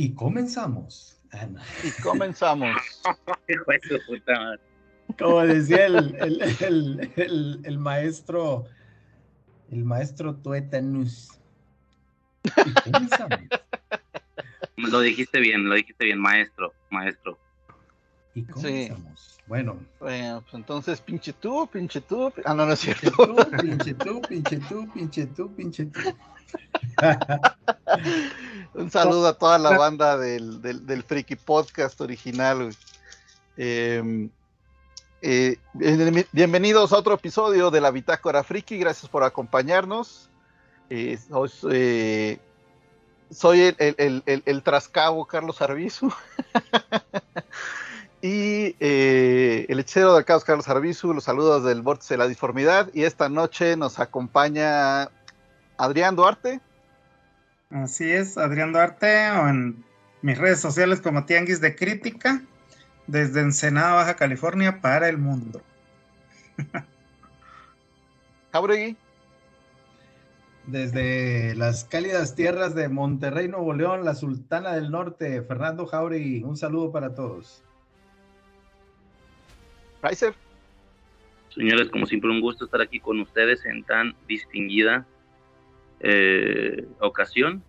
Y comenzamos. Su puta madre. Como decía el, el, el, el- el maestro, el maestro Tuetanus. Y comenzamos. Lo dijiste bien, lo dijiste bien, maestro, maestro. Y comenzamos. Bueno, Bueno, pues entonces, pinche tú, pinche tú. Ah, no, no es pinche cierto. tú, pinche tú, pinche tú, pinche tú, pinche tú. Un saludo a toda la banda del, del, del Friki Podcast original. güey. Eh, eh, bien- bienvenidos a otro episodio de la Bitácora Friki. Gracias por acompañarnos. Eh, soy, eh, soy el, el, el, el- trascabo Carlos Arbizu. y el hechicero del caos Carlos Arbizu. Los saludos del Vórtice de la Disformidad. Y esta noche nos acompaña Adrián Duarte. Así es, Adrián Duarte, o en mis redes sociales como Tianguis de Crítica, desde Ensenada, Baja California, para el mundo. Jauregui. Desde las cálidas tierras de Monterrey, Nuevo León, la Sultana del Norte, Fernando Jauregui, un saludo para todos. Riser. Señores, como siempre, un gusto estar aquí con ustedes en tan distinguida eh, ocasión.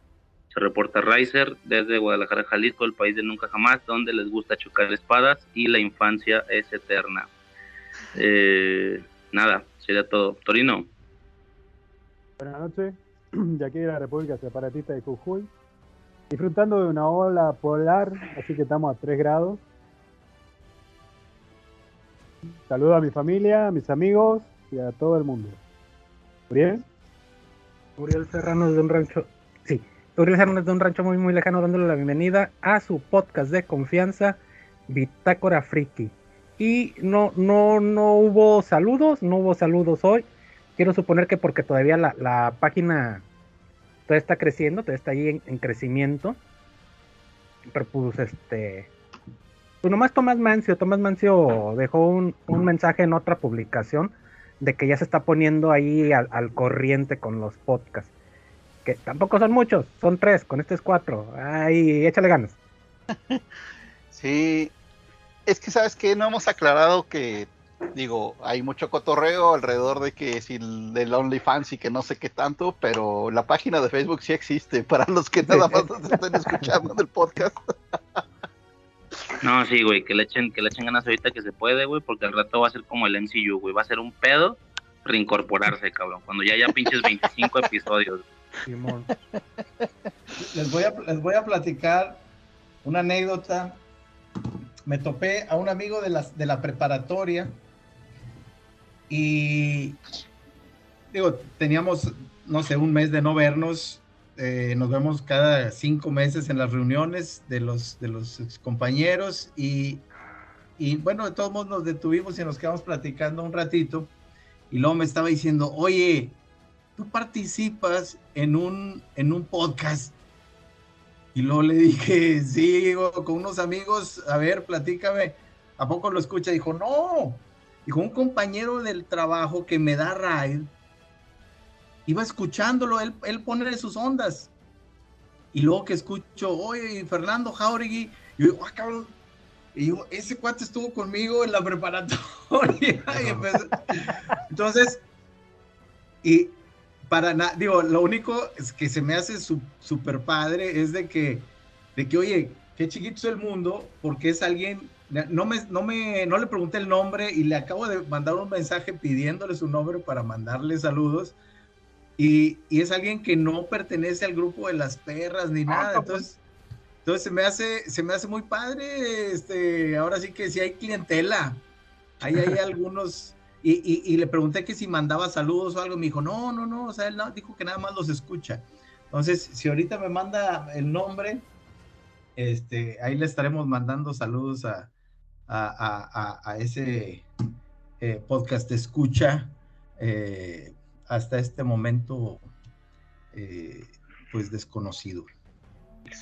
Se reporta Riser desde Guadalajara, Jalisco, el país de nunca jamás, donde les gusta chocar espadas y la infancia es eterna. Eh, nada, sería todo. Torino, Buenas noches, de aquí de la República Separatista de Jujuy, disfrutando de una ola polar, así que estamos a 3 grados. Saludo a mi familia, a mis amigos y a todo el mundo. ¿Bien? Uriel Serrano de un rancho, sí, Uriel Serrano de un rancho muy muy lejano dándole la bienvenida a su podcast de confianza, Bitácora Friki. Y no, no, no hubo saludos, no hubo saludos hoy. Quiero suponer que porque todavía la, la página todavía está creciendo, todavía está ahí en, en crecimiento. Pero pues este. Pues nomás Tomás Mancio, Tomás Mancio dejó un, un mensaje en otra publicación de que ya se está poniendo ahí al, al corriente con los podcasts. Que tampoco son muchos, son tres, con este es cuatro. Ay, échale ganas. Sí, es que sabes que no hemos aclarado que, digo, hay mucho cotorreo alrededor de que si el del OnlyFans y que no sé qué tanto, pero la página de Facebook sí existe para los que nada más nos estén escuchando del podcast. No, sí, güey, que le echen, que le echen ganas ahorita que se puede, güey, porque al rato va a ser como el MCU, güey, va a ser un pedo reincorporarse, cabrón, cuando ya haya pinches 25 episodios. Simón. Les voy a, les voy a platicar una anécdota. Me topé a un amigo de la, de la preparatoria y digo, teníamos, no sé, un mes de no vernos. Eh, nos vemos cada cinco meses en las reuniones de los, de los compañeros y, y bueno, de todos modos nos detuvimos y nos quedamos platicando un ratito y luego me estaba diciendo, oye, tú participas en un, en un podcast. Y luego le dije, sí, con unos amigos, a ver, platícame, ¿a poco lo escucha? Dijo, no, dijo, un compañero del trabajo que me da raid, iba escuchándolo, él, él pone sus ondas. Y luego que escucho, oye, Fernando Jauregui, yo digo, ah, cabrón, y yo, ese cuate estuvo conmigo en la preparatoria. y Entonces, y para nada, digo, lo único es que se me hace su- súper padre es de que, de que, oye, qué chiquito es el mundo, porque es alguien, no me, no me, no le pregunté el nombre y le acabo de mandar un mensaje pidiéndole su nombre para mandarle saludos. Y, y es alguien que no pertenece al grupo de las perras ni nada. Entonces, entonces se me hace, se me hace muy padre. Este, ahora sí que si hay clientela. Ahí hay algunos. Y, y- y le pregunté que si mandaba saludos o algo. Me dijo, no, no, no. O sea, él no- dijo que nada más los escucha. Entonces, si ahorita me manda el nombre, Este, ahí le estaremos mandando saludos a, a, a, a ese eh, podcast escucha eh, hasta este momento eh, pues desconocido.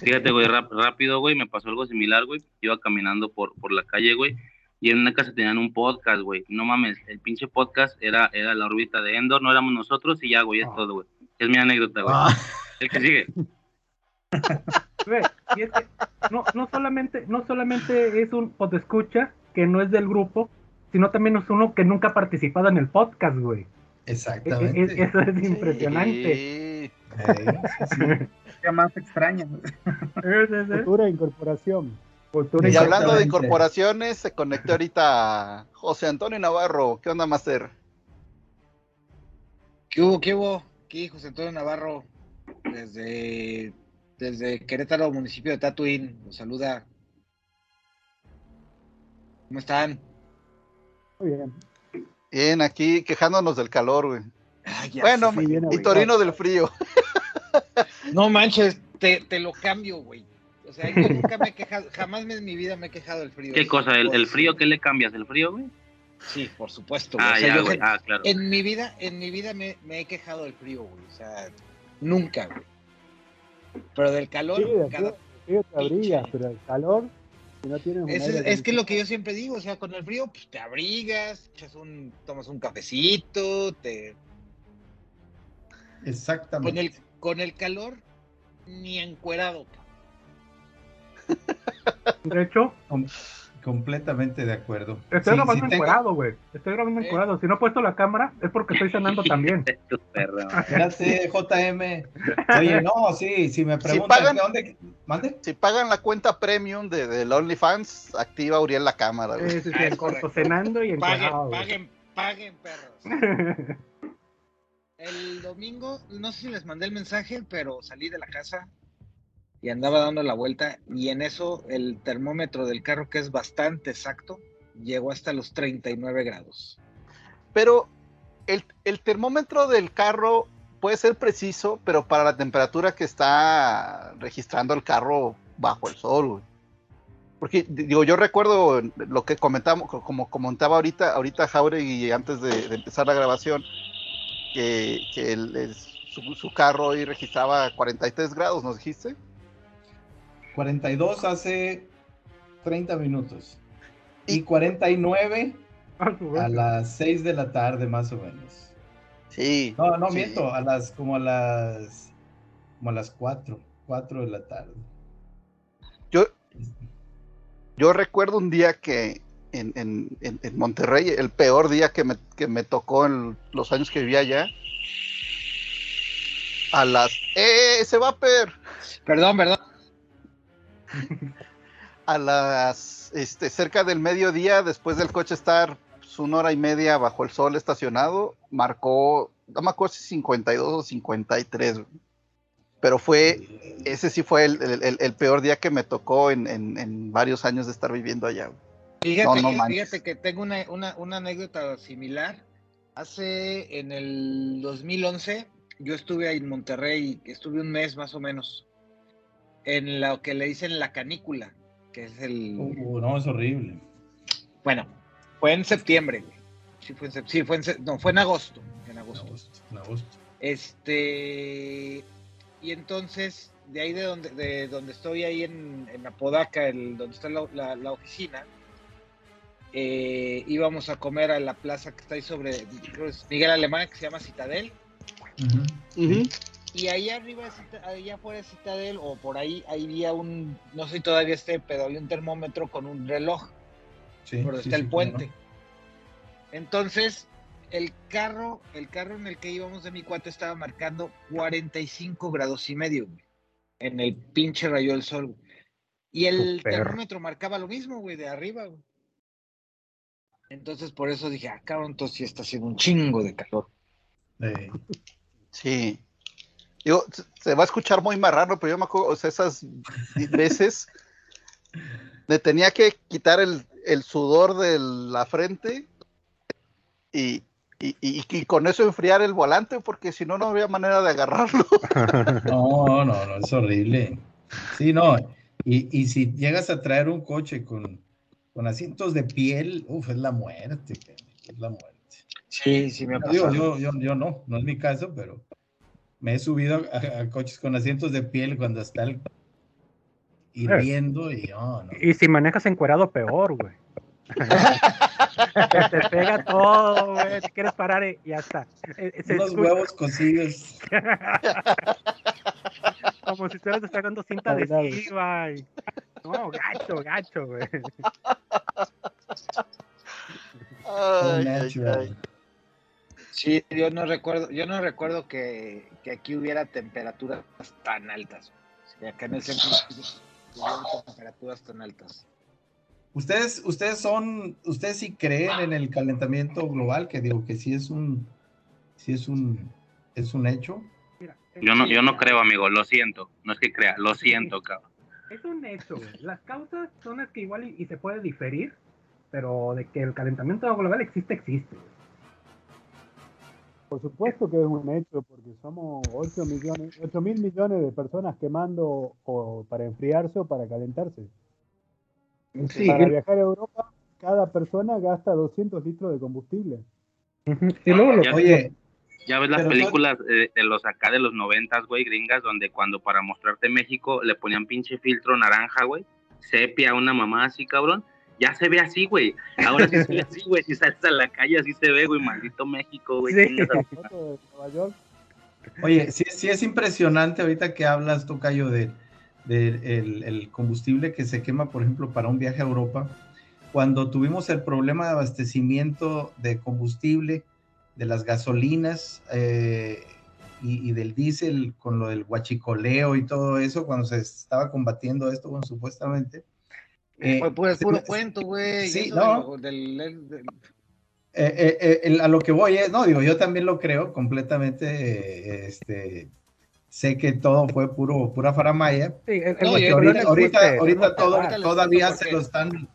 Fíjate, güey, rápido, güey, me pasó algo similar, güey. Iba caminando por, por la calle, güey, y en una casa tenían un podcast, güey. No mames, el pinche podcast era, era la órbita de Endor, no éramos nosotros y ya, güey, es ah. todo, güey. Es mi anécdota, güey. Ah. El que sigue. no, no, solamente, no solamente es un escucha que no es del grupo, sino también es uno que nunca ha participado en el podcast, güey. Exactamente. E, e, eso es impresionante. Sí. más extraña. Futura incorporación. y hablando de incorporaciones, se conectó ahorita José Antonio Navarro. ¿Qué onda, Master? ¿Qué hubo, qué hubo? Aquí José Antonio Navarro, desde desde Querétaro, municipio de Tatuín. Los saluda. ¿Cómo están? Muy bien. Bien, aquí quejándonos del calor, güey. bueno, y Torino del frío. No manches, te, te lo cambio, güey. O sea, yo nunca me he quejado, jamás en mi vida me he quejado del frío. ¿Qué cosa? ¿El, el frío qué le cambias? ¿El frío, güey? Sí, por supuesto. Ah, ya, güey. ah, claro. En mi vida, en mi vida me, me he quejado del frío, güey. O sea, nunca, güey. Pero del calor, cada... te abrigas, pero el calor, si no tienes es, es, que lo que yo siempre digo, o sea, con el frío, pues te abrigas, echas un, tomas un cafecito, te. Exactamente. Con el, con el calor, ni encuerado. De hecho, Completamente de acuerdo. Estoy grabando encuerado, güey. Estoy grabando encuerado. Si no he puesto la cámara, es porque estoy cenando también. Gracias, JM. Oye, no, sí, si me preguntan si pagan, dónde. ¿Mande? Si pagan la cuenta premium de, de OnlyFans, activa Uriel la cámara, güey. Sí, sí, sí, en corto, cenando y encuadrado. Paguen, paguen, paguen, perros. El domingo, no sé si les mandé el mensaje, pero salí de la casa y andaba dando la vuelta y en eso el termómetro del carro, que es bastante exacto, llegó hasta los 39 grados. Pero el, termómetro del carro puede ser preciso, pero para la temperatura que está registrando el carro bajo el sol, Porque digo, yo recuerdo lo que comentamos, como comentaba ahorita, ahorita Jauregui antes de, empezar la grabación, que, su, su, carro hoy registraba 43 grados, ¿nos dijiste? 42 hace 30 minutos. Y 49 a las 6 de la tarde más o menos. Sí. No, no miento, a las como a las como a las 4, 4 de la tarde. Yo yo recuerdo un día que en, en, en, Monterrey, el peor día que me, que me tocó en los años que vivía allá, a las... ¡Eh, ese va per! Perdón, perdón a las este, cerca del mediodía, después del coche estar pues, una hora y media bajo el sol estacionado, marcó, no me acuerdo si 52 o 53, pero fue, ese sí fue el, peor día que me tocó en, varios años de estar viviendo allá. Fíjate, que, tengo una, una anécdota similar. Hace en el 2011, yo estuve ahí en Monterrey, estuve un mes más o menos en lo que le dicen la canícula, que es el... Uh, no, es horrible. Bueno, fue en septiembre, Sí, fue en, sí, fue en, no, fue en agosto. En agosto. En agosto. Este, y entonces, de ahí de donde, de donde estoy ahí en, en Apodaca, el, donde está la, la, oficina, eh, íbamos a comer a la plaza que está ahí sobre Miguel Alemán, que se llama Citadel. Uh y ahí arriba, allá afuera de Citadel, o por ahí, ahí había un, no sé si todavía esté, pero había un termómetro con un reloj. por donde está el puente. Entonces, el carro, el carro en el que íbamos de mi cuate estaba marcando 45 grados y medio, En el pinche rayo del sol, Y el termómetro marcaba lo mismo, güey, de arriba, Entonces, por eso dije, ah, cabrón, entonces sí está haciendo un chingo de calor. Sí se va a escuchar muy marrano, pero yo me acuerdo, o sea, esas veces le tenía que quitar el, sudor de la frente y, con eso enfriar el volante, porque si no, no había manera de agarrarlo. No, no, no, es horrible. Sí, no. Y, y si llegas a traer un coche con, con asientos de piel, uf, es la muerte, es la muerte. Sí, sí me ha Digo, pasado. yo, yo, yo no, no es mi caso, pero me he subido a, a coches con asientos de piel cuando está el hirviendo y oh, no. Y si manejas encuerado, peor, güey. te, te pega todo, güey. Te quieres parar y ya está. Eh, eh, se Unos escucha huevos cocidos. Como si estuvieras despegando cinta adhesiva. y- No, gacho, gacho, güey. Ay, ay, ay. Sí, yo no recuerdo, yo no recuerdo que, que aquí hubiera temperaturas tan altas. Sí, acá en el centro hubiera temperaturas tan altas. Ustedes, ustedes son, ustedes sí creen en el calentamiento global, que digo que sí es un, sí es un, es un hecho. Yo no, yo no creo, amigo, lo siento. No es que crea, lo siento, cabrón. Es un hecho. Las causas son las que igual y, y se puede diferir, pero de que el calentamiento global existe, existe. Por supuesto que es un hecho, porque somos 8 millones, 8 mil millones de personas quemando o para enfriarse o para calentarse. Sí, para viajar a Europa, cada persona gasta 200 litros de combustible. Ujú. Y luego lo, Ya- Oye, Ya ves las Pero películas eh, de los acá de los noventas, güey, gringas, donde cuando para mostrarte México le ponían pinche filtro naranja, güey, sepia, una mamá así, cabrón. Ya se ve así, güey. Ahora sí se ve así, güey. Si sales a la calle, así se ve, güey. Maldito México, güey. Sí. chingas a- La foto de Nueva York, Oye, sí, sí es impresionante ahorita que hablas, Tocayo, de, de el, el combustible que se quema, por ejemplo, para un viaje a Europa. Cuando tuvimos el problema de abastecimiento de combustible, de las gasolinas eh, y, y del diésel con lo del huachicoleo y todo eso, cuando se estaba combatiendo esto, bueno, supuestamente. Eh, Fue puro, se puro cuento, güey. Sí, no. del- del- del- Eh, eh, eh, el- a lo que voy es, no, digo, yo también lo creo completamente, eh, este, sé que todo fue puro, pura faramaya, sí, el, el No, ahorita, ahorita, ahorita todo- ahorita todavía se lo están,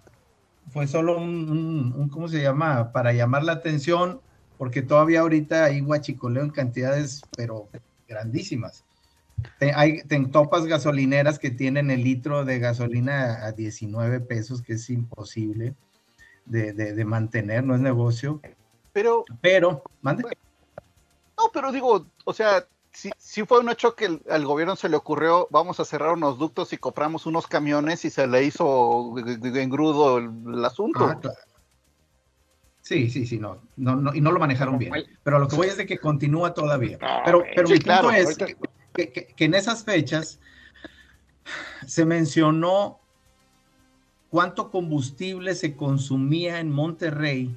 fue solo un, un- un, ¿cómo se llama? Para llamar la atención, porque todavía ahorita hay huachicoleo en cantidades, pero grandísimas. Te, hay, te topas gasolineras que tienen el litro de gasolina a 19 pesos, que es imposible de, de- de mantener, no es negocio, Pero, pero, mande. no, pero digo, o sea, si, si fue un hecho que el- al gobierno se le ocurrió, vamos a cerrar unos ductos y compramos unos camiones y se le hizo engrudo el, el asunto. Ah, claro. Sí, sí, sí, no, no, no, y no lo manejaron bien. Pero lo que voy es de que continúa todavía. Pero, pero Sí, mi punto claro, es ahorita- que, en esas fechas se mencionó cuánto combustible se consumía en Monterrey,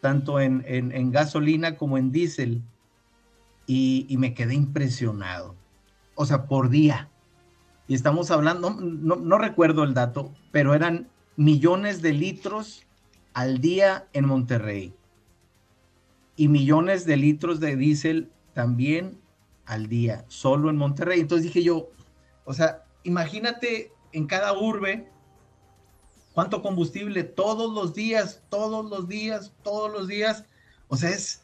tanto en, en- gasolina como en diésel, y, me quedé impresionado. O sea, por día. Y estamos hablando, no, no recuerdo el dato, pero eran millones de litros al día en Monterrey. Y millones de litros de diésel también al día, solo en Monterrey. Entonces dije yo, o sea, imagínate en cada urbe cuánto combustible todos los días, todos los días, todos los días. O sea, es,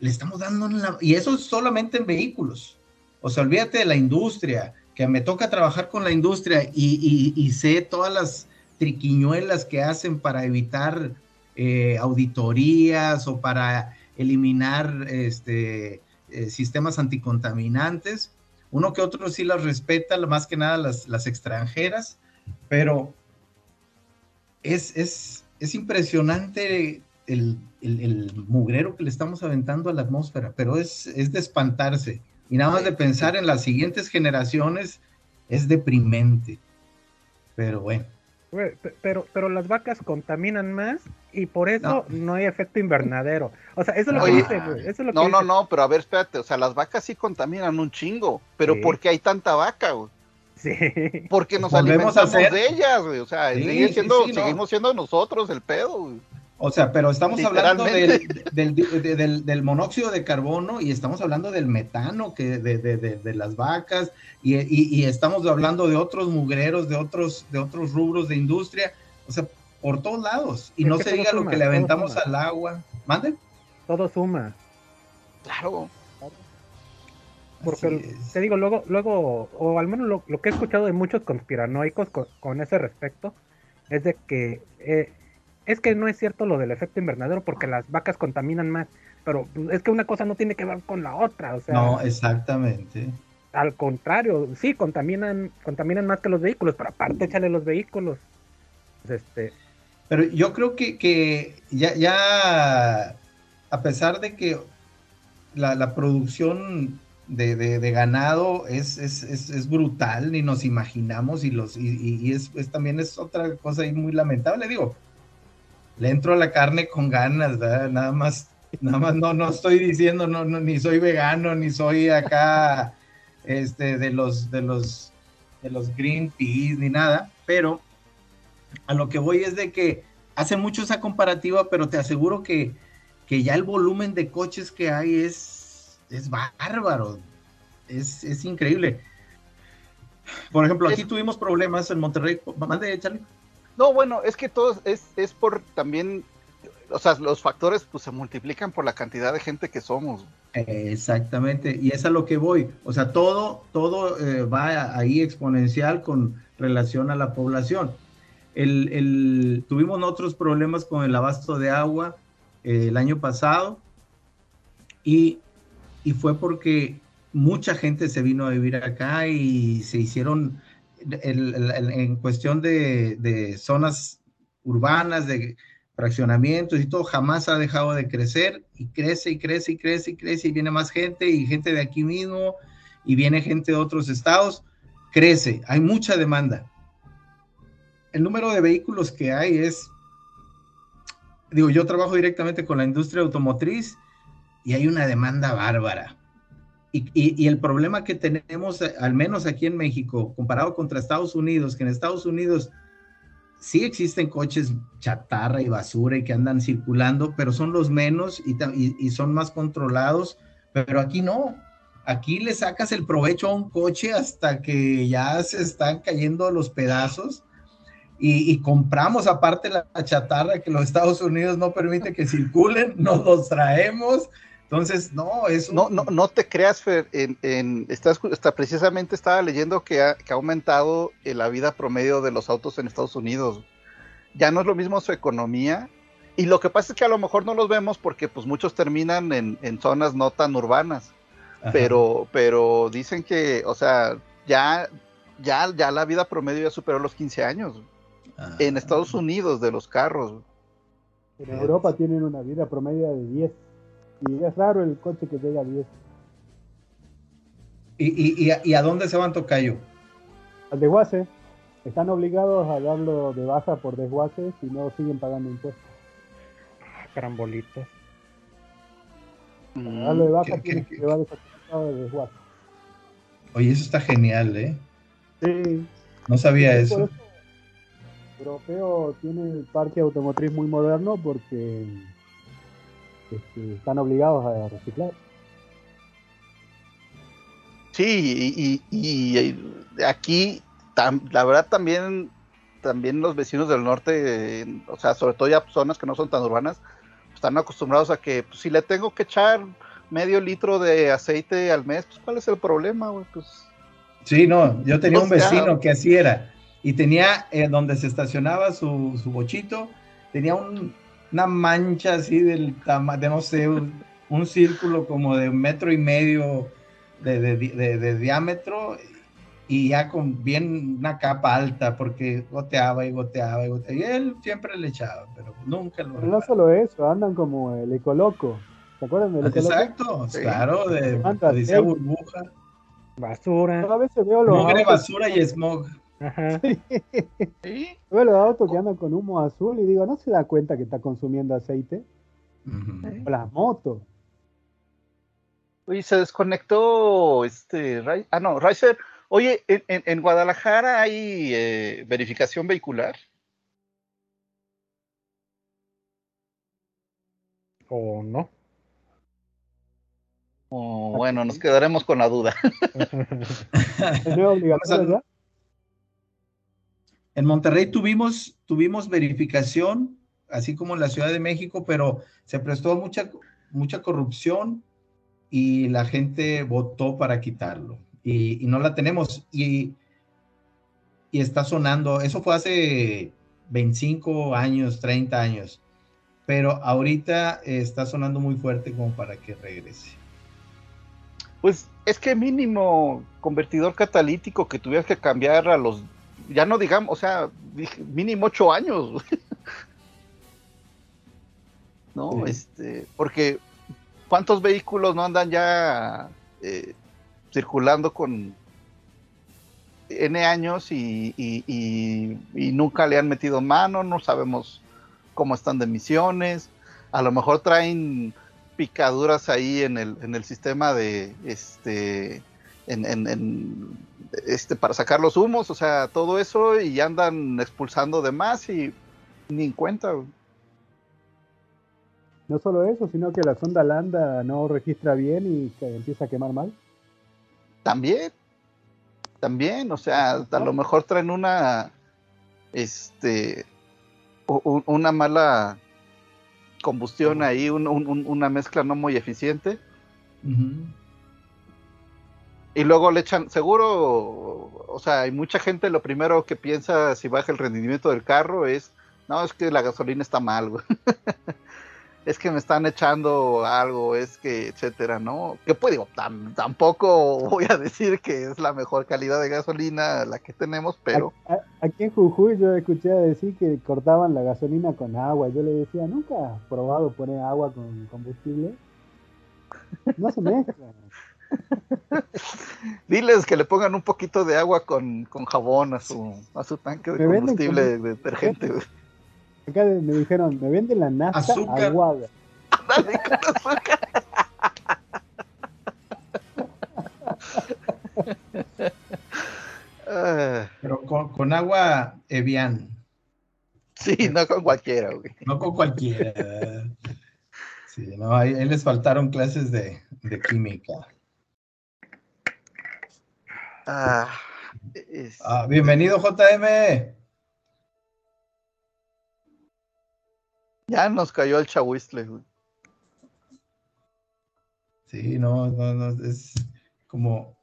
le estamos dando. Y eso es solamente en vehículos. O sea, olvídate de la industria, que me toca trabajar con la industria y sé todas las triquiñuelas que hacen para evitar eh, auditorías o para eliminar este, eh, sistemas anticontaminantes. Uno que otro sí las respeta, más que nada las, extranjeras, pero es, es, es impresionante el, el- el mugrero que le estamos aventando a la atmósfera, pero es, es de espantarse. Y nada más de pensar en las siguientes generaciones es deprimente. Pero bueno. Pero, pero las vacas contaminan más y por eso no, hay efecto invernadero. O sea, eso es lo que dice, güey. Eso es lo que No, no, dice. no, pero a ver, espérate, o sea, las vacas sí contaminan un chingo, pero Sí. ¿por qué hay tanta vaca, güey? Sí. Porque nos Volvemos a alimentamos de ellas, güey, o sea, Sí, siendo, sí, no. seguimos siendo nosotros el pedo, güey. O sea, pero estamos hablando del, Literalmente. del, de- del- del monóxido de carbono y estamos hablando del metano que de, de- de- de las vacas y, y- y estamos hablando de otros mugreros, de otros, de otros rubros de industria, o sea, por todos lados. Y Es no se diga lo que le aventamos suma. al agua. ¿Mande? Todo suma. Claro. Porque te digo, luego, luego, o al menos lo, lo que he escuchado de muchos conspiranoicos con, con ese respecto, es de que eh, es que no es cierto lo del efecto invernadero porque las vacas contaminan más, pero pues, es que una cosa no tiene que ver con la otra, o sea, No, exactamente. al contrario, sí, contaminan, contaminan más que los vehículos, pero aparte échale los vehículos. Pues, Este, Pero yo creo que, que ya, ya, a pesar de que la, la producción de, de- de ganado es, es, es- es brutal, ni nos imaginamos, y, los, y, y- es, es también es otra cosa ahí muy lamentable, digo, le entro a la carne con ganas, ¿verdad? Nada más, nada más no, no estoy diciendo, no, no, ni soy vegano, ni soy acá, este, de los, de los, de los Greenpeace, ni nada, pero a lo que voy es de que hace mucho esa comparativa, pero te aseguro que, que ya el volumen de coches que hay es, es bárbaro, es, es increíble. Por ejemplo, aquí tuvimos problemas en Monterrey. Mande, Charlie. No, bueno, es que todo es, es por también, o sea, los factores pues se multiplican por la cantidad de gente que somos. Exactamente, y es a lo que voy. O sea, todo, todo eh, va ahí exponencial con relación a la población. El, el- tuvimos otros problemas con el abasto de agua eh, el año pasado y, y fue porque mucha gente se vino a vivir acá y se hicieron el- el- en cuestión de, de zonas urbanas, de fraccionamientos y todo, jamás ha dejado de crecer y crece y crece y crece y crece y viene más gente y gente de aquí mismo y viene gente de otros estados, crece, hay mucha demanda. El número de vehículos que hay es, digo, yo trabajo directamente con la industria automotriz y hay una demanda bárbara. Y, y- y el problema que tenemos, eh, al menos aquí en México, comparado contra Estados Unidos, que en Estados Unidos sí existen coches chatarra y basura y que andan circulando, pero son los menos y, y son más controlados, pero aquí no. Aquí le sacas el provecho a un coche hasta que ya se están cayendo los pedazos y, y compramos aparte la chatarra que los Estados Unidos no permite que circulen, nos los traemos. Entonces, no, es un- No, no, no te creas, Fer, en, en- estás, está, precisamente estaba leyendo que ha, que ha aumentado eh, la vida promedio de los autos en Estados Unidos. Ya no es lo mismo su economía. Y lo que pasa es que a lo mejor no los vemos porque pues muchos terminan en, en zonas no tan urbanas. Ajá. Pero, pero dicen que, o sea, ya, ya, ya la vida promedio ya superó los 15 años. Ah. En Estados Unidos de los carros. En Europa tienen una vida promedio de 10. Y es raro el coche que llega a 10. ¿Y, y, y a, y a dónde se van, Tocayo? Al desguace. Están obligados a darlo de baja por desguace si no siguen pagando impuestos. Para Mm, darlo de baja ¿qué- tienes qué- que llevar el certificado de desguace. Oye, eso está genial, ¿eh? Sí. No sabía Por eso. eso, el europeo tiene el parque automotriz muy moderno porque este, están obligados a reciclar. Sí, y, y- y aquí, tam- la verdad también, también los vecinos del norte, eh, o sea, sobre todo ya zonas que no son tan urbanas, están acostumbrados a que pues, si le tengo que echar medio litro de aceite al mes, pues ¿cuál es el problema, güey? Pues Sí, no, yo tenía un vecino que así era. Y tenía, eh, donde se estacionaba su, su bochito, tenía un- una mancha así del tamaño, de no sé, un, un círculo como de un metro y medio de, de- de- de diámetro y ya con bien una capa alta porque goteaba y goteaba y goteaba. Y él siempre le echaba, pero nunca lo no solo eso, andan como el ecoloco. ¿Se acuerdan del ecoloco? Exacto, Sí. claro, de aceite. burbuja, Basura. Cada vez se veo los mugre, basura y smog. Ajá. veo los autos que andan con humo azul y digo, ¿no se da cuenta que está consumiendo aceite? O las motos. Oye, se desconectó este. Ah, no, Riser. Oye, en, en- en Guadalajara hay eh, verificación vehicular. O no. O bueno, nos quedaremos con la duda. ¿Es obligatorio ya? En Monterrey tuvimos, tuvimos verificación, así como en la Ciudad de México, pero se prestó mucha, mucha corrupción y la gente votó para quitarlo. Y, no la tenemos. Y, y está sonando, eso fue hace 25 años, 30 años, pero ahorita está sonando muy fuerte como para que regrese. Pues es que mínimo convertidor catalítico que tuvieras que cambiar a los, ya no digamos, o sea, mínimo ocho años. no, Sí. este, porque ¿cuántos vehículos no andan ya eh, circulando con N años y, y- y- y nunca le han metido mano? No sabemos cómo están de emisiones. A lo mejor traen picaduras ahí en el, en el sistema de este en, en- en, este para sacar los humos, o sea, todo eso y andan expulsando de más y ni en cuenta. No solo eso, sino que la sonda Landa no registra bien y que empieza a quemar mal. También, también, o sea, a lo mejor traen una este una mala combustión ahí, un- un- un- una mezcla no muy eficiente. Ujú. Y luego le echan, seguro, o sea, hay mucha gente lo primero que piensa si baja el rendimiento del carro es, no, es que la gasolina está mal, güey. es que me están echando algo, es que, etcétera, ¿no? Que pues digo, tam- tampoco voy a decir que es la mejor calidad de gasolina la que tenemos, pero Aquí en Jujuy yo escuché decir que cortaban la gasolina con agua. Yo le decía, ¿nunca has probado poner agua con combustible? No se mezcla. diles que le pongan un poquito de agua con, con jabón a su, a su tanque de Me combustible de detergente. Acá me dijeron, me venden la nafta Azúcar. aguada. Dale con azúcar. Ah, Pero con, con agua Evian, sí, no con cualquiera, güey. no con cualquiera. Sí, no, ahí, ahí les faltaron clases de, de química. Ah, es- Ah, bienvenido, JM. ya nos cayó el chahuistle, güey. Sí, no, no, no, es como,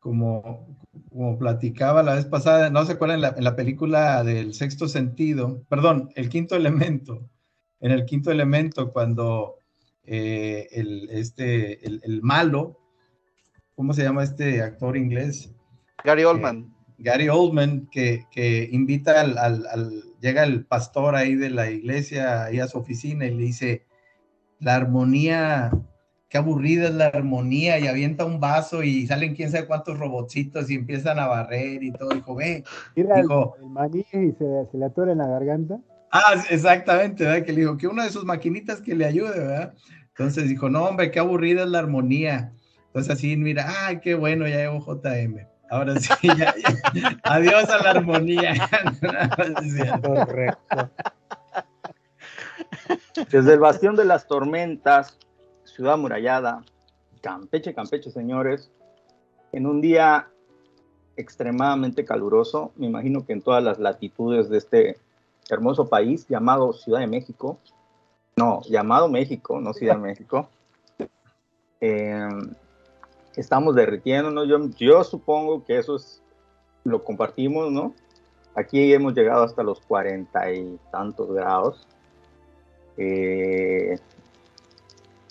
como, como platicaba la vez pasada, no se acuerdan en la, en la película del sexto sentido, perdón, el quinto elemento, en el quinto elemento cuando eh, el, este, el, el malo, ¿cómo se llama este actor inglés? Gary Oldman. Gary Oldman, que, que invita al, al- al- llega el pastor ahí de la iglesia, ahí a su oficina y le dice, la armonía, qué aburrida es la armonía, y avienta un vaso y salen quién sabe cuántos robotcitos y empiezan a barrer y todo, dijo, ve, Tira el, Dijo- el maní y se, se le atora en la garganta. ah, exactamente, ¿verdad? Que le dijo, que una de sus maquinitas que le ayude, ¿verdad? Entonces dijo, no, hombre, qué aburrida es la armonía. Entonces así, mira, ay, qué bueno, ya llegó JM. Ahora sí, adiós a la armonía. Correcto. Desde el Bastión de las Tormentas, Ciudad Murallada, Campeche, Campeche, señores, en un día extremadamente caluroso, me imagino que en todas las latitudes de este hermoso país llamado Ciudad de México, no, llamado México, no Ciudad de México, eh, estamos derritiéndonos, yo, yo supongo que eso es, lo compartimos, ¿no? Aquí hemos llegado hasta los cuarenta y tantos grados. Eh,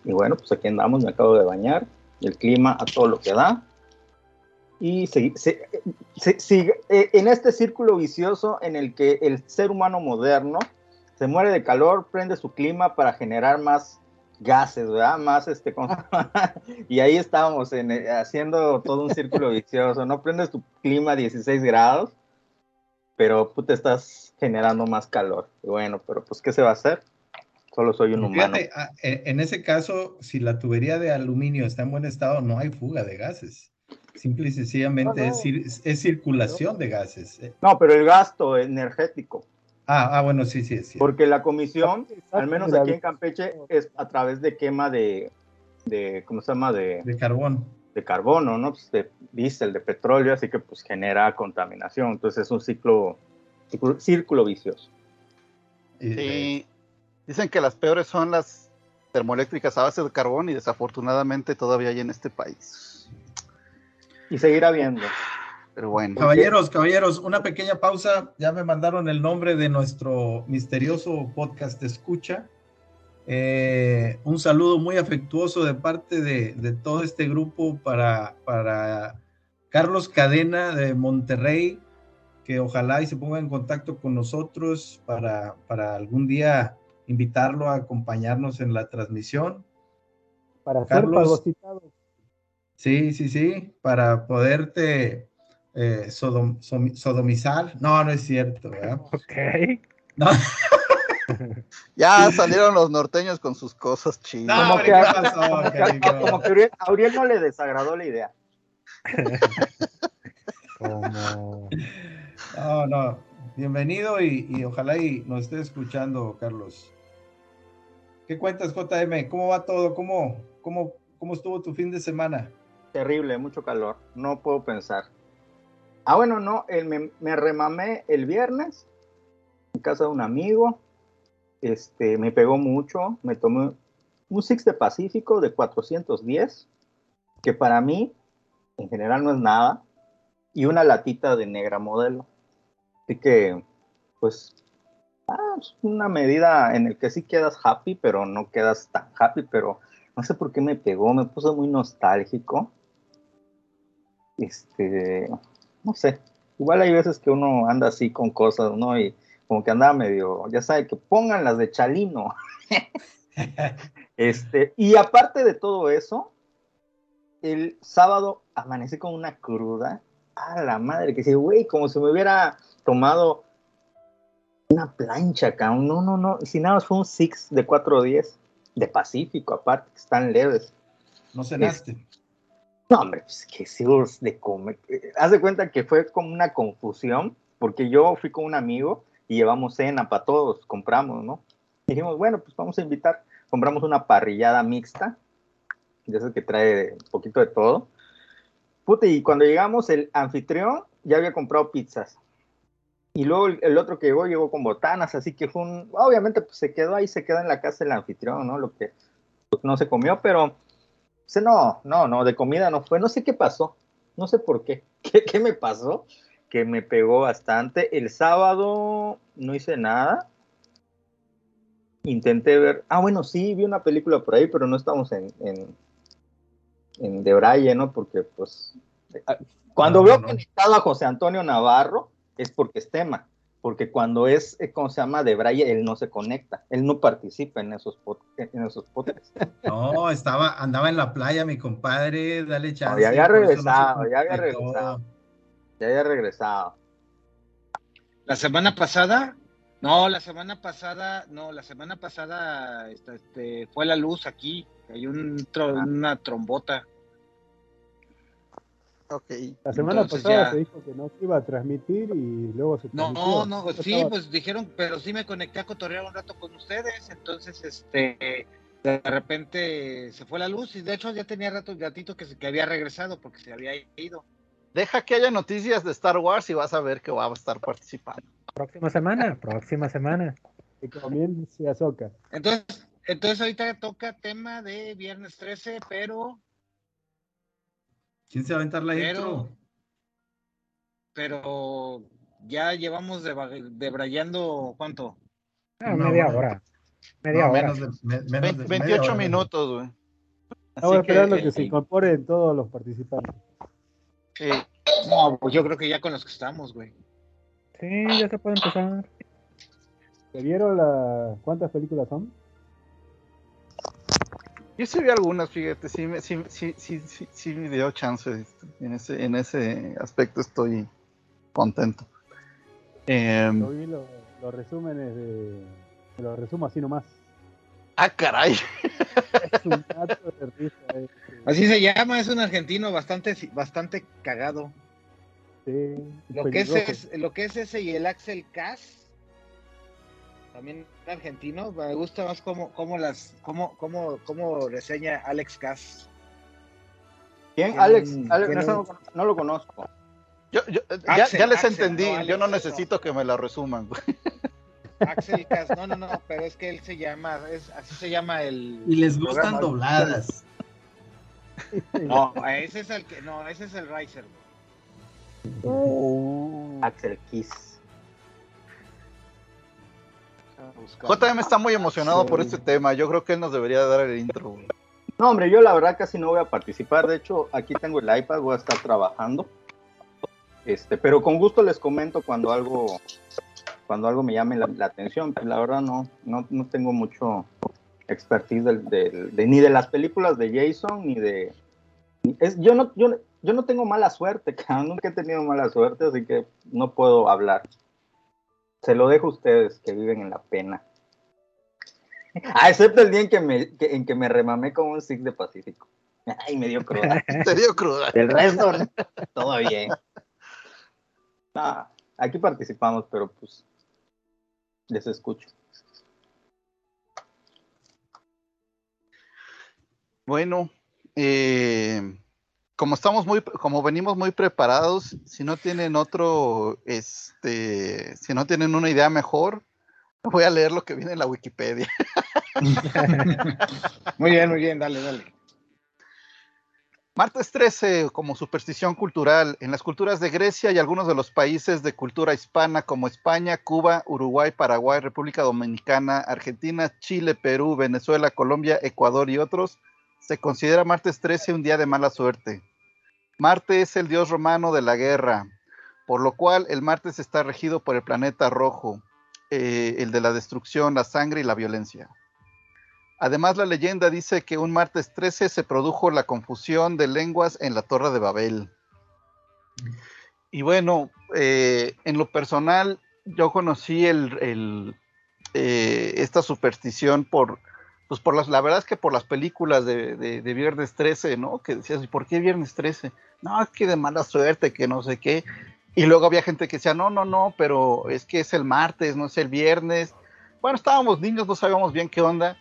y bueno, pues aquí andamos, me acabo de bañar, el clima a todo lo que da. Y se- se- se- eh, en este círculo vicioso en el que el ser humano moderno se muere de calor, prende su clima para generar más gases, ¿verdad? Más este, y ahí estamos en, eh, haciendo todo un círculo vicioso, ¿no? Prendes tu clima a 16 grados, pero tú te estás generando más calor. Y bueno, pero pues, ¿qué se va a hacer? Solo soy un humano. Fíjate, ah, en en ese caso, si la tubería de aluminio está en buen estado, no hay fuga de gases. Simple y sencillamente No, no. Es, es circulación de gases. Eh, No, pero el gasto energético, Ah, ah, bueno, sí, sí, sí. porque la comisión, Exacto, al menos aquí en Campeche, es a través de quema de, de ¿cómo se llama? De, De carbón. de carbono, ¿no? Pues de diésel, de petróleo, así que pues genera contaminación. Entonces es un ciclo, círculo, círculo vicioso. Sí. Dicen que las peores son las termoeléctricas a base de carbón y desafortunadamente todavía hay en este país. Y seguir habiendo. Pero bueno. Caballeros, caballeros, una pequeña pausa. Ya me mandaron el nombre de nuestro misterioso podcast Escucha. Eh, un saludo muy afectuoso de parte de, de todo este grupo para, para Carlos Cadena de Monterrey, que ojalá y se ponga en contacto con nosotros para, para algún día invitarlo a acompañarnos en la transmisión. Para Carlos. Sí, sí, sí, para poderte eh, sodom- som- sodomizar. No, no es cierto, ¿verdad? Ok. No, Ya salieron los norteños con sus cosas chidas. no, Como que- ¿qué pasó, Como cariño? que a Uriel, a Uriel no le desagradó la idea. Como... No, no. Bienvenido y, y ojalá y nos esté escuchando, Carlos. ¿Qué cuentas, JM? ¿Cómo va todo? ¿Cómo, cómo, cómo estuvo tu fin de semana? Terrible, mucho calor. No puedo pensar. Ah, bueno, no, me remamé el viernes en casa de un amigo. Este, me pegó mucho. Me tomé un Six de Pacífico de 410, que para mí, en general, no es nada. Y una latita de negra modelo. Así que, pues, ah, es una medida en el que sí quedas happy, pero no quedas tan happy, pero no sé por qué me pegó, me puso muy nostálgico. Este, no sé, igual hay veces que uno anda así con cosas, ¿no? Y como que andaba medio, ya sabe, que pongan las de Chalino. Este, y aparte de todo eso, el sábado amanecí con una cruda. A la madre, que sí, güey, como si me hubiera tomado una plancha acá. No, no, no. Si nada más fue un Six de 410 de Pacífico, aparte, que están leves. ¿No cenaste? No, hombre, pues que siglos de comer. Haz de cuenta que fue como una confusión, porque yo fui con un amigo y llevamos cena para todos, compramos, ¿no? dijimos, bueno, pues vamos a invitar. Compramos una parrillada mixta, de esas que trae un poquito de todo. Puta, y cuando llegamos, el anfitrión ya había comprado pizzas. Y luego el otro que llegó, llegó con botanas, así que fue un. Obviamente, pues se quedó ahí, se quedó en la casa del anfitrión, ¿no? Lo que pues, no se comió, pero. Pues, no, no, no, de comida no fue. No sé qué pasó. No sé por qué. ¿Qué, qué me pasó? Que me pegó bastante. El sábado no hice nada. Intenté ver. Ah, bueno, sí, vi una película por ahí, pero no estamos en, en, en De Braille, ¿no? Porque, pues. ah, Cuando No, veo no. conectado a José Antonio Navarro, es porque es tema. Porque cuando es, eh, ¿cómo se llama? De Braille, él no se conecta. Él no participa en esos, pod- en esos podcasts. No, estaba, andaba en la playa, mi compadre, dale chance. ya había no regresado, ya había regresado. Ya había regresado. La semana pasada, no, la semana pasada, no, la semana pasada este, este, fue la luz aquí, hay un tro- Ah. una trombota. La semana Entonces pasada ya- se dijo que no se iba a transmitir y luego se No, transmitió. no, Yo sí, estaba- pues dijeron, pero sí me conecté a cotorrear un rato con ustedes, entonces, este, de repente se fue la luz y de hecho ya tenía rato, gatito que, se- que había regresado porque se había ido. Deja que haya noticias de Star Wars y vas a ver que va a estar participando. Próxima semana, próxima semana. Que comience Azoka. Entonces, entonces ahorita toca tema de viernes 13, pero, ¿Quién se va a aventar la pero, intro? pero ya llevamos de, debrayando, ¿cuánto? Ah, Una media hora. hora. Media No, hora. menos de, me- menos Ve- de 28 media hora. minutos, güey. Estamos esperando que, que, se incorporen todos los participantes. No, pues yo creo que ya con los que estamos, güey. Sí, ya se puede empezar. ¿Se vieron la... cuántas películas son? Yo sí vi algunas, fíjate, sí, me- sí, sí, sí, sí, sí me dio chance. En ese, en ese aspecto estoy contento. Em, Yo vi lo- los resúmenes de... me Los resumo así nomás. ah, caray. Es un dato de risa. este. Así se llama, es un argentino bastante, bastante cagado. Sí, Lo que, es, es- lo que es ese y el Axel Cass, también argentino, me gusta más cómo, cómo las, cómo, cómo, cómo reseña Alex Cass. ¿Quién? Tiene Alex, Alex, no, lo conozco. Yo, yo- ya, Axel, ya les Axel, entendí, no, Alex, yo no no. necesito que me la resuman. Axel Cas, no, no, no, pero es que él se llama, es, así se llama el. Y les gustan programa. dobladas. No, ese es el que, no, ese es el Riser. Axel Kiss. JM está muy emocionado por este tema. Yo creo que él nos debería dar el intro. güey. No, hombre, yo la verdad casi no voy a participar. De hecho, aquí tengo el iPad, voy a estar trabajando. Este, pero con gusto les comento cuando algo, cuando algo me llame la, la atención. Pues la verdad no, no, no tengo mucho expertise del, del- de- ni de las películas de Jason ni de. Es, yo no, yo, yo no tengo mala suerte, cabrón, nunca he tenido mala suerte, así que no puedo hablar. Se lo dejo a ustedes que viven en la pena. Ah, excepto el día en que me, que- en que me remamé con un Sig de Pacífico. Ay, me dio cruda. Te dio cruda. El resto, todo bien. Ah, aquí participamos, pero pues les escucho. Bueno, eh, como estamos muy, como venimos muy preparados, si no tienen otro, este, si no tienen una idea mejor, voy a leer lo que viene en la Wikipedia. Muy bien, muy bien, dale, dale. Martes 13 como superstición cultural. En las culturas de Grecia y algunos de los países de cultura hispana como España, Cuba, Uruguay, Paraguay, República Dominicana, Argentina, Chile, Perú, Venezuela, Colombia, Ecuador y otros, se considera martes 13 un día de mala suerte. Marte es el dios romano de la guerra, por lo cual el martes está regido por el planeta rojo, eh, el de la destrucción, la sangre y la violencia. Además, la leyenda dice que un martes 13 se produjo la confusión de lenguas en la Torre de Babel. Y bueno, eh, en lo personal, yo conocí el, eh, esta superstición por, pues por las, la verdad es que por las películas de, de, Viernes 13, ¿no? Que decías, ¿y por qué Viernes 13? No, es que de mala suerte, que no sé qué. Y luego había gente que decía, no, no, no, pero es que es el martes, no es el viernes. Bueno, estábamos niños, no sabíamos bien qué onda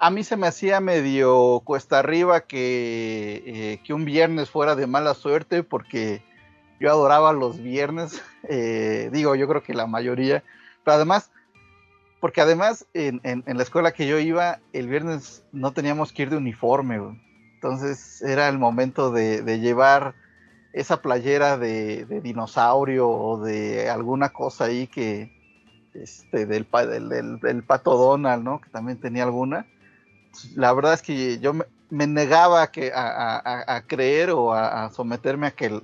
a mí se me hacía medio cuesta arriba que, eh, que un viernes fuera de mala suerte porque yo adoraba los viernes, eh, digo, yo creo que la mayoría, pero además, porque además en, en, en, la escuela que yo iba, el viernes no teníamos que ir de uniforme, güey. entonces era el momento de, de llevar esa playera de, de, dinosaurio o de alguna cosa ahí que, este, del, del, del, del pato Donald, ¿no? Que también tenía alguna la verdad es que yo me, me negaba a, que, a, a, a, creer o a, someterme a que el,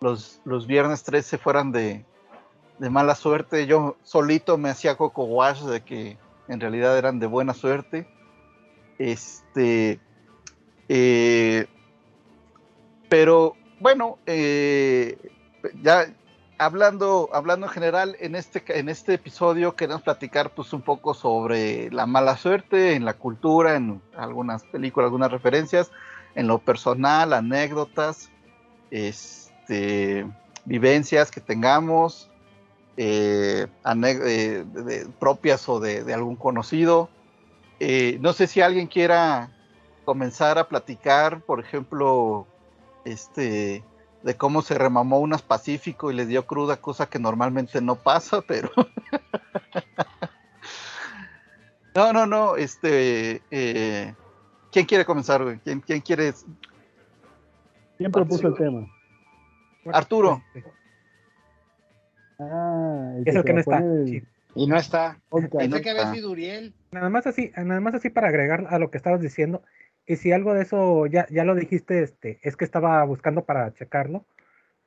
los, los, viernes 13 fueran de, de, mala suerte. Yo solito me hacía coco wash de que en realidad eran de buena suerte. Este, eh, pero bueno, eh, ya hablando, hablando en general, en este, en este episodio queremos platicar pues un poco sobre la mala suerte en la cultura, en algunas películas, algunas referencias, en lo personal, anécdotas, este, vivencias que tengamos, eh, eh, de, de, propias o de, de algún conocido. Eh, no sé si alguien quiera comenzar a platicar, por ejemplo, este de cómo se remamó unas Pacífico y le dio cruda, cosa que normalmente no pasa, pero... no, no, no, este... Eh... ¿Quién quiere comenzar, güey? ¿Quién, ¿Quién, quiere...? ¿Quién propuso el tema? Arturo. Ah, el es el que no está. El... Sí. Y no está. Pensé que había sido Uriel. Nada más así, nada más así para agregar a lo que estabas diciendo. Y si algo de eso ya, ya lo dijiste, este, es que estaba buscando para checarlo.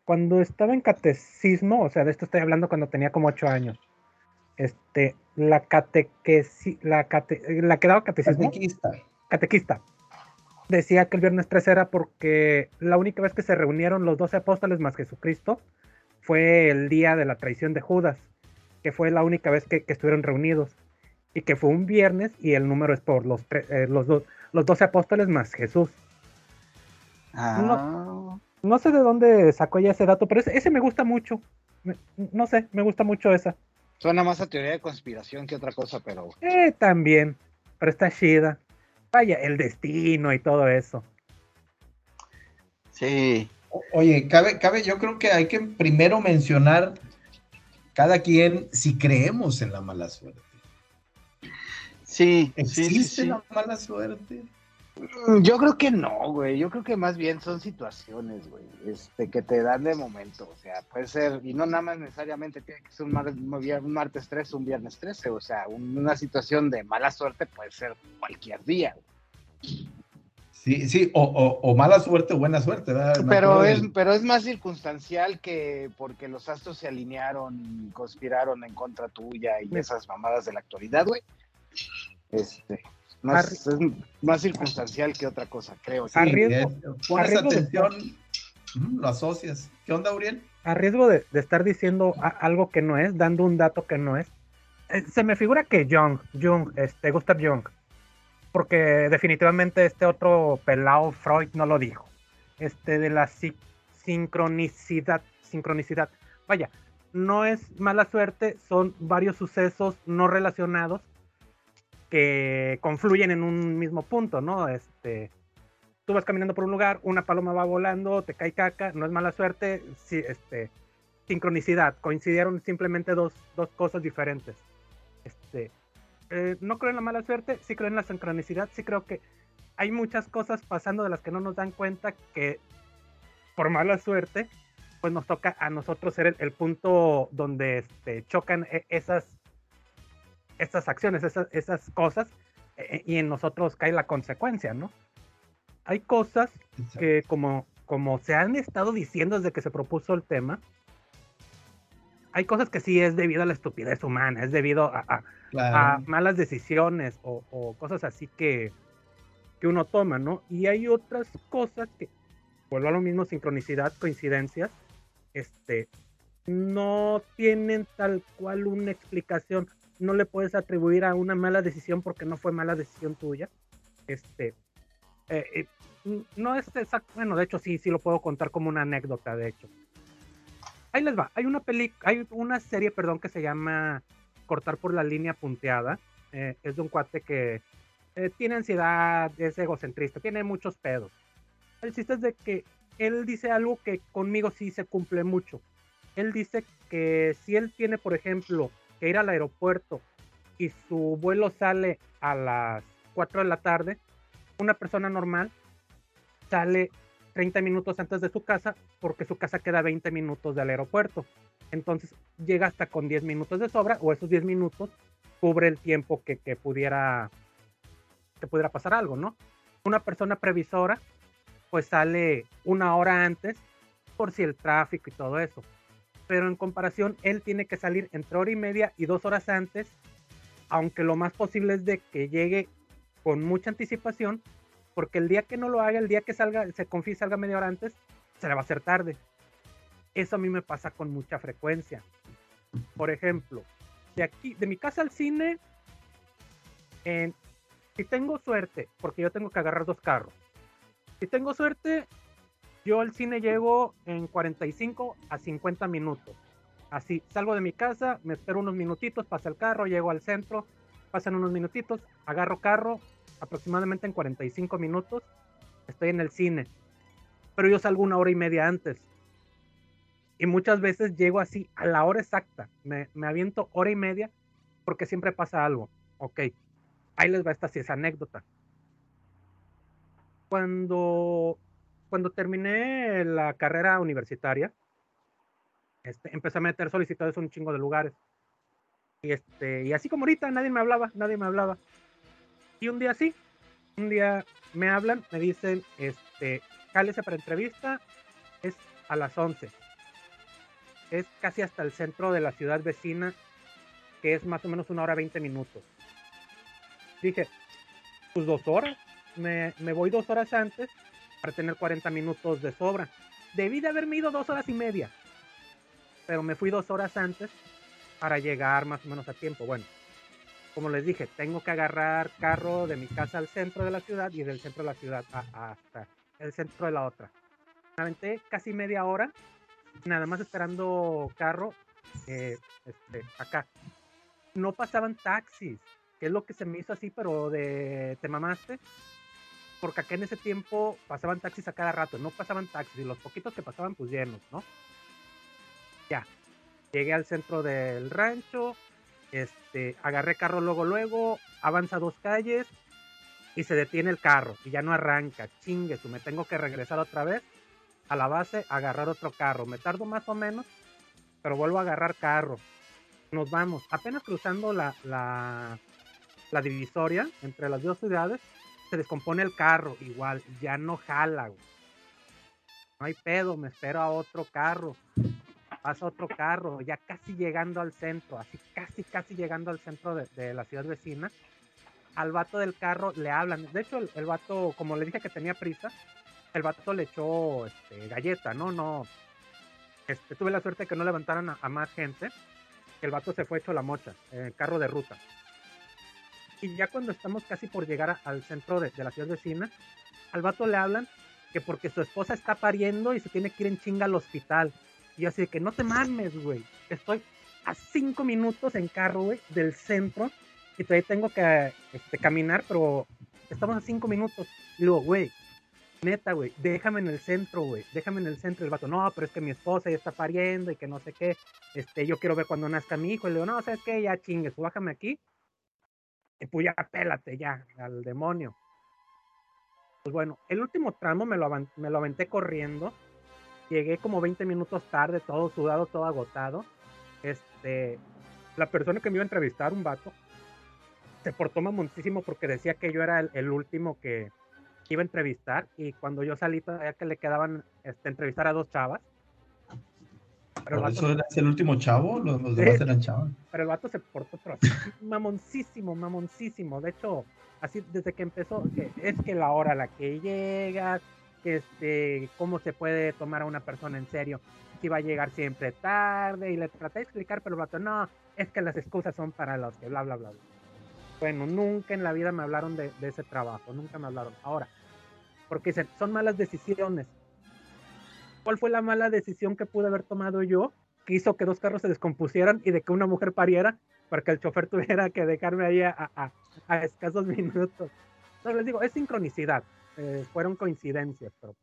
Cuando estaba en catecismo, o sea, de esto estoy hablando cuando tenía como ocho años. Este, la catequesi, la, cate, la que daba catecismo. Catequista. Catequista. Decía que el viernes 3 era porque la única vez que se reunieron los doce apóstoles más Jesucristo fue el día de la traición de Judas, que fue la única vez que, que estuvieron reunidos. Y que fue un viernes y el número es por los, eh, los dos los doce apóstoles más Jesús. Ah. No, no, sé de dónde sacó ya ese dato, pero ese, ese me gusta mucho. Me, no sé, me gusta mucho esa. Suena más a teoría de conspiración que otra cosa, pero. Eh, también. Pero está chida. Vaya, el destino y todo eso. Sí. Oye, cabe, cabe, yo creo que hay que primero mencionar cada quien si creemos en la mala suerte. Sí, ¿Existe sí. la mala suerte? Mm, Yo creo que no, güey. Yo creo que más bien son situaciones, güey, este, que te dan de momento. O sea, puede ser, y no nada más necesariamente tiene que ser un, mar- un martes 13, un viernes 13. O sea, un- una situación de mala suerte puede ser cualquier día. güey. Sí, sí, o, o- o mala suerte o buena suerte, ¿verdad? Pero es, del- pero es más circunstancial que porque los astros se alinearon y conspiraron en contra tuya y esas mamadas de la actualidad, güey. Este, más, es más circunstancial que otra cosa, creo. Sí, a riesgo- es- pones a riesgo de- atención, lo asocias. ¿Qué onda, Uriel? a riesgo de, de estar diciendo a- algo que no es, dando un dato que no es, eh, se me figura que Jung, Jung, este, Gustav Jung, porque definitivamente este otro pelado Freud no lo dijo, este de la si- sincronicidad, sincronicidad, vaya, no es mala suerte, son varios sucesos no relacionados que confluyen en un mismo punto, ¿no? Este, tú vas caminando por un lugar, una paloma va volando, te cae caca, no es mala suerte, sí, este, sincronicidad, coincidieron simplemente dos, dos cosas diferentes. Este, eh, no creo en la mala suerte, sí creo en la sincronicidad, sí creo que hay muchas cosas pasando de las que no nos dan cuenta que por mala suerte, pues nos toca a nosotros ser el, el punto donde este, chocan e- esas, esas acciones, esas, esas cosas, eh, y en nosotros cae la consecuencia, ¿no? Hay cosas que como, como se han estado diciendo desde que se propuso el tema, hay cosas que sí es debido a la estupidez humana, es debido a, a- Claro. a malas decisiones o, o cosas así que, que uno toma, ¿no? Y hay otras cosas que, vuelvo a lo mismo, sincronicidad, coincidencias, este, no tienen tal cual una explicación, no le puedes atribuir a una mala decisión porque no fue mala decisión tuya, este, eh, eh, no es exacto, bueno, de hecho sí, sí lo puedo contar como una anécdota, de hecho. Ahí les va, hay una peli, hay una serie, perdón, que se llama Cortar por la línea punteada. eh, es de un cuate que eh, tiene ansiedad, es egocentrista, tiene muchos pedos. El chiste es de que él dice algo que conmigo sí se cumple mucho. Él dice que si él tiene, por ejemplo, que ir al aeropuerto y su vuelo sale a las 4 de la tarde, una persona normal sale 30 minutos antes de su casa porque su casa queda 20 minutos del aeropuerto. Entonces llega hasta con 10 minutos de sobra o esos 10 minutos cubre el tiempo que, que pudiera que pudiera pasar algo, ¿no? Una persona previsora pues sale una hora antes por si el tráfico y todo eso. Pero en comparación, él tiene que salir entre hora y media y dos horas antes, aunque lo más posible es de que llegue con mucha anticipación, porque el día que no lo haga, el día que salga, se confíe salga media hora antes, se le va a hacer tarde. Eso a mí me pasa con mucha frecuencia. Por ejemplo, de aquí, de mi casa al cine, en- si tengo suerte, porque yo tengo que agarrar dos carros, si tengo suerte, yo al cine llego en 45 a 50 minutos. Así, salgo de mi casa, me espero unos minutitos, pasa el carro, llego al centro, pasan unos minutitos, agarro carro, aproximadamente en 45 minutos, estoy en el cine. Pero yo salgo una hora y media antes. Y muchas veces llego así a la hora exacta. Me, me aviento hora y media porque siempre pasa algo. Ok, ahí les va esta sí es anécdota. Cuando, cuando terminé la carrera universitaria, este, empecé a meter solicitudes en un chingo de lugares. Y, este, y así como ahorita, nadie me hablaba, nadie me hablaba. Y un día sí, un día me hablan, me dicen, este, cálese para entrevista, es a las 11. Es casi hasta el centro de la ciudad vecina, que es más o menos una hora 20 minutos. Dije, pues dos horas, me, me voy dos horas antes para tener 40 minutos de sobra. Debí de haberme ido dos horas y media, pero me fui dos horas antes para llegar más o menos a tiempo. Bueno, como les dije, tengo que agarrar carro de mi casa al centro de la ciudad y del centro de la ciudad a- hasta el centro de la otra. Aventé casi media hora, nada más esperando carro eh, este, acá. No pasaban taxis, que es lo que se me hizo así, pero de te mamaste. Porque acá en ese tiempo pasaban taxis a cada rato, no pasaban taxis, y los poquitos que pasaban, pues llenos, ¿no? Ya, llegué al centro del rancho, Este, agarré carro luego, luego, avanza dos calles y se detiene el carro y ya no arranca. Chingue, me tengo que regresar otra vez a la base, agarrar otro carro. Me tardo más o menos, pero vuelvo a agarrar carro. Nos vamos, apenas cruzando la, la, la divisoria entre las dos ciudades, se descompone el carro, igual, ya no jala, güey. No hay pedo, me espero a otro carro. Pasa otro carro, ya casi llegando al centro, así casi, casi llegando al centro de, la ciudad vecina. Al vato del carro le hablan. De hecho, el, el, vato, como le dije que tenía prisa, el vato le echó este, galleta, ¿no? No. Este, tuve la suerte de que no levantaran a, más gente. El vato se fue hecho la mocha, eh, carro de ruta. Y ya cuando estamos casi por llegar al centro de, de, la ciudad vecina, al vato le hablan que porque su esposa está pariendo y se tiene que ir en chinga al hospital. Y así de que no te mames, güey. Estoy a cinco minutos en carro, güey, del centro. Y todavía tengo que este, caminar, pero estamos a cinco minutos. Y luego, güey, neta, güey, déjame en el centro, güey. Déjame en el centro. El vato, no, pero es que mi esposa ya está pariendo y que no sé qué. Este, yo quiero ver cuando nazca mi hijo. Y le digo, no, ¿sabes qué? Ya chingues, bájame aquí y pues ya pélate ya al demonio. Pues bueno, el último tramo me lo, me lo aventé corriendo. Llegué como 20 minutos tarde, todo sudado, todo agotado. Este, la persona que me iba a entrevistar, un vato, se portó mamoncísimo porque decía que yo era el, el último que iba a entrevistar. Y cuando yo salí, todavía que le quedaban este, entrevistar a dos chavas. Pero ¿Por eso eras el último chavo? ¿Los, los demás eran chavos? Pero el vato se portó pero mamoncísimo, mamoncísimo. De hecho, así desde que empezó, que es que la hora a la que llegas, este, cómo se puede tomar a una persona en serio, que va a llegar siempre tarde, y le traté de explicar, pero el vato, no, es que las excusas son para los que bla, bla, bla. bla. Bueno, nunca en la vida me hablaron de, de ese trabajo, nunca me hablaron. Ahora, porque dicen, son malas decisiones. ¿Cuál fue la mala decisión que pude haber tomado yo? Que hizo que dos carros se descompusieran y de que una mujer pariera para que el chofer tuviera que dejarme ahí a, a, a escasos minutos. Entonces les digo, es sincronicidad. Eh, fueron coincidencias, pero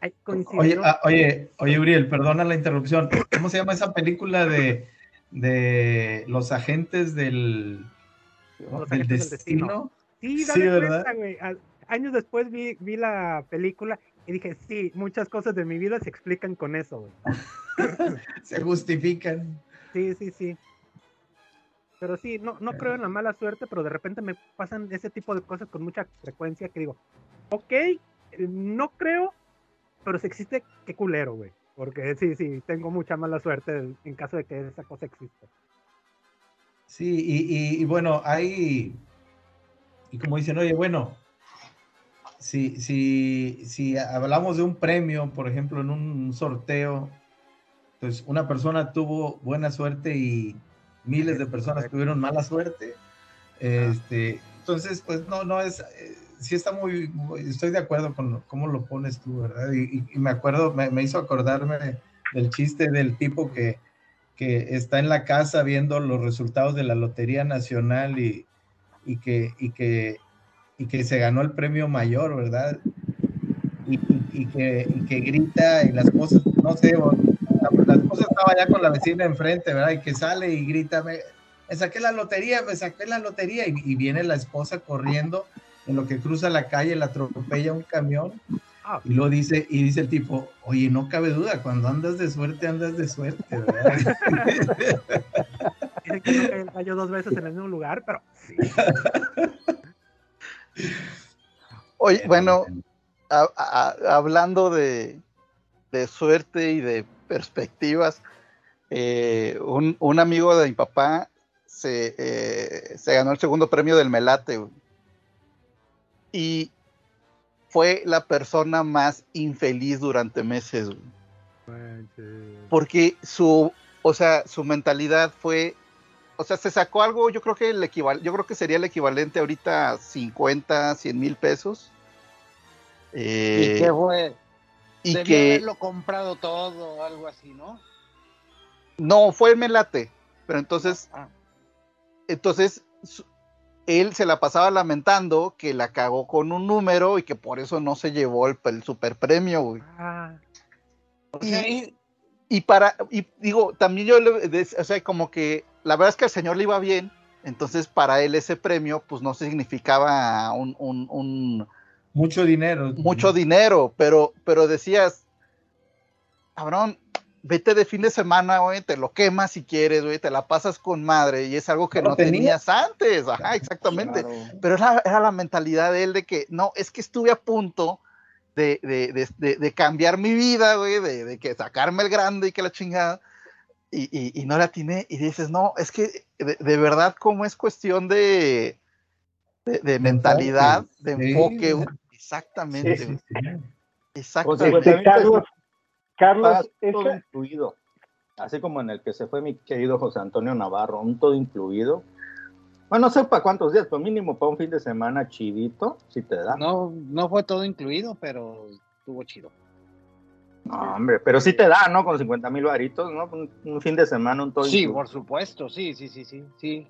hay Oye, ah, oye, oye, Uriel, perdona la interrupción. ¿Cómo se llama esa película de, de los agentes del, los del agentes destino? Del destino? Sí, sí, ¿verdad? Cuenta, Años después vi, vi la película y dije, sí, muchas cosas de mi vida se explican con eso, güey. se justifican. Sí, sí, sí. Pero sí, no, no creo en la mala suerte, pero de repente me pasan ese tipo de cosas con mucha frecuencia que digo, ok, no creo, pero si existe, qué culero, güey. Porque sí, sí, tengo mucha mala suerte en caso de que esa cosa exista. Sí, y, y, y bueno, hay, y como dicen, oye, bueno, si, si, si hablamos de un premio, por ejemplo, en un sorteo, pues una persona tuvo buena suerte y miles de personas tuvieron mala suerte. Este, entonces, pues no, no es, eh, sí está muy, muy, estoy de acuerdo con cómo lo pones tú, ¿verdad? Y, y me acuerdo, me, me, hizo acordarme del chiste del tipo que, que está en la casa viendo los resultados de la Lotería Nacional y, y que, y que y que se ganó el premio mayor, ¿verdad? Y, y, que, y que, grita y las cosas, no sé, esposa estaba ya con la vecina enfrente, ¿verdad? Y que sale y grita, me, me saqué la lotería, me saqué la lotería, y, y, viene la esposa corriendo, en lo que cruza la calle, la atropella un camión, y lo dice, y dice el tipo, oye, no cabe duda, cuando andas de suerte, andas de suerte, ¿verdad? Dice que no cayó dos veces en el mismo lugar, pero sí. Oye, bueno, a, a, hablando de, de, suerte y de perspectivas, eh, un, un, amigo de mi papá se, eh, se, ganó el segundo premio del Melate y fue la persona más infeliz durante meses. Porque su, o sea, su mentalidad fue o sea, se sacó algo, yo creo que el equival, yo creo que sería el equivalente ahorita a 50, 100 mil pesos. Eh, ¿Y qué fue? Y Debía que haberlo comprado todo o algo así, ¿no? No, fue el melate, pero entonces, Ah, entonces su- él se la pasaba lamentando que la cagó con un número y que por eso no se llevó el, el super premio, güey. Ah, o sea, y- Y para, y digo, también yo, le- o sea, como que la verdad es que al señor le iba bien, entonces para él ese premio pues no significaba un, un, un mucho dinero. Mucho dinero, pero, pero decías, cabrón, vete de fin de semana, güey, te lo quemas si quieres, güey, te la pasas con madre y es algo que no, tenías antes, ajá, exactamente. Pero era, era, la mentalidad de él de que, no, es que estuve a punto de, de, de, de cambiar mi vida, güey, de, que sacarme el grande y que la chingada, y, y, y no la tiene, y dices, no, es que de, verdad como es cuestión de, de, mentalidad, de enfoque, exactamente. Exactamente. Carlos, Carlos, es todo incluido. Así como en el que se fue mi querido José Antonio Navarro, un todo incluido. Bueno, no sé para cuántos días, pero mínimo para un fin de semana chidito, si te da. No, no fue todo incluido, pero estuvo chido. No, hombre, pero sí te da, ¿no? Con 50 mil varitos, ¿no? Un, fin de semana, un todo Sí, por supuesto, sí, sí, sí, sí, sí.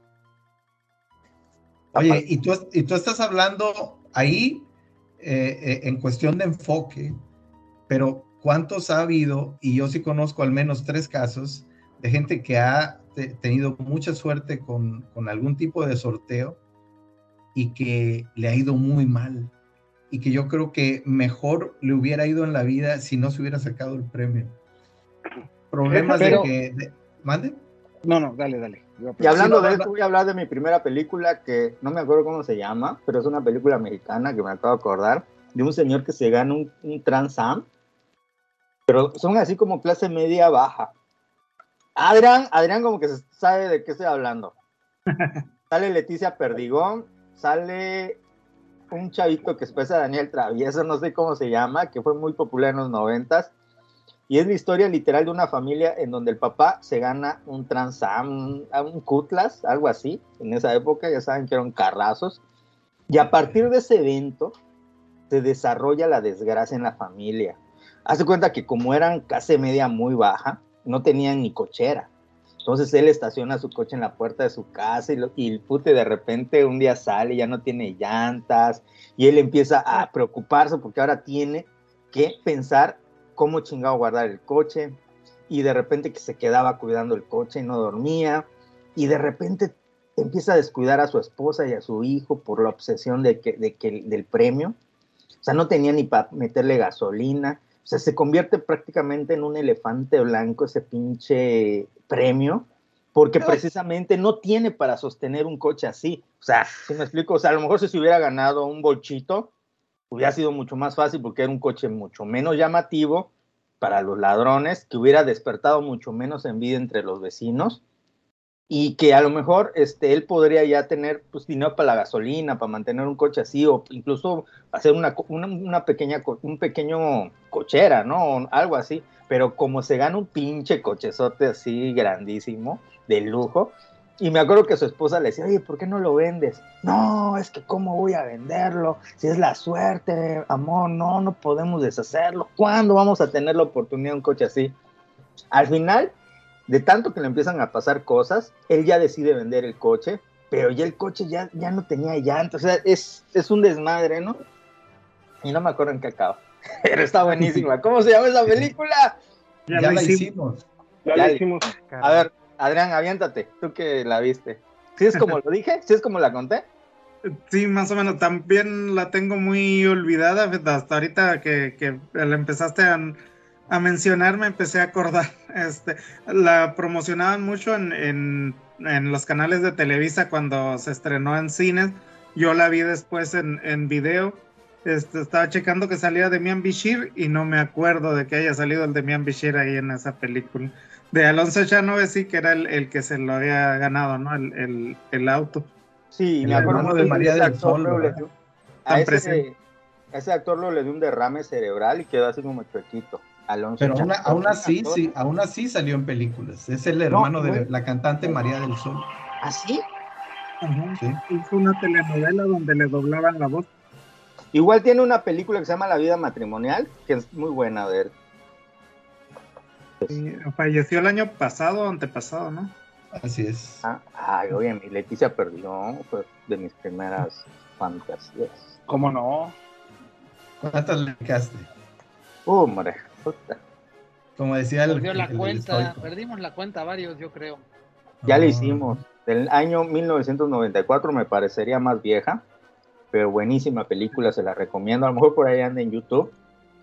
Oye, y tú, y tú estás hablando ahí eh, eh, en cuestión de enfoque, pero ¿cuántos ha habido? Y yo sí conozco al menos tres casos de gente que ha tenido mucha suerte con, con, algún tipo de sorteo y que le ha ido muy mal. Y que yo creo que mejor le hubiera ido en la vida si no se hubiera sacado el premio. Problemas de que... ¿Mande? No, no, dale, dale. Y hablando de esto, voy a hablar de mi primera película que no me acuerdo cómo se llama, pero es una película mexicana que me acabo de acordar, de un señor que se gana un, un Transam, pero son así como clase media baja. Adrián, Adrián como que sabe de qué estoy hablando. sale Leticia Perdigón, sale un chavito que es Daniel Travieso, no sé cómo se llama, que fue muy popular en los noventas, y es la historia literal de una familia en donde el papá se gana un Transam, un, un Cutlass, algo así. En esa época ya saben que eran carrazos. Y a partir de ese evento se desarrolla la desgracia en la familia. Hace cuenta que como eran clase media muy baja, no tenían ni cochera. Entonces él estaciona su coche en la puerta de su casa y, y el pute de repente un día sale, ya no tiene llantas y él empieza a preocuparse porque ahora tiene que pensar cómo chingado guardar el coche, y de repente que se quedaba cuidando el coche y no dormía, y de repente empieza a descuidar a su esposa y a su hijo por la obsesión de que, de que, del premio. O sea, no tenía ni para meterle gasolina. O sea, se convierte prácticamente en un elefante blanco ese pinche premio, porque precisamente no tiene para sostener un coche así. O sea, si me explico, o sea, a lo mejor si se hubiera ganado un bolchito, hubiera sido mucho más fácil porque era un coche mucho menos llamativo para los ladrones, que hubiera despertado mucho menos envidia entre los vecinos y que a lo mejor este, él podría ya tener pues, dinero para la gasolina, para mantener un coche así o incluso hacer una, una, pequeña, un pequeño cochera, ¿no? O algo así. Pero como se gana un pinche cochezote así grandísimo, de lujo, y me acuerdo que su esposa le decía, oye, ¿por qué no lo vendes? No, es que ¿cómo voy a venderlo? Si es la suerte, amor, no, no podemos deshacerlo. ¿Cuándo vamos a tener la oportunidad de un coche así? Al final, de tanto que le empiezan a pasar cosas, él ya decide vender el coche, pero ya el coche ya, ya no tenía llantas. O sea, es, es un desmadre, ¿no? Y no me acuerdo en qué acaba. Pero está buenísima. ¿Cómo se llama esa película? Ya, la hicimos. Ya, la hicimos. A ver, Adrián, aviéntate, tú que la viste. ¿Sí es como lo dije? ¿Sí es como la conté? Sí, más o menos. También la tengo muy olvidada. Hasta ahorita que, que la empezaste a, a, mencionar, me empecé a acordar. Este, la promocionaban mucho en, en, en, los canales de Televisa cuando se estrenó en cines. Yo la vi después en, en video. Este, estaba checando que salía Demian Bichir y no me acuerdo de que haya salido el Demian Bichir ahí en esa película de Alonso sí que era el, que se lo había ganado, ¿no? El, el, auto. Sí, me acuerdo de María del Sol. a, ese, ese, actor lo le dio un derrame cerebral y quedó así como chuequito. Alonso Pero aún, así, sí, aún así salió en películas. Es el hermano de la cantante María del Sol. ¿Ah, sí? sí. Hizo una telenovela donde le doblaban la voz. Igual tiene una película que se llama La vida matrimonial, que es muy buena de él falleció el año pasado o antepasado, ¿no? Así es. Ah, ay, oye, mi Leticia perdió, fue de mis primeras fantasías. ¿Cómo no? ¿Cuántas le quedaste? Hombre, puta. Como decía el. Perdió la cuenta, perdimos la cuenta varios, yo creo. Ya Ah. le hicimos. Del año 1994 me parecería más vieja, pero buenísima película, se la recomiendo. A lo mejor por ahí anda en YouTube.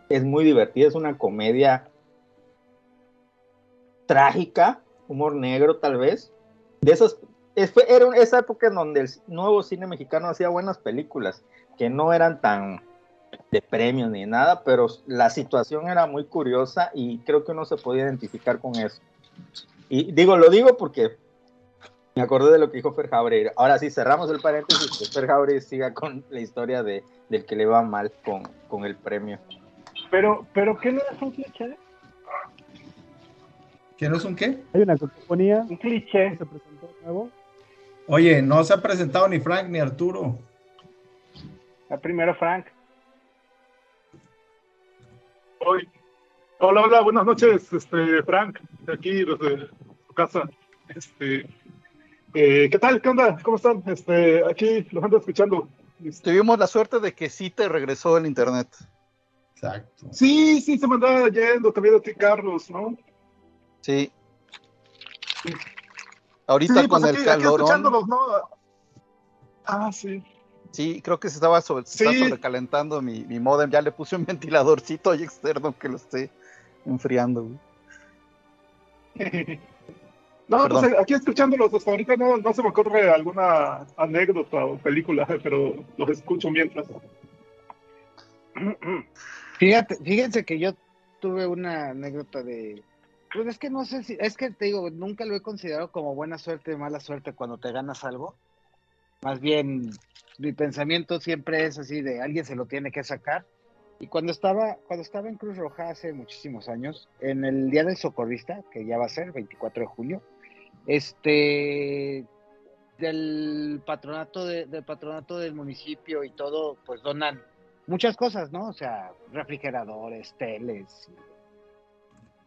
Es muy divertida, es una comedia trágica, humor negro tal vez. De esas, era esa época en donde el nuevo cine mexicano hacía buenas películas, que no eran tan de premios ni nada, pero la situación era muy curiosa y creo que uno se podía identificar con eso. Y digo, lo digo porque me acordé de lo que dijo Fer Jauregui. Ahora sí, cerramos el paréntesis, que Fer Jauregui siga con la historia de, del que le va mal con, con el premio. Pero, pero ¿qué no es un cliché? ¿Que no es un qué? Hay una cacofonía. Un cliché. Se presentó de nuevo. Oye, no se ha presentado ni Frank ni Arturo. La primero Frank. Hoy. Hola, hola, buenas noches, este, Frank, de aquí desde su casa. Este, eh, ¿Qué tal? ¿Qué onda? ¿Cómo están? Este, aquí los ando escuchando. Este, Tuvimos la suerte de que sí te regresó el internet. Exacto. sí, sí, se me andaba yendo también a ti, Carlos, ¿no? Sí. Ahorita Sí, con pues el aquí, aquí calorón. escuchándolos, ¿no? Ah, sí. Sí, creo que se estaba, sobre, se está Sí. sobrecalentando mi, mi modem. Ya le puse un ventiladorcito ahí externo que lo esté enfriando. güey. No, Perdón. pues aquí escuchándolos, hasta ahorita no, no se me ocurre alguna anécdota o película, pero los escucho mientras. Fíjate, fíjense que yo tuve una anécdota de. Pues es que no sé si. Es que te digo, nunca lo he considerado como buena suerte o mala suerte cuando te ganas algo. Más bien, mi pensamiento siempre es así: de alguien se lo tiene que sacar. Y cuando estaba, cuando estaba en Cruz Roja hace muchísimos años, en el Día del Socorrista, que ya va a ser 24 de julio, este del patronato de- del patronato del municipio y todo, pues donan muchas cosas, ¿no? O sea, refrigeradores, teles.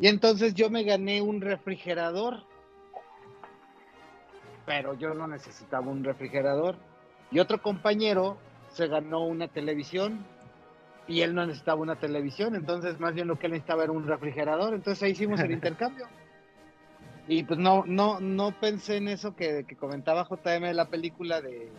Y entonces yo me gané un refrigerador, pero yo no necesitaba un refrigerador. Y otro compañero se ganó una televisión y él no necesitaba una televisión, entonces más bien lo que él necesitaba era un refrigerador, entonces ahí hicimos el intercambio. Y pues no, no, no pensé en eso que, que comentaba JM de la película de,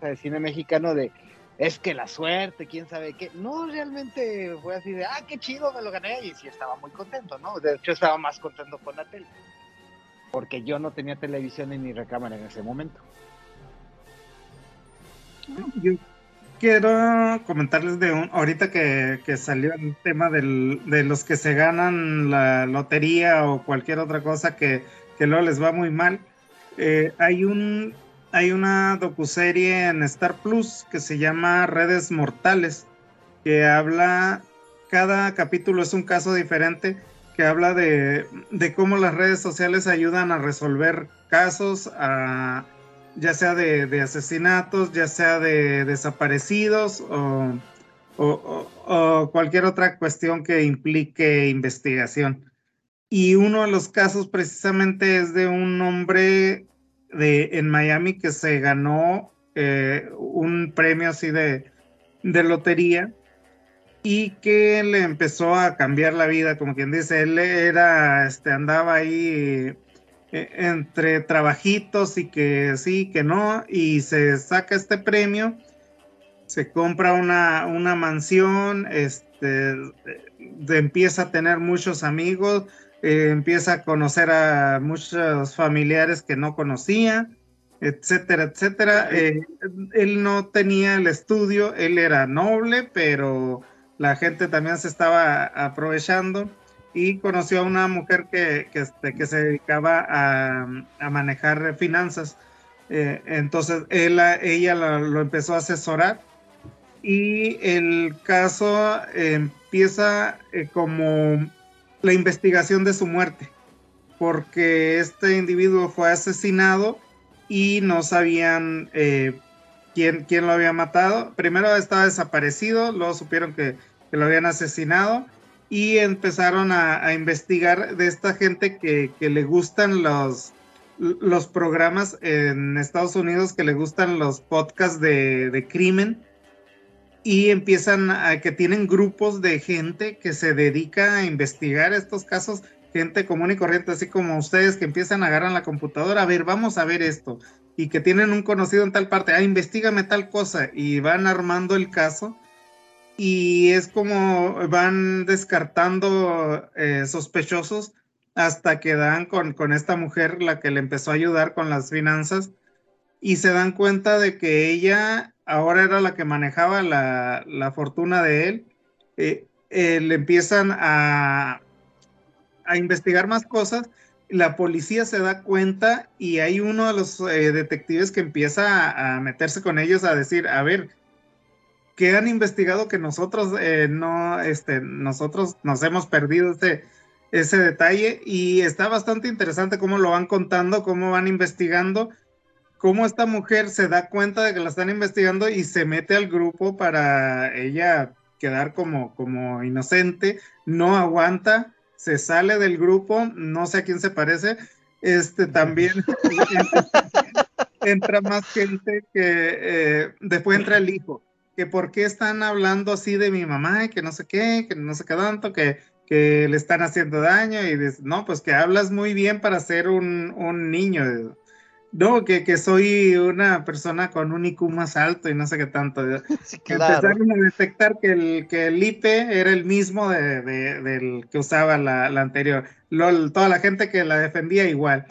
de- de cine mexicano de es que la suerte, quién sabe qué. No, realmente fue así de, ah, qué chido, me lo gané. Y sí estaba muy contento, ¿no? De hecho, estaba más contento con la tele. Porque yo no tenía televisión ni ni recámara en ese momento. Yo quiero comentarles de un, ahorita que, que salió el tema del- de los que se ganan la lotería o cualquier otra cosa que, que luego les va muy mal. Eh, hay un hay una docuserie en Star Plus que se llama Redes Mortales, que habla, cada capítulo es un caso diferente, que habla de, de cómo las redes sociales ayudan a resolver casos, ya sea de, asesinatos, ya sea de desaparecidos o- o- o cualquier otra cuestión que implique investigación. Y uno de los casos precisamente es de un hombre de, en Miami que se ganó eh, un premio así de, de lotería y que le empezó a cambiar la vida, como quien dice, él era, este, andaba ahí eh, entre trabajitos y que sí, que no, y se saca este premio, se compra una, una mansión, este, empieza a tener muchos amigos, eh, empieza a conocer a muchos familiares que no conocía, etcétera, etcétera. Eh, él no tenía el estudio, él era noble, pero la gente también se estaba aprovechando y conoció a una mujer que, que, este, que se dedicaba a, a manejar finanzas. Eh, entonces él, ella lo, lo empezó a asesorar y el caso empieza eh, como la investigación de su muerte, porque este individuo fue asesinado y no sabían eh, quién, quién lo había matado. Primero estaba desaparecido, luego supieron que, que lo habían asesinado y empezaron a, a investigar de esta gente que, que le gustan los, los programas en Estados Unidos, que le gustan los podcasts de, de crimen y empiezan a que tienen grupos de gente que se dedica a investigar estos casos gente común y corriente, así como ustedes que empiezan a agarrar la computadora, a ver, vamos a ver esto, y que tienen un conocido en tal parte, ah, investigame tal cosa, y van armando el caso, y es como van descartando eh, sospechosos hasta que dan con, con esta mujer, la que le empezó a ayudar con las finanzas, y se dan cuenta de que ella ahora era la que manejaba la, la fortuna de él. Eh, eh, le empiezan a, a investigar más cosas, la policía se da cuenta y hay uno de los eh, detectives que empieza a, meterse con ellos a decir, a ver, ¿qué han investigado que nosotros no, este, nosotros nos hemos perdido ese, ese detalle? Y está bastante interesante cómo lo van contando, cómo van investigando, cómo esta mujer se da cuenta de que la están investigando y se mete al grupo para ella quedar como, como inocente, no aguanta se sale del grupo, no sé a quién se parece, este también entra más gente que eh, después entra el hijo, que por qué están hablando así de mi mamá y que no sé qué, que no sé qué tanto, que, que le están haciendo daño y dice, no, pues que hablas muy bien para ser un, un niño. No, que, que, soy una persona con un IQ más alto y no sé qué tanto. Sí, claro. Empezaron a detectar que el, que el IP era el mismo de, de, del que usaba la, la anterior. Lo, toda la gente que la defendía igual.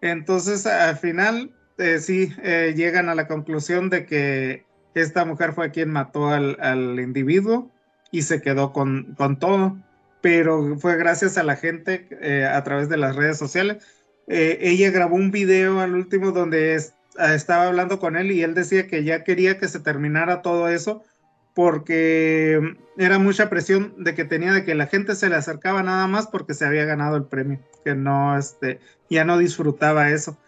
Entonces, al final, eh, sí, eh, llegan a la conclusión de que esta mujer fue quien mató al, al individuo y se quedó con, con, todo. Pero fue gracias a la gente eh, a través de las redes sociales eh, ella grabó un video al último donde es, estaba hablando con él y él decía que ya quería que se terminara todo eso porque era mucha presión de que tenía de que la gente se le acercaba nada más porque se había ganado el premio, que no, este, ya no disfrutaba eso.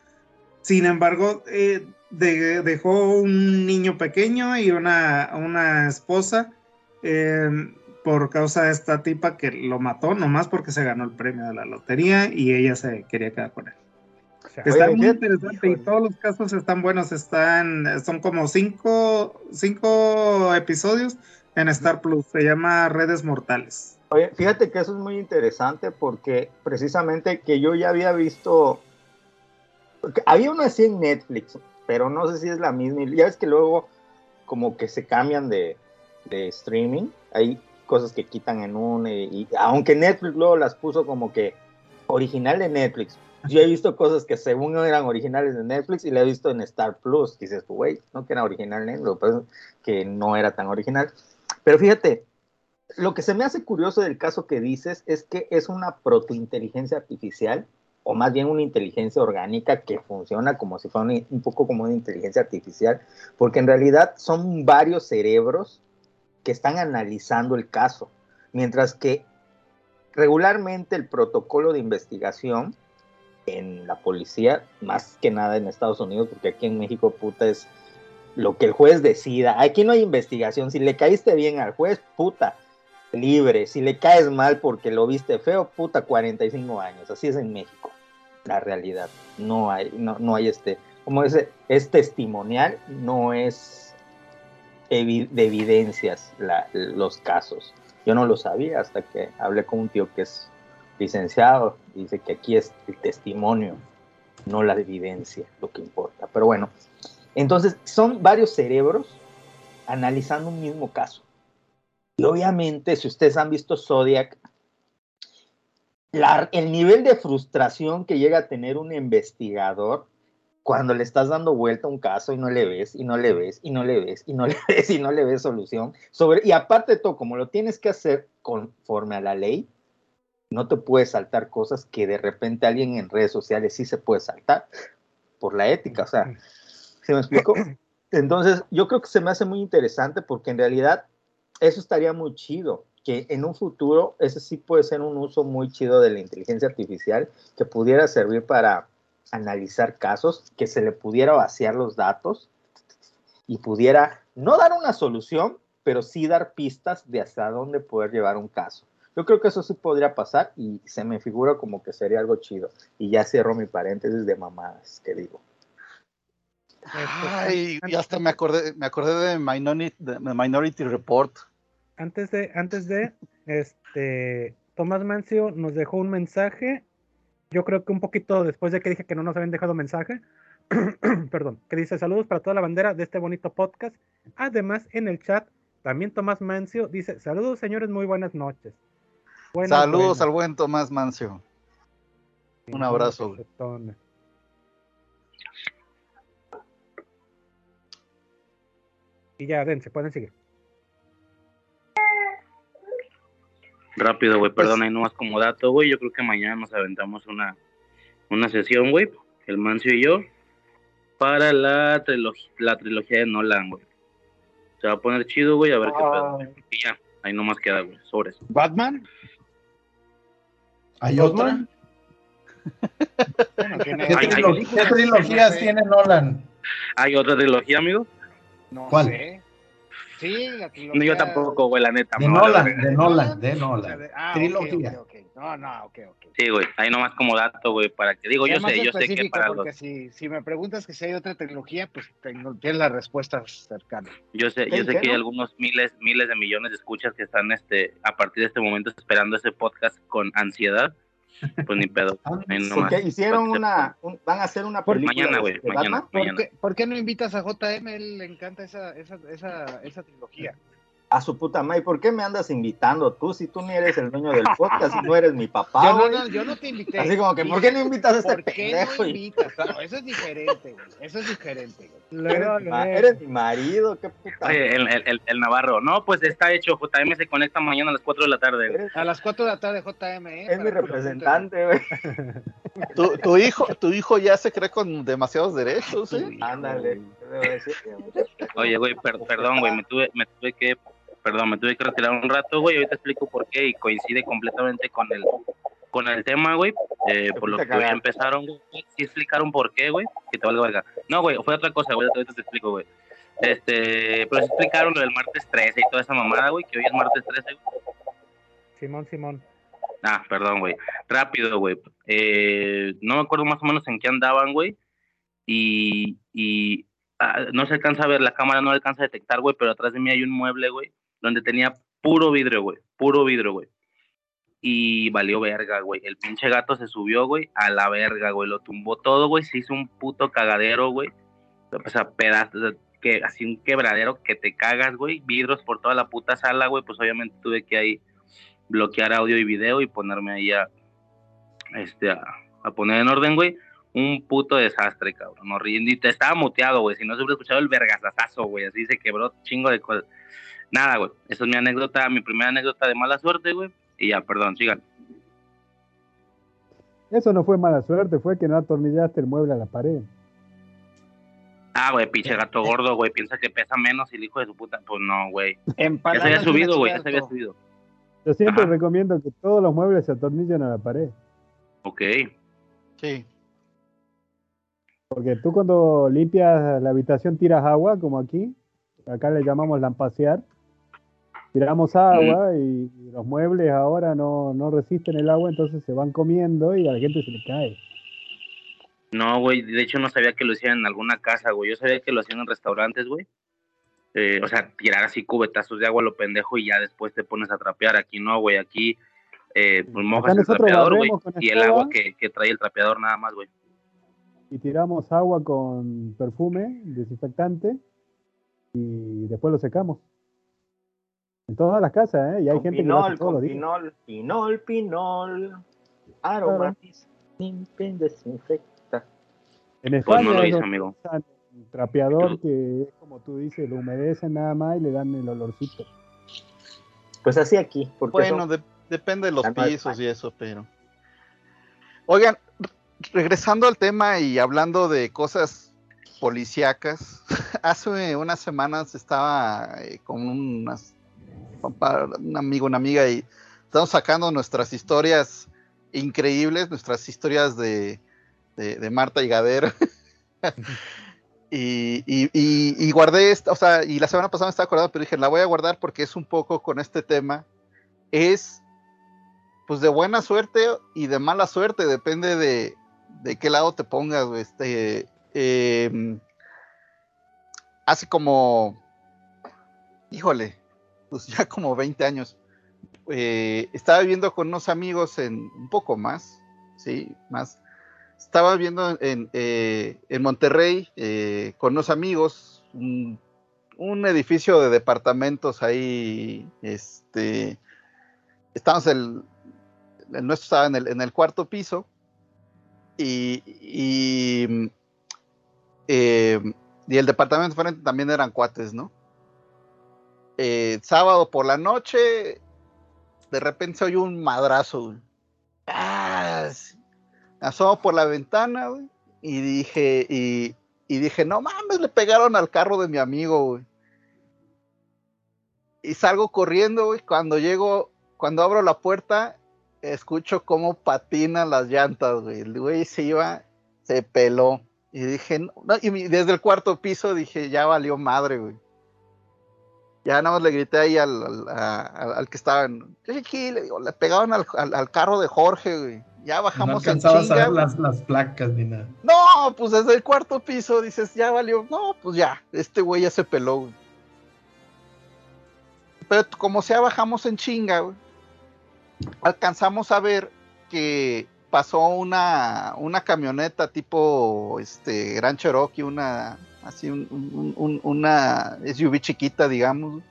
Sin embargo, eh, de, dejó un niño pequeño y una, una esposa. Eh, por causa de esta tipa que lo mató nomás porque se ganó el premio de la lotería y ella se quería quedar con él. Está muy interesante y todos los casos están buenos, están, son como cinco, cinco episodios en Star Plus, se llama Redes Mortales. Oye, fíjate que eso es muy interesante porque precisamente que yo ya había visto, había uno así en Netflix, pero no sé si es la misma, ya es que luego como que se cambian de, de streaming, hay cosas que quitan en un, y, y, aunque Netflix luego las puso como que original de Netflix. Yo he visto cosas que según eran originales de Netflix y la he visto en Star Plus. Dices, güey, no que era original Netflix, pues, que no era tan original. Pero fíjate, lo que se me hace curioso del caso que dices es que es una protointeligencia artificial, o más bien una inteligencia orgánica que funciona como si fuera un, un poco como una inteligencia artificial, porque en realidad son varios cerebros que están analizando el caso, mientras que regularmente el protocolo de investigación en la policía, más que nada en Estados Unidos, porque aquí en México, puta, es lo que el juez decida. Aquí no hay investigación. Si le caíste bien al juez, puta, libre. Si le caes mal porque lo viste feo, puta, 45 años. Así es en México, la realidad. No hay, no, no hay este, como es testimonial, no es de evidencias los casos. Yo no lo sabía hasta que hablé con un tío que es licenciado dice que aquí es el testimonio, no la evidencia, lo que importa. Pero bueno, entonces son varios cerebros analizando un mismo caso. Y obviamente, si ustedes han visto Zodiac, el nivel de frustración que llega a tener un investigador cuando le estás dando vuelta a un caso y no le ves, y no le ves, y no le ves, y no le ves, y no le ves solución. Sobre, y aparte de todo, como lo tienes que hacer conforme a la ley, no te puedes saltar cosas que de repente alguien en redes sociales sí se puede saltar por la ética. O sea, ¿se me explico? Entonces, yo creo que se me hace muy interesante porque en realidad eso estaría muy chido, que en un futuro ese sí puede ser un uso muy chido de la inteligencia artificial que pudiera servir para analizar casos, que se le pudiera vaciar los datos y pudiera no dar una solución, pero sí dar pistas de hasta dónde poder llevar un caso. Yo creo que eso sí podría pasar y se me figura como que sería algo chido. Y ya cierro mi paréntesis de mamadas que digo. Ay, y hasta me acordé, me acordé de Minority, de Minority Report. Antes de, antes de, este, Tomás Mancio nos dejó un mensaje. Yo creo que un poquito después de que dije que no nos habían dejado mensaje. Perdón, que dice saludos para toda la bandera de este bonito podcast. Además, en el chat, también Tomás Mancio dice saludos señores, muy buenas noches. Buenas, Saludos buenas. al buen Tomás Mancio. Un abrazo. Y ya, dense, pueden seguir. Rápido, güey, perdón, ahí nomás como dato, güey. Yo creo que mañana nos aventamos una, una sesión, güey, el Mancio y yo, para la, trilog- la trilogía de Nolan, güey. Se va a poner chido, güey, a ver qué pedo. Y ya, ahí nomás queda, güey, sobres. ¿Batman? ¿Hay otra? Bueno, tiene- ¿Qué, trilogías tiene Nolan? ¿Hay otra trilogía, amigo? No ¿Cuál? sé. Sí, la trilogía. No, yo tampoco, güey, la neta. De Nolan, de Nolan, de Nolan. ah, Trilogía. No, no, ok, ok. Sí, güey, ahí nomás como dato, güey, para que digo, yo sé, yo sé que para los, porque si, si me preguntas que si hay otra trilogía, pues tengo, tienes las respuestas cercanas. yo sé, ¿Qué yo sé que hay algunos miles, miles de millones de escuchas que están, este, a partir de este momento esperando ese podcast con ansiedad, pues ni pedo, nomás. Porque hicieron una, un- van a hacer una Por- película mañana, güey, de mañana. Batman. ¿Por qué, por qué no invitas a JM? Él le encanta esa, esa, esa, esa trilogía. A su puta madre, ¿por qué me andas invitando tú si tú ni eres el dueño del podcast y no eres mi papá? Yo no, no, yo no te invité. Así como que, ¿por qué no invitas a este ¿Por qué pendejo? no invitas? Eso es diferente, güey. Eso es diferente, güey. Eres, mi ma- luego. eres mi marido, qué puta. Oye, el, el, el- el Navarro, no, pues está hecho, JM se conecta mañana a las 4 de la tarde, güey. A las 4 de la tarde, JM. ¿eh? es mi representante, güey. Tu, tu hijo, tu hijo ya se cree con demasiados derechos, ¿eh? Ándale. ¿qué debo decir? Oye, güey, per- perdón, güey, me tuve, me tuve que, perdón, me tuve que retirar un rato, güey, ahorita explico por qué y coincide completamente con el, con el tema, güey, eh, por lo que empezaron, güey, sí explicaron por qué, güey, que te valga verga. No, güey, fue otra cosa, güey, ahorita te explico, güey. Este, pero sí explicaron lo del martes 13 y toda esa mamada, güey, que hoy es martes 13, güey. Simón, Simón. Ah, perdón, güey. Rápido, güey. Eh, no me acuerdo más o menos en qué andaban, güey. Y, y ah, no se alcanza a ver, la cámara no alcanza a detectar, güey, pero atrás de mí hay un mueble, güey, donde tenía puro vidrio, güey. Puro vidrio, güey. Y valió verga, güey. El pinche gato se subió, güey, a la verga, güey. Lo tumbó todo, güey. Se hizo un puto cagadero, güey. O sea, pedazos, que, así un quebradero que te cagas, güey. Vidrios por toda la puta sala, güey. Pues obviamente tuve que ahí bloquear audio y video y ponerme ahí a, este, a, poner en orden, güey. Un puto desastre, cabrón. Horrible. Y te estaba muteado, güey. Si no se hubiera escuchado el vergazazazo, güey. Así se quebró chingo de cosas. Nada, güey. Esa es mi anécdota, mi primera anécdota de mala suerte, güey. Y ya, perdón, sigan. Eso no fue mala suerte, fue que no atornillaste el mueble a la pared. Ah, güey, pinche gato gordo, güey. Piensa que pesa menos y el hijo de su puta. Pues no, güey. Ya se había subido, güey. Ya se había subido. Yo siempre Ajá. recomiendo que todos los muebles se atornillen a la pared. Ok. Sí. Porque tú cuando limpias la habitación tiras agua, como aquí, acá le llamamos lampasear, tiramos agua y los muebles ahora no, no resisten el agua, entonces se van comiendo y a la gente se le cae. No, güey, de hecho no sabía que lo hacían en alguna casa, güey. Yo sabía que lo hacían en restaurantes, güey. Eh, o sea, tirar así cubetazos de agua a lo pendejo y ya después te pones a trapear. Aquí no, güey, aquí eh, pues mojas el trapeador, güey, y el agua que, que trae el trapeador nada más, güey. Y tiramos agua con perfume, desinfectante, y después lo secamos. En todas las casas, ¿eh? Y hay Con gente que lo hace pinol, todos los con días. pinol, pinol, pinol. Aromatiza, limpia, desinfecta. En Pues España no lo es hice, donde amigo. usan un trapeador que como tú dices, lo humedecen nada más y le dan el olorcito. Pues así aquí, porque Bueno, de- depende de los de pisos y eso, pero. Oigan, re- regresando al tema y hablando de cosas policíacas, hace unas semanas estaba eh, con unas, un amigo, una amiga, y estamos sacando nuestras historias increíbles, nuestras historias de, de, Marta y Gader. Y, y, y- guardé esta, o sea, y la semana pasada me estaba acordando, pero dije, la voy a guardar porque es un poco con este tema. Es, pues, de buena suerte y de mala suerte, depende de, de qué lado te pongas, Este, em, hace como, híjole, pues ya como 20 años, eh, estaba viviendo con unos amigos en un poco más, sí, más. Estaba viviendo en, eh, en Monterrey eh, con unos amigos, un, edificio de departamentos ahí, este, estábamos el, el nuestro estaba en el, en el cuarto piso y, y, y el departamento frente también eran cuates, ¿no? Eh, sábado por la noche, de repente se un madrazo. Ah. Asomo por la ventana, y dije, y, dije, no mames, le pegaron al carro de mi amigo, güey. Y salgo corriendo, güey. Cuando llego, cuando abro la puerta, escucho cómo patinan las llantas, güey. El güey se iba, se peló. Y dije, desde el cuarto piso dije, ya valió madre, güey. Ya nada más le grité ahí al, al, a- al- al que estaba en. "Yo aquí", le digo, le pegaron al, carro de Jorge, güey. Ya No bajamos en alcanzabas a chinga, ver las, las placas ni nada. No, pues desde el cuarto piso dices, ya valió. No, pues ya, este güey ya se peló, güey. Pero como sea, bajamos en chinga, güey. Alcanzamos a ver que pasó una, una camioneta tipo este Gran Cherokee, una así un- un- un- una SUV chiquita, digamos.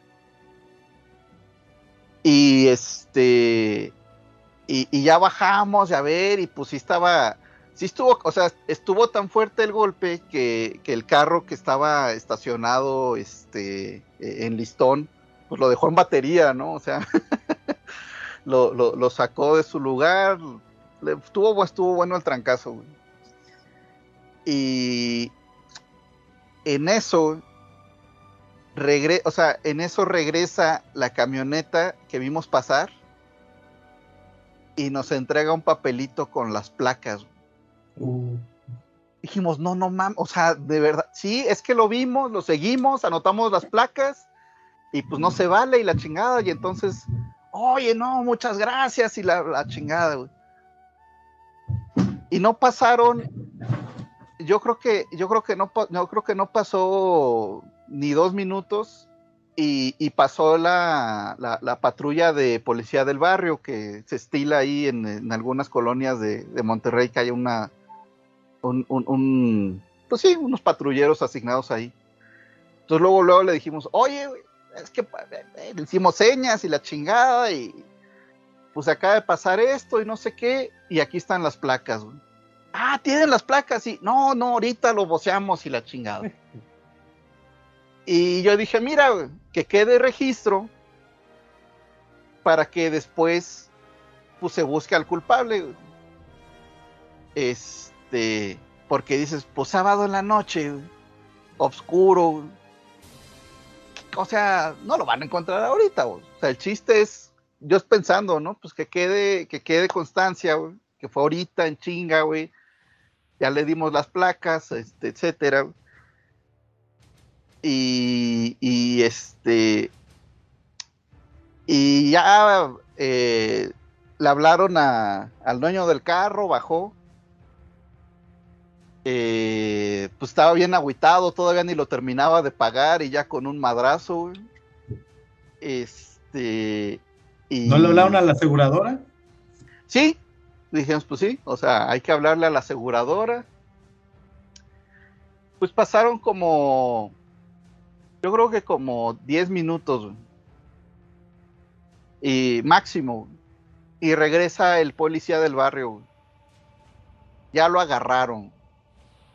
Y este y, ya bajamos a ver y pues sí estaba sí estuvo, o sea, estuvo tan fuerte el golpe que, el carro que estaba estacionado este, eh, en listón, pues lo dejó en batería, ¿no? O sea, lo sacó de su lugar, le- estuvo, estuvo bueno el trancazo, güey. Y en eso, regre o sea, en eso regresa la camioneta que vimos pasar y nos entrega un papelito con las placas. Uh, dijimos, no, no mames, o sea, de verdad, sí, es que lo vimos, lo seguimos, anotamos las placas y pues no se vale y la chingada, y entonces, oye, no, muchas gracias y la, la chingada, güey. Y no pasaron, yo creo que, yo creo que no, yo creo que no pasó ni dos minutos y, pasó la, la- la patrulla de policía del barrio que se estila ahí en, en algunas colonias de, de Monterrey que hay una, un, un- pues sí, unos patrulleros asignados ahí. Entonces luego, luego le dijimos, oye, es que eh, le hicimos señas y la chingada y pues acaba de pasar esto y no sé qué, y aquí están las placas, güey. Ah, tienen las placas, y no, no, ahorita lo boceamos y la chingada. Y yo dije, mira, que quede registro para que después pues se busque al culpable. Este, porque dices, pues sábado en la noche, oscuro. O sea, no lo van a encontrar ahorita. O sea, el chiste es, yo pensando, ¿no? Pues que quede, que quede constancia, que fue ahorita en chinga, güey. Ya le dimos las placas, este, etcétera. Y, y este, y ya eh, le hablaron a- al dueño del carro, bajó. Eh, pues estaba bien agüitado, todavía ni lo terminaba de pagar y ya con un madrazo, güey. Este. Y... ¿No le hablaron a la aseguradora? Sí, dijimos, pues sí, o sea, hay que hablarle a la aseguradora. Pues pasaron como, yo creo que como 10 minutos, y máximo, y regresa el policía del barrio. Ya lo agarraron.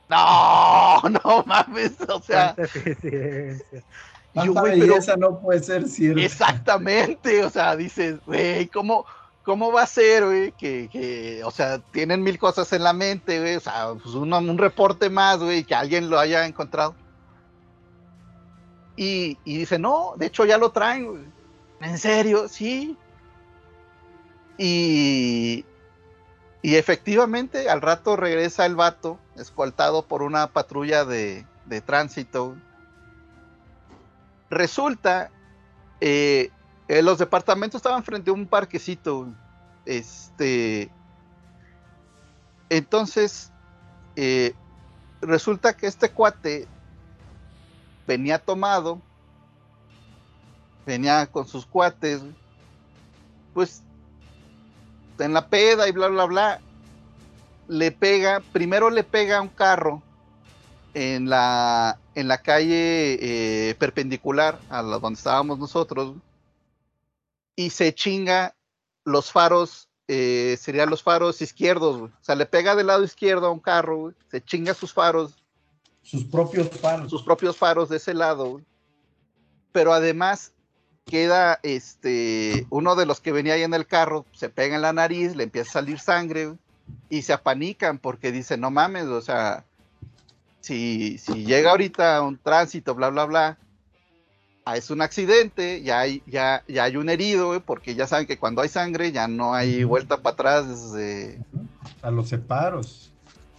No, no mames, o sea, Tanta güey, pero- belleza no puede ser cierto. Exactamente, o sea, dices, güey, ¿cómo, ¿cómo va a ser, güey? Que, que, o sea, tienen mil cosas en la mente, güey, o sea, pues uno- un reporte más, güey, que alguien lo haya encontrado. Y, y dice, no, de hecho ya lo traen, güey. ¿En serio? Sí. Y, y efectivamente, al rato regresa el vato, escoltado por una patrulla de, de tránsito. Resulta eh, eh, los departamentos estaban frente a un parquecito. Este. Entonces, eh, resulta que este cuate venía tomado, venía con sus cuates, pues en la peda y bla, bla, bla, le pega, primero le pega a un carro en la, en la calle eh, perpendicular a la donde estábamos nosotros y se chinga los faros, eh, serían los faros izquierdos, güey. o sea, le pega del lado izquierdo a un carro, güey, se chinga sus faros, Sus propios faros. sus propios faros de ese lado, güey. pero además queda este uno de los que venía ahí en el carro, se pega en la nariz, le empieza a salir sangre güey, y se apanican porque dicen, no mames, o sea, si, si llega ahorita un tránsito, bla, bla, bla, ah, es un accidente, ya hay, ya, ya hay un herido, porque ya saben que cuando hay sangre ya no hay vuelta para atrás. eh, A los separos.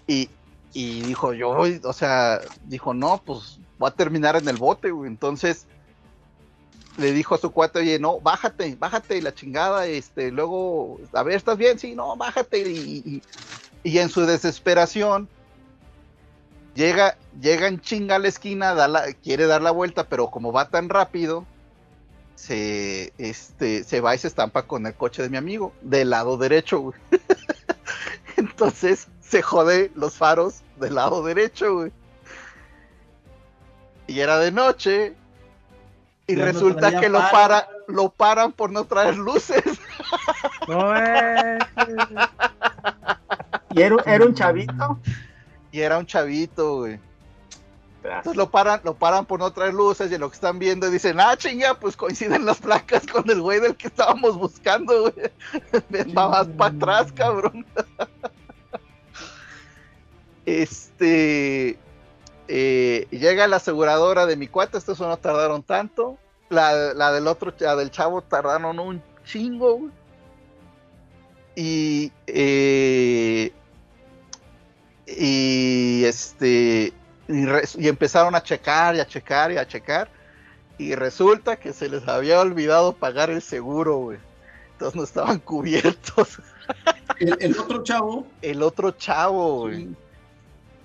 y, y dijo yo, o sea, dijo, no, pues voy a terminar en el bote, güey. Entonces le dijo a su cuate, oye, no, bájate, bájate y la chingada, este, luego, a ver, ¿estás bien? Sí, no, bájate. Y, y- y en su desesperación, llega, llega en chinga a la esquina, da la- quiere dar la vuelta, pero como va tan rápido, se, este, se va y se estampa con el coche de mi amigo, del lado derecho, güey. Entonces se jode los faros del lado derecho, güey. Y era de noche. Y Ya resulta que lo para, lo paran por no traer luces. No, eh, ¿Y era, era un chavito? Y era un chavito, güey. Entonces lo paran, lo paran por no traer luces y lo que están viendo dicen, ah, chinga, pues coinciden las placas con el güey del que estábamos buscando, güey. Va más para atrás, cabrón. este, eh, llega la aseguradora de mi cuate, estos no tardaron tanto. La, la del otro, la del chavo tardaron un chingo, güey. Y, eh, y este, y, empezaron a checar y a checar y a checar. Y resulta que se les había olvidado pagar el seguro, güey. Entonces no estaban cubiertos. El, el otro chavo, El otro chavo, güey. sí,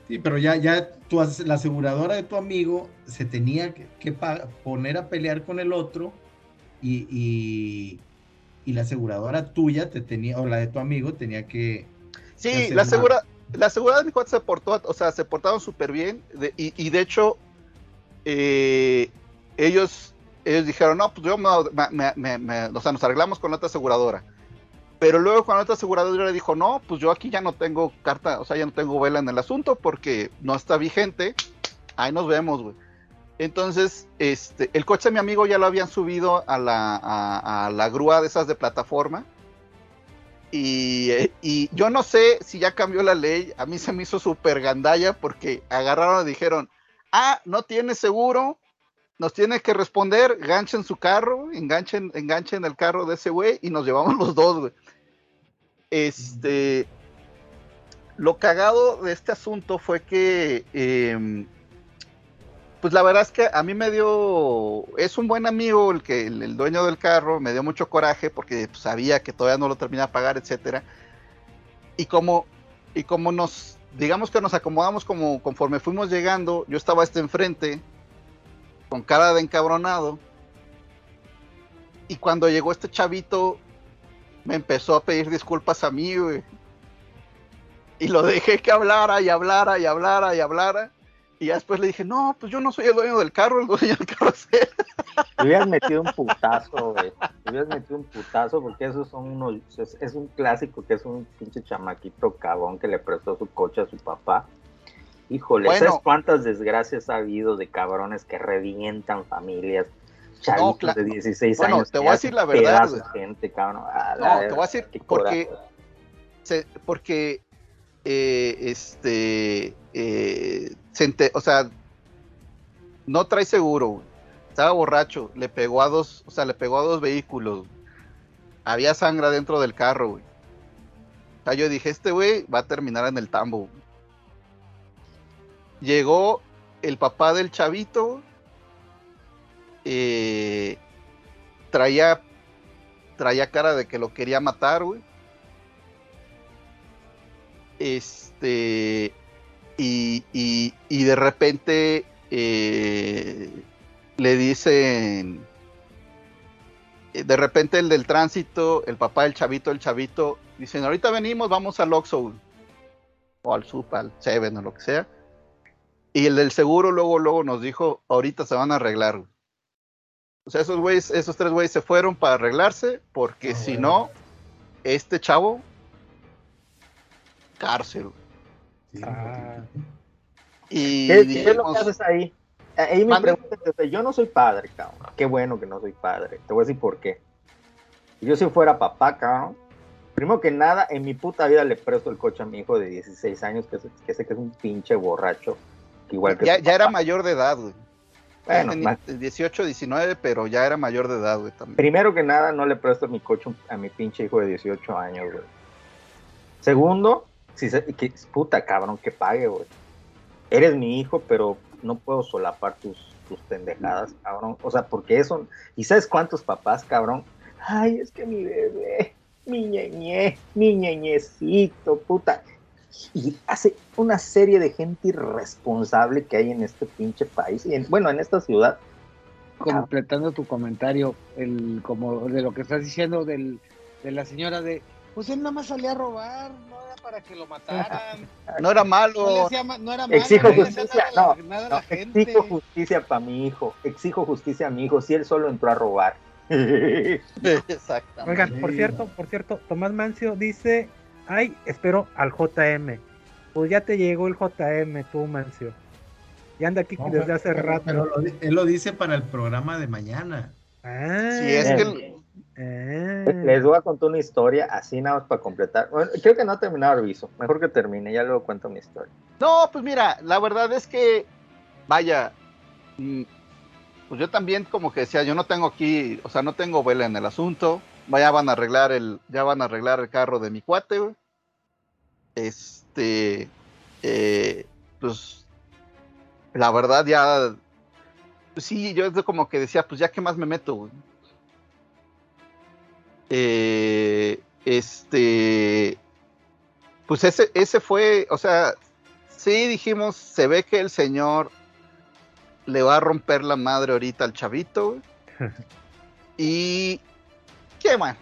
sí, pero ya, ya tu la aseguradora de tu amigo se tenía que, poner a pelear con el otro y, y, y la aseguradora tuya te tenía, o la de tu amigo tenía que... Sí, la ma. La seguridad de mi cuate se portó, o sea, se portaron súper bien. de- y, y de hecho, eh, ellos, ellos dijeron, no, pues yo me, me- me- o sea, nos arreglamos con la otra aseguradora. Pero luego con la otra aseguradora le dijo, no, pues yo aquí ya no tengo carta, o sea, ya no tengo vela en el asunto porque no está vigente. Ahí nos vemos, güey. Entonces, este, el coche de mi amigo ya lo habían subido a la, a- a la grúa de esas de plataforma. Y, yo no sé si ya cambió la ley, a mí se me hizo súper gandalla porque agarraron y dijeron, ah, no tiene seguro, nos tiene que responder, ganchen su carro, enganchen, enganchen el carro de ese güey y nos llevamos los dos, güey. Este, lo cagado de este asunto fue que, em, pues la verdad es que a mí me dio, es un buen amigo el que el, dueño del carro, me dio mucho coraje porque pues, sabía que todavía no lo terminaba de pagar, etcétera. Y como, y como nos, digamos que nos acomodamos como conforme fuimos llegando, yo estaba este enfrente, con cara de encabronado, y cuando llegó este chavito, me empezó a pedir disculpas a mí, güey. Y lo dejé que hablara y hablara y hablara y hablara. Y ya después le dije, no, pues yo no soy el dueño del carro, el dueño del carro es él. Te hubieras metido un putazo, güey. Te hubieras metido un putazo porque esos son unos. Es, es un clásico que es un pinche chamaquito cabón que le prestó su coche a su papá. Híjole, Bueno. ¿sabes cuántas desgracias ha habido de cabrones que revientan familias? Chavitos cla- de 16 Bueno, años. te voy a decir la verdad, gente, cabrón. No, te voy a decir porque, se- porque eh, este, eh, o sea, no trae seguro, güey. estaba borracho, le pegó a dos, o sea, le pegó a dos vehículos, había sangre dentro del carro, güey. Yo dije, este güey va a terminar en el tambo. Llegó el papá del chavito, eh, traía, traía cara de que lo quería matar, güey. Este, y, y, y de repente eh, le dicen, de repente el del tránsito, el papá, el chavito, el chavito, dicen, ahorita venimos, vamos al Oxxo, o al Sup, al Seven o lo que sea. Y el del seguro luego, luego nos dijo, ahorita se van a arreglar. güey. O sea, esos güeyes, esos tres güeyes se fueron para arreglarse, porque Ah, si bueno. no, este chavo, cárcel. güey. Ah. Y ¿Qué, qué es lo que haces ahí? Ahí me preguntan, yo no soy padre, cabrón. Qué bueno que no soy padre. Te voy a decir por qué. Si yo si fuera papá, cabrón, primero que nada, en mi puta vida le presto el coche a mi hijo de 16 años, que, sé- que sé que es un pinche borracho. que igual que ya, era mayor de edad, güey. Bueno, más- 18, 19, pero ya era mayor de edad, güey, también. Primero que nada, no le presto mi coche a mi pinche hijo de 18 años, güey. Segundo, si que, puta cabrón, que pague, güey. Eres mi hijo, pero no puedo solapar tus, tus pendejadas, cabrón. O sea, porque eso. ¿Y sabes cuántos papás, cabrón? Ay, es que mi bebé, mi ñeñe, mi ñeñecito, puta. Y hace una serie de gente irresponsable que hay en este pinche país. Y en- bueno, en esta ciudad. completando tu comentario, el como de lo que estás diciendo del, de la señora de, pues él nada más salía a robar, no para que lo mataran, No era no, le malo. no era malo, Exijo no justicia, nada no, nada gente. exijo justicia para mi hijo, exijo justicia a mi hijo, si él solo entró a robar. Exactamente. Oigan, por Sí. cierto, por cierto, Tomás Mancio dice, ay, espero al JM. Pues ya te llegó el JM, tú, Mancio. Ya anda aquí No, desde hace pero- rato. Pero lo di- él lo dice para el programa de mañana. Ah, Si es que el- ah. Les voy a contar una historia así nada más para completar. Bueno, creo que no ha terminado el viso, mejor que termine, ya luego cuento mi historia. No, pues mira, la verdad es que, vaya, mm, pues yo también como que decía, yo no tengo aquí, o sea, no tengo vela en el asunto. Ya van a arreglar el, ya van a arreglar el carro de mi cuate, güey. Este, eh, pues, la verdad ya, pues sí, yo como que decía, pues ya qué más me meto, güey. Eh, este, pues ese, ese fue, o sea, sí dijimos, se ve que el señor le va a romper la madre ahorita al chavito, y qué man.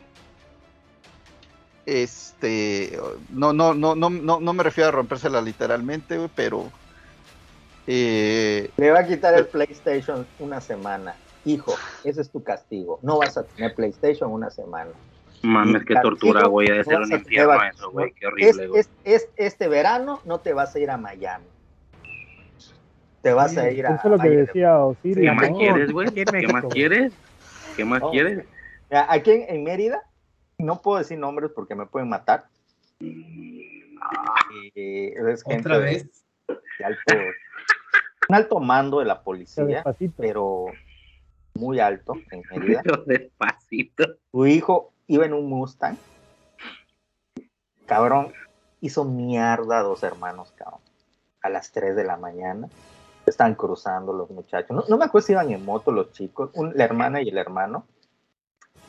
Este, no, no, no, no, no, no me refiero a rompérsela literalmente, pero eh, Le va a quitar el PlayStation una semana. Hijo, ese es tu castigo. No vas a tener PlayStation una semana. Mames, qué tortura, güey. Debe ser un infierno eso, güey. Qué horrible, güey. es- es- este verano no te vas a ir a Miami. Te vas a ir a. Eso es lo que de- decía Osiris. ¿Qué más quieres, güey? ¿Qué más quieres? ¿Qué más No. quieres? Aquí en, en Mérida, no puedo decir nombres porque me pueden matar. Eh, es gente Otra de- vez. de alto, un alto mando de la policía, pero muy alto en Mérida. Pero despacito. Tu hijo iba en un Mustang. Cabrón, hizo mierda a dos hermanos, cabrón. A las 3 de la mañana. Están cruzando los muchachos. No, no me acuerdo si iban en moto los chicos. un- la hermana y el hermano.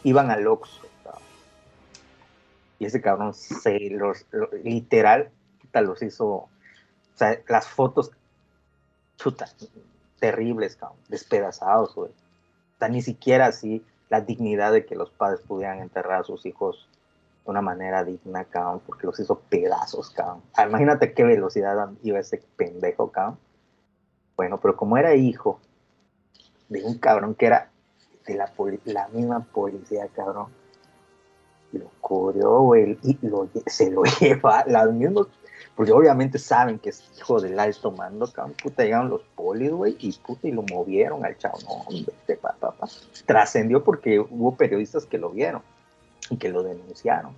Iban al Oxxo, cabrón. Y ese cabrón se los, lo- literal, los hizo. O sea, las fotos, chuta, terribles, cabrón. Despedazados, güey. Sea, ni siquiera así la dignidad de que los padres pudieran enterrar a sus hijos de una manera digna, cabrón, porque los hizo pedazos, cabrón. Ah, imagínate qué velocidad iba ese pendejo, cabrón. Bueno, pero como era hijo de un cabrón que era de la, la misma policía, cabrón, lo cubrió, güey, y se lo lleva, las mismas, porque obviamente saben que es hijo del alto mando, cabrón, puta, llegaron los polis, güey, y puta, y lo movieron al chavo, no, hombre, este pa, pa, pa. Trascendió porque hubo periodistas que lo vieron y que lo denunciaron.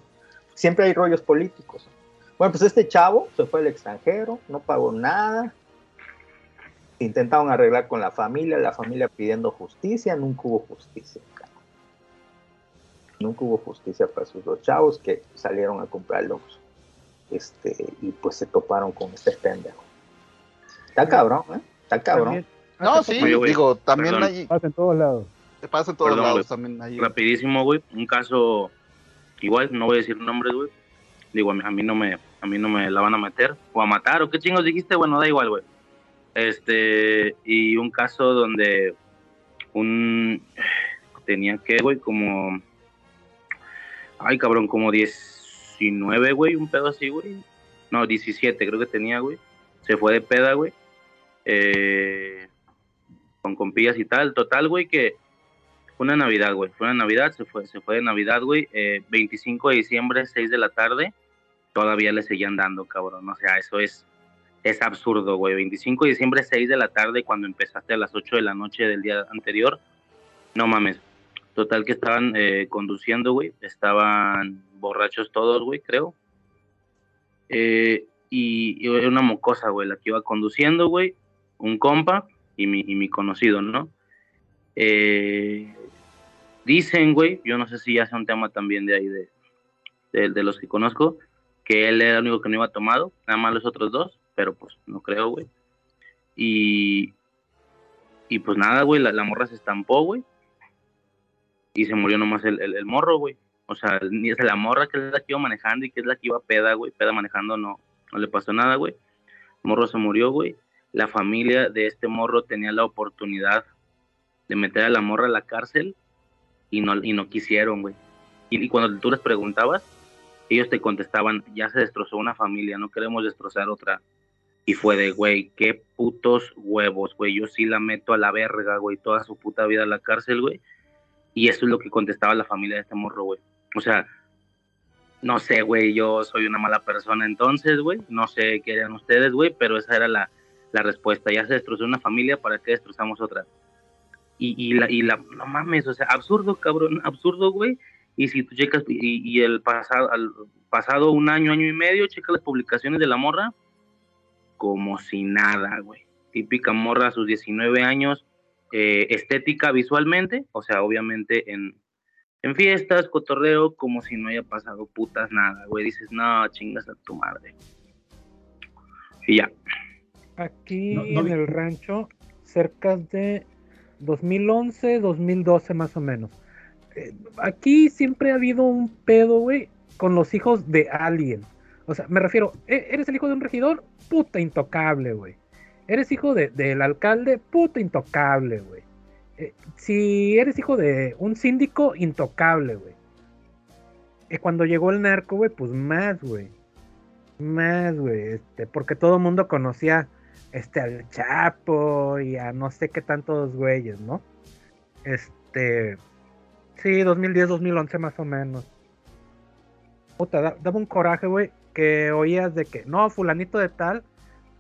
Siempre hay rollos políticos. Bueno, pues este chavo se fue al extranjero, no pagó nada. Intentaron arreglar con la familia, la familia pidiendo justicia, nunca hubo justicia. cabrón. Nunca hubo justicia para esos dos chavos que salieron a comprar los este y pues se toparon con este pendejo. Está cabrón, ¿eh? Está cabrón. No, sí, poco- Oye, güey, digo, también perdón. hay, Pasa en todos lados. te pasa en todos Perdón, lados, güey. también hay. Rapidísimo, güey. Un caso igual, no voy a decir nombres, güey. Digo, a mí, a mí no me a mí no me la van a meter o a matar o qué chingos dijiste, bueno, da igual, güey. Este, y un caso donde un tenía que, güey, como. Ay, cabrón, como 19, güey, un pedo así, güey. No, 17, creo que tenía, güey. Se fue de peda, güey. Eh, con compillas y tal. Total, güey, que fue una Navidad, güey. Fue una Navidad, se fue, se fue de Navidad, güey. Eh, 25 de diciembre, 6 de la tarde. Todavía le seguían dando, cabrón. O sea, eso es, es absurdo, güey. 25 de diciembre, 6 de la tarde, cuando empezaste a las 8 de la noche del día anterior. No mames. Total que estaban eh, conduciendo, güey. Estaban borrachos todos, güey, creo. Eh, y, era una mocosa, güey, la que iba conduciendo, güey. Un compa y mi, y mi conocido, ¿no? Eh, dicen, güey, yo no sé si ya sea un tema también de ahí, de, de, los que conozco, que él era el único que no iba tomado, nada más los otros dos, pero pues no creo, güey. Y, y pues nada, güey, la, morra se estampó, güey. Y se murió nomás el, el morro, güey. O sea, ni es la morra que es la que iba manejando y que es la que iba peda, güey. Peda manejando no, no le pasó nada, güey. Morro se murió, güey. La familia de este morro tenía la oportunidad de meter a la morra a la cárcel y no, y no quisieron, güey. Y, y cuando tú les preguntabas, ellos te contestaban, ya se destrozó una familia, no queremos destrozar otra. Y fue de, güey, qué putos huevos, güey. Yo sí la meto a la verga, güey, toda su puta vida a la cárcel, güey. Y eso es lo que contestaba la familia de este morro, güey. O sea, no sé, güey, yo soy una mala persona entonces, güey. No sé qué eran ustedes, güey, pero esa era la, la respuesta. Ya se destrozó una familia, ¿para qué destrozamos otra? Y, y, la, y la, no mames, o sea, absurdo, cabrón, absurdo, güey. Y si tú checas, y, y el pasado, al pasado un año, año y medio, checa las publicaciones de la morra, como si nada, güey. Típica morra a sus 19 años, eh, estética visualmente, o sea, obviamente en, en fiestas, cotorreo, como si no haya pasado putas nada, güey. Dices, no, chingas a tu madre. Y ya. Aquí No, no en el rancho, cerca de 2011, 2012 más o menos. Eh, aquí siempre ha habido un pedo, güey, con los hijos de alguien. O sea, me refiero, ¿e- ¿eres el hijo de un regidor? Puta intocable, güey. ¿Eres hijo de- del alcalde? Puta intocable, güey. Eh, si eres hijo de un síndico, intocable, güey. Y cuando llegó el narco, güey, pues más, güey. Más, güey. Este, porque todo el mundo conocía este, al Chapo y a no sé qué tantos güeyes, ¿no? Este. Sí, 2010, 2011 más o menos. Puta, da- daba un coraje, güey, que oías de que, no, fulanito de tal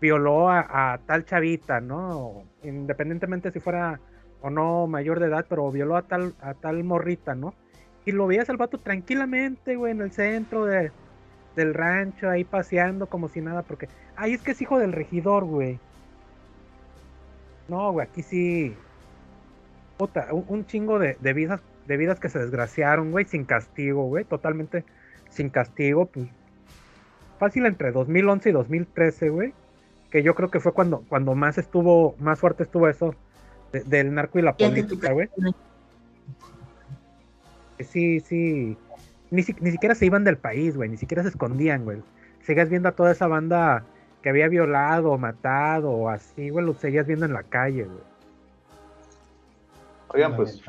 violó a tal chavita, ¿no? Independientemente si fuera o no mayor de edad, pero violó a tal, a tal morrita, ¿no? Y lo veías al vato tranquilamente, güey, en el centro de, del rancho, ahí paseando como si nada, porque, ay, es que es hijo del regidor, güey. No, güey, aquí sí. Puta, un, un chingo de, de vidas, de vidas que se desgraciaron, güey, sin castigo, güey, totalmente sin castigo, pues. Fácil entre 2011 y 2013, güey. Que yo creo que fue cuando, cuando más estuvo, más fuerte estuvo eso de- del narco y la política, güey. Sí, sí. Ni, si- ni siquiera se iban del país, güey. Ni siquiera se escondían, güey. Seguías viendo a toda esa banda que había violado o matado o así, güey. Lo seguías viendo en la calle, güey. Oigan, pues,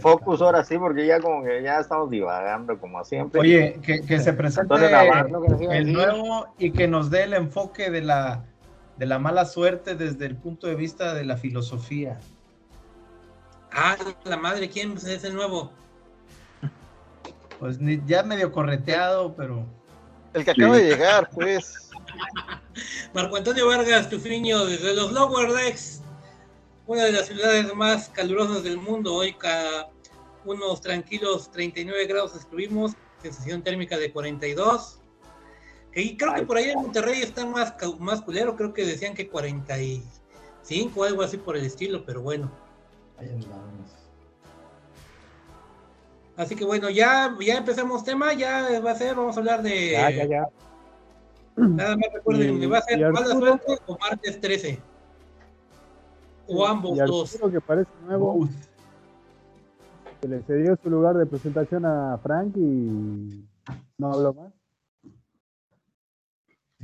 focus ahora sí, porque ya como que ya estamos divagando como siempre. Oye, que, que se presente Navarro, el nuevo y que nos dé el enfoque de la, de la mala suerte desde el punto de vista de la filosofía. Ah, la madre, ¿quién es el nuevo? Pues ni- ya medio correteado, pero El que acaba de llegar, pues. Marco Antonio Vargas Tufiño, desde los Lower Decks, una de las ciudades más calurosas del mundo. Hoy ca- unos tranquilos 39 grados estuvimos, sensación térmica de 42. Y creo que por ahí en Monterrey está más, más culero, creo que decían que 45 o algo así por el estilo, pero bueno. Así que bueno, ya, ya empezamos tema, ya va a ser, vamos a hablar de... Ya, ya, ya. Nada más recuerden, Y- ¿me va a ser mala suerte o martes 13? O ambos y dos. Que parece nuevo, se le cedió su lugar de presentación a Frank y no habló más.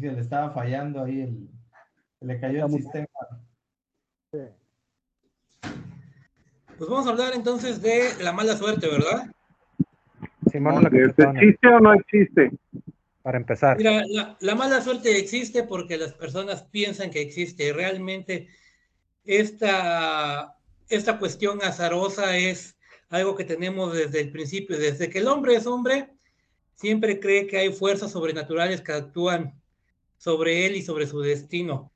Que le estaba fallando ahí el, le cayó el sistema. Sí. Pues vamos a hablar entonces de la mala suerte, ¿verdad? Simón, una ¿Este cachetona, ¿Existe o no existe? para empezar. Mira, la, la mala suerte existe porque las personas piensan que existe. Realmente esta, esta cuestión azarosa es algo que tenemos desde el principio. Desde que el hombre es hombre, siempre cree que hay fuerzas sobrenaturales que actúan sobre él y sobre su destino.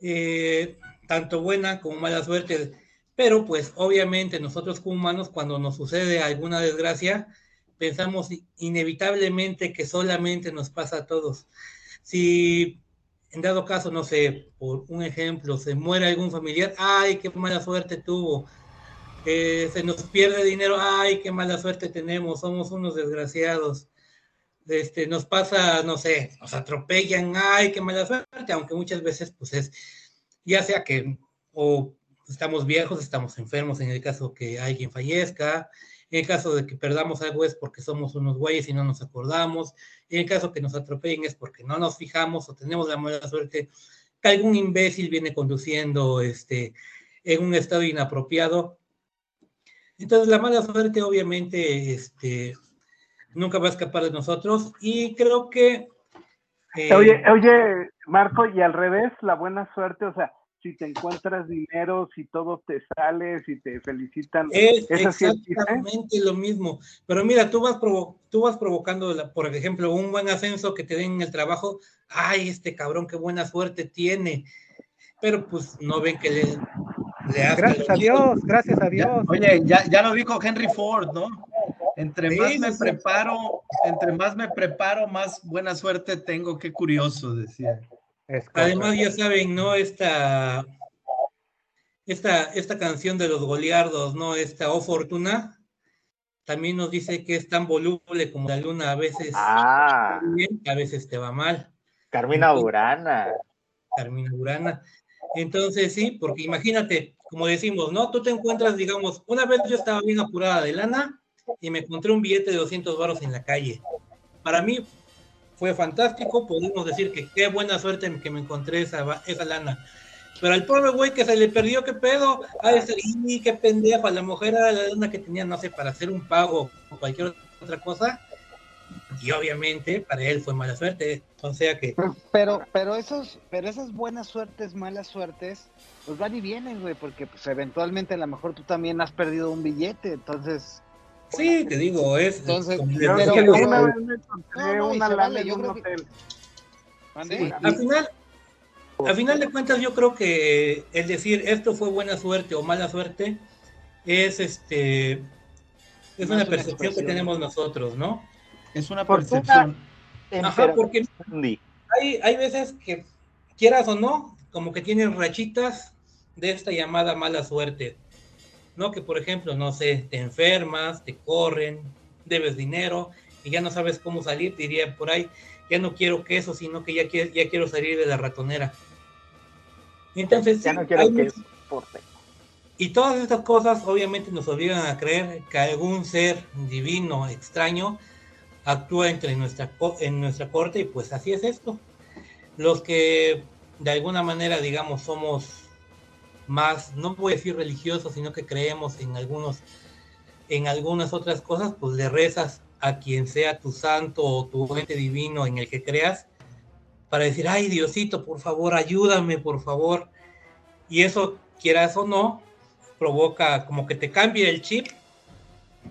Eh, tanto buena como mala suerte. Pero pues obviamente nosotros como humanos cuando nos sucede alguna desgracia, pensamos inevitablemente que solamente nos pasa a todos. Si en dado caso, no sé, por un ejemplo, se muere algún familiar, ay, qué mala suerte tuvo. Eh, se nos pierde dinero, ay, qué mala suerte tenemos, somos unos desgraciados. Este, nos pasa, no sé, nos atropellan, ay, qué mala suerte, aunque muchas veces, pues es, ya sea que o estamos viejos, estamos enfermos en el caso que alguien fallezca, en el caso de que perdamos algo es porque somos unos güeyes y no nos acordamos. En el caso que nos atropellen es porque no nos fijamos o tenemos la mala suerte que algún imbécil viene conduciendo este, en un estado inapropiado. Entonces la mala suerte obviamente este, nunca va a escapar de nosotros y creo que... Eh... Oye, oye, Marco, y al revés, la buena suerte, o sea, si te encuentras dinero, si todo te sale, si te felicitan. Es exactamente lo mismo. Pero mira, tú vas, provo tú vas provocando, por ejemplo, un buen ascenso que te den en el trabajo. Ay, este cabrón, qué buena suerte tiene. Pero pues no ven que le... le gracias a Dios, gracias a Dios. Ya, oye, ya, ya lo dijo Henry Ford, ¿no? Entre más sí, me sí. preparo, entre más me preparo, más buena suerte tengo. Qué curioso, decía. Además, ya saben, ¿no? Esta, esta, esta canción de los goliardos, ¿no? Esta O Fortuna, también nos dice que es tan voluble como la luna, a veces ah. bien, a veces te va mal. Carmina Burana. Carmina Burana. Entonces, sí, porque imagínate, como decimos, ¿no? Tú te encuentras, digamos, una vez yo estaba bien apurada de lana y me encontré un billete de 200 baros en la calle. Para mí fue fantástico, podemos decir que qué buena suerte que me encontré esa, esa lana. Pero al pobre güey que se le perdió, qué pedo, a ese y qué pendejo, a la mujer era la lana que tenía, no sé, para hacer un pago o cualquier otra cosa. Y obviamente para él fue mala suerte, o sea que... Pero, pero esos, pero esas buenas suertes, malas suertes, pues van y vienen, güey, porque pues eventualmente a lo mejor tú también has perdido un billete, entonces Sí, te digo, es. Entonces, una vez me encontré no, no, una se lana vale, en yo un que- hotel. Al final, al final de cuentas, yo creo que el decir esto fue buena suerte o mala suerte es este es No una una percepción que tenemos nosotros, ¿no? Es una percepción. Ajá, porque hay, hay veces que, quieras o no, como que tienen rachitas de esta llamada mala suerte, ¿no? Que por ejemplo, no sé, te enfermas, te corren, debes dinero y ya no sabes cómo salir, diría por ahí, ya no quiero queso, sino que ya, quiero- ya quiero salir de la ratonera. Entonces, Ya no quiero hay que muchos- exporte. y todas estas cosas obviamente nos obligan a creer que algún ser divino, extraño, actúa entre nuestra, en nuestra corte y pues así es esto. Los que de alguna manera, digamos, somos más, no voy a decir religiosos, sino que creemos en algunos, en algunas otras cosas, pues le rezas a quien sea tu santo o tu ente divino en el que creas, para decir, ay Diosito, por favor, ayúdame, por favor. Y eso, quieras o no, provoca como que te cambie el chip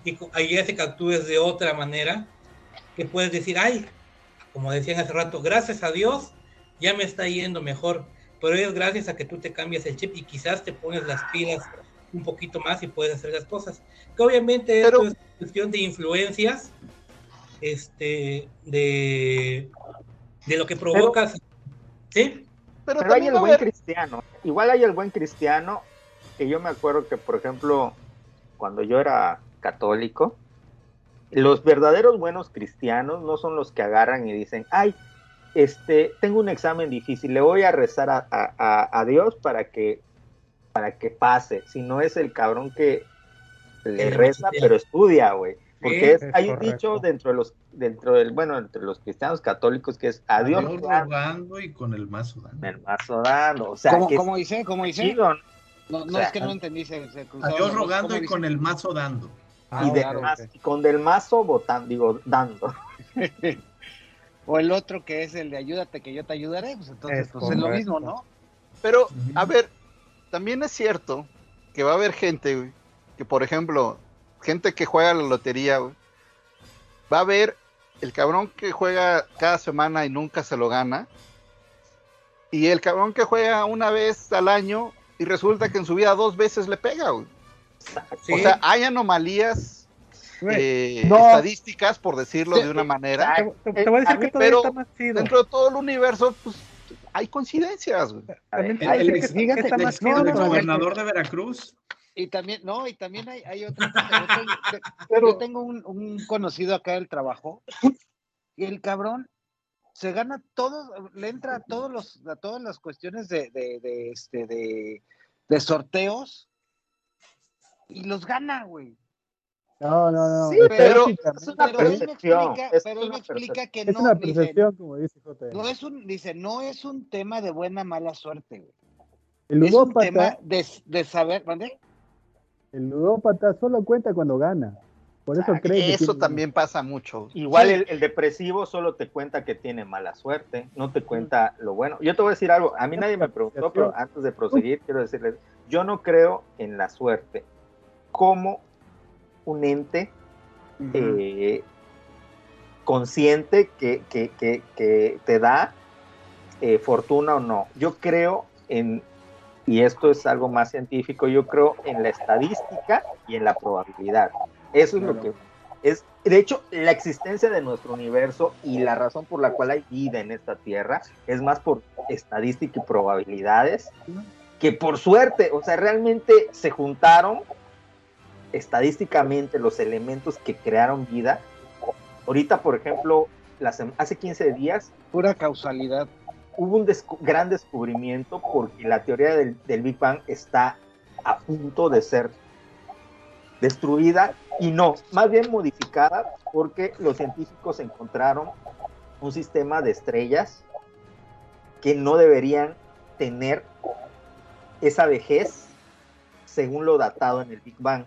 y ahí hace que actúes de otra manera, que puedes decir, ay, como decían hace rato, gracias a Dios, ya me está yendo mejor, pero es gracias a que tú te cambias el chip y quizás te pones las pilas un poquito más y puedes hacer las cosas. Que obviamente Pero- esto es cuestión de influencias, este, de, de lo que provocas. ¿Sí? Pero, Pero hay también el buen cristiano. Igual hay el buen cristiano, que yo me acuerdo que, por ejemplo, cuando yo era católico, los verdaderos buenos cristianos no son los que agarran y dicen, ay, este, tengo un examen difícil, le voy a rezar a, a- a- a Dios para que, para que pase, sino es el cabrón que le reza, pero estudia, güey. Porque es, es hay un dicho dentro de los, dentro del, bueno, entre los cristianos católicos que es a Dios rogando, y con el mazo dando. el mazo dando. O sea, ¿Cómo, que cómo dice? ¿Cómo dice? chido, ¿no? No, no O sea, es que no entendí, se, se A cruzaron Dios rogando ¿cómo y con el mazo dando. Ah, y, de claro, y con del mazo votando, digo, dando. O el otro que es el de ayúdate que yo te ayudaré, pues entonces Es pues, es lo mismo, ¿no? Pero, a ver, también es cierto que va a haber gente, güey, que por ejemplo, gente que juega la lotería, güey, va a haber el cabrón que juega cada semana y nunca se lo gana, y el cabrón que juega una vez al año y resulta que en su vida dos veces le pega, güey. Sí. O sea, hay anomalías eh, No. estadísticas, por decirlo Sí, de una manera. te, te- te voy a decir a que mí, todavía pero está más chido. Dentro de todo el universo, pues hay coincidencias. También El, voy a el decir ex, que- fíjate, que está el más ex- chido el todavía. gobernador de Veracruz. Y también, no, y también hay, hay otra cosa. Yo tengo, Pero- yo tengo un, un conocido acá del trabajo y el cabrón se gana todo, le entra a todos los, a todas las cuestiones de, de, de, este, de, de sorteos y los gana, güey. No, no, no. Sí, pero es una Pero él me percepción. explica, es pero él una me explica que Es no, una dice, percepción, como dice JM. no es un, dice, no es un tema de buena mala suerte, güey. El Es un tema ludópata, de, de saber, ¿mande? el ludópata solo cuenta cuando gana. Por eso cree que Eso tiene- también pasa mucho. Igual Sí. el, el depresivo solo te cuenta que tiene mala suerte, no te cuenta lo bueno. Yo te voy a decir algo, a mí nadie me preguntó, pero antes de proseguir quiero decirles, yo no creo en la suerte como un ente eh, consciente que, que- que- que te da eh, fortuna o no. Yo creo en, y esto es algo más científico, yo creo en la estadística y en la probabilidad. Eso es lo que es, de hecho, la existencia de nuestro universo y la razón por la cual hay vida en esta Tierra es más por estadística y probabilidades que por suerte, o sea, realmente se juntaron estadísticamente los elementos que crearon vida. Ahorita, por ejemplo, hace 15 días Pura causalidad. hubo un descu- gran descubrimiento porque la teoría del, del Big Bang está a punto de ser destruida y no, más bien modificada porque los científicos encontraron un sistema de estrellas que no deberían tener esa vejez según lo datado en el Big Bang.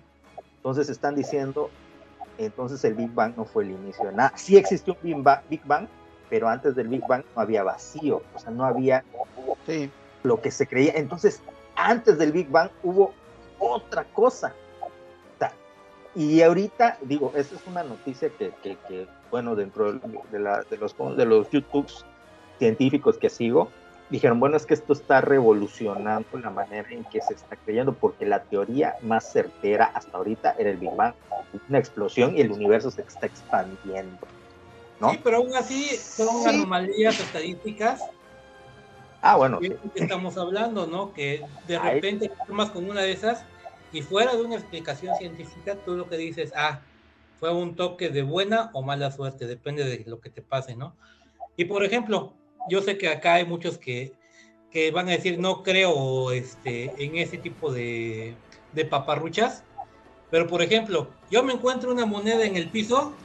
Entonces están diciendo, entonces el Big Bang no fue el inicio de nada. Sí existió un Big Bang, Big Bang, pero antes del Big Bang no había vacío, o sea, no había Sí. lo que se creía. Entonces, antes del Big Bang hubo otra cosa. Y ahorita, digo, esa es una noticia que, que- que, bueno, dentro de, de la- de los, de los YouTubes científicos que sigo, dijeron, bueno, es que esto está revolucionando la manera en que se está creyendo, porque la teoría más certera hasta ahorita era el Big Bang, una explosión y el universo se está expandiendo. ¿no? Sí, pero aún así son Sí. anomalías estadísticas Ah, bueno, que sí. estamos hablando, ¿no? Que de Ahí- repente tomas con una de esas y fuera de una explicación científica, tú lo que dices, ah, fue un toque de buena o mala suerte, depende de lo que te pase, ¿no? Y por ejemplo, yo sé que acá hay muchos que, que van a decir, no creo este, en ese tipo de, de paparruchas, pero por ejemplo, yo me encuentro una moneda en el piso,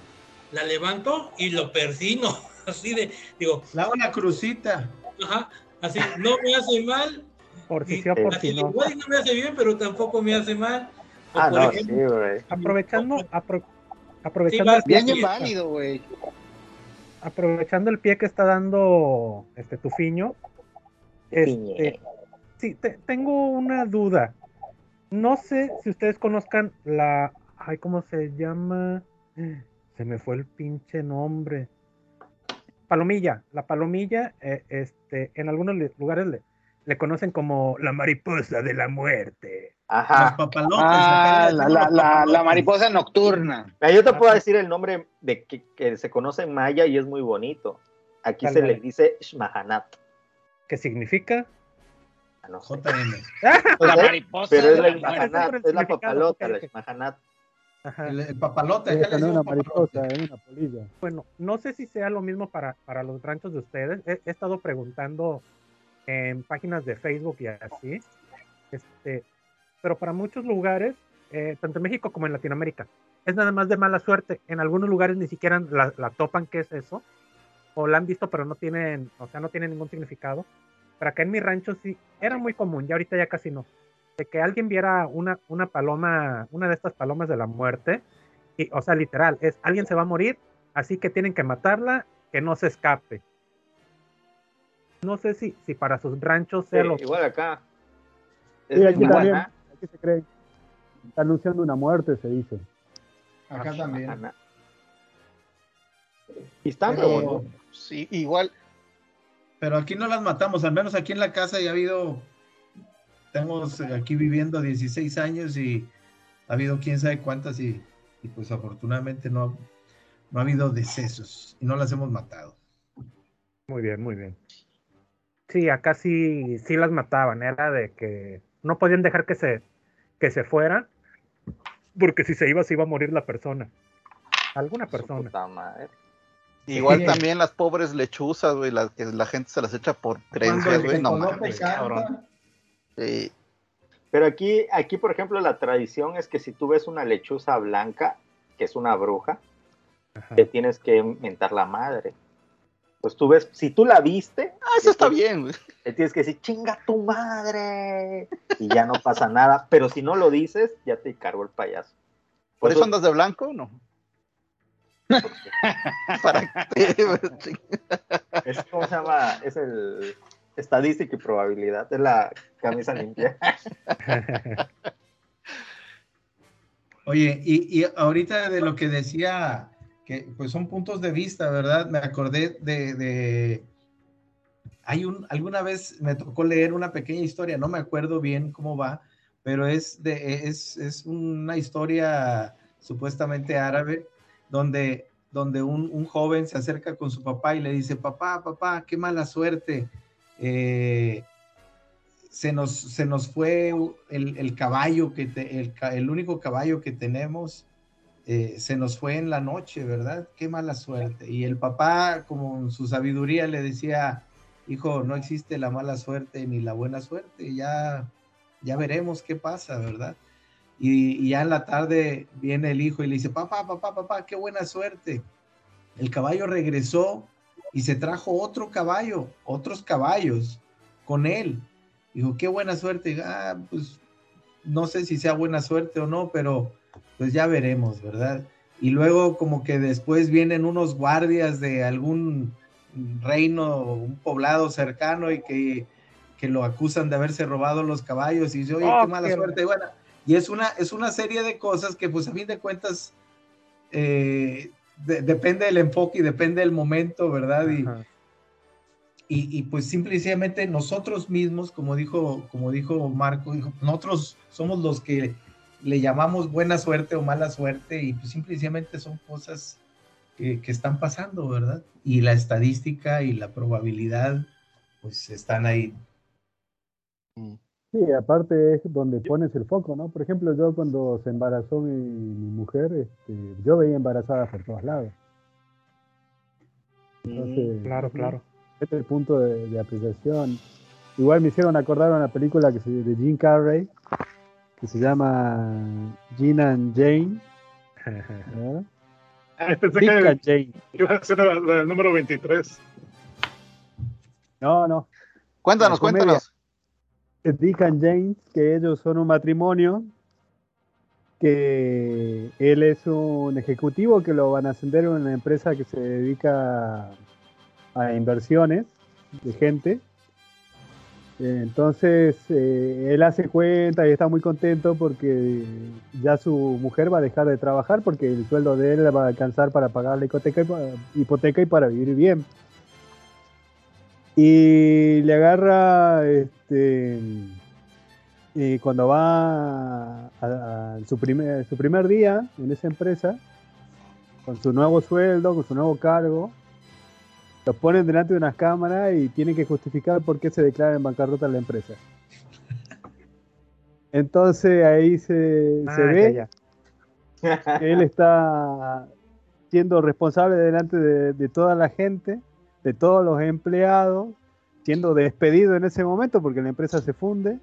la levanto y lo persino, así de, digo, La una crucita. Ajá, así, no me hace mal. Por si y- sí o por así, si no. igual no me hace bien, pero tampoco me hace mal. O Ah, por no, sí, ejemplo, güey. Aprovechando, apro- aprovechando, Sí, Bien válido, güey. Aprovechando el pie que está dando este Tufiño, este, sí, te- tengo una duda. No sé si ustedes conozcan la, ay, ¿cómo se llama? Se me fue el pinche nombre. Palomilla, la palomilla, eh, este, en algunos lugares le, le conocen como la mariposa de la muerte. Los Ajá. papalotes. Ah, la, la, los la, la mariposa nocturna. Yo te puedo decir el nombre de que, que se conoce en maya y es muy bonito. Aquí se le dice Shmahanat. ¿Qué significa? Ah, no sé. JM. La sé, mariposa pero de es la. Shmahanat, es la papalota, la. Shmahanat. Ajá. El, el papalote. No es una mariposa, es una polilla. Bueno, no sé si sea lo mismo para, para los ranchos de ustedes. He, he estado preguntando en páginas de Facebook y así. Este, pero para muchos lugares, eh, tanto en México como en Latinoamérica, es nada más de mala suerte. En algunos lugares ni siquiera la, topan qué es eso. O la han visto, pero no tienen, o sea, no tiene ningún significado. Pero acá en mi rancho sí, era muy común, ya ahorita ya casi no. de que alguien viera una, una paloma, una de estas palomas de la muerte, y, o sea, literal, es alguien se va a morir, así que tienen que matarla, que no se escape. No sé si, si para sus ranchos sea Sí, lo igual acá. Sí, aquí también. ¿ah? Aquí se cree. Está anunciando una muerte, se dice. Acá también. Ajá. Y están Pero- como- Sí, igual. Pero aquí no las matamos, al menos aquí en la casa ya ha habido, tengo aquí viviendo 16 años y ha habido quién sabe cuántas y, y pues afortunadamente no, no ha habido decesos y no las hemos matado. Muy bien, muy bien. Sí, acá sí, sí las mataban, era de que no podían dejar que se, que se fuera, porque si se iba, se iba a morir la persona. Alguna persona. puta madre. Igual Sí. también las pobres lechuzas, güey, las que la gente se las echa por creencias, güey. No mames, cabrón. Sí. Pero aquí, aquí, por ejemplo, la tradición es que si tú ves una lechuza blanca, que es una bruja, Ajá. te tienes que mentar la madre. Pues tú ves, si tú la viste, Ah, eso está bien, güey. le tienes que decir, chinga tu madre, y ya no pasa nada. Pero si no lo dices, ya te cargó el payaso. ¿Por eso andas de blanco? No. ¿Para? Es, ¿Cómo se llama? Es el estadística y probabilidad. Es la camisa limpia. Oye, y, y ahorita de lo que decía, que pues son puntos de vista, ¿verdad? Me acordé de, hay un, alguna vez me tocó leer una pequeña historia, no me acuerdo bien cómo va, pero es de, es, es una historia supuestamente árabe, donde, donde un, un joven se acerca con su papá y le dice, papá, papá, qué mala suerte. eh, se nos, se nos fue el, el caballo, que te- el, el único caballo que tenemos, eh, se nos fue en la noche, ¿verdad? Qué mala suerte. Y el papá, como su sabiduría, le decía, hijo, no existe la mala suerte ni la buena suerte, ya, ya veremos qué pasa, ¿verdad? Y, y ya en la tarde viene el hijo y le dice, papá, papá, papá, qué buena suerte. El caballo regresó y se trajo otro caballo, otros caballos con él. Dijo, qué buena suerte. Ah, pues no sé si sea buena suerte o no, pero pues ya veremos, ¿verdad? Y luego como que después vienen unos guardias de algún reino, un poblado cercano y que, que lo acusan de haberse robado los caballos y dice, oye, Oh, qué mala qué- suerte. Y bueno, y es una, es una serie de cosas que pues a fin de cuentas eh, de- depende del enfoque y depende del momento, ¿verdad? Y, y, y, pues simplemente nosotros mismos, como dijo, como dijo Marco, dijo, nosotros somos los que le llamamos buena suerte o mala suerte y pues simplemente son cosas que, que están pasando, ¿verdad? Y la estadística y la probabilidad pues están ahí. Sí, aparte es donde pones el foco, ¿no? Por ejemplo, yo cuando se embarazó mi, mi mujer, este, yo veía embarazadas por todos lados. Entonces, Claro, claro. Este es el punto de, de apreciación. Igual me hicieron acordar una película que se, de Jim Carrey, que se llama Gina and Jane. ¿verdad? Ah, pensé Dick que and Jane. iba a ser del número 23. No, no. Cuéntanos, cuéntanos. Dick and Jane, que ellos son un matrimonio, que él es un ejecutivo que lo van a ascender en una empresa que se dedica a inversiones de gente. Entonces, eh, él hace cuenta y está muy contento porque ya su mujer va a dejar de trabajar porque el sueldo de él va a alcanzar para pagar la hipoteca y, para vivir bien. Y le agarra, este, y cuando va a, su primer día en esa empresa, con su nuevo sueldo, con su nuevo cargo, los ponen delante de unas cámaras y tienen que justificar por qué se declara en bancarrota la empresa. Entonces ahí se, se Ah, ve ya. que él está siendo responsable delante de, de toda la gente, de todos los empleados, siendo despedido en ese momento porque la empresa se funde.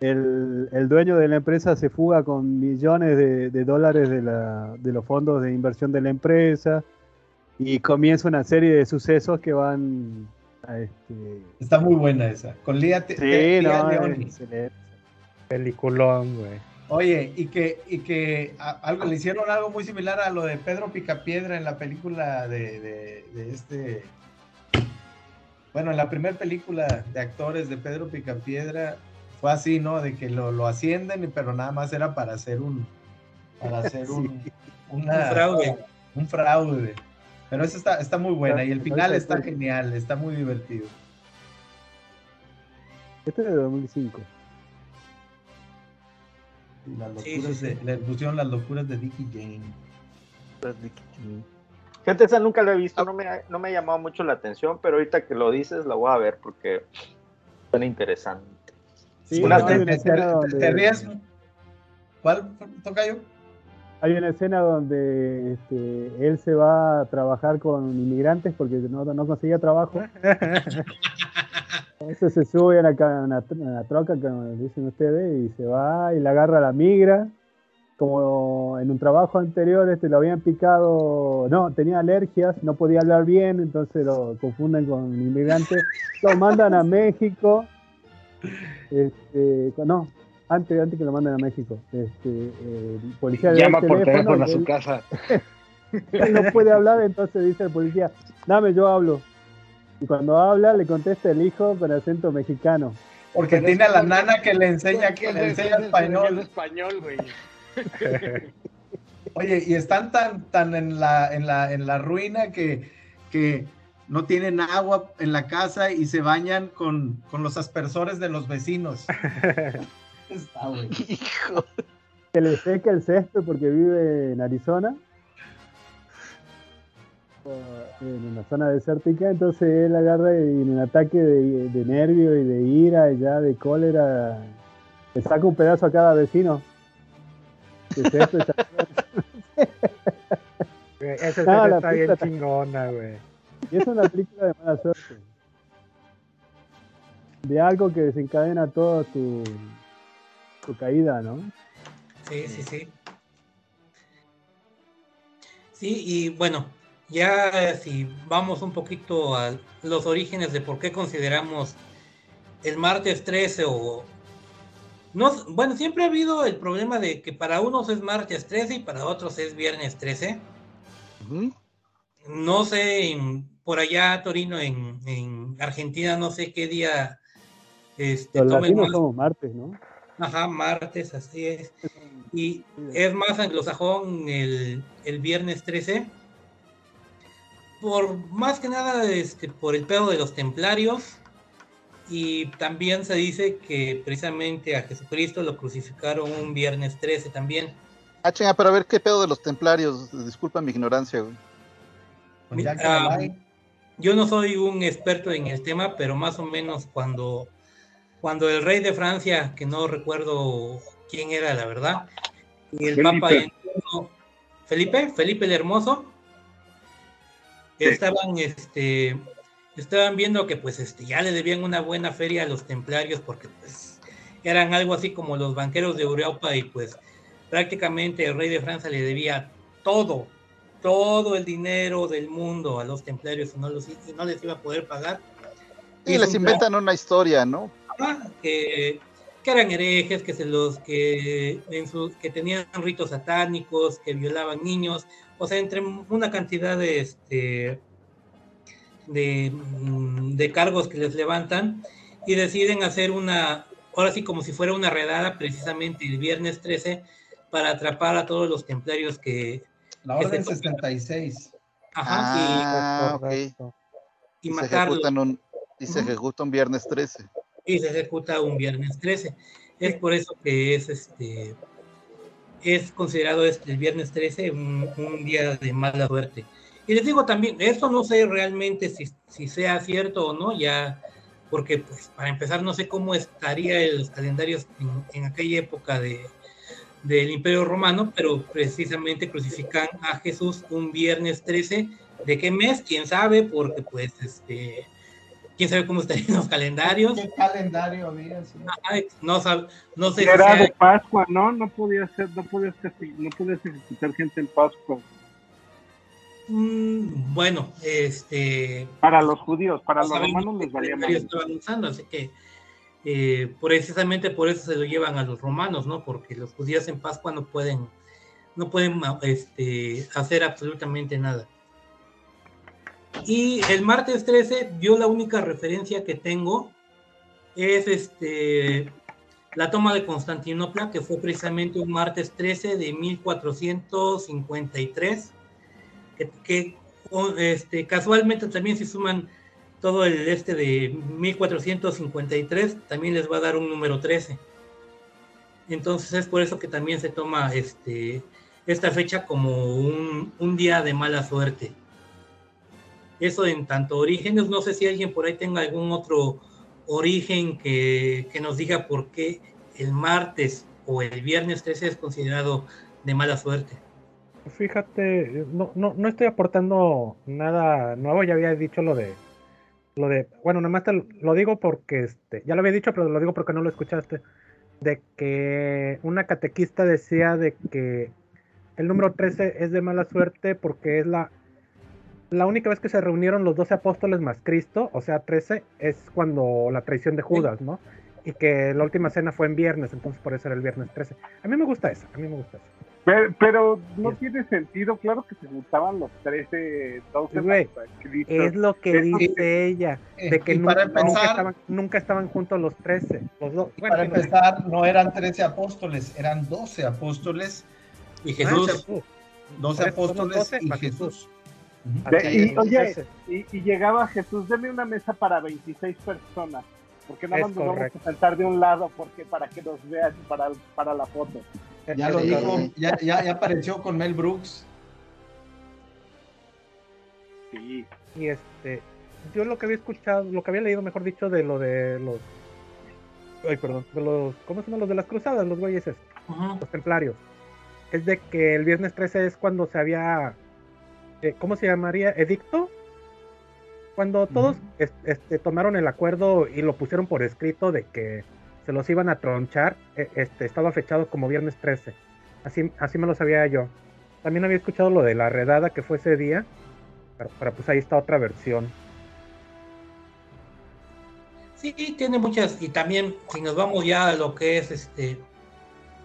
El, el dueño de la empresa se fuga con millones de, de dólares de, la- de los fondos de inversión de la empresa y comienza una serie de sucesos que van a este, Está muy buena esa. Con Lía, Sí, no. Peliculón, güey. Oye, y que, y que a- algo, le hicieron algo muy similar a lo de Pedro Picapiedra en la película de, de- de este. Bueno, en la primera película de actores de Pedro Picapiedra fue así, ¿no? De que lo, lo ascienden, pero nada más era para hacer un. Para hacer un. una- Un fraude. Un fraude. Pero eso está, está muy buena y el final está genial, está muy divertido. Este es de 2005. Y las locuras sí, sí. de, le pusieron las locuras de Dickie Jane. Gente, esa nunca lo he visto, no me, ha- no me ha llamado mucho la atención, pero ahorita que lo dices la voy a ver porque suena interesante. Sí, Una no, te, te ríes. ¿Cuál toca yo? Hay una escena donde este, él se va a trabajar con inmigrantes porque no, no conseguía trabajo. Entonces se sube a la, ca- a la tr- a la troca, como dicen ustedes, y se va y la agarra la migra. Como en un trabajo anterior este, lo habían picado, no, tenía alergias, no podía hablar bien, entonces lo confunden con un inmigrante. Lo mandan a México. Este, no, antes, antes que lo manden a México. Este, eh, el policía le Llama por teléfono a él- su casa. él no puede hablar, entonces dice el policía, dame, yo hablo. Y cuando habla, le contesta el hijo con acento mexicano. Porque tiene a la nana que le enseña, que le enseña español. español, güey. Oye, y están tan, tan en la, en la, en la ruina que, que no tienen agua en la casa y se bañan con, con los aspersores de los vecinos. Está, güey. Hijo. Que le seca el césped porque vive en Arizona. o En una zona desértica, entonces él agarra y en un ataque de, de nervio y de ira y ya de cólera, le saca un pedazo a cada vecino. Césped, Güey, Esa No, escena la está bien chingona, güey. Y es una película de mala suerte. De algo que desencadena toda tu, tu caída, ¿no? Sí, sí, sí. Sí, y bueno, ya si vamos un poquito a los orígenes de por qué consideramos el martes 13 o... No, bueno, siempre ha habido el problema de que para unos es martes 13 y para otros es viernes 13. Ujú. No sé, en- por allá, Torino, en, en Argentina, no sé qué día este, Los tomen latinos más- somos martes, ¿no? Ajá, martes, así es. Y es más anglosajón el, el viernes 13. Por más que nada este, por el pedo de los templarios. Y también se dice que precisamente a Jesucristo lo crucificaron un viernes 13 también. Ah, chinga, pero a ver qué pedo de los templarios. Disculpa mi ignorancia, güey. Ah, yo no soy un experto en el tema, pero más o menos cuando, cuando el rey de Francia, que no recuerdo quién era la verdad, y el Felipe. Papa Felipe, Felipe el Hermoso, estaban, este, estaban viendo que pues este, ya le debían una buena feria a los templarios porque pues eran algo así como los banqueros de Europa y pues prácticamente el rey de Francia le debía todo, todo el dinero del mundo a los templarios y no, los, y no les iba a poder pagar. Y les inventan una historia, ¿no? Que, que eran herejes, que se los que, en su- que tenían ritos satánicos, que violaban niños, o sea, entre una cantidad de este de, mm, de cargos que les levantan y deciden hacer una, ahora sí como si fuera una redada precisamente el viernes 13 para atrapar a todos los templarios que, La que orden se- 66. ajá, Ah, y, y se matarlos. ejecutan un, y se ejecuta un viernes 13. Y se ejecuta un viernes 13. Es por eso que es este es considerado este el viernes 13 un, un día de mala suerte. Y les digo también, esto no sé realmente si, si sea cierto o no, ya, porque pues para empezar no sé cómo estaría los calendarios en, en aquella época de, del Imperio Romano, pero precisamente crucifican a Jesús un viernes 13. ¿De qué mes? ¿Quién sabe? Porque pues este, quién sabe cómo estarían los calendarios. ¿Qué calendario había? Sí. Ajá, no, no sé si Era sea- de Pascua, ¿no? No podía ser, no podías, no podías ejecutar gente en Pascua. Mm, bueno, este, Para los judíos, para los romanos les valía más. estaban usando, así que eh, precisamente por eso se lo llevan a los romanos, ¿no? Porque los judíos en Pascua no pueden, no pueden este, hacer absolutamente nada. Y el martes 13, yo la única referencia que tengo es este, la toma de Constantinopla, que fue precisamente un martes 13 de 1453, que, que este, casualmente también se suman todo el este de 1453 también les va a dar un número 13. Entonces es por eso que también se toma este, esta fecha como un, un día de mala suerte. Eso en tanto orígenes, no sé si alguien por ahí tenga algún otro origen que, que nos diga por qué el martes o el viernes 13 es considerado de mala suerte. Fíjate, no, no, no estoy aportando nada nuevo, ya había dicho lo de lo de, bueno, nada más te lo digo porque, este, ya lo había dicho, pero lo digo porque no lo escuchaste, de que una catequista decía de que el número 13 es de mala suerte porque es la, la única vez que se reunieron los 12 apóstoles más Cristo, o sea, 13, es cuando la traición de Judas, ¿no? Y que la última cena fue en viernes, entonces por eso era el viernes 13. A mí me gusta eso, a mí me gusta eso. Pero, pero no tiene sentido, claro que se juntaban los 13, 12 Güey, es lo que Eso dice ella, de que nunca, estaban, nunca estaban juntos los 13. Los dos. Y Bueno, para empezar, no eran 13 apóstoles, eran 12 apóstoles. Y Ah, Jesús, Jesús. 12 Por eso somos apóstoles 12 y Jesús. De- y, oye, y, y llegaba Jesús, deme una mesa para 26 personas, porque nada más nos vamos a sentar de un lado porque para que nos vean para, para la foto. Ya lo dijo, ya, ya, ya apareció con Mel Brooks. Sí. Y este, yo lo que había escuchado, lo que había leído, mejor dicho, de lo de los. Ay, perdón, de los. ¿Cómo se llaman los de las cruzadas, los güeyes? Ujú. los templarios. Es de que el viernes 13 es cuando se había. Eh, ¿Cómo se llamaría? ¿Edicto? Cuando todos es- este, tomaron el acuerdo y lo pusieron por escrito de que se los iban a tronchar, eh, este, estaba fechado como viernes 13. Así, así me lo sabía yo. También había escuchado lo de la redada que fue ese día, pero, pero pues ahí está otra versión. Sí, tiene muchas, y también si nos vamos ya a lo que es este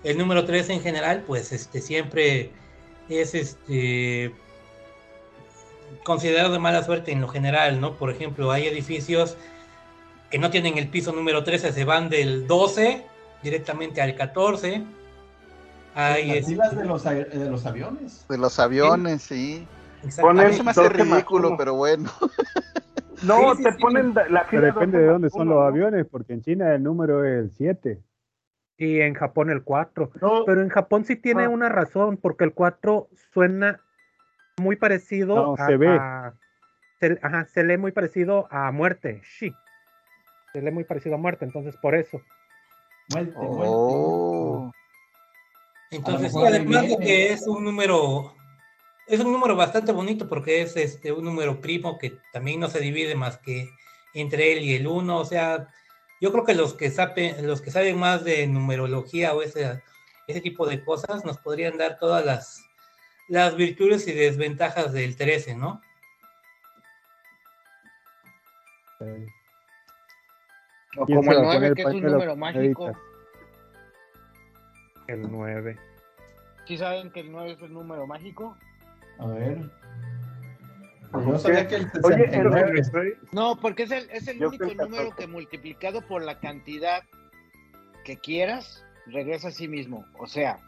el número 13 en general, pues este siempre es este considerado de mala suerte en lo general, ¿no? Por ejemplo, hay edificios que no tienen el piso número 13, se van del 12 directamente al 14. Hay Las este, filas de los, a- de los aviones. De los aviones, sí. A mí exactamente. se me hace 12 más ridículo, pero bueno. No, Sí, sí, te sí. ponen la Pero depende 12 de dónde son uno, los aviones, porque en China el número es el 7. Y en Japón el 4. No, Pero en Japón sí tiene Ah. una razón, porque el 4 suena muy parecido No, a, se ve. a- se, ajá, se lee muy parecido a muerte. Sí. Se lee muy parecido a muerte, entonces por eso. Muerte, muerte. Oh. Entonces, además de que es un número, es un número bastante bonito porque es este un número primo que también no se divide más que entre él y el 1. O sea, yo creo que los que saben, los que saben más de numerología o ese, ese tipo de cosas nos podrían dar todas las, las virtudes y desventajas del 13, ¿no? Eh, O ¿Quién como el va a 9, poner que es un número mágico. El 9. ¿Sí saben que el 9 es el número mágico? A ver. Pues yo sabía que el Oye, el 69 rey- No, porque es el, es el único número que multiplicado por la cantidad que quieras, regresa a sí mismo. O sea,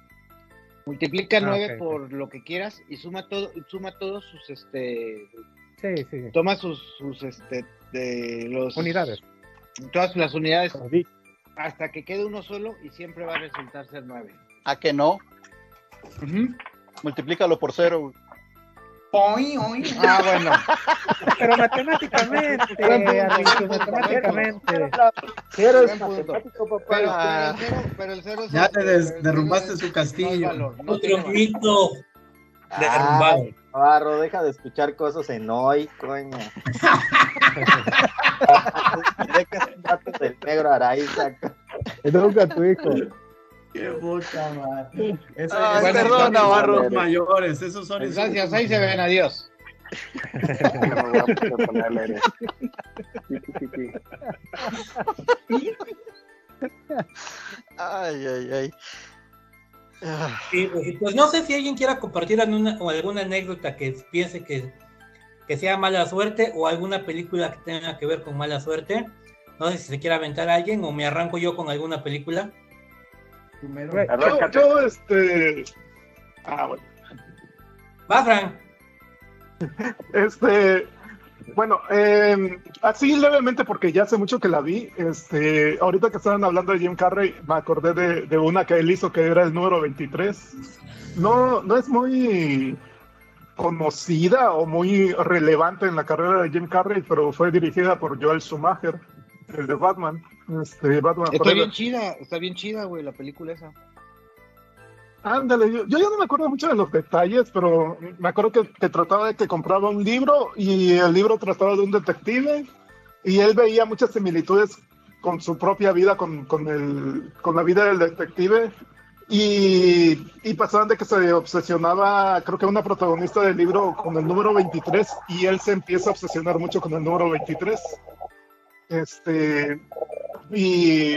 multiplica Ah, 9 ok, ok. por lo que quieras y suma todo, suma todos sus este Sí, sí. toma sus, sus este de los Unidades. todas las unidades hasta que quede uno solo y siempre va a resultar ser 9. ¿A que no? Multiplícalo por cero. Oy, oy. Ah, bueno. Pero matemáticamente, matemáticamente. Buen punto. matemático, papá. Pero, Ah. pero el cero, cero es- Ya te derrumbaste cero es- su no es castillo. valor, no tiene Otro mito derrumbado. Ay, Navarro, deja de escuchar cosas en hoy, coño. Deja de datos del negro Araiza. Educa a tu hijo. Qué boca, man. Eso, Ay, esos perdón, son Navarro. mayores, esos son Pues Gracias, ahí se ven, adiós. Ay, ay, ay. Sí, pues, y pues no sé si alguien quiera compartir alguna, o alguna anécdota que piense que, que sea mala suerte o alguna película que tenga que ver con mala suerte. No sé si se quiere aventar a alguien o me arranco yo con alguna película. Primero. Yo, este. Ah, bueno. Va, Fran. Este, bueno, eh, así levemente porque ya hace mucho que la vi. Este, ahorita que estaban hablando de Jim Carrey, me acordé de, de una que él hizo que era el número 23. No, no es muy conocida o muy relevante en la carrera de Jim Carrey, pero fue dirigida por Joel Schumacher, el de Batman. Este, Batman Está Forever. bien chida, está bien chida, güey, la película esa. Ándale, yo, yo ya no me acuerdo mucho de los detalles, pero me acuerdo que, que trataba de que compraba un libro y el libro trataba de un detective y él veía muchas similitudes con su propia vida, con, con, el, con la vida del detective y, y pasaban de que se obsesionaba, creo que una protagonista del libro con el número 23 y él se empieza a obsesionar mucho con el número 23. Este, y,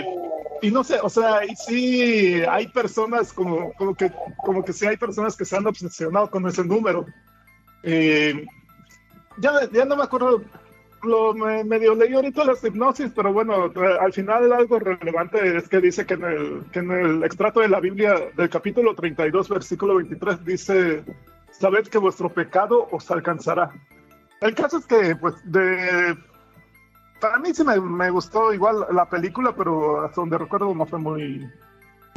y no sé, o sea, y sí hay personas como, como que como que sí hay personas que se han obsesionado con ese número. Eh, ya, ya no me acuerdo, lo me- medio leí ahorita las hipnosis, pero bueno, al final algo relevante es que dice que en el, que en el extracto de la Biblia del capítulo 32, versículo 23, dice, sabed que vuestro pecado os alcanzará. El caso es que, pues, de para mí sí me, me gustó igual la película, pero hasta donde recuerdo no fue muy,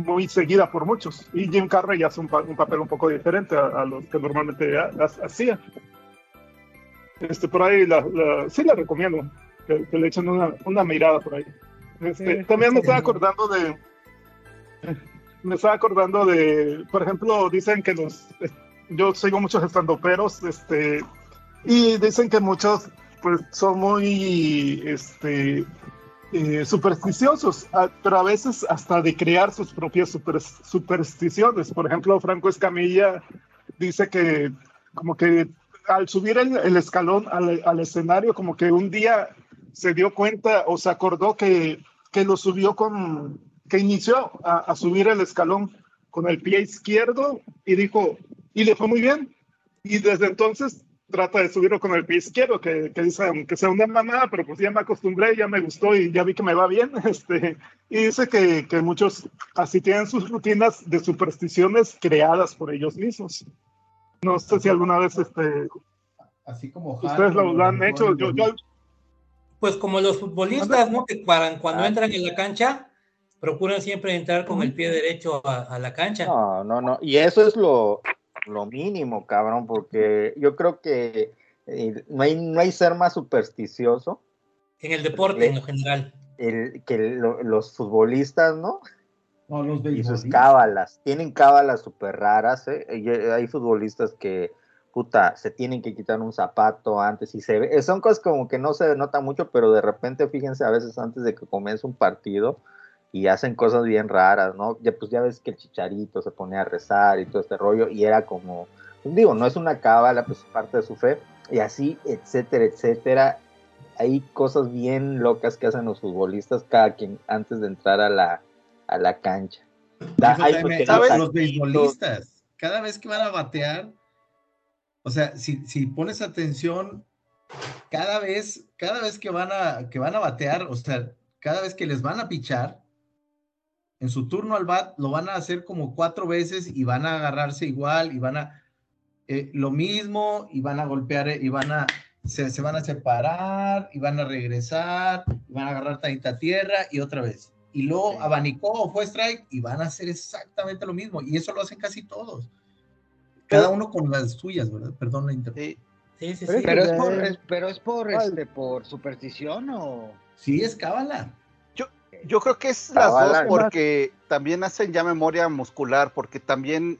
muy seguida por muchos. Y Jim Carrey hace un, pa- un papel un poco diferente a, a los que normalmente ha- ha- hacía. Este, por ahí la, la- sí la recomiendo, que, que le echen una, una mirada por ahí. Este, Sí, también me estaba acordando de... Me estaba acordando de, por ejemplo, dicen que los... Yo sigo muchos estandoperos, este, y dicen que muchos pues son muy este, eh, supersticiosos, pero a veces hasta de crear sus propias super- supersticiones. Por ejemplo, Franco Escamilla dice que como que al subir el, el escalón al, al escenario, como que un día se dio cuenta o se acordó que, que lo subió con, que inició a, a subir el escalón con el pie izquierdo y dijo, y le fue muy bien. Y desde entonces trata de subirlo con el pie izquierdo, que, que dice, aunque sea una mamada, pero pues ya me acostumbré, ya me gustó y ya vi que me va bien. Este, y dice que, que muchos así tienen sus rutinas de supersticiones creadas por ellos mismos. No sé si alguna vez este, Así como ustedes lo, lo han hecho. Yo, yo- Pues como los futbolistas, ¿no? Que para, cuando entran en la cancha, procuran siempre entrar con el pie derecho a, a la cancha. No, no, no. Y eso es lo, lo mínimo, cabrón, porque yo creo que eh, no, hay, no hay ser más supersticioso En el deporte, en lo general. el, que lo- los futbolistas, ¿no? No, los Y sus cábalas. Tienen cábalas súper raras, ¿eh? Y hay futbolistas que, puta, se tienen que quitar un zapato antes y se ve. eh, Son cosas como que no se nota mucho, pero de repente, fíjense, a veces antes de que comience un partido y hacen cosas bien raras, ¿no? Ya, pues ya ves que el chicharito se pone a rezar y todo este rollo, y era como, digo, no es una cábala, pues es parte de su fe, y así, etcétera, etcétera. Hay cosas bien locas que hacen los futbolistas cada quien antes de entrar a la, a la cancha. Da- Eso hay también, pequeños Los beisbolistas, cada vez que van a batear, o sea, si, si pones atención, cada vez, cada vez que van a, que van a batear, o sea, cada vez que les van a pichar, en su turno al bat, lo van a hacer como cuatro veces y van a agarrarse igual y van a eh, lo mismo y van a golpear eh, y van a se, se van a separar y van a regresar y van a agarrar tantita tierra y otra vez. Y luego abanicó o fue strike y van a hacer exactamente lo mismo. Y eso lo hacen casi todos. Cada uno con las suyas, ¿verdad? Perdón la interrupción. Sí, sí, sí. Pero es por, es- pero es este, por superstición o... Sí, es cábala. Yo creo que es las dos porque también hacen ya memoria muscular, porque también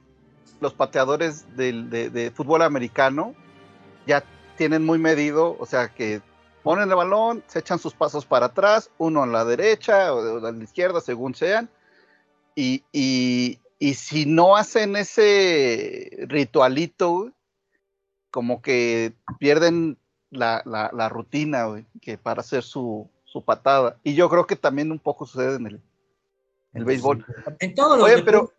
los pateadores del- de, de fútbol americano ya tienen muy medido, o sea que ponen el balón, se echan sus pasos para atrás, uno a la derecha o a la izquierda, según sean, y, y- y si no hacen ese ritualito, como que pierden la, la- la rutina, güey, que para hacer su, su patada. Y yo creo que también un poco sucede en el, el béisbol. En todos los Oye, pero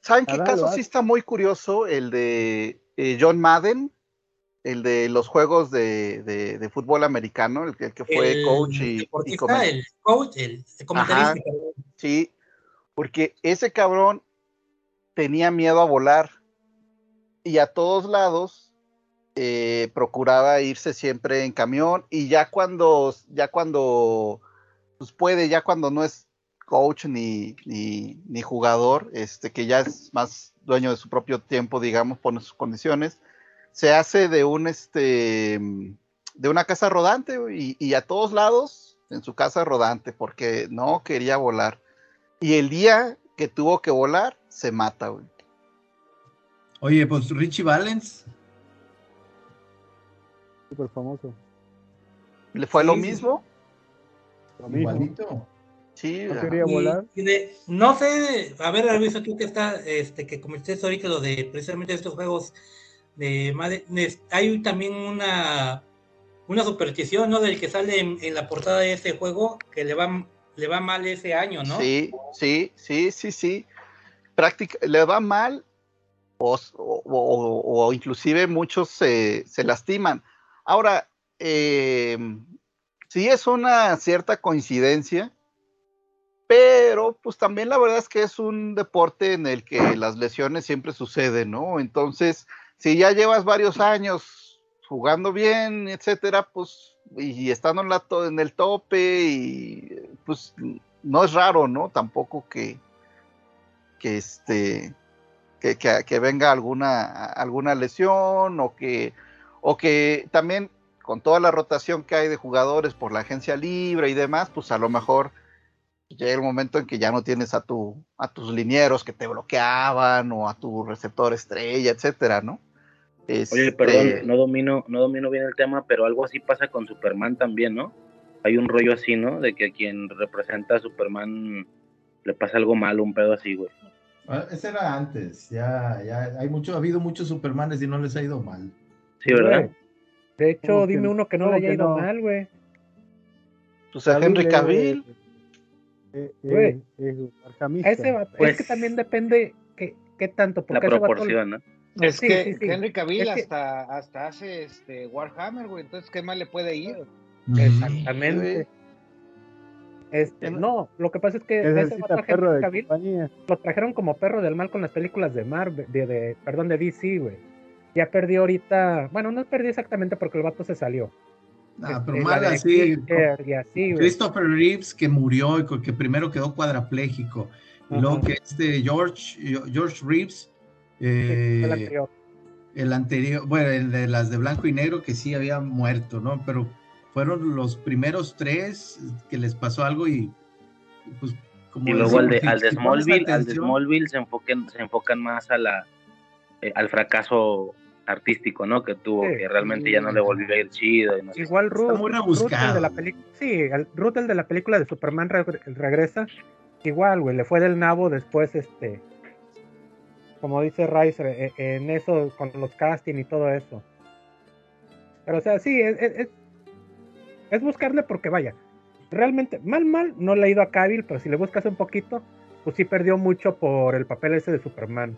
¿saben qué caso sí está muy curioso? El de eh, John Madden, el de los juegos de, de- de fútbol americano, el que, el que fue el coach y, y el coach, el, el comentarista. Ajá. Sí, porque ese cabrón tenía miedo a volar y a todos lados eh, procuraba irse siempre en camión y ya cuando, ya cuando, pues puede, ya cuando no es coach ni, ni, jugador, este, que ya es más dueño de su propio tiempo, digamos, pone sus condiciones, se hace de un, este, de una casa rodante y, y a todos lados en su casa rodante porque no quería volar. Y el día que tuvo que volar, se mata, güey. Oye, pues Richie Valens. Súper famoso. ¿Le fue lo Sí, mismo? Lo mismo. Igualito. Sí, quería volar. y de- no sé, a ver, Luis, tú que está, este, que comenté ahorita lo de precisamente estos juegos de Madden, es- hay también una, una superstición, ¿no? Del que sale en, en la portada de ese juego, que le va, le va mal ese año, ¿no? Sí, sí, sí, sí, sí. Práctica, le va mal o, o- o- o inclusive muchos se, se lastiman. Ahora, eh, sí es una cierta coincidencia, pero pues también la verdad es que es un deporte en el que las lesiones siempre suceden, ¿no? Entonces, si ya llevas varios años jugando bien, etcétera, pues, y estando en, la to- en el tope, y pues no es raro, ¿no? Tampoco que, que este, que, que- que venga alguna, alguna lesión o que, o que también con toda la rotación que hay de jugadores por la agencia libre y demás, pues a lo mejor llega el momento en que ya no tienes a tu, a tus linieros que te bloqueaban o a tu receptor estrella, etcétera, ¿no? Oye, Este, perdón, no domino, no domino bien el tema, pero algo así pasa con Superman también, ¿no? Hay un rollo así, ¿no? De que a quien representa a Superman le pasa algo malo, un pedo así, güey. Ah, Ese era antes. Ya, ya hay mucho, ha habido muchos Supermanes y no les ha ido mal. Sí, ¿verdad? De hecho, ¿Cómo que- dime uno que no le haya ido no? mal, güey. pues a Henry es- Cavill, eh, Güey. eh, es arjamista. Ese vato- Pues- es que también depende qué, qué tanto. La Porque ese vato- proporción, ¿no? Es Sí, que sí, sí. Henry Cavill Es que- hasta, hasta hace este Warhammer, güey. Entonces, ¿qué más le puede ir? Exactamente. Este, no, lo que pasa es que ese vato, perro Henry Cavill, lo trajeron como perro del mal con las películas de Marvel, de, de- perdón, de DC, güey. Ya perdió ahorita, bueno, no perdió exactamente porque el vato se salió. Ah, pero Este, mal la de así. Y. Christopher Reeves que murió y que primero quedó cuadrapléjico. Y Ajá. luego que este George, George Reeves, eh, el anterior. el anterior, bueno, el de las de blanco y negro que sí había muerto, ¿no? Pero fueron los primeros tres que les pasó algo y pues como Y luego al de, decimos, al de pones Smallville, al de Smallville se enfoquen, se enfocan más a la eh, al fracaso artístico, ¿no? Que tuvo, Sí. que realmente ya no le volvió a ir chido y no sé. Igual Ruth, muy Ruth, el de la película, sí, el, Ruth, el de la película de Superman re- regresa, igual, güey, le fue del nabo después, este, como dice Rice, eh, en eso, con los casting y todo eso. Pero, o sea, sí, es, es, es- es buscarle porque, vaya, realmente, mal, mal, no le ha ido a Cavill, pero si le buscas un poquito, pues sí perdió mucho por el papel ese de Superman.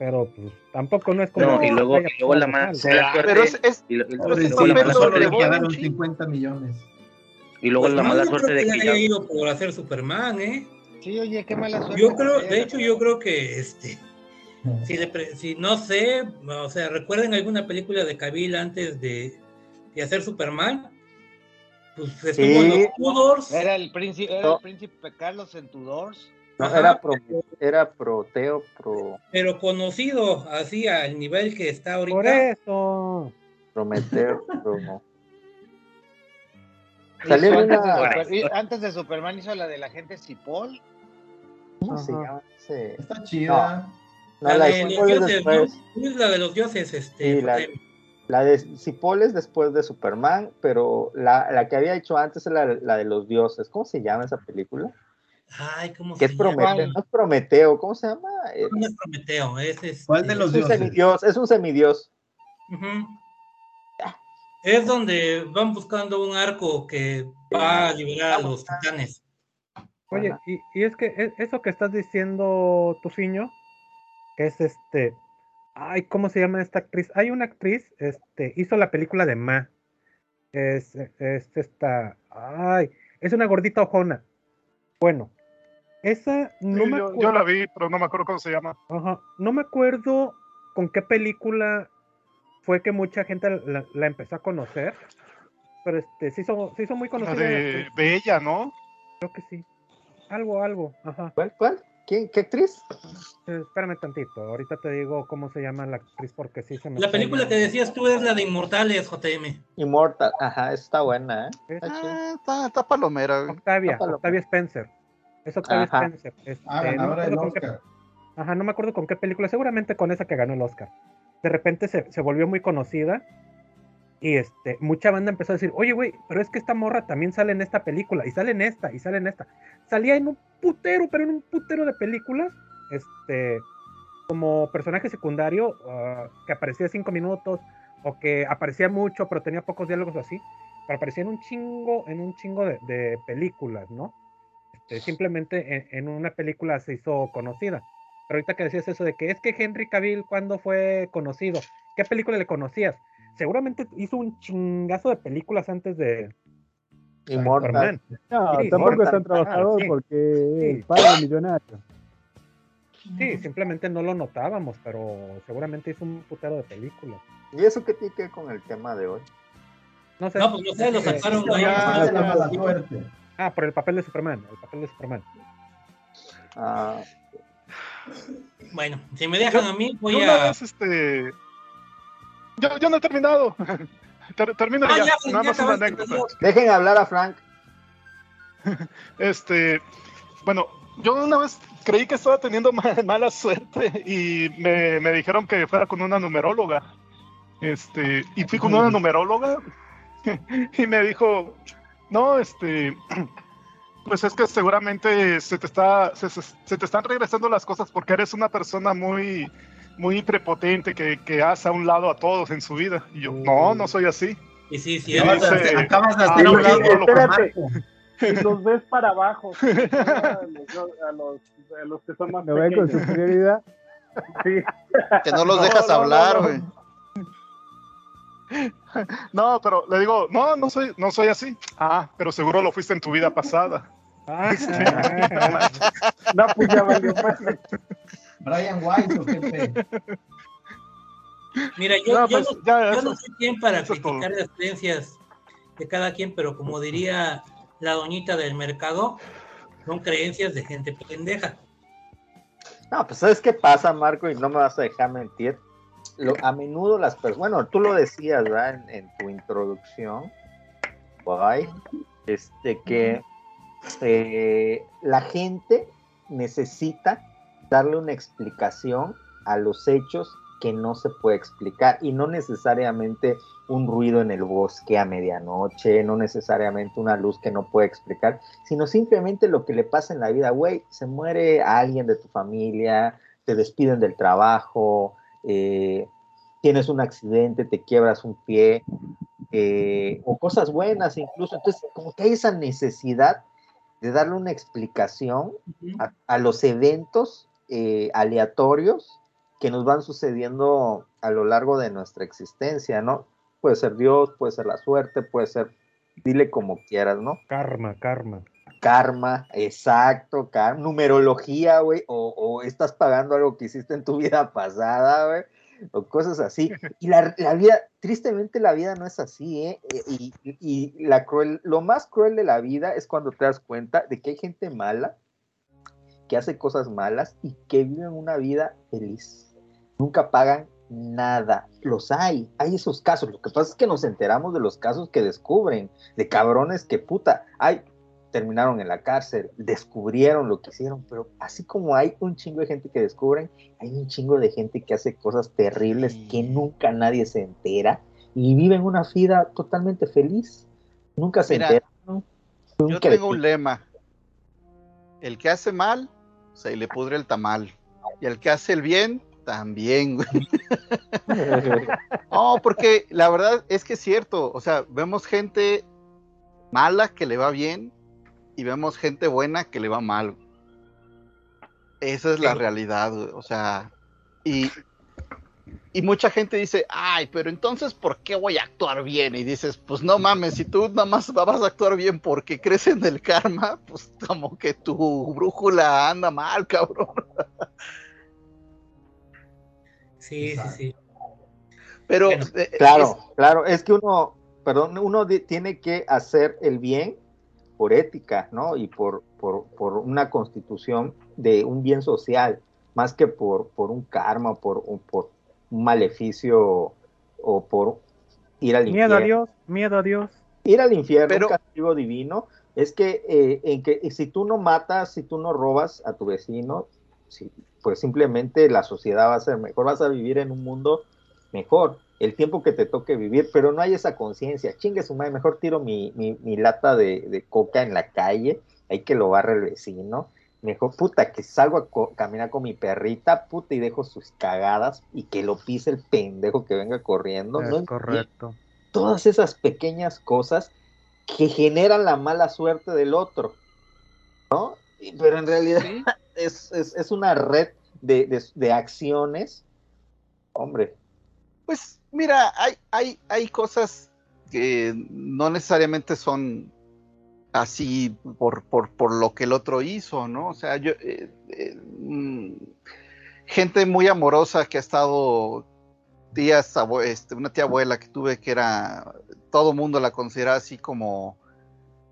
Pero, pues, tampoco no es como... No, y que luego, y luego la mala, mal. Será, suerte- pero es, es- y lo- y lo- pero y ese luego la mala suerte le de un chingo. 50 millones. y luego Pues la no, mala suerte creo de que que haya ido por hacer Superman, ¿eh? Sí, oye, qué mala suerte. Yo creo, que de hecho, yo creo que este, si, le pre- si no sé, o sea, recuerden alguna película de Cavill antes de, de hacer Superman, pues estuvo en Sí. los Tudors, Era el príncipe, era el príncipe Carlos en Tudors. No, era, pro, era Proteo, pro, pero conocido así al nivel que está Por ahorita. eso. Prometeo, Salió antes, una- de antes Superman hizo la de la gente Cipoll. ¿Cómo se llama? Está chida. No, la, la de de los dioses, la de los dioses, este. Sí, la- La de Cipoll es después de Superman, pero la, la que había hecho antes es la, la de los dioses. ¿Cómo se llama esa película? Ay, ¿cómo se es llama? Prometeo, no es Prometeo, ¿cómo se llama? No es Prometeo, es este, ¿Cuál de los es un dioses? semidios, es un semidios. Es donde van buscando un arco que va a liberar a los titanes. Oye, y, y es que e- eso que estás diciendo, Tufiño, que es este. Ay, ¿cómo se llama esta actriz? Hay una actriz, este, hizo la película de Ma. Es, es esta. Ay, es una gordita ojona. Bueno, esa no Sí, me yo, acuerdo. yo la vi, pero no me acuerdo cómo se llama. Ajá, No me acuerdo con qué película fue que mucha gente la, la empezó a conocer. Pero este, se hizo, se hizo muy La conocida. de Bella, ¿no? Creo que sí. Algo, algo. Ajá. ¿Cuál? ¿Cuál? ¿Quién, ¿Qué actriz? Eh, espérame tantito. Ahorita te digo cómo se llama la actriz porque sí se me La película que decías tú es la de Inmortales, JM. Immortal. Ajá, está buena, ¿eh? Es Está. Ah, está, está palomera. Octavia, Está paloma. Octavia Spencer. Es Octavia Ajá. Spencer. Este, Ah, no me ganadora del acuerdo con qué- Oscar. Ajá, no me acuerdo con qué película, seguramente con esa que ganó el Oscar. De repente se, se volvió muy conocida y este, mucha banda empezó a decir, oye, güey, pero es que esta morra también sale en esta película, y sale en esta, y sale en esta. Salía en un putero, pero en un putero de películas, este, como personaje secundario, ah, que aparecía cinco minutos, o que aparecía mucho, pero tenía pocos diálogos así, pero aparecía en un chingo, en un chingo de, de películas, ¿no? Este, simplemente en, en una película se hizo conocida. Pero ahorita que decías eso de que es que Henry Cavill, ¿cuándo fue conocido? ¿Qué película le conocías? Seguramente hizo un chingazo de películas antes de. Superman. No, Sí, tampoco Mortal es tan trabajador sí. porque Sí. es padre millonario. Sí, simplemente no lo notábamos, pero seguramente hizo un putero de películas. ¿Y eso qué tiene que ver con el tema de hoy? No sé. No, pues no sé, lo sacaron Eh, ahí. ah, Ah, por el papel de Superman, el papel de Superman. Ah, Bueno, si me dejan a mí, voy Yo una a. vez, este... Yo, yo no he terminado. Ter- termino Ah, ya. ya, Nada ya más una anécdota. dejen hablar a Frank. Este, bueno, yo una vez creí que estaba teniendo ma- mala suerte y me, me dijeron que fuera con una numeróloga. Este, y fui con una numeróloga y me dijo, no, este, pues es que seguramente se te está, se, se- se te están regresando las cosas porque eres una persona muy, muy prepotente que, que hace a un lado a todos en su vida. Y yo, no, no soy así. Y sí, sí, Y Acabas de acabas de "Ah, hacer no, un lado espérate. Y los ves para abajo. A los, a los, a los que son más Lo ven con pequeños. superioridad. Sí. Que no los No, dejas no, hablar, no. güey. No, pero le digo, no, no soy, no soy así. Ah, pero seguro lo fuiste en tu vida pasada. Ah, No, pues ya valió. Brian White, ¿o qué? Mira, yo, No, yo pues, no, ya, yo eso- no soy quien para criticar las creencias de cada quien, pero como diría la doñita del mercado, son creencias de gente pendeja. No, pues ¿sabes qué pasa, Marco? Y no me vas a dejar mentir. A menudo las personas, bueno, tú lo decías, ¿verdad? En, tu introducción, bye, este, que eh, la gente necesita darle una explicación a los hechos que no se puede explicar y no necesariamente un ruido en el bosque a medianoche, no necesariamente una luz que no puede explicar, sino simplemente lo que le pasa en la vida, güey, se muere alguien de tu familia, te despiden del trabajo, eh, tienes un accidente, te quiebras un pie, eh, o cosas buenas incluso, entonces como que hay esa necesidad de darle una explicación a, a los eventos eh, aleatorios que nos van sucediendo a lo largo de nuestra existencia, ¿no? Puede ser Dios, puede ser la suerte, puede ser, dile como quieras, ¿no? karma, karma. Karma, exacto, karma, numerología, güey, o, estás pagando algo que hiciste en tu vida pasada, güey, o cosas así. Y la, vida, tristemente la vida no es así, ¿eh? Y, y- y la cruel, lo más cruel de la vida es cuando te das cuenta de que hay gente mala, que hace cosas malas y que viven una vida feliz. Nunca pagan nada. Los hay, hay esos casos. Lo que pasa es que nos enteramos de los casos que descubren, de cabrones que puta, ay, terminaron en la cárcel, descubrieron lo que hicieron, pero así como hay un chingo de gente que descubren, hay un chingo de gente que hace cosas terribles que nunca nadie se entera y viven una vida totalmente feliz. Nunca se Mira, entera. ¿no? Yo tengo un lema. El que hace mal, se le pudre el tamal. Y el que hace el bien, también, güey. No, porque la verdad es que es cierto. O sea, vemos gente mala que le va bien y vemos gente buena que le va mal. Esa es la realidad, güey, o sea, y, y mucha gente dice, ay, pero entonces, ¿por qué voy a actuar bien? Y dices, pues no mames, si tú nada más vas a actuar bien porque crees en el karma, pues como que tu brújula anda mal, cabrón. Sí, sí, sí. Pero, Bueno, eh, Claro, claro, es que uno, perdón, uno tiene que hacer el bien por ética, ¿no? Y por, por, por una constitución de un bien social, más que por, por un karma, por, un- por un maleficio o por ir al Miedo infierno. a Dios, miedo a Dios. Ir al infierno, Pero- un castigo divino, es que, eh, en que si tú no matas, si tú no robas a tu vecino, si- pues simplemente la sociedad va a ser mejor, vas a vivir en un mundo mejor, el tiempo que te toque vivir, pero no hay esa conciencia, chingue su madre, mejor tiro mi, mi- mi lata de, de coca en la calle, hay que lo barre el vecino, mejor puta que salgo a co- caminar con mi perrita, puta, y dejo sus cagadas y que lo pise el pendejo que venga corriendo, Es ¿no? correcto. todas esas pequeñas cosas que generan la mala suerte del otro, ¿no? Y- Pero en realidad es, es- es una red de, de- de acciones, hombre, Pues mira, hay, hay, hay cosas que no necesariamente son así por, por, por lo que el otro hizo, ¿no? O sea, yo, eh, eh, mm, gente muy amorosa que ha estado, tías, este, una tía abuela que tuve que era, todo mundo la considera así como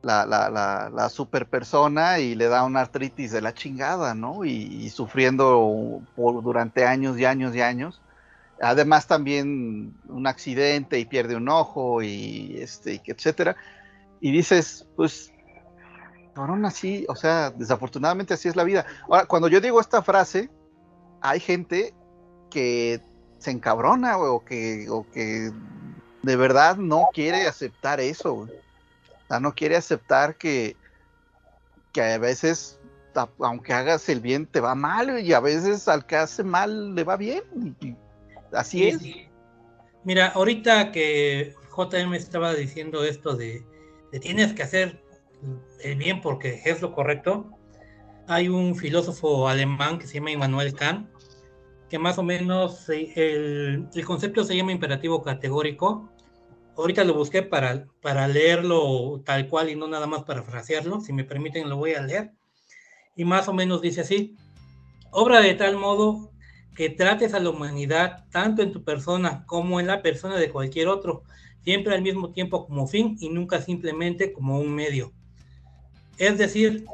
la, la, la, la super persona y le da una artritis de la chingada, ¿no? Y, y sufriendo por, durante años y años y años además también un accidente y pierde un ojo y este etcétera. Y dices pues cabrón así o sea desafortunadamente así es la vida. Ahora cuando yo digo esta frase hay gente que se encabrona o que o que de verdad no quiere aceptar eso o sea no quiere aceptar que que a veces aunque hagas el bien te va mal y a veces al que hace mal le va bien así Sí, es. Mira, ahorita que JM estaba diciendo esto de, de tienes que hacer el bien porque es lo correcto, hay un filósofo alemán que se llama Immanuel Kant, que más o menos el, el concepto se llama imperativo categórico. Ahorita lo busqué para, para leerlo tal cual y no nada más para frasearlo. Si me permiten, lo voy a leer. Y más o menos dice así: obra de tal modo que trates a la humanidad tanto en tu persona como en la persona de cualquier otro, siempre al mismo tiempo como fin y nunca simplemente como un medio. Es decir,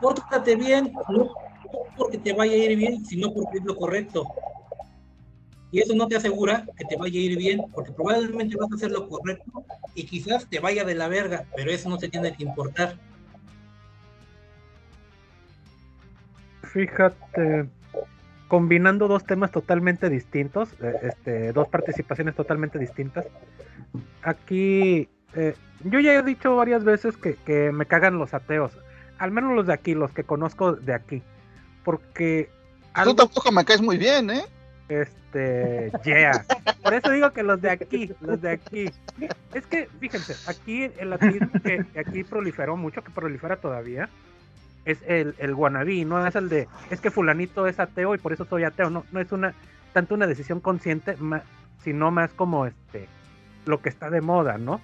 pórtate bien, no porque te vaya a ir bien, sino porque es lo correcto. Y eso no te asegura que te vaya a ir bien, porque probablemente vas a hacer lo correcto y quizás te vaya de la verga, pero eso no te tiene que importar. Fíjate, combinando dos temas totalmente distintos, eh, este, dos participaciones totalmente distintas. Aquí, eh, yo ya he dicho varias veces que, que me cagan los ateos, al menos los de aquí, los que conozco de aquí, porque tú tampoco me caes muy bien eh este, yeah, por eso digo que los de aquí, los de aquí, es que, fíjense, aquí el ateísmo que, que aquí proliferó mucho, que prolifera todavía, es el, el wannabe, no es el de, es que fulanito es ateo y por eso soy ateo, no, no es una, tanto una decisión consciente, sino más como este, lo que está de moda, ¿no?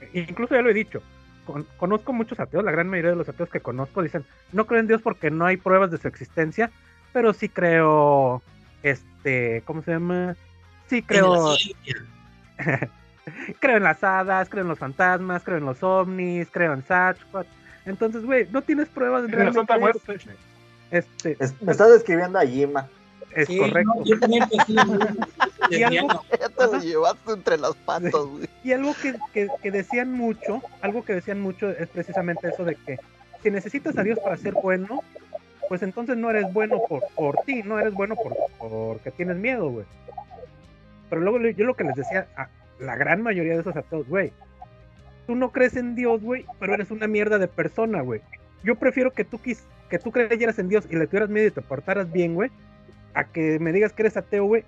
E- Incluso ya lo he dicho, con- conozco muchos ateos, la gran mayoría de los ateos que conozco dicen, no creo en Dios porque no hay pruebas de su existencia, pero sí creo, este, ¿cómo se llama? Sí creo, creo en las hadas, creo en los fantasmas, creo en los ovnis, creo en Sasquatch. Entonces, güey, no tienes pruebas En la realmente Santa de Muerte. eso. Este, Es- me estás describiendo a Yima. es Sí, correcto. no, yo también Y algo- ya te lo llevaste entre las patas güey. Y algo que, que- que decían mucho, algo que decían mucho es precisamente eso de que si necesitas a Dios para ser bueno, pues entonces no eres bueno por, por ti, no eres bueno por, porque tienes miedo, güey. Pero luego yo lo que les decía a la gran mayoría de esos ateos, güey, tú no crees en Dios, güey, pero eres una mierda de persona, güey. Yo prefiero que tú quis, que tú creyeras en Dios y le tuvieras miedo y te portaras bien, güey, a que me digas que eres ateo, güey,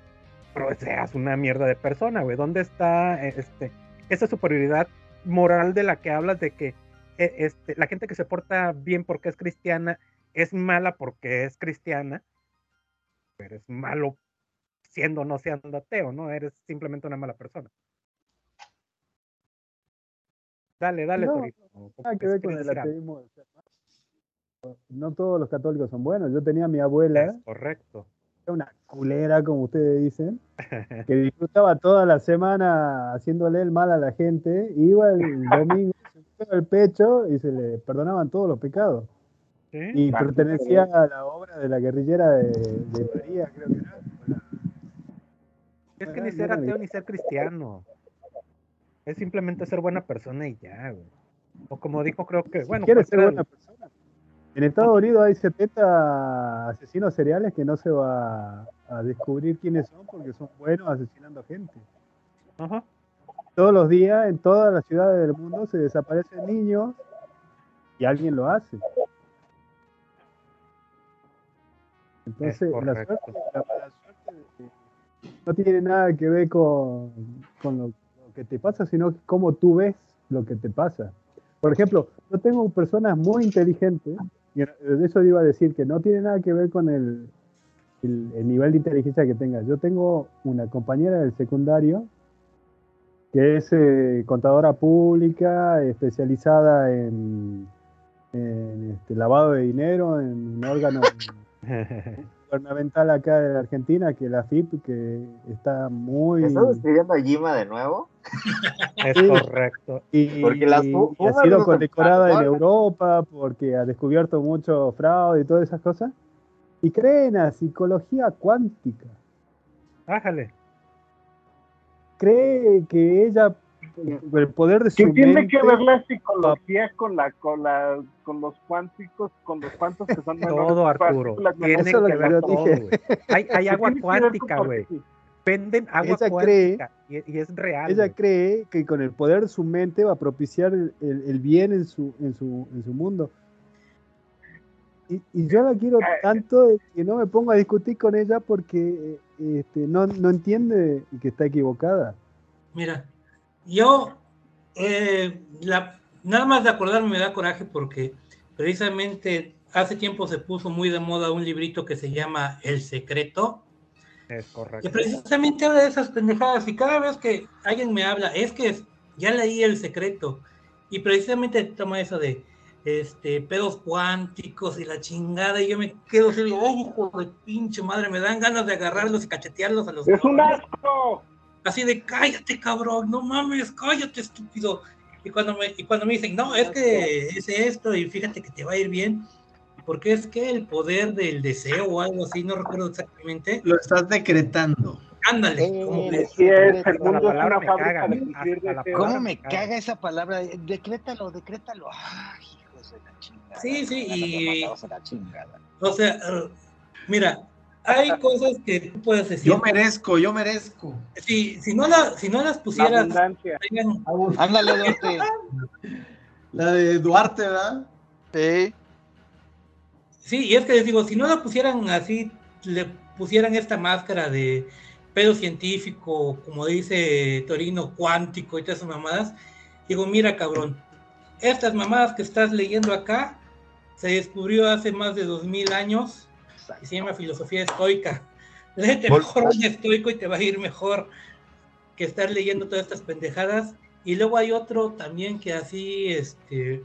pero seas una mierda de persona, güey. ¿Dónde está eh, este esa superioridad moral de la que hablas de que eh, este, la gente que se porta bien porque es cristiana es mala porque es cristiana, pero es malo siendo no siendo ateo, ¿no? Eres simplemente una mala persona. Dale, dale, No, Torito. Nada que ver con el ateísmo. No todos los católicos son buenos. Yo tenía a mi abuela, Es correcto. era una culera, como ustedes dicen, que disfrutaba toda la semana haciéndole el mal a la gente. Iba el domingo, se pegaba el pecho y se le perdonaban todos los pecados. Y Claro. pertenecía a la obra de la guerrillera de, de María, creo que era. Es que ni ser no, ateo ni ser cristiano. Es simplemente ser buena persona y ya, güey. O como dijo, creo que, bueno, ser persona. En Estados Unidos hay 70 asesinos seriales que no se va a descubrir quiénes son porque son buenos asesinando gente. Ajá. Todos los días en todas las ciudades del mundo se desaparecen niños y alguien lo hace. Entonces, la suerte, la mala suerte no tiene nada que ver con, con lo, lo te pasa, sino cómo tú ves lo que te pasa. Por ejemplo, yo tengo personas muy inteligentes, y de eso iba a decir que no tiene nada que ver con el, el- el nivel de inteligencia que tengas. Yo tengo una compañera del secundario que es eh, contadora pública, especializada en, este, lavado de dinero, en un órgano gubernamental acá de la Argentina, que la FIP, que está muy... ¿Estás escribiendo a Jima de nuevo? Es correcto. Y, Porque las y ha sido condecorada en. Europa porque ha descubierto mucho fraude y todas esas cosas. Y cree en la psicología cuántica. Bájale. Cree que ella, el poder de su ¿Qué tiene mente, que ver la psicología con la con la con los cuánticos, con los cuantos que son? Todo, Arturo. Tiene que que ver todo. Hay, hay ¿Qué agua que cuántica, güey. Venden agua Ella cree- y, y es real. ella cree que con el poder de su mente va a propiciar el, el- el bien en su, en su, en su mundo. Y, y yo la quiero tanto que no me pongo a discutir con ella porque eh, este, no, no entiende que está equivocada. Mira, yo eh, la- nada más de acordarme me da coraje porque precisamente hace tiempo se puso muy de moda un librito que se llama El Secreto, Es que correcto. precisamente habla de esas pendejadas y cada vez que alguien me habla, es que ya leí El Secreto y precisamente toma eso de este pedos cuánticos y la chingada y yo me quedo así, "Ay, hijo de pinche madre, me dan ganas de agarrarlos y cachetearlos a los ¡Es un cabrones". asco! Así de cállate cabrón, no mames, cállate estúpido. Y cuando me, y cuando me dicen, no, es que es esto y fíjate que te va a ir bien, porque es que el poder del deseo o algo así, no recuerdo exactamente, Lo estás decretando. ándale, como que- Sí es, el Hasta la mundo es palabra una me fábrica caga, de hasta cumplir la deseos. palabra ¿Cómo me caga. esa palabra? Decrétalo, decrétalo. Ay, hijos de la chingada. Sí, sí, y- la o sea, eh, mira, hay cosas que tú puedes decir. Yo merezco, yo merezco. Si, si, no, la, si no las pusieras, Abundancia. tengan- Ándale, Duarte. La de Duarte, ¿verdad? Sí. Sí, y es que les digo, si no la pusieran así, le pusieran esta máscara de pedo científico, como dice Torino, cuántico y todas esas mamadas, digo, mira cabrón, estas mamadas que estás leyendo acá se descubrió hace más de dos mil años se llama filosofía estoica. Léete Vol- mejor un estoico y te va a ir mejor que estar leyendo todas estas pendejadas. Y luego hay otro también que así, este,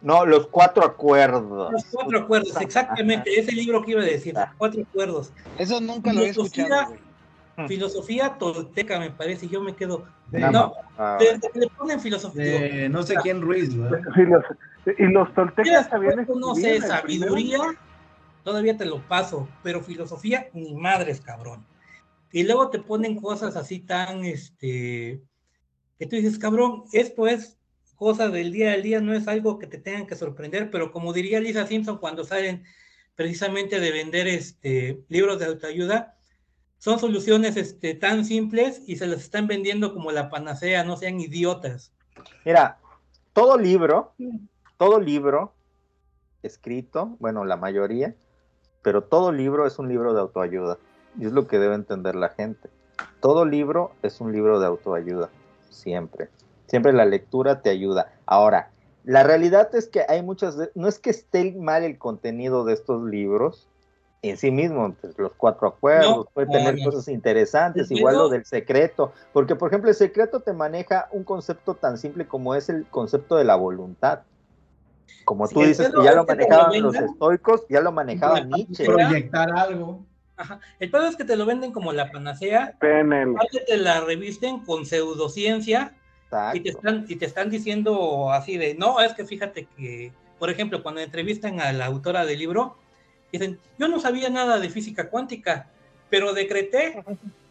No, los cuatro acuerdos. los cuatro acuerdos, exactamente, ese libro que iba a decir, cuatro acuerdos. Eso nunca lo he Filosofía- escuchado, güey. Filosofía tolteca, me parece, y yo me quedo. De- No, Ah, desde que le ponen filosofía. De no sé quién Ruiz, ¿verdad? Los- y los toltecas después, no sé, sabiduría, primero. Todavía te lo paso, pero filosofía, ni madres, cabrón. Y luego te ponen cosas así tan, este, que tú dices, cabrón, esto es cosa del día al día, no es algo que te tengan que sorprender, pero como diría Lisa Simpson cuando salen precisamente de vender este, libros de autoayuda, son soluciones este, tan simples y se las están vendiendo como la panacea, no sean idiotas. Mira, todo libro, todo libro escrito, bueno, la mayoría, pero todo libro es un libro de autoayuda. Y es lo que debe entender la gente. Todo libro es un libro de autoayuda, siempre. Siempre la lectura te ayuda. Ahora, La realidad es que hay muchas, no es que esté mal el contenido de estos libros en sí mismo, pues, los cuatro acuerdos, No, puede tener no. cosas interesantes, igual lo del secreto, porque por ejemplo el secreto te maneja un concepto tan simple como es el concepto de la voluntad. Como tú dices que ya lo manejaban los estoicos, ya lo manejaba La Nietzsche. Proyectar algo. Ajá. El pedo es que te lo venden como la panacea, te la revisten con pseudociencia y te están, y te están diciendo así de, no, es que fíjate que, por ejemplo, cuando entrevistan a la autora del libro, dicen, yo no sabía nada de física cuántica, pero decreté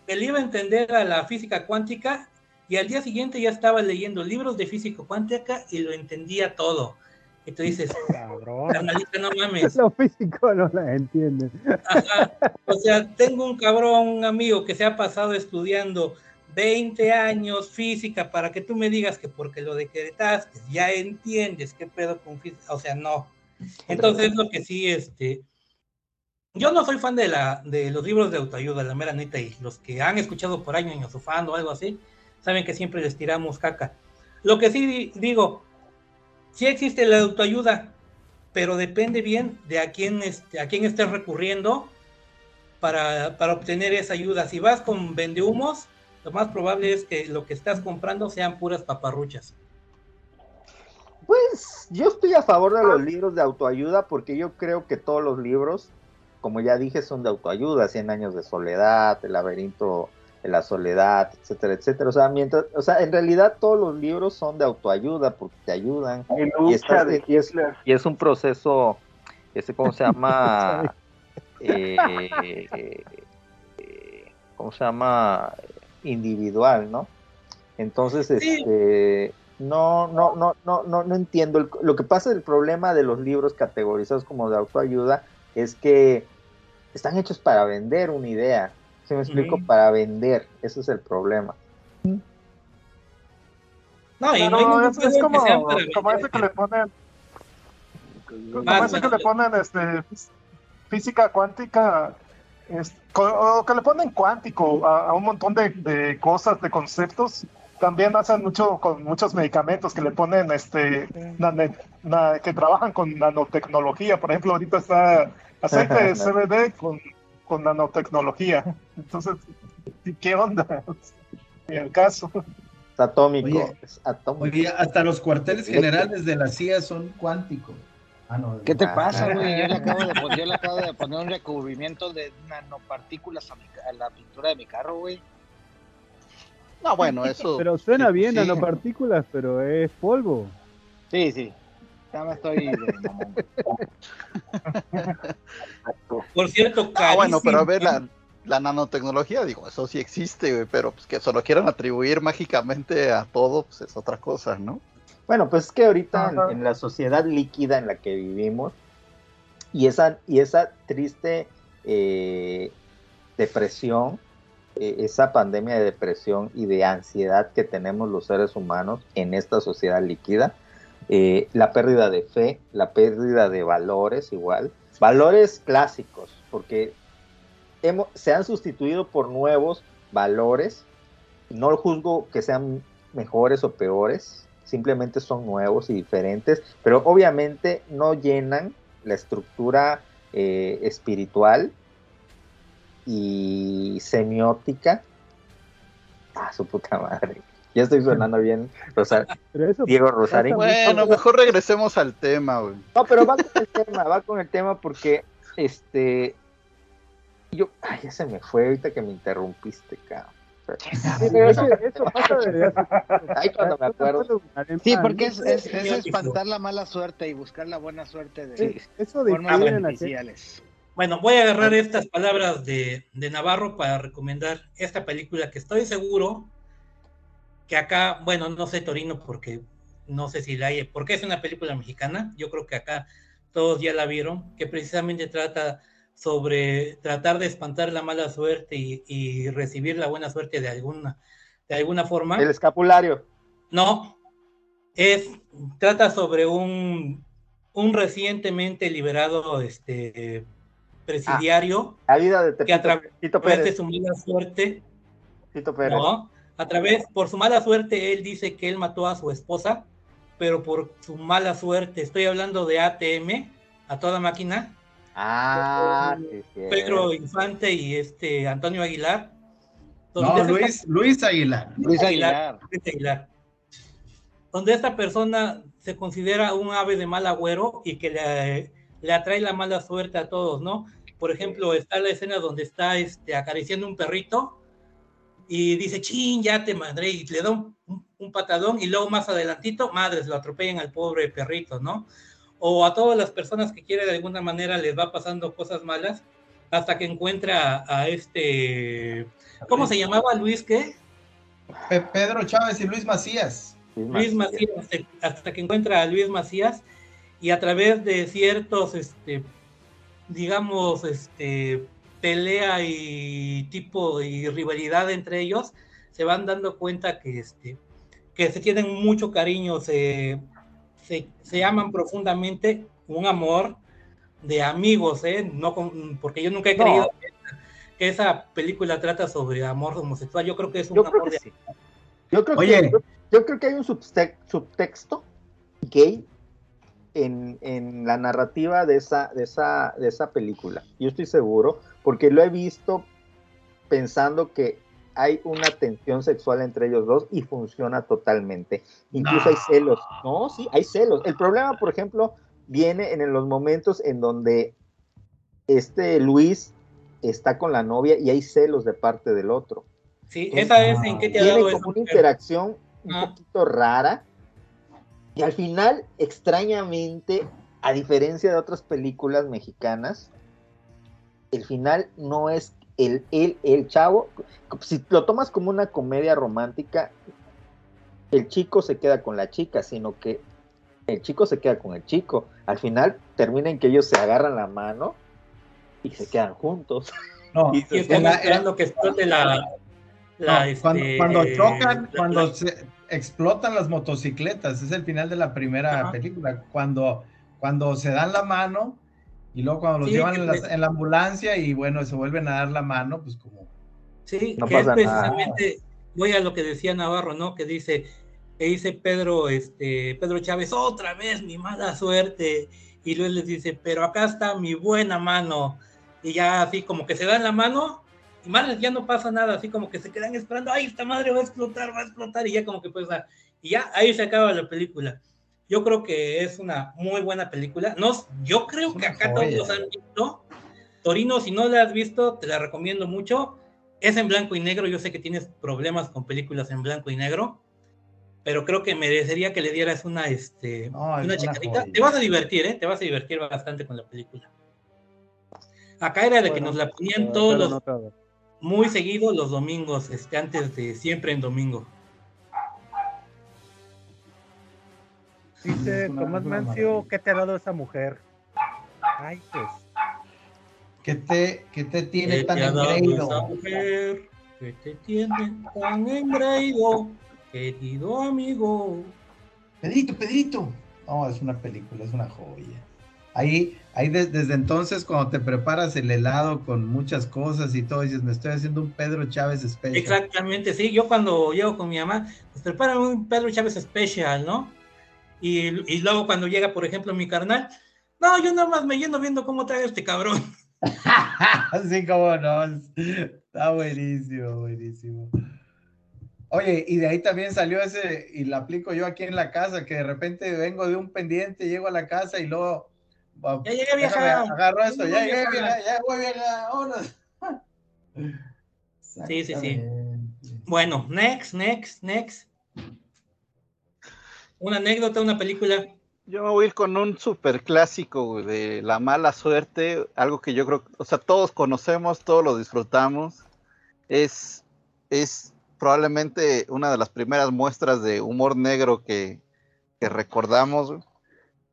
que le iba a entender a la física cuántica y al día siguiente ya estaba leyendo libros de física cuántica y lo entendía todo. Y tú dices, Cabrón. carnalita, no mames. Los físicos no las entienden. Ajá. O sea, tengo un cabrón, un amigo que se ha pasado estudiando 20 años física para que tú me digas que porque lo decretaste ya entiendes qué pedo con física. O sea, no. Entonces, lo que sí, este. Yo no soy fan de, la, de los libros de autoayuda, la mera neta, y los que han escuchado por años en o algo así, saben que siempre les tiramos caca. Lo que sí di- digo, sí existe la autoayuda, pero depende bien de a quién, este, a quién estés recurriendo para, para obtener esa ayuda. Si vas con vendehumos, lo más probable es que lo que estás comprando sean puras paparruchas. Pues yo estoy a favor de los libros de autoayuda porque yo creo que todos los libros, como ya dije, son de autoayuda, Cien años de soledad, El laberinto la soledad, etcétera, etcétera. O sea, mientras, o sea, en realidad todos los libros son de autoayuda porque te ayudan. Y Y, lucha estás- de y es, Hitler. y es un proceso, ese cómo se llama, Eh, eh, eh, ¿cómo se llama? Individual, ¿no? Entonces, Sí. este, no, no, no, no, no, no entiendo. El- lo que pasa, el problema de los libros categorizados como de autoayuda es que están hechos para vender una idea. ¿Sí me explico? Para vender. Ese es el problema. No, y no hay es, como, como ese que le ponen, como Vas, ese que le ponen este, física cuántica, o que le ponen cuántico a, a un montón de, de cosas, de conceptos. También hacen mucho con muchos medicamentos que le ponen, este, nane- na- que trabajan con nanotecnología. Por ejemplo, ahorita está aceite de CBD con, con nanotecnología. Entonces, ¿qué onda? Ni el caso. Es atómico. Oye, es atómico. Oye, hasta los cuarteles generales de la CIA son cuánticos. Ah, no. ¿Qué te Ah. pasa, güey? Yo le acabo de, yo le acabo de poner un recubrimiento de nanopartículas a, mi ca- a la pintura de mi carro, güey. No, bueno, eso. Pero suena bien sí. nanopartículas, pero es polvo. Sí, sí. Ya me estoy. Por cierto, Ah, bueno, pero a ver, carísimo. la, la nanotecnología, digo, eso sí existe, güey, pero pues que se lo quieran atribuir mágicamente a todo, pues es otra cosa, ¿no? Bueno, pues es que ahorita en, la sociedad líquida en la que vivimos y esa, y esa triste eh, depresión, eh, esa pandemia de depresión y de ansiedad que tenemos los seres humanos en esta sociedad líquida, eh, la pérdida de fe, la pérdida de valores igual, valores clásicos, porque hemos, se han sustituido por nuevos valores, no juzgo que sean mejores o peores, simplemente son nuevos y diferentes, pero obviamente no llenan la estructura eh, espiritual y semiótica. Ah, su puta madre. Ya estoy sonando bien, Rosa- eso Diego Rosarín. Bueno, mejor regresemos al tema, güey. No, pero va con el tema, va con el tema porque, este, yo, ay, ya se me fue ahorita que me interrumpiste, cabrón. Sí, pero eso, eso pasa hace Ay, cuando me acuerdo. Sí, porque es, es, es espantar la mala suerte y buscar la buena suerte de Sí, Eso de formas artificiales. Bueno, voy a agarrar estas palabras de, de Navarro para recomendar esta película que estoy seguro que acá, bueno, no sé Torino porque no sé si la hay, porque es una película mexicana, yo creo que acá todos ya la vieron, que precisamente trata sobre tratar de espantar la mala suerte y, y recibir la buena suerte de alguna, de alguna forma. El escapulario. No, es, trata sobre un, un recientemente liberado este, presidiario La vida de que a Tito de su mala suerte, Tito Pérez. no, a través, por su mala suerte, él dice que él mató a su esposa, pero por su mala suerte. Estoy hablando de ATM, a toda máquina. Ah, sí, sí. Pedro Infante y este Antonio Aguilar. No, esta- Luis, Luis Aguilar. Luis Aguilar. Luis Aguilar. Donde esta persona se considera un ave de mal agüero y que le, le atrae la mala suerte a todos, ¿no? Por ejemplo, está la escena donde está este, acariciando un perrito y dice, chin, ya te madré, y le da un, patadón y luego más adelantito, madres, lo atropellan al pobre perrito, ¿no? O a todas las personas que quiere de alguna manera les va pasando cosas malas hasta que encuentra a, a este, ¿cómo se llamaba Luis qué? Pe- Pedro Chávez y Luis Macías. Luis Macías, hasta- hasta que encuentra a Luis Macías y a través de ciertos, este, digamos, este, pelea y tipo y rivalidad entre ellos, se van dando cuenta que, este, que se tienen mucho cariño, se, se, se aman profundamente, un amor de amigos, ¿eh? No con- porque yo nunca he No. creído que esa, que esa película trata sobre amor homosexual, yo creo que es un Yo creo amor de sí. Yo creo, Oye. que, yo, yo creo que hay un subte- subtexto gay en, en la narrativa de esa, de, esa, de esa película. Yo estoy seguro, porque lo he visto pensando que hay una tensión sexual entre ellos dos y funciona totalmente. Incluso hay celos. No, sí, hay celos. El problema, por ejemplo, viene en los momentos en donde este Luis está con la novia y hay celos de parte del otro. Sí, esa es en qué te ha Tiene dado como esa una interacción un Ah. poquito rara. Y al final, extrañamente, a diferencia de otras películas mexicanas, el final no es el, el, el chavo. Si lo tomas como una comedia romántica, el chico se queda con la chica, sino que el chico se queda con el chico. Al final termina en que ellos se agarran la mano y se quedan juntos. No, Y están en la- esperando que explote la. la, No, cuando, este, cuando chocan, la- cuando la- se explotan las motocicletas, es el final de la primera película, cuando, cuando se dan la mano y luego cuando los Sí, llevan que en la, pues- en la ambulancia y bueno, se vuelven a dar la mano, pues como... Sí, No que es pasa nada. precisamente, voy a lo que decía Navarro, ¿no? Que dice, que dice Pedro, este, Pedro Chávez, otra vez mi mala suerte. Y luego les dice, pero acá está mi buena mano. Y ya así como que se dan la mano, y madre, ya no pasa nada, así como que se quedan esperando, ay, esta madre va a explotar, va a explotar, y ya como que pues, y ya ahí se acaba la película. Yo creo que es una muy buena película. No, yo creo que acá todos joya. los han visto. Torino, si no la has visto, te la recomiendo mucho. Es en blanco y negro. Yo sé que tienes problemas con películas en blanco y negro, pero creo que merecería que le dieras una, este, No, una checadita. Te vas a divertir, ¿eh? Te vas a divertir bastante con la película. Acá era de que nos la ponían eh, todos pero los, muy seguido los domingos, este, antes de siempre en domingo. Dice una- Tomás Mancio, maravilla. ¿qué te ha dado esa mujer? Ay, pues. ¿Qué te, qué te tiene ¿Qué tan te esa mujer que te tiene tan engreído, querido amigo? Pedrito, Pedrito. No, es una película, es una joya. Ahí, ahí de- desde entonces, cuando te preparas el helado con muchas cosas y todo, dices, me estoy haciendo un Pedro Chávez Special. Exactamente, sí. Yo cuando llego con mi mamá, pues preparan un Pedro Chávez Special, ¿no? Y, y luego cuando llega, por ejemplo, mi carnal, no, yo nada más me lleno viendo cómo trae este cabrón. Así como no. Está buenísimo, buenísimo. Oye, y de ahí también salió ese, y lo aplico yo aquí en la casa, que de repente vengo de un pendiente, llego a la casa y luego. Ya llegué, vieja. Agarro esto, ya Ya llegué, vieja, ya voy, vámonos. Sí, sí, sí. Bueno, next, next, next. Una anécdota, una película. Yo me voy a ir con un super clásico de la mala suerte, algo que yo creo, o sea, todos conocemos, todos lo disfrutamos. Es, es probablemente una de las primeras muestras de humor negro que, que recordamos.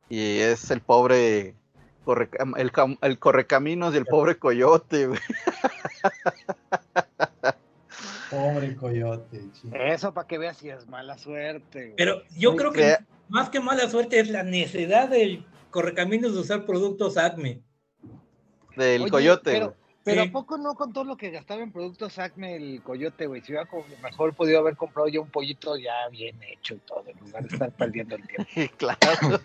Y es el pobre, correcam- el, el correcaminos y el pobre coyote. Pobre coyote, chico. Eso para que veas si es mala suerte. güey. Pero yo creo que más que mala suerte es la necedad del correcaminos de usar productos Acme. Del Oye, coyote. pero-. Pero ¿a poco no con todo lo que gastaba en productos Acme el coyote, güey? Si hubiera como mejor podido haber comprado ya un pollito ya bien hecho y todo, en lugar de estar perdiendo el tiempo. claro.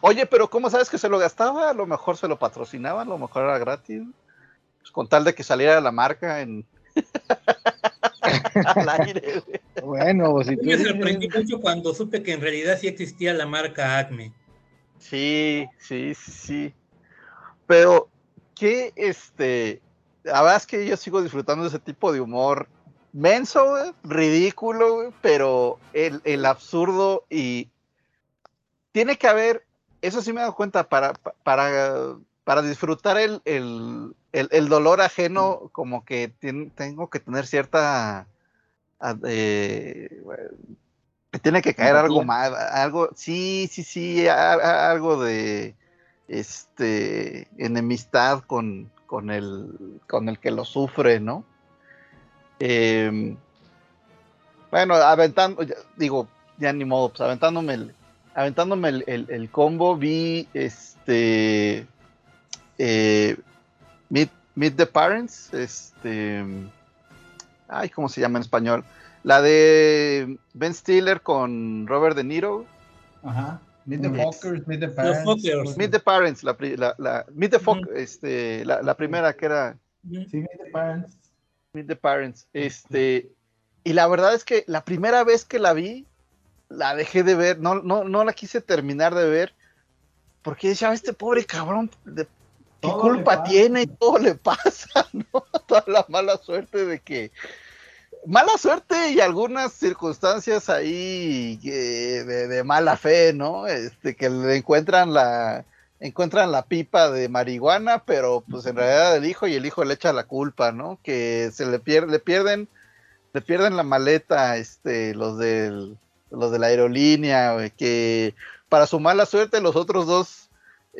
Oye, pero ¿cómo sabes que se lo gastaba? A lo mejor se lo patrocinaban, a lo mejor era gratis. Pues con tal de que saliera la marca en al aire. Bueno, pues si tú Me sorprendí mucho cuando supe que en realidad sí existía la marca Acme. Sí, sí, sí, sí. Pero que este, la verdad es que yo sigo disfrutando de ese tipo de humor menso, ridículo, pero el, el absurdo y tiene que haber, eso sí me he dado cuenta, para, para, para disfrutar el, el, el- el dolor ajeno, como que tengo que tener cierta... ah, eh, tiene que caer algo más, algo, sí, sí, sí, a- a- algo de este enemistad con, con el con el que lo sufre, ¿no? Em, bueno, aventando, digo, ya ni modo, pues aventándome el, aventándome el, el- el combo, vi este eh, Meet, Meet the Parents, este ay, ¿cómo se llama en español? La de Ben Stiller con Robert De Niro. Ajá. Meet the Mm. Fockers, Meet the Parents. Meet the Parents, la, pri- la, la- Meet the Fock- este, la, la primera que era Sí, Meet the Parents. Meet the Parents. Este, y la verdad es que la primera vez que la vi, la dejé de ver, no, no, no la quise terminar de ver, porque decía, este pobre cabrón, de- ¿qué culpa tiene? Y todo le pasa, ¿no? Toda la mala suerte de que. Mala suerte y algunas circunstancias ahí eh, de, de mala fe, ¿no? Este, que le encuentran la, encuentran la pipa de marihuana, pero pues en realidad el hijo y el hijo le echa la culpa, ¿no? Que se le pierde, le pierden, le pierden la maleta, este, los del, los de la aerolínea, güey, que para su mala suerte los otros dos,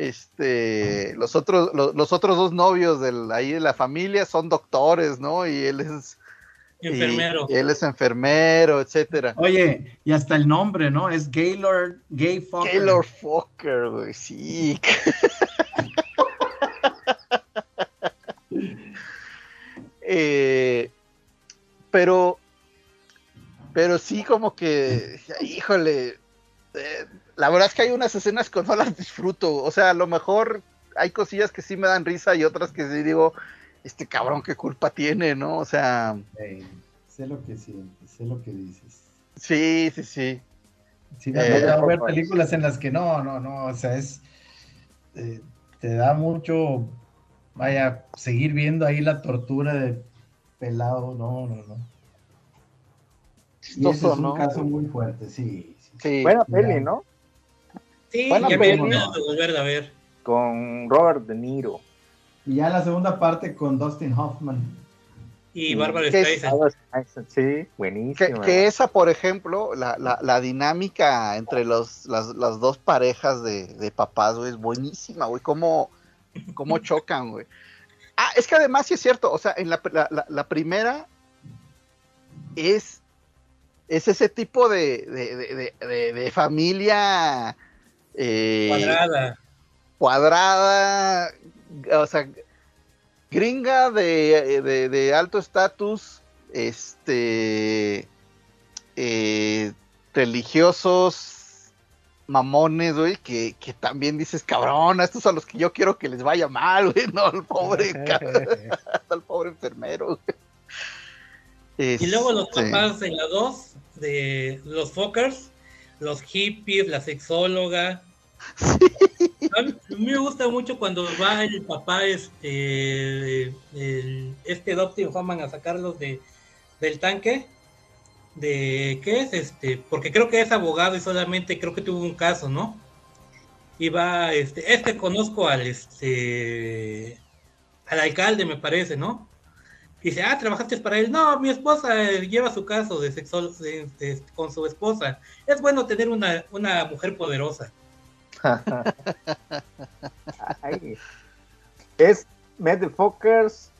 este, los otros, lo- los, otros dos novios del, ahí de la familia son doctores, ¿no? Y él es Enfermero. y él es enfermero, etcétera. Oye, y hasta el nombre, ¿no? Es Gaylord, Gay Fokker. Taylor Fokker, güey, sí. Eh, pero, pero sí como que, híjole, eh, la verdad es que hay unas escenas que no las disfruto. O sea, a lo mejor hay cosillas que sí me dan risa y otras que sí digo, este cabrón, qué culpa tiene, ¿no? O sea, sé lo que sientes, sé lo que dices. sí, sí, sí. Sí, me ha Eh, tocado ver películas en las que no, no, no, o sea, es. eh, te da mucho. Vaya, seguir viendo ahí la tortura de pelado, no, no, no. Y ese es un ¿no? caso muy fuerte, sí. sí. Sí. Buena peli, ¿no? Sí, Buena ya a ver. Con Robert De Niro. Y ya la segunda parte con Dustin Hoffman. Y Bárbara. Streisand. Sí, buenísimo. Que, que esa, por ejemplo, la, la, la dinámica entre los, las, las dos parejas de, de papás, güey, es buenísima, güey. Cómo, cómo chocan, güey. Ah, es que además sí es cierto, o sea, en la, la, la- la primera es, es ese tipo de, de, de- de- de- de familia eh, Cuadrada. cuadrada, o sea, gringa de, de- de alto estatus, este, eh, religiosos, mamones, güey, que, que también dices, cabrón, a estos a los que yo quiero que les vaya mal, güey, no al pobre, al pobre enfermero. güey. Y luego los Este, papás en la 2 de los Fockers, los hippies, la sexóloga. A mí me gusta mucho cuando va el papá, este, el- este Dustin Hoffman a sacarlos de, del tanque. De qué es este, porque creo que es abogado y solamente creo que tuvo un caso, ¿no? Y va, este, este conozco al este al alcalde, me parece, ¿no? Y dice, ah, ¿trabajaste para él? No, mi esposa eh, lleva su caso de sexo con su esposa. Es bueno tener una, una mujer poderosa. Es Met the Fockers,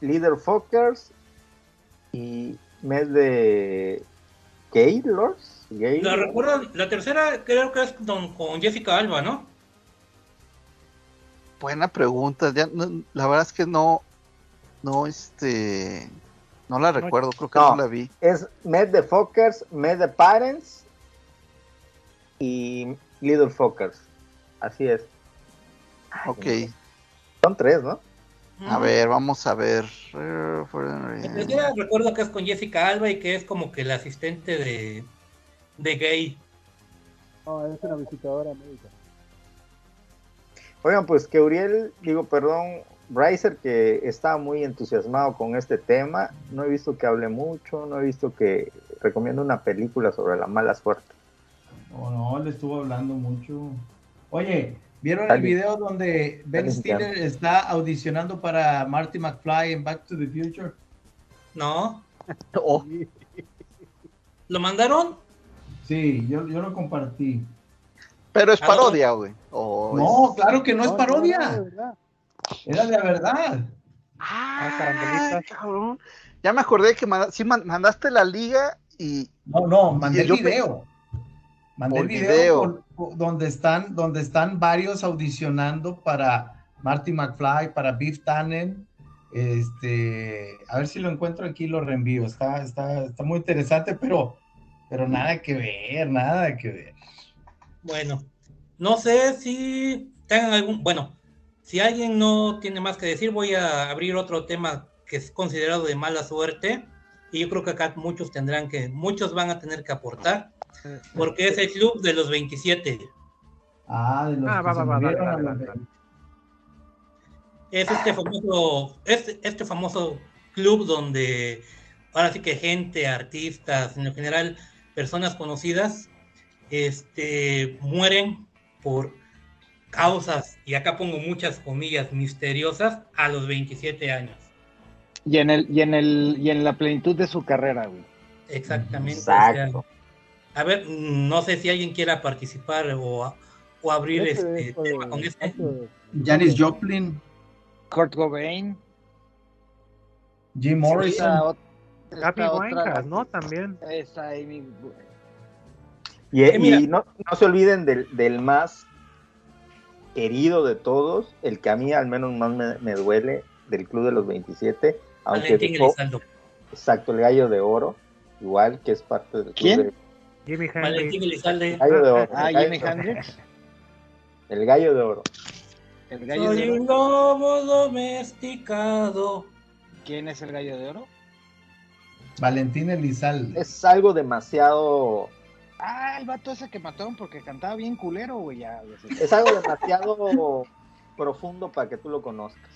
Leader Fockers y Met de Gaylords. La recuerdo, la tercera creo que es con, con Jessica Alba, ¿no? buena pregunta. Ya, no- la verdad es que no, no, este, no la recuerdo. Creo que no, No. la vi. Es Met the Fuckers, Met the Parents y Little Fuckers. Así es. Ok. Son tres, ¿no? A ver, vamos a ver. Pues yo recuerdo que es con Jessica Alba y que es como que el asistente de, de gay. No, es una visitadora médica. Oigan, pues que Uriel, digo, perdón, Brycer, que está muy entusiasmado con este tema. No he visto que hable mucho, no he visto que recomienda una película sobre la mala suerte. No, no, le estuvo hablando mucho. Oye, ¿vieron el video donde Ben Stiller está audicionando para Marty McFly en Back to the Future? ¿No? Oh, ¿Lo mandaron? Sí, yo, yo lo compartí. Pero es Ah, parodia, güey. O No, es- claro que no es No, parodia. no, de verdad. Era de verdad. Ah, cabrón. Ya me acordé que manda- sí man- mandaste la liga y No, no, mandé el yo video. Mandé el Por video, video. con- con- donde, están, donde están varios audicionando para Marty McFly, para Beef Tannen. Este, a ver si lo encuentro aquí y lo reenvío. Está, está, está muy interesante, pero, pero nada que ver, nada que ver. Bueno, no sé si tengan algún. Bueno, si alguien no tiene más que decir, voy a abrir otro tema que es considerado de mala suerte. Y yo creo que acá muchos tendrán que, muchos van a tener que aportar, porque es el club de los 27. Ah, de los Ah, que va, se va, dale, dale, dale. Es este famoso, este, este famoso club donde ahora sí que gente, artistas, en lo general, personas conocidas, este, mueren por causas, y acá pongo muchas comillas misteriosas, a los 27 años. Y en el, y en el, y en la plenitud de su carrera, güey. Exactamente. o sea, Exacto. A ver, no sé si alguien quiera participar o, o abrir Ese este es, tema con este. Janis Joplin, Kurt Cobain. Jim Morrison. Happy Winehouse, ¿no? También. Esa Amy- Y, Eh, y no, no se olviden del, del más querido de todos, el que a mí al menos más me, me duele, del Club de los 27, aunque dejó- exacto, el gallo de oro, igual que es parte del Club ¿Quién? de- Jimmy Valentín Hendrix. Elizalde. el gallo de oro. Ah, el, gallo, Jimi Hendrix. el gallo de oro. El gallo Soy de un oro. lobo domesticado. ¿Quién es el gallo de oro? Valentín Elizalde. Es algo demasiado, Ah, el vato ese que mataron porque cantaba bien culero, güey. Ya, es algo demasiado profundo para que tú lo conozcas.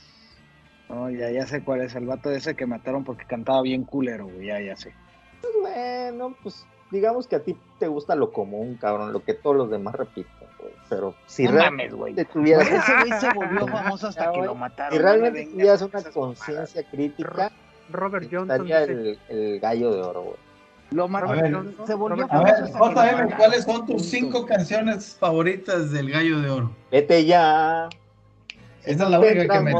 No, ya, ya sé cuál es el vato ese que mataron porque cantaba bien culero, güey. Ya, ya sé. Pues bueno, pues digamos que a ti te gusta lo común, cabrón, lo que todos los demás repiten, güey. Pero si No realmente mames, güey. tuvieras, Ese güey se volvió famoso hasta Ya, que lo mataron. si realmente tuvieras una conciencia crítica, Robert Johnson. el, el gallo de oro, güey. Lo mataron. se volvió A famoso ver, JM. ¿cuáles son tus cinco canciones favoritas del Gallo de Oro? Vete ya. Esa es la única que me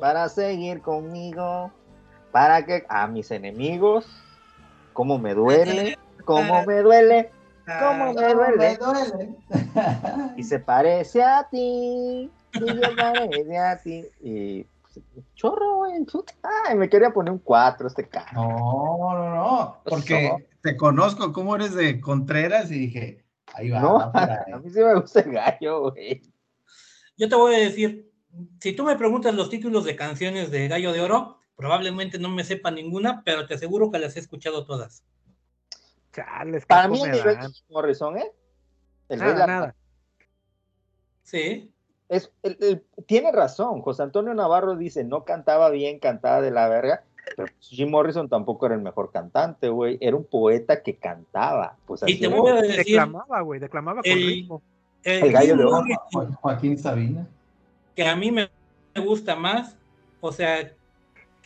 Para seguir conmigo, para que a mis enemigos, cómo me duele, cómo me duele, cómo me duele. Y se parece a ti, y se parece a ti. Y pues, chorro, güey. Ay, me quería poner un 4 este carro. No, no, no, porque te conozco cómo eres de Contreras y dije, ahí va, No, a mí sí me gusta el gallo, güey. Yo te voy a decir, si tú me preguntas los títulos de canciones de Gallo de Oro, probablemente no me sepa ninguna, pero te aseguro que las he escuchado todas. Chales, Para mí el nivel de Morrison, ¿eh? El Nada. Sí. Es, el- el- tiene razón, José Antonio Navarro dice, no cantaba bien, cantaba de la verga, pero pues, Jim Morrison tampoco era el mejor cantante, güey, era un poeta que cantaba. Pues Y te era. voy a decir, Declamaba, güey, declamaba con el- ritmo. el El Gallo Jim de Oro. Joaquín Sabina. que a mí me gusta más, o sea,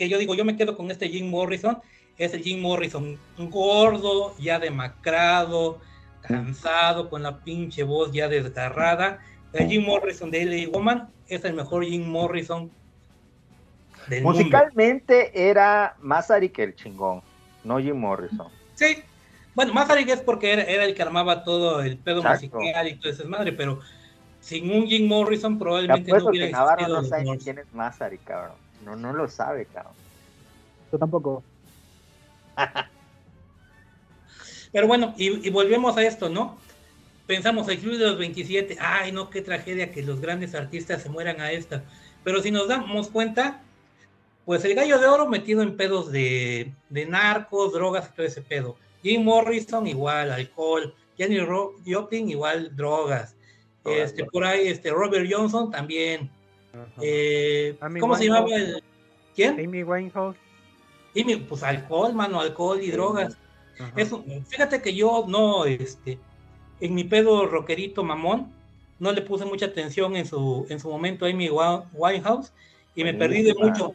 que yo digo, yo me quedo con este Jim Morrison, es el Jim Morrison gordo, ya demacrado, cansado, con la pinche voz ya desgarrada. El Jim Morrison de LA Woman es el mejor Jim Morrison del mundo. Musicalmente era Mazari que el chingón, no Jim Morrison. Sí, bueno, más es porque era, era el que armaba todo el pedo Exacto. musical y todo ese madre, pero sin un Jim Morrison Te probablemente no hubiera que Navarro existido no los sabe ni Doors. quién es Mazari, cabrón. No, no lo sabe, cabrón. Yo tampoco. Pero bueno, y, y volvemos a esto, ¿no? Pensamos el club de los 27, ay no, qué tragedia que los grandes artistas se mueran a esta. Pero si nos damos cuenta, pues el gallo de oro metido en pedos de, de narcos, drogas y todo ese pedo. Jim Morrison igual, alcohol. Jenny Joplin igual, drogas. Drogas, Este, drogas. por ahí, este, Robert Johnson también. Eh, Amy ¿Cómo se llamaba el? ¿Quién? Amy Winehouse. Jimmy, pues alcohol, mano, alcohol y Sí. drogas. Eso, fíjate que yo no, este, en mi pedo rockerito mamón, no le puse mucha atención en su, en su momento a Amy Winehouse y me perdí de mucho.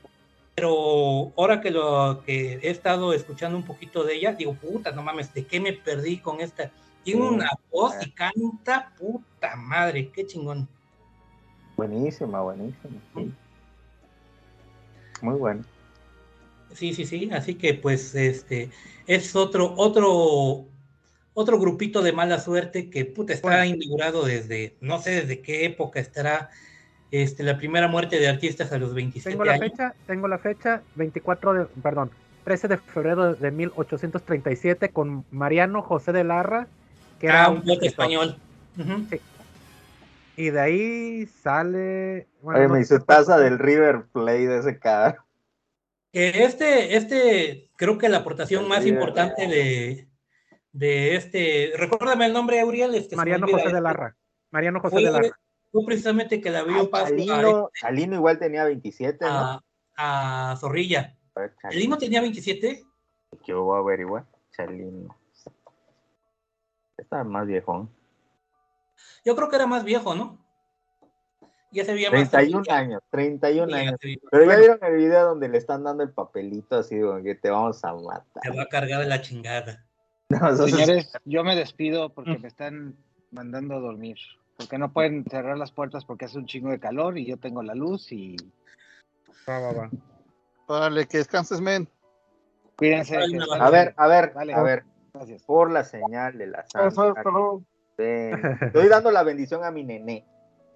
Pero ahora que lo que he estado escuchando un poquito de ella, digo, puta, no mames, ¿de qué me perdí con esta? Tiene una voz y canta, puta madre, qué chingón. Buenísima, buenísima. sí. Muy bueno. Sí, sí, sí, así que pues este es otro, otro, otro grupito de mala suerte que puta está Bueno. inaugurado desde, no sé desde qué época estará este, la primera muerte de artistas a los 27 Tengo la años. fecha, tengo la fecha, 24 de, perdón, 13 de febrero de 1837 con Mariano José de Larra, que Ah, era un poeta escritor. español. Ujú. Y de ahí sale. bueno, Oye, no me hizo taza del River Play de ese. Que este, este, creo que la aportación El más importante de, de este, recuérdame el nombre, Uriel, este, Mariano José de este, Larra. Mariano José de Larra. fue precisamente que la vio Ay, paso a, Chalino, Chalino igual tenía 27, ¿no? a, Zorrilla. A ver, ¿El Lino tenía 27? Yo voy a averiguar. Chalino. Está más viejón. Yo creo que era más viejo, ¿no? Ya se veía más 31 tranquilo. años, 31 Sí, ya años. Pero ya vieron el video donde le están dando el papelito así, como que te vamos a matar. Te va a cargar de la chingada. No, es- Señores, yo me despido porque me están mandando a dormir. Porque no pueden cerrar las puertas porque hace un chingo de calor y yo tengo la luz y Va, va, va. Vale, que descanses, men. cuídense. Ay, no. A ver, a ver, Dale. a ver, Gracias. por la señal de la luego. Ven. Estoy dando la bendición a mi nené.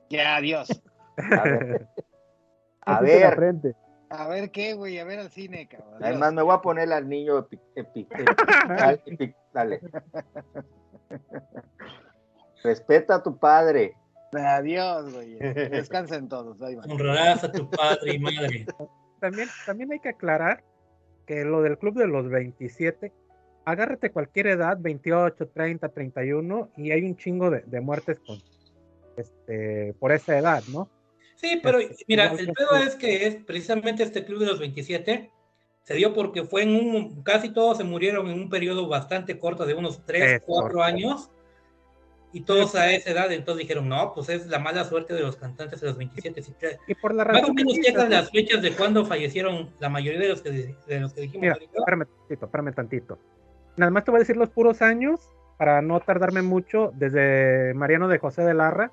Ya, adiós. A ver, a ver. A ver qué, güey, a ver al cine, cabrón. Además, me voy a poner al niño epi- epi- epical- epi- dale. Respeta a tu padre. Adiós, güey. Descansen todos. Bye. Honrarás a tu padre y madre. También, también hay que aclarar que lo del club de los 27, agárrate cualquier edad, 28, 30, 31, y hay un chingo de, de muertes con, este, por esa edad, ¿no? Sí, pero Este, mira, el pedo es que es precisamente este club de los 27 se dio porque fue en un, casi todos se murieron en un periodo bastante corto de unos 3, Es 4 corto. años. Y todos a esa edad, entonces dijeron, no, pues es la mala suerte de los cantantes de los 27. Si te- Y por la más o razón menos checas ¿no? las fechas de cuando fallecieron la mayoría de los que, de los que dijimos Mira, espérame tantito, espérame tantito. Nada más te voy a decir los puros años para no tardarme mucho desde Mariano de José de Larra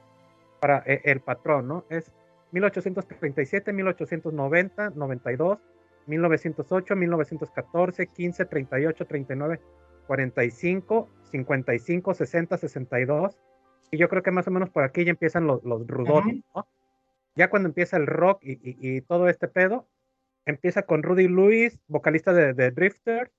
para eh, el patrón, ¿no? Es 1837, 1890, 92, 1908, 1914, 15, 38, 39, 45, 55, 60, 62. Y yo creo que más o menos por aquí ya empiezan los, los rudotes, ¿no? Ya cuando empieza el rock y, y- y todo este pedo, empieza con Rudy Lewis, vocalista de, de Drifter,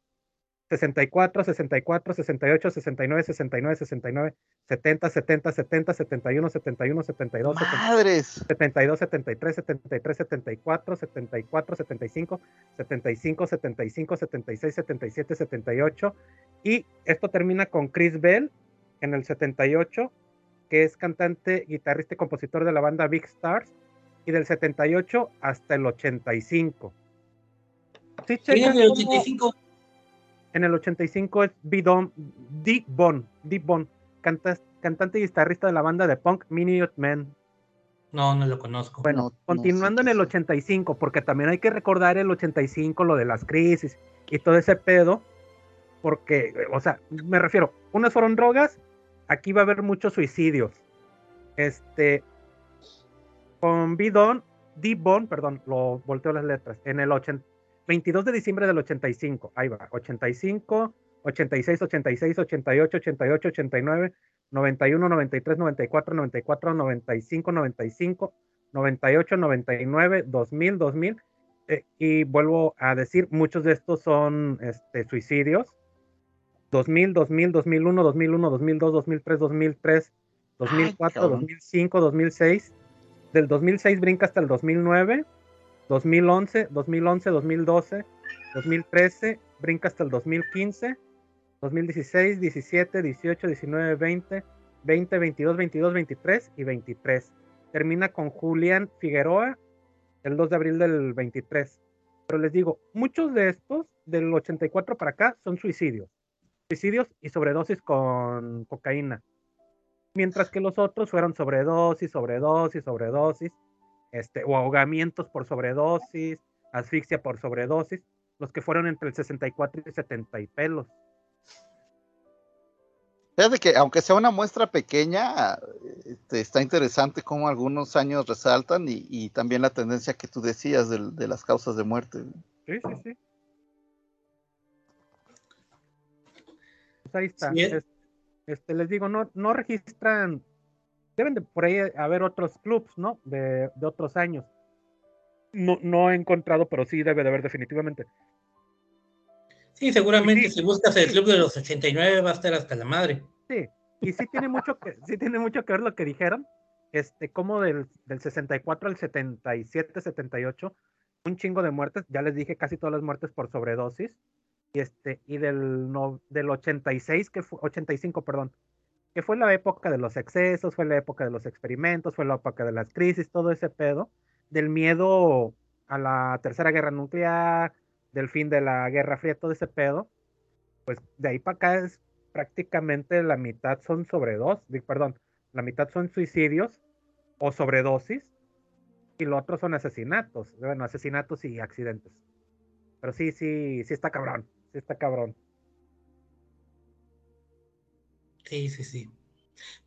64, 64, 68, 69, 69, 69, 70, 70, 70, 71, 71, 72, 70, Madres. 72, 73, 73, 74, 74, 75, 75, 75, 76, 77, 78. Y esto termina con Chris Bell en el 78, que es cantante, guitarrista y compositor de la banda Big Stars, y del 78 hasta el 85. Sí, ¿Quién es checan del cómo- 85? En el 85 es Bidon, Deep Bone, Deep Bone, canta- cantante y guitarrista de la banda de punk Minute Men. No, no lo conozco. Bueno, No, no continuando sé en el sea. 85, porque también hay que recordar el 85, lo de las crisis y todo ese pedo, porque, o sea, me refiero, unas fueron drogas, aquí va a haber muchos suicidios. Este, con Bidon, Deep Bone, perdón, lo volteo las letras, en el 80, 22 de diciembre del 85, ahí va, 85, 86, 86, 88, 88, 89, 91, 93, 94, 94, 95, 95, 98, 99, 2000, 2000. eh, y vuelvo a decir, muchos de estos son este, suicidios. 2000, 2000, 2001, 2001, 2002, 2003, 2003, 2004, cabrón. 2005, 2006. Del 2006 brinca hasta el 2009, 2011, 2011, 2012, 2013, brinca hasta el 2015, 2016, 17, 18, 19, 20, 20, 22, 22, 23 y 23. Termina con Julián Figueroa el 2 de abril del 23. Pero les digo, muchos de estos, del 84 para acá, son suicidios. Suicidios y sobredosis con cocaína. Mientras que los otros fueron sobredosis, sobredosis, sobredosis, este, o ahogamientos por sobredosis, asfixia por sobredosis, los que fueron entre el 64 y 70 y pelos. Fíjate que aunque sea una muestra pequeña, este, está interesante cómo algunos años resaltan y, y también la tendencia que tú decías del- de, las causas de muerte. Sí, sí, sí. Pues ahí está. Sí, Es- Este, les digo, no, no registran, deben de por ahí haber otros clubs, ¿no? De, de otros años. No, no he encontrado, pero sí debe de haber definitivamente. Sí, seguramente Sí. si buscas el club de los 89 va a estar hasta la madre. Sí, y sí tiene mucho que, sí tiene mucho que ver lo que dijeron, este, como del, del 64 al 77, 78, un chingo de muertes, ya les dije casi todas las muertes por sobredosis, y este, y del, no, del 86, que fue, 85, perdón, que fue la época de los excesos, fue la época de los experimentos, fue la época de las crisis, todo ese pedo, del miedo a la tercera guerra nuclear, del fin de la guerra fría, todo ese pedo, pues de ahí para acá es prácticamente la mitad son sobredosis, perdón, la mitad son suicidios o sobredosis y lo otro son asesinatos, bueno, asesinatos y accidentes. Pero sí, sí, sí está cabrón, sí está cabrón. Sí, sí, sí.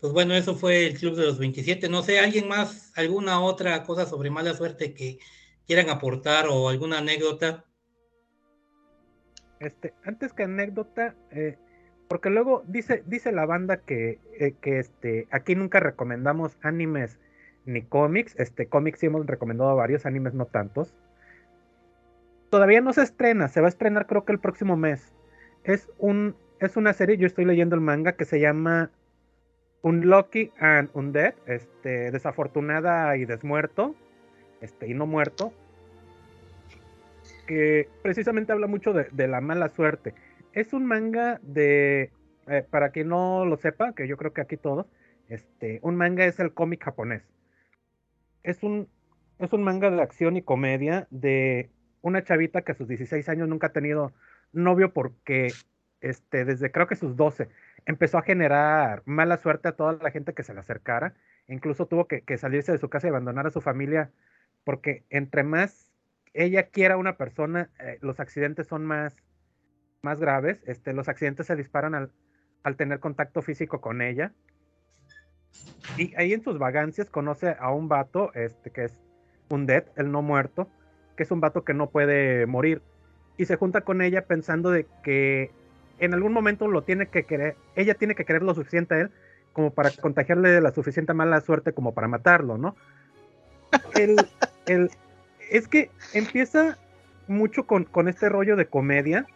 Pues bueno, eso fue el club de los 27. No sé, ¿alguien más, alguna otra cosa sobre mala suerte que quieran aportar o alguna anécdota? Este, antes que anécdota, eh, porque luego dice, dice la banda que, eh, que este, aquí nunca recomendamos animes ni cómics. Este, cómics sí hemos recomendado varios, animes no tantos. Todavía no se estrena, se va a estrenar creo que el próximo mes. Es un, es una serie, yo estoy leyendo el manga que se llama Unlucky and Undead, este, desafortunada y desmuerto, este, y no muerto que precisamente habla mucho de, de la mala suerte. Es un manga de, eh, para quien no lo sepa, que yo creo que aquí todos, este, un manga es el cómic japonés. Es un, es un manga de acción y comedia de una chavita que a sus 16 años nunca ha tenido novio porque este, desde creo que sus 12 empezó a generar mala suerte a toda la gente que se le acercara. Incluso tuvo que, salirse de su casa y abandonar a su familia porque entre más ella quiera una persona, eh, los accidentes son más, más graves. Este, los accidentes se disparan al, al tener contacto físico con ella. Y ahí en sus vagancias conoce a un vato, este, que es un dead, el no muerto, que es un vato que no puede morir. Y se junta con ella pensando de que en algún momento lo tiene que querer, ella tiene que querer lo suficiente a él como para contagiarle la suficiente mala suerte como para matarlo, ¿no? El, el, es que empieza mucho con, con, este rollo de comedia.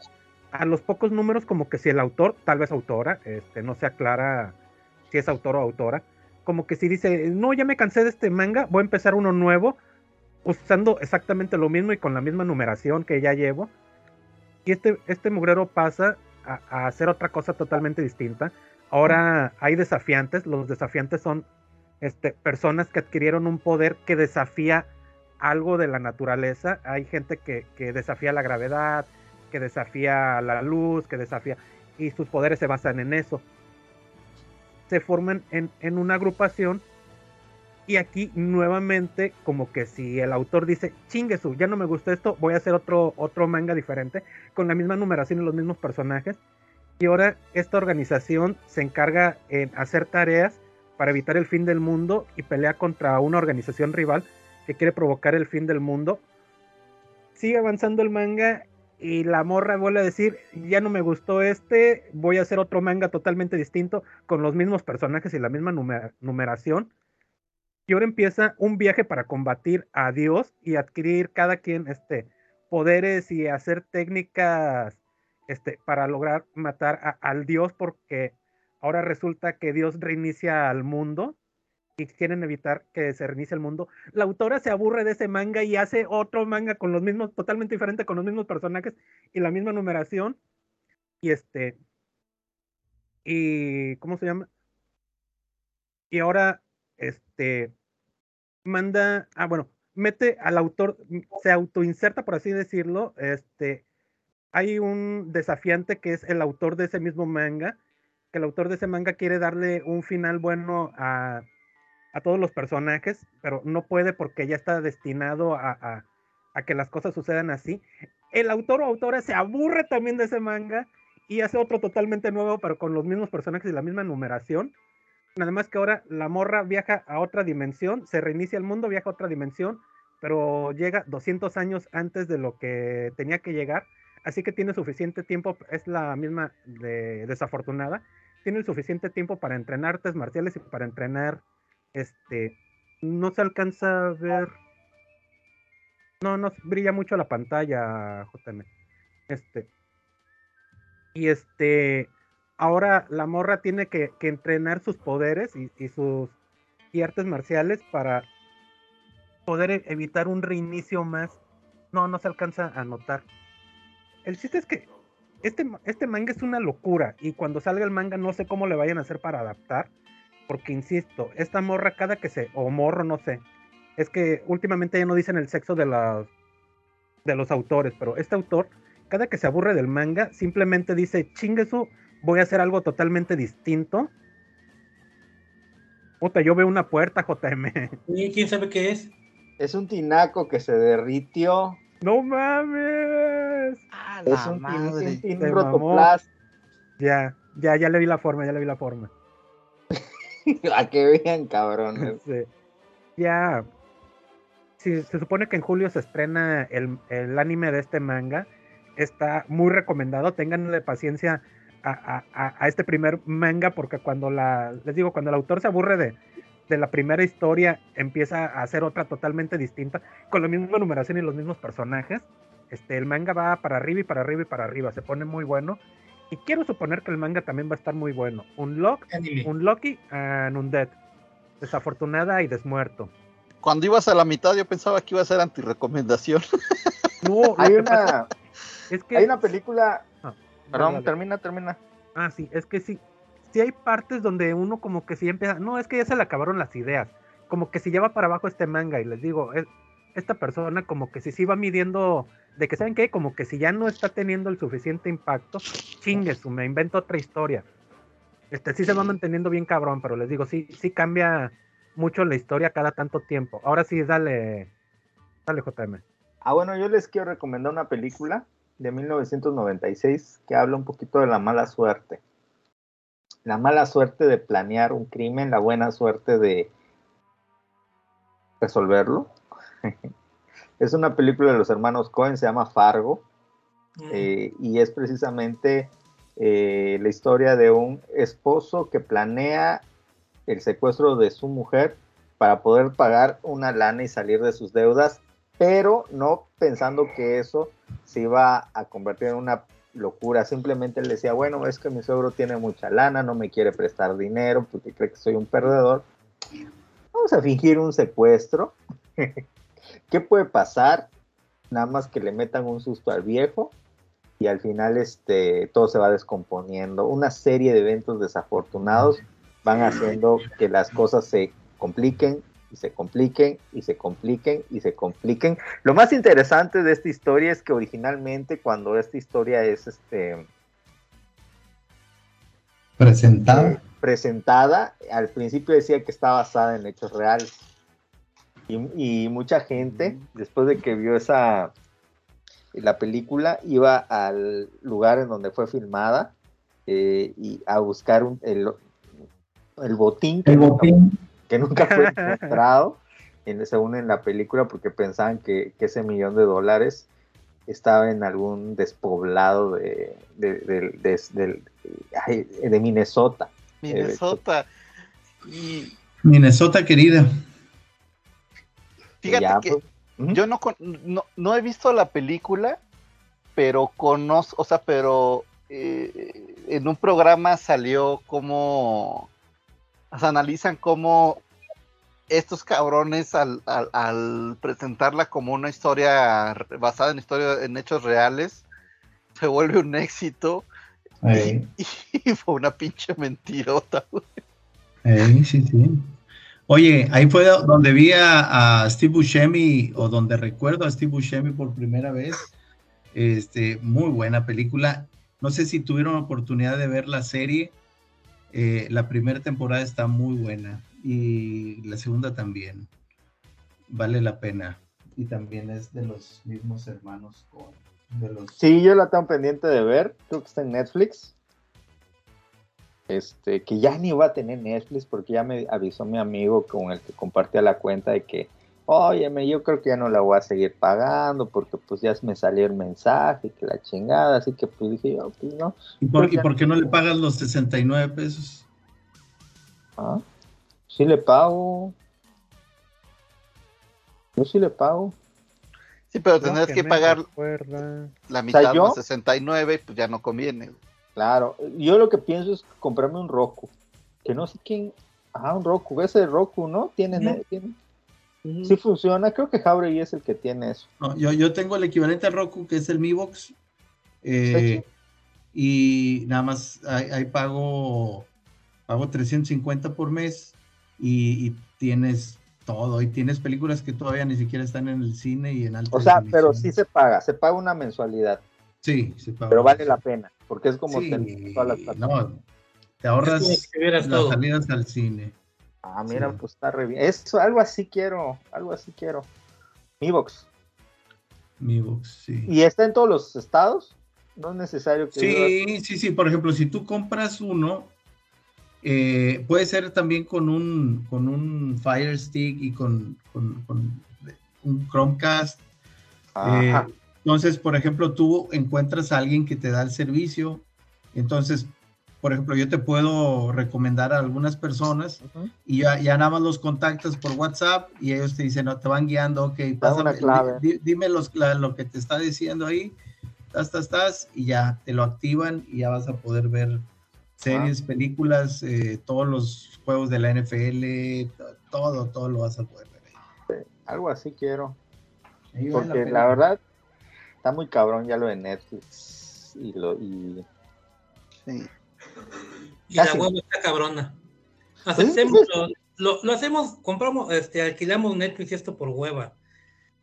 A los pocos números, como que si el autor, tal vez autora, este, no se aclara si es autor o autora, como que si dice, no, ya me cansé de este manga, voy a empezar uno nuevo, usando exactamente lo mismo y con la misma numeración que ya llevo. Y este, este mugrero pasa a, hacer otra cosa totalmente distinta. Ahora hay desafiantes, los desafiantes son este, personas que adquirieron un poder que desafía algo de la naturaleza. Hay gente que, que, desafía la gravedad, que desafía la luz, que desafía... Y sus poderes se basan en eso. Se forman en, en una agrupación y aquí nuevamente como que si el autor dice, chinguesu, ya no me gusta esto, voy a hacer otro, otro manga diferente, con la misma numeración y los mismos personajes. Y ahora esta organización se encarga en hacer tareas para evitar el fin del mundo y pelea contra una organización rival que quiere provocar el fin del mundo. Sigue avanzando el manga y la morra vuelve a decir, ya no me gustó este, voy a hacer otro manga totalmente distinto, con los mismos personajes y la misma numer- numeración. Y ahora empieza un viaje para combatir a Dios y adquirir cada quien este, poderes y hacer técnicas este, para lograr matar a- al Dios, porque ahora resulta que Dios reinicia al mundo y quieren evitar que se reinicie el mundo. La autora se aburre de ese manga y hace otro manga con los mismos, totalmente diferente, con los mismos personajes y la misma numeración. Y este. Y. ¿Cómo se llama? Y ahora, este. Manda. Ah, bueno. Mete al autor. Se autoinserta, por así decirlo. Este. Hay un desafiante que es el autor de ese mismo manga. Que el autor de ese manga quiere darle un final bueno a, a todos los personajes, pero no puede porque ya está destinado a, a- a que las cosas sucedan así. El autor o autora se aburre también de ese manga y hace otro totalmente nuevo, pero con los mismos personajes y la misma numeración. Nada más que ahora la morra viaja a otra dimensión, se reinicia el mundo, viaja a otra dimensión, pero llega 200 años antes de lo que tenía que llegar, así que tiene suficiente tiempo, es la misma de desafortunada, tiene el suficiente tiempo para entrenar artes marciales y para entrenar este, no se alcanza a ver. No, no brilla mucho la pantalla, JM. Este. Y este. Ahora la morra tiene que, entrenar sus poderes y, sus artes marciales para poder e- evitar un reinicio más. No, no se alcanza a notar. El chiste es que este, este manga es una locura y cuando salga el manga no sé cómo le vayan a hacer para adaptar. Porque insisto, esta morra cada que se, o morro, no sé, es que últimamente ya no dicen el sexo de de los autores, pero este autor, cada que se aburre del manga, simplemente dice, chinguesu, voy a hacer algo totalmente distinto. Puta, yo veo una puerta, JM. ¿Y quién sabe qué es? Es un tinaco que se derritió. ¡No mames! Es un, tin- un tin- rotoplas. Ya, ya, ya le vi la forma, ya le vi la forma. A que vean, cabrones. Sí. Ya. Sí, se supone que en julio se estrena el, el anime de este manga. Está muy recomendado. Ténganle paciencia a, a- a- este primer manga porque cuando la, les digo, cuando el autor se aburre de, de la primera historia, empieza a hacer otra totalmente distinta, con la misma numeración y los mismos personajes. Este, el manga va para arriba y para arriba y para arriba. Se pone muy bueno. Y quiero suponer que el manga también va a estar muy bueno. Un Lock, un Loki and Undead. Desafortunada y desmuerto. Cuando ibas a la mitad, yo pensaba que iba a ser antirecomendación. No, Hay una, es que hay una película. Perdón, termina, termina. Ah, sí, es que sí. Sí hay partes donde uno como que sí empieza, no, es que ya se le acabaron las ideas. Como que si lleva para abajo este manga y les digo, es- esta persona como que si sí va midiendo de que saben qué, como que si ya no está teniendo el suficiente impacto, chingues, me invento otra historia. Este sí se va manteniendo bien cabrón, pero les digo, sí, sí cambia mucho la historia cada tanto tiempo. Ahora sí, dale, dale JM. Ah, bueno, yo les quiero recomendar una película de 1996 que habla un poquito de la mala suerte. La mala suerte de planear un crimen, la buena suerte de resolverlo. es una película de los hermanos Cohen, se llama Fargo, eh, y es precisamente eh, la historia de un esposo que planea el secuestro de su mujer para poder pagar una lana y salir de sus deudas, pero no pensando que eso se iba a convertir en una locura. Simplemente le decía, bueno, es que mi suegro tiene mucha lana, no me quiere prestar dinero porque cree que soy un perdedor. Vamos a fingir un secuestro. ¿Qué puede pasar? Nada más que le metan un susto al viejo y al final este, todo se va descomponiendo. Una serie de eventos desafortunados van haciendo que las cosas se compliquen y se compliquen y se compliquen y se compliquen. Lo más interesante de esta historia es que originalmente cuando esta historia es este, Presentada. presentada, al principio decía que está basada en hechos reales. Y, y mucha gente, después de que vio esa la película, iba al lugar en donde fue filmada eh, y a buscar un- el, el botín que El botín. Que nunca fue encontrado, en, según en la película, porque pensaban que, que ese millón de dólares estaba en algún despoblado de, de, de- de- del- ay, de Minnesota. Minnesota. Y Minnesota querida. fíjate Ya, que pues, yo no, con- no, no he visto la película, pero conozco, o sea, pero eh, en un programa salió como, o sea, analizan cómo estos cabrones al, al- al presentarla como una historia basada en historia, en hechos reales, se vuelve un éxito y fue una pinche mentirota. ey, sí, sí. Oye, ahí fue donde vi a, a Steve Buscemi, o donde recuerdo a Steve Buscemi por primera vez. Este, muy buena película. No sé si tuvieron oportunidad de ver la serie. Eh, la primera temporada está muy buena y la segunda también. Vale la pena. Y también es de los mismos hermanos con de los Sí, yo la tengo pendiente de ver. Creo que está en Netflix. Este, que ya ni va a tener Netflix porque ya me avisó mi amigo con el que compartía la cuenta de que, óyeme, yo creo que ya no la voy a seguir pagando porque pues ya me salió el mensaje, que la chingada, así que pues dije yo, pues no. ¿Y por, Pues y por qué no le pagas los 69 pesos? Ah, sí le pago. Yo sí le pago. Sí, pero tendrás que pagar recuerda. la mitad sea, yo- más 69, pues ya no conviene. Claro, yo lo que pienso es comprarme un Roku, que no sé quién, ah, un Roku, ese Roku, ¿no? Tiene, Ujú. tiene- sí funciona, creo que Jauregui es el que tiene eso. No, yo, yo tengo el equivalente al Roku, que es el Mi Box. eh, y nada más ahí, ahí pago, pago 350 por mes y, y tienes todo. Y tienes películas que todavía ni siquiera están en el cine y en alta O sea, definición. pero sí se paga, se paga una mensualidad, Sí, se paga. pero vale la pena, porque es como Sí, tener todas las no, te ahorras las todo. salidas al cine. Ah, mira, Sí. pues está re bien. Eso, algo así quiero, algo así quiero. Mi box. Mi Box, sí. ¿Y está en todos los estados? No es necesario que Sí, sí, sí. Por ejemplo, si tú compras uno, eh, puede ser también con un, con un Fire Stick y con, con- con un Chromecast. Eh, entonces, por ejemplo, tú encuentras a alguien que te da el servicio. Entonces, por ejemplo, yo te puedo recomendar a algunas personas Ujú. y ya, ya nada más los contactas por WhatsApp y ellos te dicen, no, te van guiando, ok, pásame, clave. di- dime los, la- lo que te está diciendo ahí, estás, estás, estás, y ya te lo activan y ya vas a poder ver series, películas, eh, todos los juegos de la NFL, to- todo, todo lo vas a poder ver ahí. Algo así quiero. Ahí Porque la verdad está muy cabrón ya lo de Netflix y lo y Sí. Y la Casi. hueva está cabrona. Pues, Hacemos, lo, lo- lo hacemos, compramos, este, alquilamos Netflix y esto por hueva.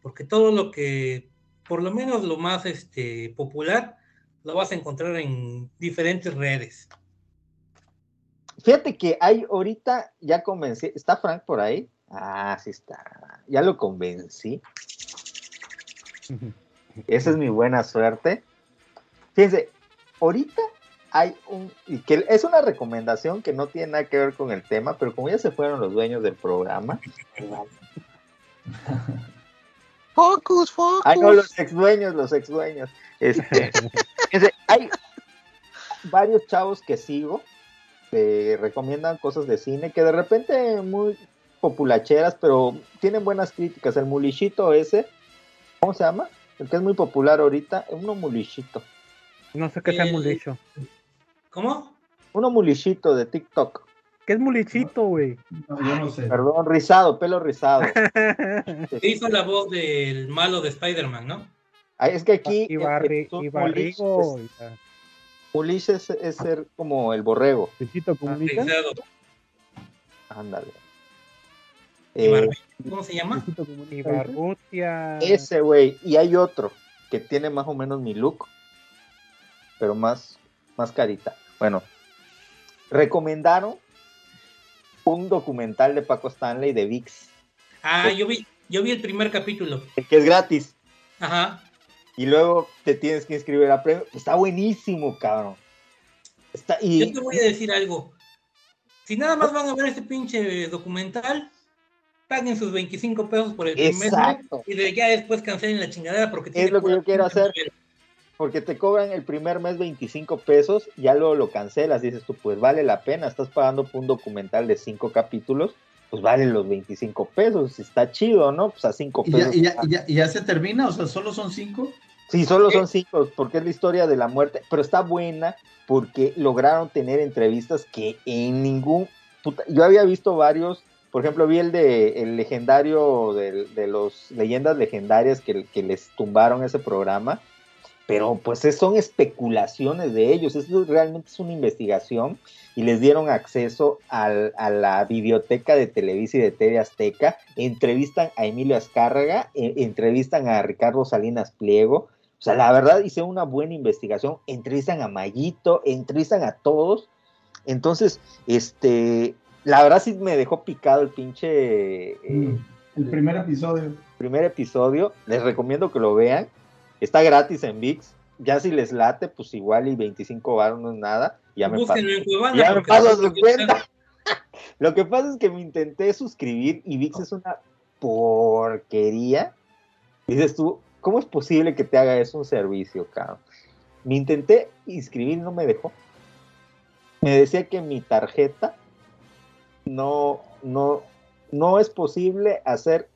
Porque todo lo que, por lo menos lo más este, popular, lo vas a encontrar en diferentes redes. Fíjate que hay ahorita, ya convencí, ¿está Frank por ahí? Ah, sí está, ya lo convencí. Esa es mi buena suerte. Fíjense, ahorita hay un, y que es una recomendación que no tiene nada que ver con el tema, pero como ya se fueron los dueños del programa, Focus, focus. Ah, no, los ex dueños, los ex dueños. Este, fíjense, hay varios chavos que sigo que recomiendan cosas de cine que de repente muy populacheras, pero tienen buenas críticas. El mulichito ese, ¿cómo se llama? El que es muy popular ahorita, uno mulichito. No sé qué sea Eh, mulicho. ¿Cómo? Uno mulichito de TikTok. ¿Qué es mulichito, güey? No, yo no sé. Perdón, rizado, pelo rizado. Que hizo la voz del malo de Spider-Man, ¿no? Ah, es que aquí y, barri, y barrigo. es- mulich es, es ser como el borrego. Luisito comunica. Rizado. Ándale. Eh. ¿Cómo se llama? Barbutia. Ese, güey. Y hay otro que tiene más o menos mi look, pero más, más carita. Bueno, recomendaron un documental de Paco Stanley de VIX, Ah, yo vi, yo vi el primer capítulo. que es gratis. Ajá. Y luego te tienes que inscribir a premio. Está buenísimo, cabrón. Está, Yo y te voy a decir algo. Si nada más van a ver este pinche documental, paguen sus 25 pesos por el primer mes Exacto. y de ya después cancelen la chingadera porque tiene Es lo que yo quiero hacer. Porque te cobran el primer mes 25 pesos, ya luego lo cancelas, dices tú, pues vale la pena, estás pagando por un documental de 5 capítulos, pues vale los 25 pesos, está chido, ¿no? Pues a 5 ¿Y ya, pesos. y ya- y ya- y ya se termina? O sea, ¿solo son cinco? Sí, solo son 5, porque es la historia de la muerte, pero está buena porque lograron tener entrevistas que en ningún... puta, yo había visto varios, por ejemplo, vi el de el legendario del- de, los leyendas legendarias que, que les tumbaron ese programa, pero pues es- son especulaciones de ellos, eso realmente es una investigación y les dieron acceso al- a la biblioteca de Televisa y de TV Azteca, entrevistan a Emilio Azcárraga, e- entrevistan a Ricardo Salinas Pliego, o sea, la verdad hice una buena investigación, entrevistan a Mayito, entrevistan a todos, entonces, este, la verdad sí me dejó picado el pinche... eh, El primer episodio. primer episodio, les recomiendo que lo vean. Está gratis en VIX. Ya si les late, pues igual y 25 baros no es nada. Ya me paso, ya me paso no cuenta. Lo que pasa es que me intenté suscribir y VIX es una porquería. Dices tú, ¿cómo es posible que te haga eso un servicio, cabrón? Me intenté inscribir no me dejó. Me decía que mi tarjeta no, no, no es posible hacer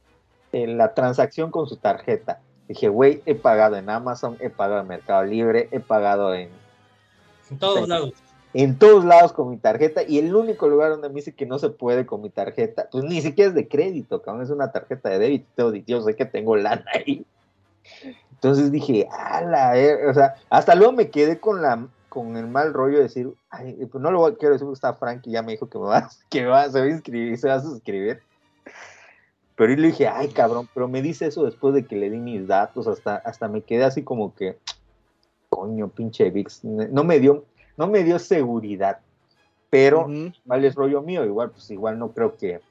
eh, la transacción con su tarjeta. Dije, güey, he pagado en Amazon, he pagado en Mercado Libre, he pagado en, En todos lados. en todos lados con mi tarjeta y el único lugar donde me dice que no se puede con mi tarjeta, pues ni siquiera es de crédito, cabrón, es una tarjeta de débito, yo sé que tengo lana ahí. Entonces dije, ala, eh", o sea, hasta luego me quedé con la con el mal rollo de decir, ay, pues no lo voy- quiero decir porque está Frank y ya me dijo que me va, que va, se va a inscribir, se va a suscribir. Pero yo le dije, ay cabrón, pero me dice eso después de que le di mis datos, hasta, hasta me quedé así como que, coño, pinche VIX, no me dio, no me dio seguridad. Pero igual es rollo mío, igual, pues igual no creo que,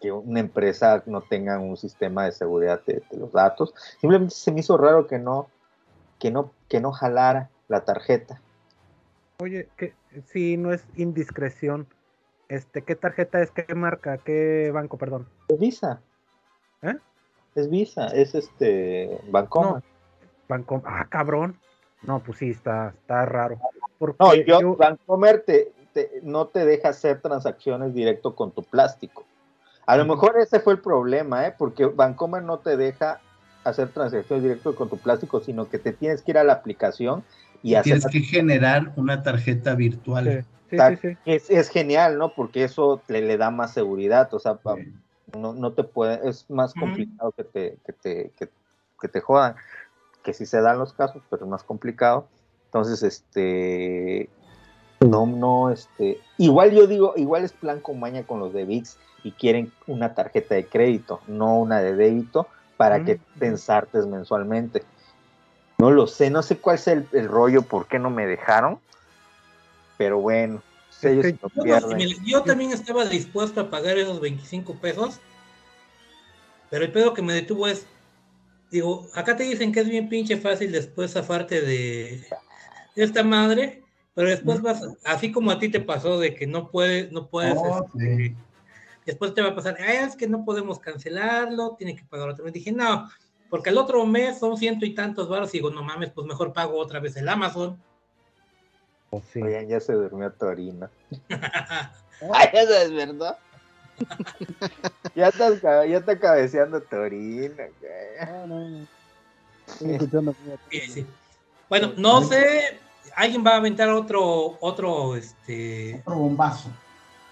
que una empresa no tenga un sistema de seguridad de, de los datos. Simplemente se me hizo raro que no, que no, que no jalara la tarjeta. Oye, que si no es indiscreción, este, ¿qué tarjeta es? ¿Qué marca? ¿Qué banco, perdón? Es Visa. ¿Eh? Es Visa, es este Bancomer. Banco, ah, cabrón. No, pues sí, está, está raro. Porque No, yo, yo- Bancomer te, te- no te deja hacer transacciones directo con tu plástico. A lo mejor ese fue el problema, ¿eh? porque Bancomer no te deja hacer transacciones directo con tu plástico, sino que te tienes que ir a la aplicación y hacer Tienes que generar una tarjeta virtual. Exacto. Es, es genial, ¿no? Porque eso le, le da más seguridad, o sea, no, no te puede, es más complicado que te, que te, que, que te jodan, que sí se dan los casos, pero es más complicado. Entonces, este, no, no, este, igual yo digo, igual es plan con maña con los de VIX y quieren una tarjeta de crédito, no una de débito, para que pensartes mensualmente. No lo sé, no sé cuál es el, el rollo, por qué no me dejaron, pero bueno, ellos Yo, no, pierden. mira, yo también estaba dispuesto a pagar esos 25 pesos, pero el pedo que me detuvo es, digo, acá te dicen que es bien pinche fácil después zafarte de, esta madre, pero después vas, así como a ti te pasó de que no puedes, no puedes, Oh, este, después te va a pasar, "Ah, es que no podemos cancelarlo, tiene que pagar otra vez. Dije, no, porque el otro mes son ciento y tantos baros, y digo, no mames, pues mejor pago otra vez el Amazon. Oigan, ya se durmió Torino. Ay, eso es verdad. ya, estás, ca- ya está cabeceando Torino. güey. Estoy escuchando. Sí, sí. Bueno, no sé, alguien va a aventar otro, otro, este, Otro bombazo.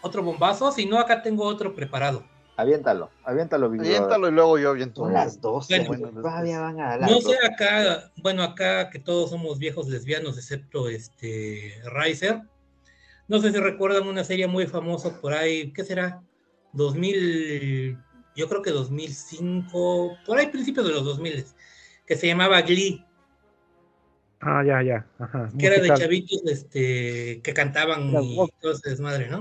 Otro bombazo, si no, acá tengo otro preparado. Aviéntalo, aviéntalo, Big Brother. Aviéntalo y luego yo aviento. Son las 12, Bueno, bueno, todavía van a No sé 12. acá, bueno, acá que todos somos viejos lesbianos, excepto este Riser. No sé si recuerdan una serie muy famosa por ahí, ¿qué será? 2000, yo creo que 2005, por ahí principios de los 2000, que se llamaba Glee, Ah, ya, ya. Ajá. que era de chavitos este, que cantaban Las y todo ese desmadre, ¿no?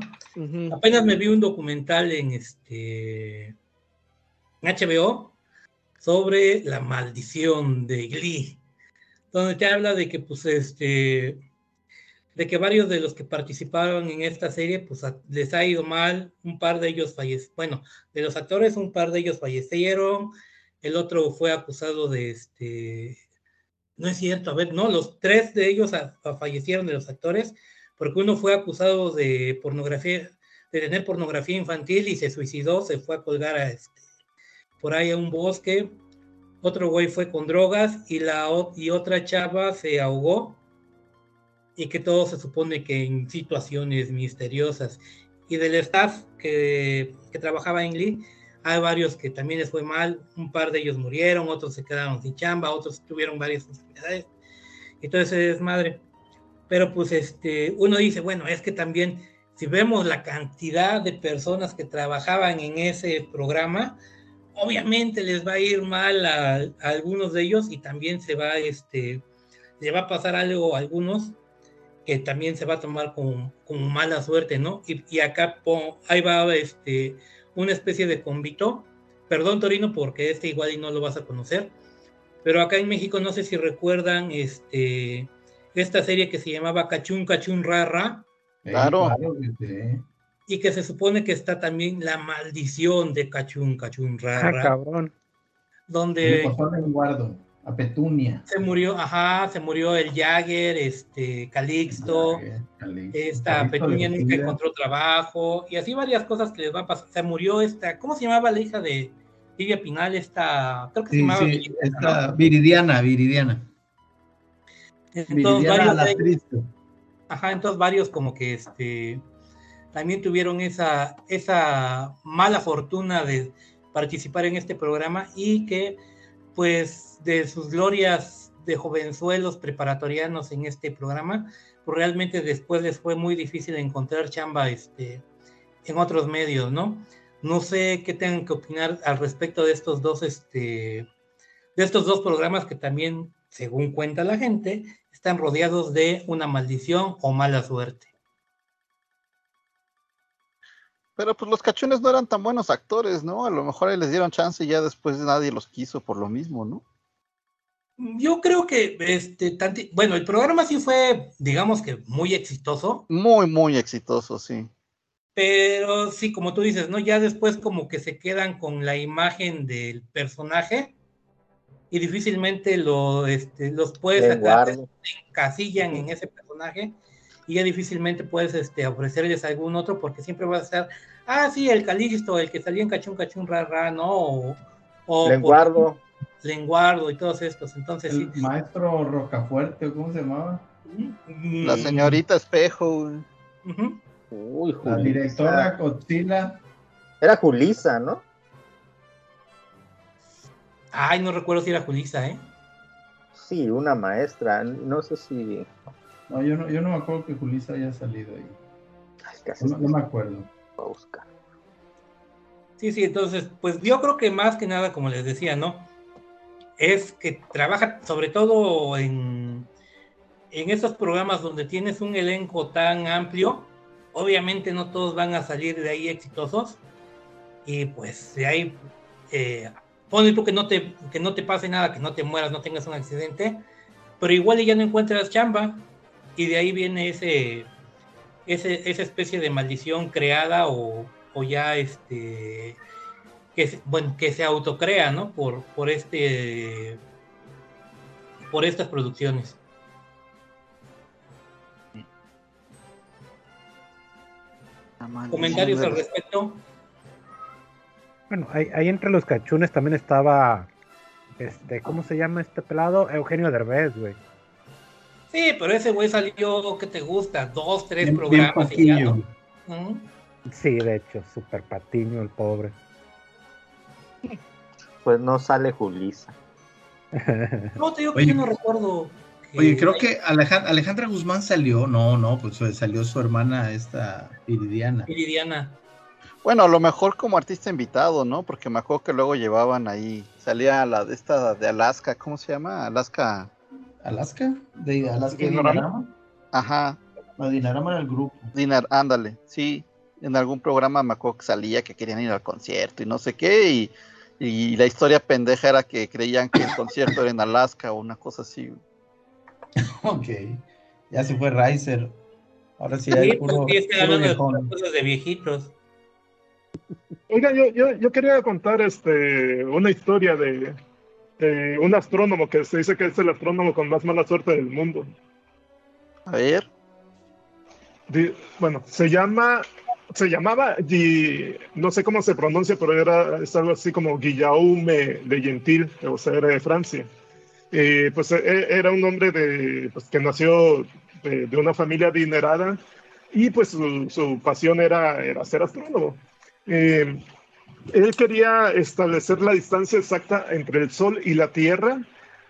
Apenas me vi un documental en este en HBO sobre la maldición de Glee, donde te habla de que pues este de que varios de los que participaron en esta serie, pues les ha ido mal, un par de ellos fallecieron, bueno, de los actores, un par de ellos fallecieron, el otro fue acusado de este, no es cierto, a ver, no, los tres de ellos fallecieron de los actores, porque uno fue acusado de pornografía, de tener pornografía infantil y se suicidó, se fue a colgar a este, por ahí a un bosque, otro güey fue con drogas y, la, y otra chava se ahogó y que todo se supone que en situaciones misteriosas. Y del staff que, que trabajaba en Lee, hay varios que también les fue mal, un par de ellos murieron, otros se quedaron sin chamba, otros tuvieron varias enfermedades. Entonces es desmadre. Pero pues este, uno dice, bueno, es que también si vemos la cantidad de personas que trabajaban en ese programa, obviamente les va a ir mal a, algunos de ellos y también se va, este, le va a pasar algo a algunos que también se va a tomar como, mala suerte, ¿no? Y, acá ahí va este, una especie de convito. Perdón, Torino, porque este igual y no lo vas a conocer. Pero acá en México no sé si recuerdan este, esta serie que se llamaba Cachún Cachún Rara. Claro. Y que se supone que está también la maldición de Cachún Cachún Rara. Ah, cabrón. Donde. guardo a Petunia. Se murió, ajá, se murió el Jagger, este, Calixto, esta Petunia nunca encontró trabajo, y así varias cosas que les van a pasar. Se murió esta, ¿cómo se llamaba la hija de Livia Pinal? Esta, creo que se llamaba esta, Viridiana, Viridiana. Entonces, varios ajá, entonces varios como que este también tuvieron esa, esa mala fortuna de participar en este programa y que pues de sus glorias de jovenzuelos preparatorianos en este programa, pues realmente después les fue muy difícil encontrar chamba este, en otros medios, ¿no? No sé qué tengan que opinar al respecto de estos dos, este, de estos dos programas que también, según cuenta la gente, están rodeados de una maldición o mala suerte. Pero pues los cachones no eran tan buenos actores, ¿no? A lo mejor les dieron chance y ya después nadie los quiso por lo mismo, ¿no? Yo creo que, este, bueno, el programa sí fue, digamos que muy exitoso. Muy, muy exitoso, sí. Pero sí, como tú dices, ¿no? Ya después como que se quedan con la imagen del personaje y difícilmente lo, este, los puedes sacar, se encasillan en ese personaje y ya difícilmente puedes este, ofrecerles algún otro porque siempre va a ser, ah, sí, el Calixto, el que salió en Cachún Cachún Rara, ¿no? O, Lenguardo. Lenguardo y todos estos. Entonces, el maestro Rocafuerte, ¿cómo se llamaba? La señorita Espejo. Uy, La directora Godzilla. Era Julisa, ¿no? Ay, no recuerdo si era Julisa, ¿eh? Sí, una maestra. No sé si no, yo no, yo no me acuerdo que Julissa haya salido ahí. no, me acuerdo. Sí, sí, entonces, pues yo creo que más que nada, como les decía, ¿no? Es que trabaja sobre todo en, en esos programas donde tienes un elenco tan amplio. Obviamente no todos van a salir de ahí exitosos. Y pues de ahí, eh, tú que no, te, que no te pase nada, que no te mueras, no tengas un accidente. Pero igual ya no encuentras chamba y de ahí viene ese, esa especie de maldición creada o, ya este que bueno que se autocrea no por por este por estas producciones. Comentarios al respecto bueno ahí, ahí, entre los cachunes también estaba este cómo se llama este pelado Eugenio Derbez güey. Sí, pero ese güey salió, ¿qué te gusta? Dos, tres programas y ya, ¿no? Sí, de hecho, súper patiño el pobre. Pues no sale Julisa. no, te digo que yo no recuerdo. Oye, creo que Alejandra, Guzmán salió, no, no, pues salió su hermana esta Iridiana. Iridiana. Bueno, a lo mejor como artista invitado, ¿no? Porque me acuerdo que luego llevaban ahí, salía la de esta de Alaska, ¿cómo se llama? Alaska. Alaska, de Alaska Dinarama. Ajá. No, Dinarama era el grupo. Dinar, ándale, sí. En algún programa me acuerdo que salía que querían ir al concierto y no sé qué, y, y la historia pendeja era que creían que el concierto era en Alaska o una cosa así. ok. Ya se fue Riser. Ahora sí Sí, hay puro, sí, puro cosas de viejitos. Oiga, yo, yo, yo quería contar este, una historia de, de un astrónomo que se dice que es el astrónomo con más mala suerte del mundo. A ver. Di- bueno, se llama, se llamaba, no sé cómo se pronuncia, pero era es algo así como Guillaume de Gentil, o sea, era de Francia. Eh, pues e- era un hombre de, pues, que nació de, una familia adinerada y pues su, su pasión era, era ser astrónomo. Eh, él quería establecer la distancia exacta entre el Sol y la Tierra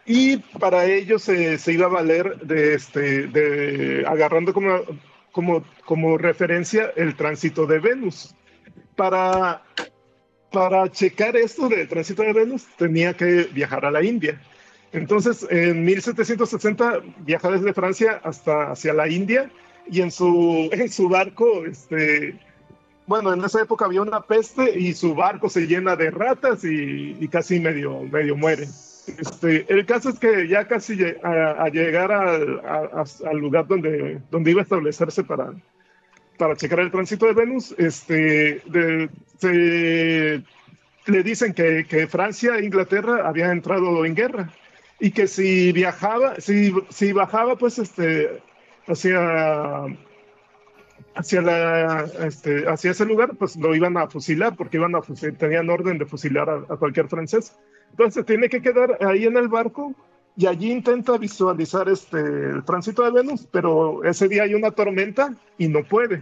y para ello se, se iba a valer de, este, de agarrando como, como, como referencia el tránsito de Venus. Para, para checar esto del tránsito de Venus tenía que viajar a la India. Entonces, en 1760 viaja desde Francia hasta hacia la India y en su, en su barco, este, bueno, en esa época había una peste y su barco se llena de ratas y, y casi medio, medio muere. Este, el caso es que ya casi a, a llegar al, a- al lugar donde, donde iba a establecerse para, para checar el tránsito de Venus, este, de- le dicen que, que Francia e Inglaterra habían entrado en guerra y que si viajaba, si, si bajaba pues este, hacia, hacia, la, este, hacia ese lugar, pues lo iban a fusilar porque iban a fusil- tenían orden de fusilar a, a cualquier francés. Entonces tiene que quedar ahí en el barco y allí intenta visualizar este, el tránsito de Venus, pero ese día hay una tormenta y no puede.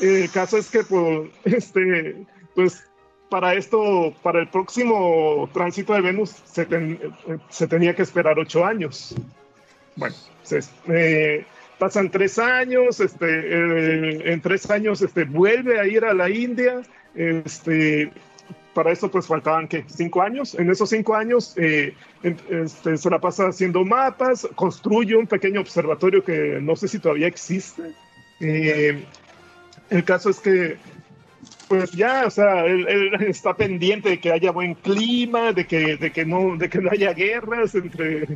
El caso es que pues, este, pues para esto, para el próximo tránsito de Venus se, ten- se tenía que esperar ocho años. Bueno, se- eh, pasan tres años, este, eh, en tres años este, vuelve a ir a la India, este, para eso pues faltaban que cinco años. En esos cinco años eh, este, se la pasa haciendo mapas, construye un pequeño observatorio que no sé si todavía existe. Eh, el caso es que pues ya, o sea, él, él está pendiente de que haya buen clima, de que, de que, no, de que no haya guerras entre,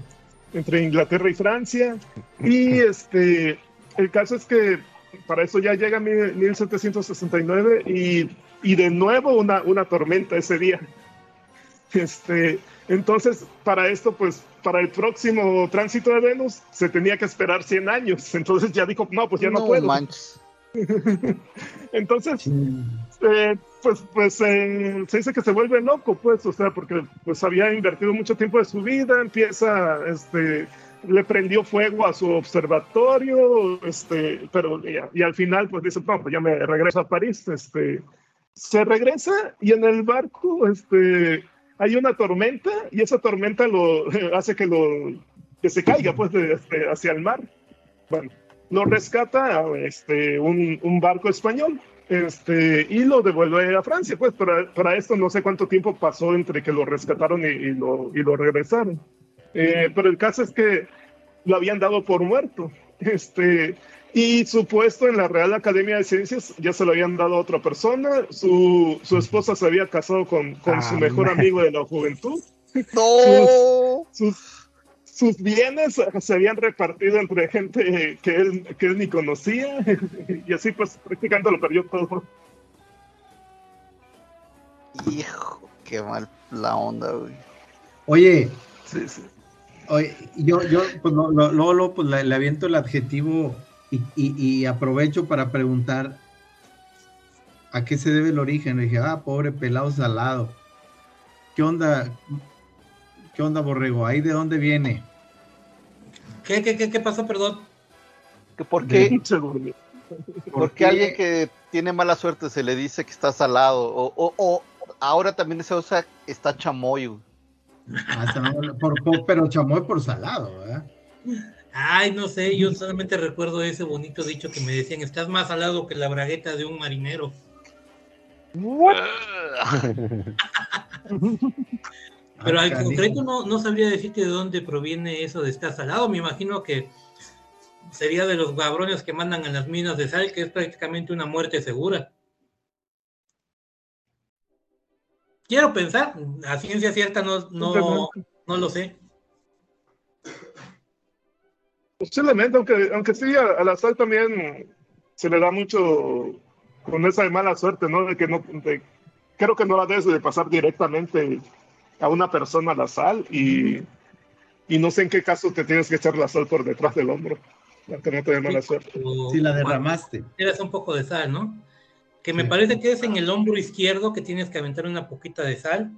entre Inglaterra y Francia. Y este, el caso es que para eso ya llega mil- 1769 y, y de nuevo una, una tormenta ese día. Este, entonces, para esto, pues, para el próximo tránsito de Venus se tenía que esperar 100 años. Entonces ya dijo, no, pues ya no, No puedo. manches. Entonces, eh, pues, pues eh, se dice que se vuelve loco, pues, o sea, porque pues había invertido mucho tiempo de su vida, empieza, este, le prendió fuego a su observatorio, este, pero y, y al final, pues dice, no, pues ya me regreso a París, este, se regresa y en el barco, este, hay una tormenta y esa tormenta lo hace que lo que se caiga, pues, este, hacia el mar. Bueno, lo rescata este, un, barco español este, y lo devuelve a Francia. Pues para, para esto no sé cuánto tiempo pasó entre que lo rescataron y, y lo, y lo regresaron. Eh, pero el caso es que lo habían dado por muerto. Este, y su puesto en la Real Academia de Ciencias ya se lo habían dado a otra persona. Su, su esposa se había casado con, con Ah, su mejor man. amigo de la juventud. ¡No! Sus, sus, sus bienes se habían repartido entre gente que él, que él ni conocía. Y así pues prácticamente lo perdió todo. Hijo, qué mal la onda, güey. Oye, Sí, sí. oye, yo, yo pues, lo- lo- luego, luego, pues, le, le aviento el adjetivo y, y- y aprovecho para preguntar a qué se debe el origen. Le dije, ah, pobre pelado salado. ¿Qué onda? ¿Qué onda, borrego? ¿Ahí de dónde viene? ¿Qué, qué, qué, qué pasó, perdón? ¿Por qué, por qué alguien que tiene mala suerte se le dice que está salado? O, o, o ahora también se usa está chamoy. Ah, pero chamoy por salado, ¿verdad? Ay, no sé, yo solamente recuerdo ese bonito dicho que me decían, estás más salado que la bragueta de un marinero. Pero Ah, al canijo. concreto no, no sabría decirte de dónde proviene eso de estar salado. Me imagino que sería de los cabrones que mandan a las minas de sal, que es prácticamente una muerte segura. Quiero pensar, a ciencia cierta no, no, no lo sé. Posiblemente, aunque, aunque sí, a, a la sal también se le da mucho con esa de mala suerte, ¿no? De que no, de- creo que no la debes de pasar directamente a una persona la sal y, y no sé en qué caso te tienes que echar la sal por detrás del hombro, para que no te dé mala suerte. Si la derramaste. Tiras un poco de sal, ¿no? Que me Sí. parece que es en el hombro izquierdo que tienes que aventar una poquita de sal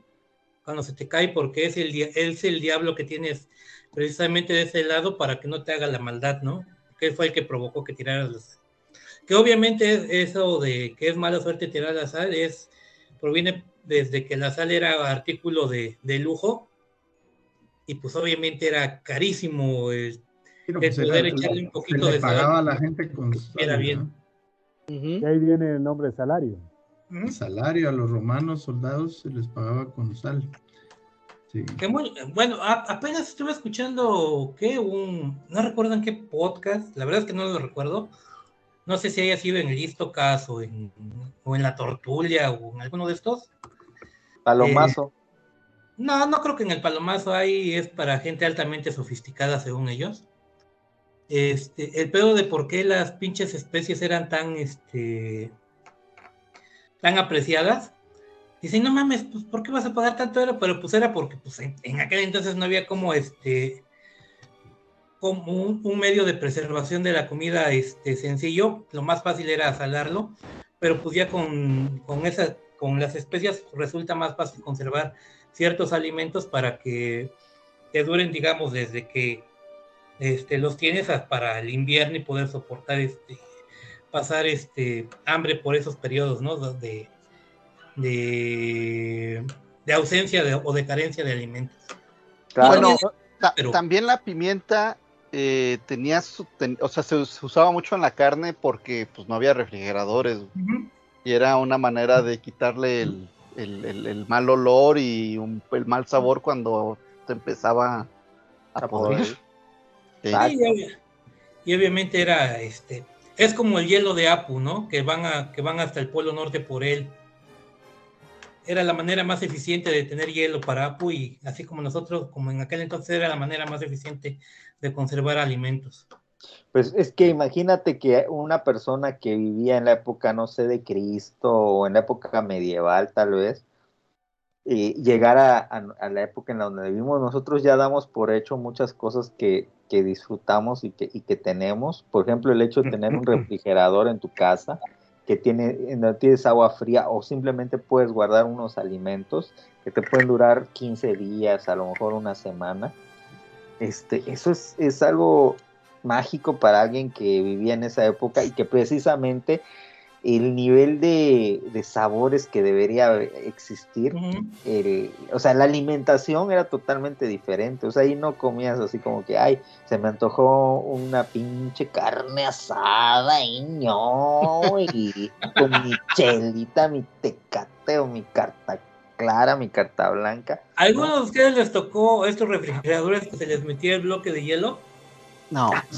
cuando se te cae, porque es el, es el diablo que tienes precisamente de ese lado para que no te haga la maldad, ¿no? Que fue el que provocó que tiraras la sal. Que obviamente eso de que es mala suerte tirar la sal es proviene desde que la sal era artículo de, de lujo y pues obviamente era carísimo el, Pero, el pues, era- poder echarle un poquito de pagaba a sal. la gente con Era sal, bien. ¿no? Y ahí viene el nombre de salario. El salario a los romanos soldados se les pagaba con sal. Sí. Que muy- bueno, a- apenas estuve escuchando que un, no recuerdo en qué podcast, la verdad es que no lo recuerdo. No sé si haya sido en el Listocast o en, o en la Tortulia o en alguno de estos. Palomazo. No, no creo que en el Palomazo ahí es para gente altamente sofisticada, según ellos. Este, el pedo de por qué las pinches especies eran tan, este, tan apreciadas. Dicen, no mames, pues, ¿por qué vas a pagar tanto? Era, pero pues era porque, pues, en, aquel entonces no había como, este, como un, medio de preservación de la comida, este, sencillo. Lo más fácil era salarlo, pero pues ya con, con esas, con las especias resulta más fácil conservar ciertos alimentos para que te duren, digamos, desde que este, los tienes para el invierno y poder soportar este pasar este hambre por esos periodos, ¿no? De, de, de ausencia de- o de carencia de alimentos. Bueno, ta- pero- también la pimienta eh, tenía su, ten- o sea, se, se usaba mucho en la carne porque pues no había refrigeradores y era una manera de quitarle el, el- el- el mal olor y un- el mal sabor cuando te empezaba a A. Sí. Sí, y, y obviamente era este es como el hielo de Apu, ¿no? Que van a que van hasta el Polo Norte por él. Era la manera más eficiente de tener hielo para Apu y así como nosotros, como en aquel entonces era la manera más eficiente de conservar alimentos. Pues es que imagínate que una persona que vivía en la época, no sé, de Cristo o en la época medieval tal vez, y llegara a, a la época en la donde vivimos, nosotros ya damos por hecho muchas cosas que, que disfrutamos y que, y que tenemos. Por ejemplo, el hecho de tener un refrigerador en tu casa que tiene, en donde tienes agua fría o simplemente puedes guardar unos alimentos que te pueden durar 15 días, a lo mejor una semana. Este, eso es, es algo mágico para alguien que vivía en esa época y que precisamente el nivel de, de sabores que debería existir, el- o sea, la alimentación era totalmente diferente, o sea, ahí no comías así como que, ay, se me antojó una pinche carne asada y ño, y con mi chelita, mi tecate o mi carta clara, mi carta blanca. ¿A algunos de ustedes les tocó estos refrigeradores que se les metía el bloque de hielo? No,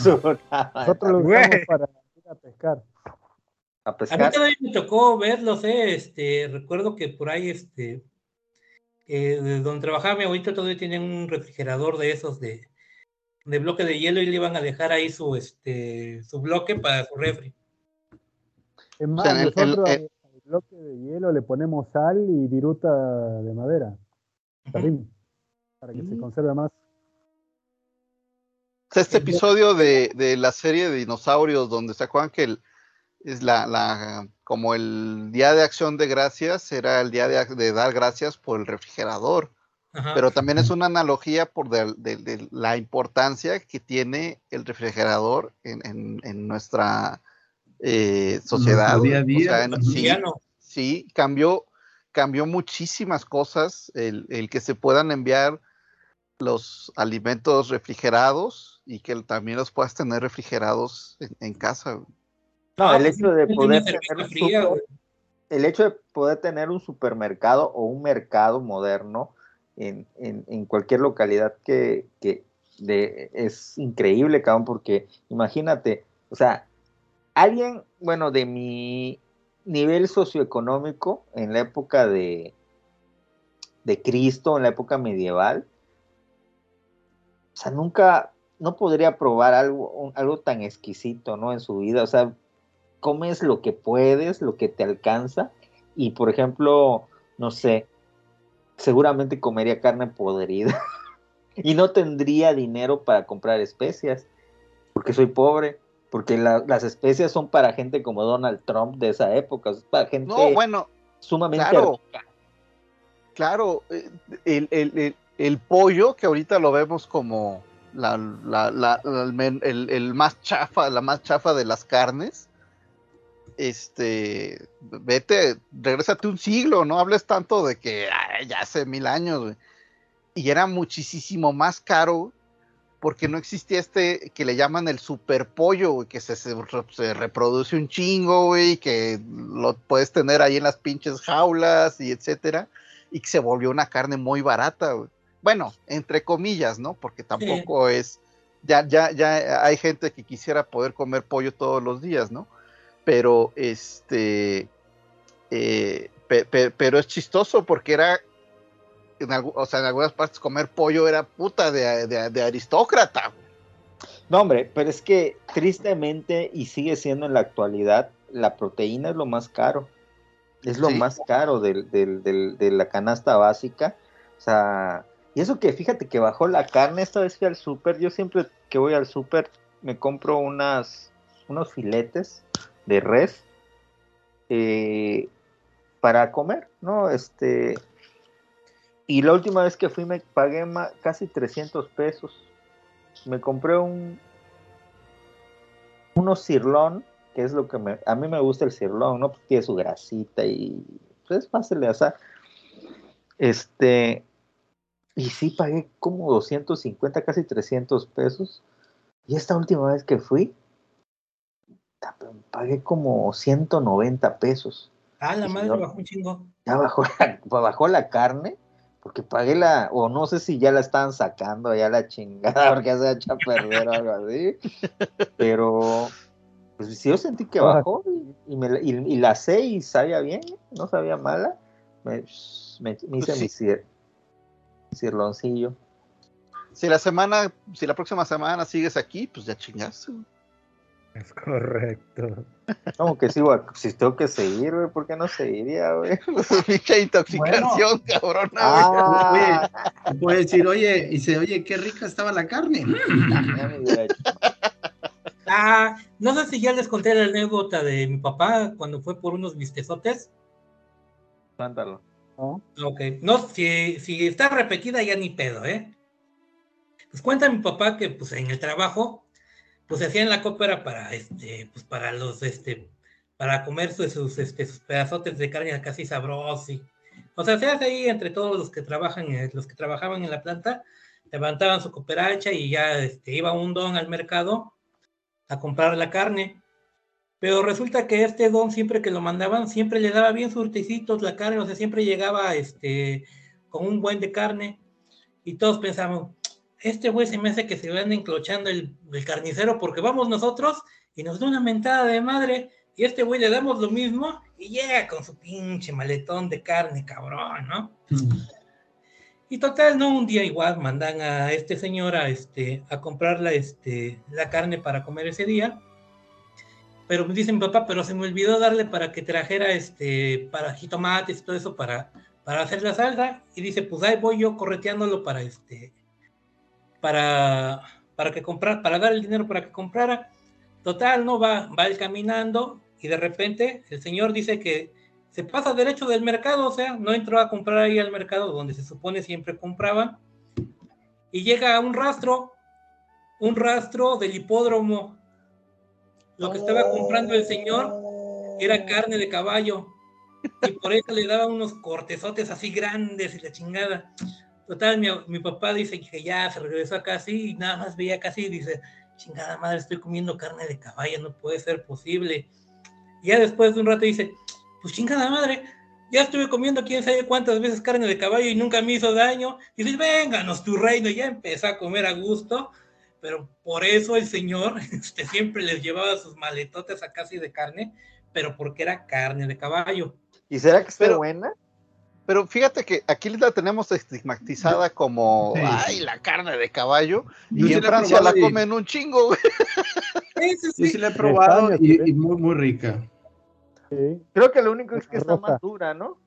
Nosotros lo usamos para ir a pescar. A A mí pescar. también me tocó verlos, eh, este, recuerdo que por ahí, este, eh, de donde trabajaba mi abuelito todavía tenían un refrigerador de esos de, de bloque de hielo y le iban a dejar ahí su, este, su bloque para su refri. Es más, sea, el- el- nosotros el- al bloque de hielo le ponemos sal y viruta de madera, para que se conserve más. Este episodio de, de la serie de dinosaurios, donde se acuerdan que el- es la, la- como el día de acción de gracias, era el día de, de dar gracias por el refrigerador. Ajá. Pero también es una analogía por de, de- de la importancia que tiene el refrigerador en, en- en nuestra eh, sociedad. día a día, O sea, en- sí, sí, cambió, cambió muchísimas cosas el, el que se puedan enviar los alimentos refrigerados y que también los puedas tener refrigerados en casa. No, Ah, el pues, hecho de poder tener fría, super- el hecho de poder tener un supermercado o un mercado moderno en, en- en cualquier localidad que, que de- es increíble, cabrón, porque imagínate, o sea, alguien, bueno, de mi nivel socioeconómico en la época de, de Cristo, en la época medieval, o sea, nunca no podría probar algo, un- algo tan exquisito, ¿no? En su vida. O sea, comes lo que puedes, lo que te alcanza. Y por ejemplo, no sé, seguramente comería carne podrida. y no tendría dinero para comprar especias. Porque soy pobre. Porque la- las especias son para gente como Donald Trump de esa época. Es para gente No, bueno, sumamente claro. Claro, eh, el, el- el- el pollo, que ahorita lo vemos como la, la- el más chafa, la más chafa de las carnes, este, vete, regrésate un siglo, no hables tanto de que "Ay, ya hace mil años, güey". Y era muchísimo más caro porque no existía este que le llaman el super pollo, güey, que se, se re- se reproduce un chingo, güey, que lo puedes tener ahí en las pinches jaulas y etcétera, y que se volvió una carne muy barata, güey. Bueno, entre comillas, ¿no? Porque tampoco es, ya, ya, ya hay gente que quisiera poder comer pollo todos los días, ¿no? Pero este, eh, pe- pe- pero es chistoso porque era, en o sea, en algunas partes comer pollo era puta de, de- de aristócrata. No, hombre, pero es que tristemente, y sigue siendo en la actualidad, la proteína es lo más caro. Es lo Sí. más caro del, del- del- de la canasta básica. O sea, y eso que fíjate que bajó la carne, esta vez fui al súper, yo siempre que voy al súper me compro unas, unos filetes de res eh, para comer, ¿no? Este, y la última vez que fui me pagué casi 300 pesos. Me compré un unos cirlón, que es lo que me, a mí me gusta el cirlón, ¿no? Porque tiene su grasita y pues, es fácil de asar. Este, y sí pagué como 250, casi 300 pesos. Y esta última vez que fui, pagué como 190 pesos. Ah, la madre señor. bajó un chingo. Ya bajó la, bajó la carne, porque pagué la, o no sé si ya la estaban sacando ya la chingada, porque ya se ha hecho a perder o algo así. Pero, pues sí, yo sentí que Ah. bajó y, y me, la- y, y la sé y sabía bien, no sabía mala. Me, me- me hice Pues mi, sí. cir- mi cirloncillo. Si la semana, si la próxima semana sigues aquí, pues ya chingaste. Es correcto. Como que a- si tengo que seguir, güey, ¿por qué no seguiría, güey? Pinche intoxicación, cabrón. Ah, Oye, puede decir, oye, y dice, oye, qué rica estaba la carne. hecho. Ah, no sé si ya les conté la anécdota de mi papá cuando fue por unos bistezotes. Cuéntalo. ¿no? Ok, no, si, si está repetida ya ni pedo, ¿eh? Pues cuenta mi papá que pues en el trabajo, pues hacían la cópera para este, pues para los este, para comer sus, este, sus pedazotes de carne casi sabrosos. y- o sea, se hace ahí entre todos los que trabajan, eh, los que trabajaban en la planta, levantaban su cooperacha y ya este, iba un don al mercado a comprar la carne. Pero resulta que este don, siempre que lo mandaban, siempre le daba bien surtecitos la carne, o sea, siempre llegaba este, con un buen de carne. Y todos pensamos, este güey se me hace que se van enclochando el, el carnicero porque vamos nosotros y nos da una mentada de madre. Y este güey le damos lo mismo y llega con su pinche maletón de carne, cabrón, ¿no? Y total, no, un día igual mandan a este señor a, este, a comprar la, este, la carne para comer ese día. Pero me dicen, papá, pero se me olvidó darle para que trajera este, para jitomates y todo eso para, para hacer la salsa. Y dice, pues ahí voy yo correteándolo para este, para, para que comprar, para dar el dinero para que comprara. Total, no va, va él caminando y de repente el señor dice que se pasa derecho del mercado, o sea, no entró a comprar ahí al mercado donde se supone siempre compraban. Y llega a un rastro, un rastro del hipódromo. Lo que estaba comprando el señor era carne de caballo. Y por eso le daban unos cortezotes así grandes y la chingada. Total, mi, mi papá dice que ya se regresó a casa y nada más veía casi y dice, chingada madre, estoy comiendo carne de caballo, no puede ser posible. Y ya después de un rato dice, pues chingada madre, ya estuve comiendo quién sabe cuántas veces carne de caballo y nunca me hizo daño. Y dice, vénganos tu reino, y ya empezó a comer a gusto. Pero por eso el señor este, siempre les llevaba sus maletotes a casi de carne, pero porque era carne de caballo. ¿Y será que está Pero- buena? Pero fíjate que aquí la tenemos estigmatizada como, Sí. ay, la carne de caballo. Yo y sí en Francia la y- comen un chingo, güey. Yo sí la he probado España, y, sí. y muy, muy rica. Sí. Creo que lo único es que está más dura, ¿no?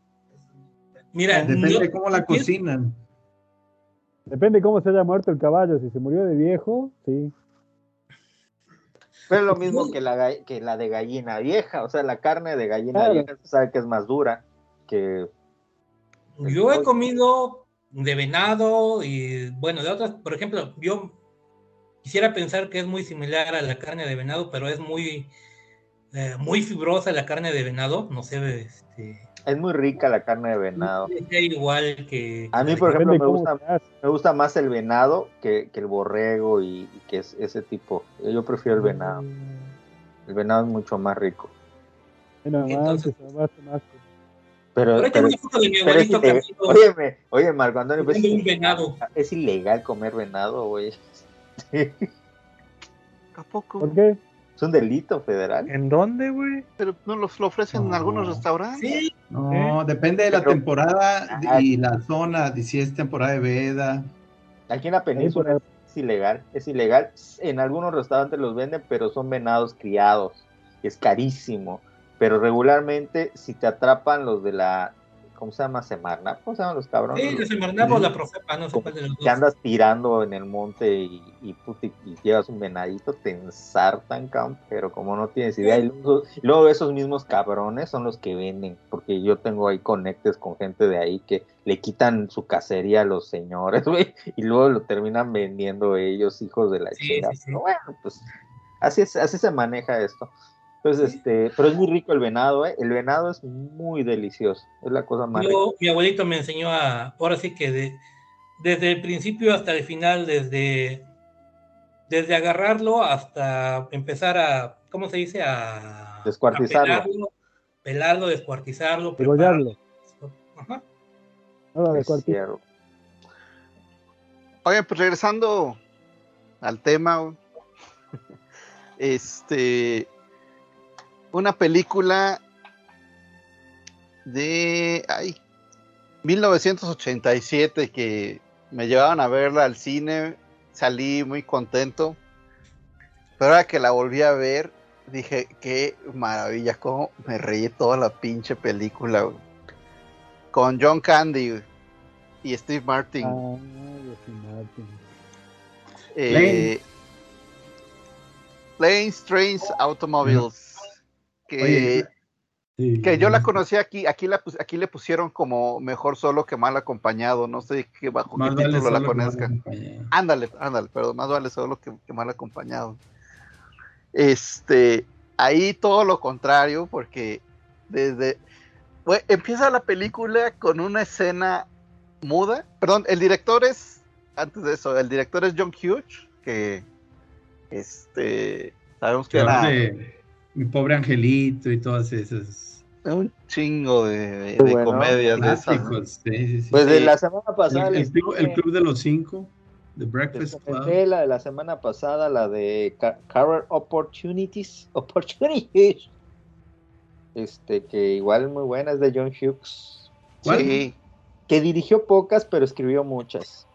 Mira, Depende yo- de cómo la cocinan. Depende cómo se haya muerto el caballo. Si se murió de viejo, sí. Pero es lo mismo que la, que la de gallina vieja, o sea, la carne de gallina Claro. vieja se sabe que es más dura que... Yo he comido de venado y bueno, de otras, por ejemplo, yo quisiera pensar que es muy similar a la carne de venado, pero es muy, eh, muy fibrosa la carne de venado, no sé, este, Es muy rica la carne de venado. es igual que... A mí, por ejemplo, me gusta, me gusta más el venado que, que el borrego y, y que es ese tipo. Yo prefiero el venado. El venado es mucho más rico. Entonces- Pero, ahí pero, tengo una foto de mi pero abuelito Óyeme, oye, Marco Antonio, pues, un venado. es ilegal comer venado, güey. ¿A poco? ¿Por qué? Es un delito federal. ¿En dónde, güey? Pero no los lo ofrecen en No. algunos restaurantes. Sí, No, depende de la Pero- temporada Ah. y la zona, de si es temporada de veda. Aquí en la península es ilegal. Es ilegal. En algunos restaurantes los venden, pero son venados criados. Es carísimo. Pero regularmente, si te atrapan los de la. ¿Cómo se llama? Semarnap. ¿Cómo se llaman los cabrones? sí, Los Semarnap o la Profepa, no sé cuál de los que andas tirando en el monte y, y, llevas un venadito, te ensartan, cabrón, pero como no tienes idea. Y luego, esos mismos cabrones son los que venden, porque yo tengo ahí conectes con gente de ahí que le quitan su cacería a los señores, güey, y luego lo terminan vendiendo ellos, hijos de la Sí. Pero bueno, pues así, es, así se maneja esto. Entonces, este, pero es muy rico el venado, ¿eh? El venado es muy delicioso, es la cosa más rica. Yo- mi abuelito me enseñó a, ahora sí que de- desde el principio hasta el final, desde, desde agarrarlo hasta empezar a, ¿cómo se dice? A, Descuartizarlo. a pelarlo, pelarlo, descuartizarlo, Degollarlo. Ajá. Cierto. Oigan, pues regresando al tema, este, una película de, ay, 1987 que me llevaban a verla al cine, salí muy contento, pero ahora que la volví a ver, dije, qué maravilla, cómo me reí toda la pinche película, güey. con John Candy y Steve Martin. Ah, yo sí, Martin. Eh, Planes, Trains, Automobiles. Que, Oye, sí. que yo la conocí aquí, aquí, la, aquí le pusieron como mejor solo que mal acompañado. No sé qué bajo qué vale título la conozca. Ándale, ándale, perdón, más vale solo que, que mal acompañado. Este, ahí todo lo contrario, porque desde empieza la película con una escena muda. Perdón, el director es, antes de eso, el director es John Hughes, que este sabemos que era de Mi pobre angelito y todas esas un chingo de, bueno. comedias de esas. clásicos. sí, sí, sí. Pues de la semana pasada. el, club, el dije- club de los cinco, The Breakfast Club. la de la semana pasada, la de Ca- Career Opportunities. Opportunities. Este, que igual es muy buena, es de John Hughes. ¿Cuál? Sí, Que dirigió pocas, pero escribió muchas.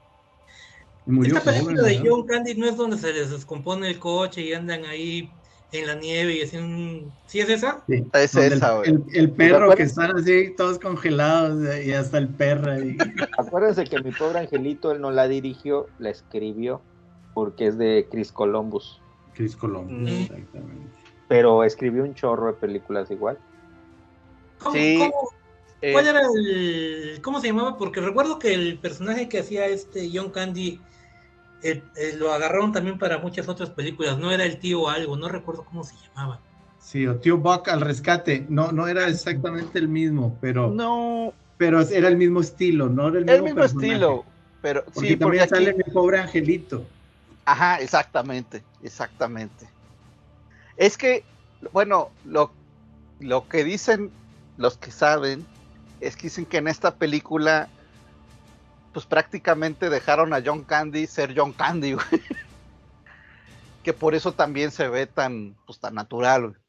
Murió Esta joven, película de. John Candy no es donde se les descompone el coche y andan ahí en la nieve y hacen un... ¿Sí es esa? Sí, Es donde esa, el, güey. el, el perro que están así todos congelados eh, y hasta el perro ahí. Acuérdense que mi pobre angelito, él no la dirigió, la escribió, porque es de Chris Columbus. Chris Columbus, Mm. exactamente. Pero escribió un chorro de películas igual. ¿Cómo, Sí, cómo- Eh, cuál era el... ¿Cómo se llamaba? Porque recuerdo que el personaje que hacía este John Candy eh, eh, lo agarraron también para muchas otras películas. No era el tío algo, no recuerdo cómo se llamaba. Sí, o Tío Buck al rescate. No, no era exactamente el mismo, pero, no, pero era el mismo estilo, no era el el mismo, mismo personaje. estilo, pero Porque sí, porque también aquí, sale mi pobre angelito. Ajá, exactamente, exactamente. Es que, bueno, lo, lo que dicen los que saben es que dicen que en esta película, pues prácticamente dejaron a John Candy ser John Candy, güey. que por eso también se ve tan, pues, tan natural, güey.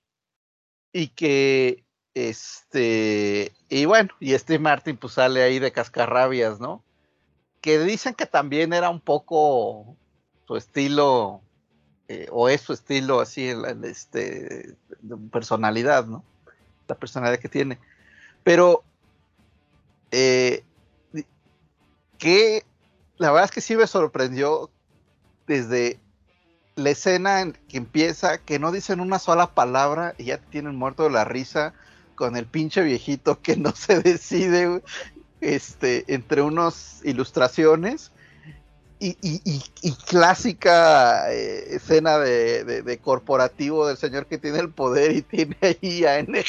Y que Este, y bueno, y Steve Martin pues sale ahí de cascarrabias, ¿no? Que dicen que también era un poco su estilo, eh, o es su estilo así, este, personalidad, ¿no? La personalidad que tiene. Pero, eh, que la verdad es que sí me sorprendió desde la escena en que empieza, que no dicen una sola palabra y ya tienen muerto de la risa con el pinche viejito que no se decide este, entre unas ilustraciones y, clásica eh, escena de, corporativo del señor que tiene el poder y tiene ahí a N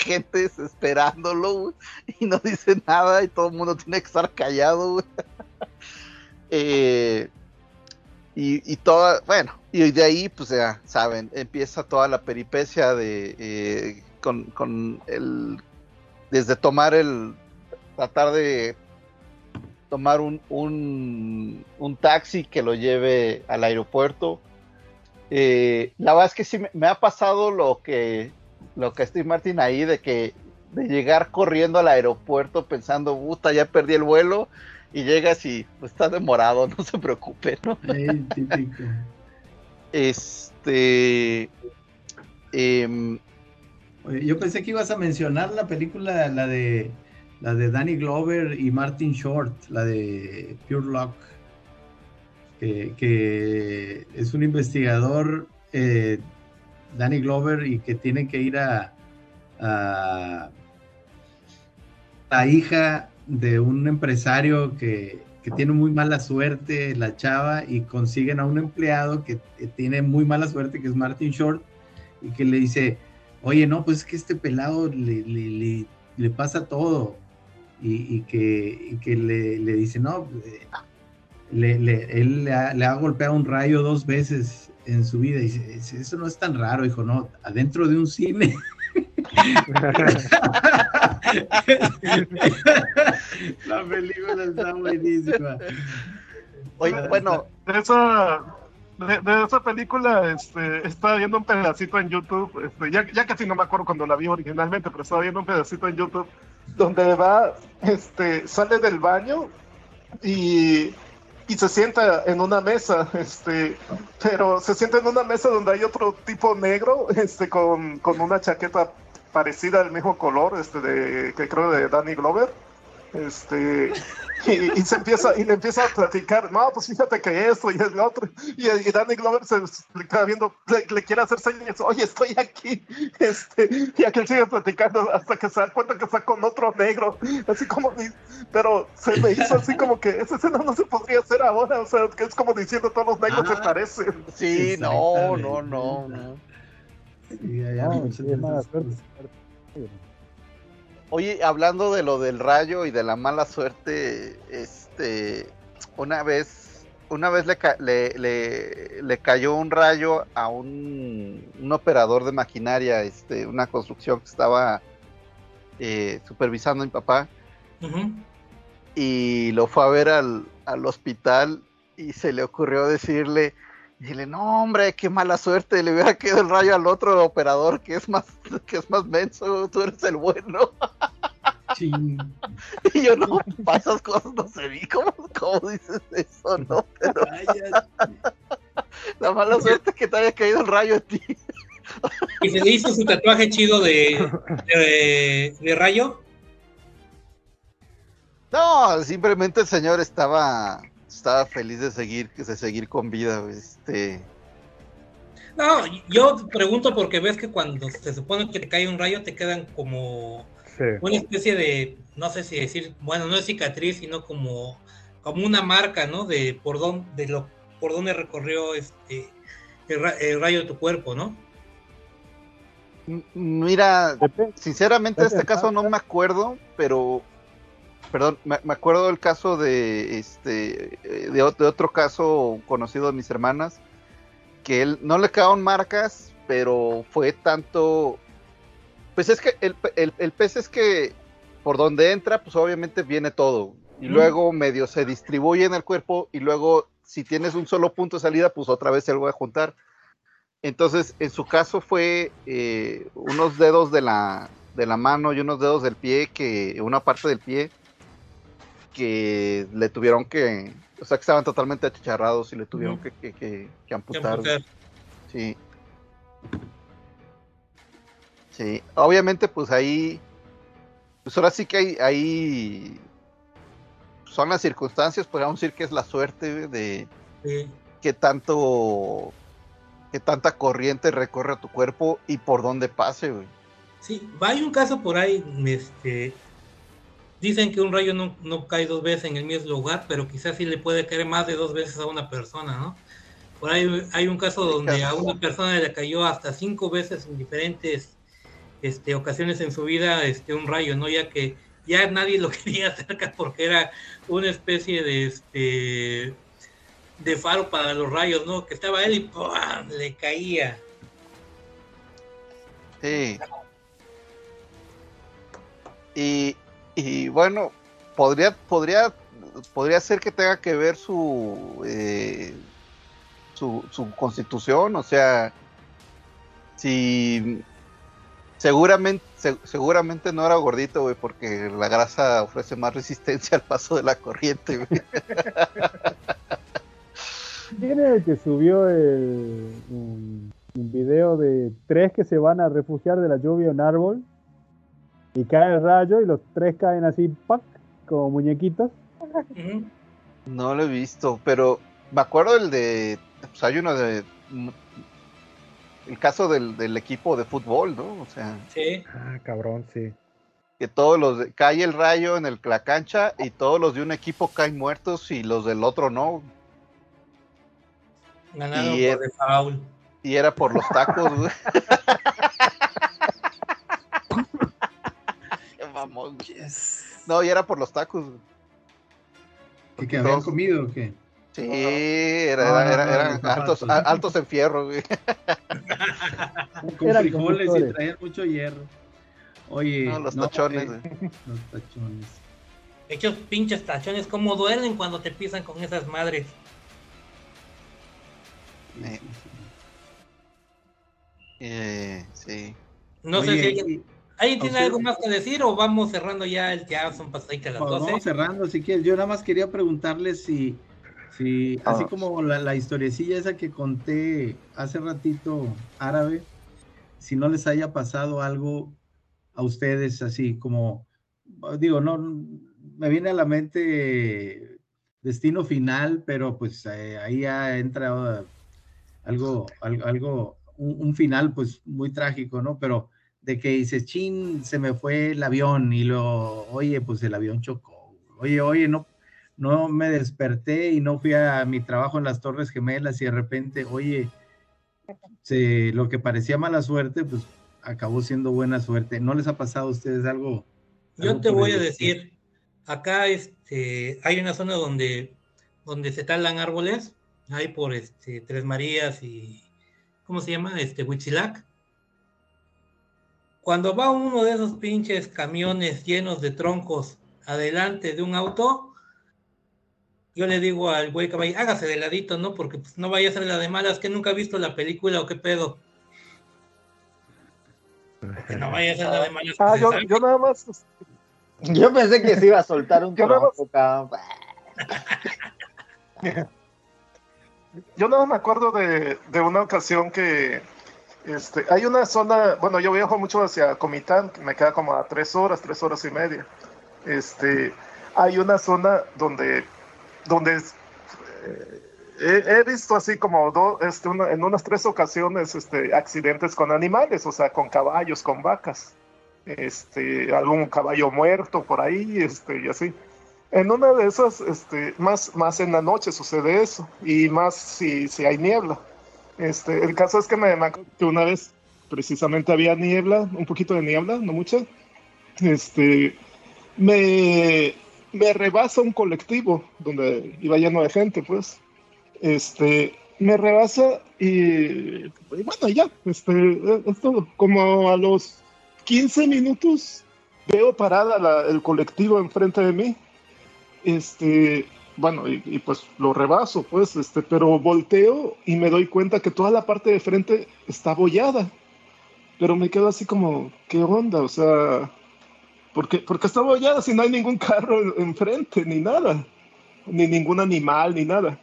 esperándolo y no dice nada y todo el mundo tiene que estar callado. eh, y, y toda, bueno, y de ahí, pues ya saben, empieza toda la peripecia de eh, con, con, el desde tomar el tratar de tomar un, un, taxi que lo lleve al aeropuerto. Eh, la verdad es que sí me, ha pasado lo que lo que Steve Martin ahí de que de llegar corriendo al aeropuerto pensando, puta, ya perdí el vuelo y llegas y pues, está demorado, no se preocupe, ¿no? este. Em, yo pensé que ibas a mencionar la película, la de la de Danny Glover y Martin Short, la de Pure Luck, que, es un investigador, eh, Danny Glover, y que tiene que ir a, a la hija de un empresario que, tiene muy mala suerte, la chava, y consiguen a un empleado que, tiene muy mala suerte, que es Martin Short, y que le dice, oye, no, pues es que este pelado le, le, pasa todo, y, que, le, dice, no, eh, él le ha, golpeado un rayo dos veces en su vida, y dice, eso no es tan raro, hijo, no, adentro de un cine. La película está buenísima. Oye, bueno. De esa, de, esa película este, estaba viendo un pedacito en YouTube, este, ya, ya casi no me acuerdo cuando la vi originalmente, pero estaba viendo un pedacito en YouTube donde va, este, sale del baño y, y se sienta en una mesa, este, pero se sienta en una mesa donde hay otro tipo negro, este, con, con una chaqueta parecida al mismo color, este, de, que creo de Danny Glover. Este, y, se empieza, y le empieza a platicar, no, pues fíjate que esto y el otro, y, Danny Glover se le queda viendo, le, quiere hacer señas, oye, estoy aquí, este, y aquel sigue platicando hasta que se da cuenta que está con otro negro, así como, pero se me hizo así como que esa escena no se podría hacer ahora, o sea, que es como diciendo todos los negros se ah, parecen. Sí, no, no, no, no. Oye, hablando de lo del rayo y de la mala suerte, este, una vez, una vez le, le, cayó un rayo a un, operador de maquinaria, este, una construcción que estaba eh, supervisando mi papá, y lo fue a ver al, al hospital y se le ocurrió decirle, y dile, no, hombre, qué mala suerte, le hubiera quedado el rayo al otro operador que es más, que es más menso, tú eres el bueno. Sí. Y yo no, pasas cosas, no sé, vi cómo, cómo dices eso, ¿no? Pero... La mala suerte es que te haya caído el rayo a ti. ¿Y se le hizo su tatuaje chido de, de, de rayo? No, simplemente el señor estaba estaba feliz de seguir, de seguir con vida, este. No, yo pregunto porque ves que cuando se supone que te cae un rayo te quedan como una especie de, no sé si decir, bueno, no es cicatriz, sino como, como una marca, ¿no? De por dónde, de lo, por dónde recorrió este el, rayo de tu cuerpo, ¿no? Mira, sinceramente en este caso no me acuerdo, pero perdón, me, acuerdo del caso de este de, otro caso conocido de mis hermanas que él no le quedaron marcas, pero fue tanto pues es que el, el, pez es que por donde entra, pues obviamente viene todo. Y luego medio se distribuye en el cuerpo y luego si tienes un solo punto de salida, pues otra vez se lo voy a juntar. Entonces, en su caso fue eh, unos dedos de la, de la mano y unos dedos del pie, que una parte del pie, que le tuvieron que, o sea, que estaban totalmente achicharrados y le tuvieron que, que, que- que amputar. amputar. Sí. Sí, obviamente pues ahí, pues ahora sí que hay, ahí son las circunstancias, podríamos decir que es la suerte de Sí. que tanto, que tanta corriente recorre tu cuerpo y por dónde pase, güey. Sí, hay un caso por ahí, este, dicen que un rayo no, no cae dos veces en el mismo lugar, pero quizás sí le puede caer más de dos veces a una persona, ¿no? Por ahí hay un caso donde a una persona le cayó hasta cinco veces en diferentes este, ocasiones en su vida este, un rayo, ¿no? Ya que ya nadie lo quería cerca porque era una especie de este de faro para los rayos, ¿no? Que estaba él y ¡pum! le caía. Sí. Y, y bueno, podría, podría, podría ser que tenga que ver su, eh, su, su constitución, o sea, si seguramente, se- seguramente no era gordito, güey, porque la grasa ofrece más resistencia al paso de la corriente, güey. ¿Quién es el que subió el, un, un video de tres que se van a refugiar de la lluvia en árbol? Y cae el rayo y los tres caen así, ¡pac! como muñequitos. No lo he visto, pero me acuerdo del de. Pues hay uno de. El caso del, del equipo de fútbol, ¿no? O sea, Sí. Ah, cabrón, sí. que todos los. de- cae el rayo en el, la cancha y todos los de un equipo caen muertos y los del otro no. Ganaron Y por el- default. Y era por los tacos, güey. Qué mamón. No, y era por los tacos, güey. ¿Que, que habían comido o qué? Sí, era, era- era- eran altos, altos en fierro, güey. Con frijoles y traían mucho hierro. Oye, No, los tachones, eh, los tachones. Hechos pinches tachones, cómo duelen cuando te pisan con esas madres. Eh, eh, sí. No sé si alguien, y- ¿alguien a tiene algo más que decir o vamos cerrando ya el ya son pasaditas las Pues 12. vamos cerrando, si quieres. Yo nada más quería preguntarles si, si así Ah. como la, la historiecilla esa que conté hace ratito, árabe, si no les haya pasado algo a ustedes así como, digo, no, me viene a la mente destino final, pero pues eh, ahí ya entra uh, algo, algo, algo un, un final pues muy trágico, ¿no? Pero de que dices, chin, se me fue el avión y lo, oye, pues el avión chocó. Oye, oye, no, no me desperté y no fui a mi trabajo en las Torres Gemelas y de repente, oye, se- lo que parecía mala suerte, pues acabó siendo buena suerte. ¿No les ha pasado a ustedes algo? Yo algo te voy a decir, acá este, hay una zona donde, donde se talan árboles, hay por este, Tres Marías y, ¿cómo se llama? Este, Huitzilac. Cuando va uno de esos pinches camiones llenos de troncos adelante de un auto, yo le digo al güey que vaya, hágase de ladito, ¿no? Porque pues, no vaya a ser la de malas, que nunca ha visto la película o qué pedo. Que no vaya a ser la de malas. Ah, que se yo, yo nada más. este, Yo pensé que se iba a soltar un Yo nada más- tronco, cabrón. Yo no me acuerdo de, de una ocasión que este, hay una zona, bueno, yo viajo mucho hacia Comitán, me queda como a tres horas, tres horas y media. Este, hay una zona donde, donde eh, he, he visto así como do- este, una- en unas tres ocasiones este, accidentes con animales, o sea, con caballos, con vacas, este, algún caballo muerto por ahí, este, y así. En una de esas, este, más, más en la noche sucede eso, y más si, si hay niebla. Este, el caso es que me, que una vez precisamente había niebla, un poquito de niebla, no mucha. Este, me, me rebasa un colectivo donde iba lleno de gente, pues. Este, me rebasa y, y bueno, ya, este, es todo. Como a los 15 minutos veo parada la- el colectivo enfrente de mí. Este, bueno, y, y pues lo rebaso, pues, este, pero volteo y me doy cuenta que toda la parte de frente está abollada. pero me quedo así como, ¿qué onda? O sea, porque, porque estaba ya si no hay ningún carro enfrente, ni nada, ni ningún animal, ni nada.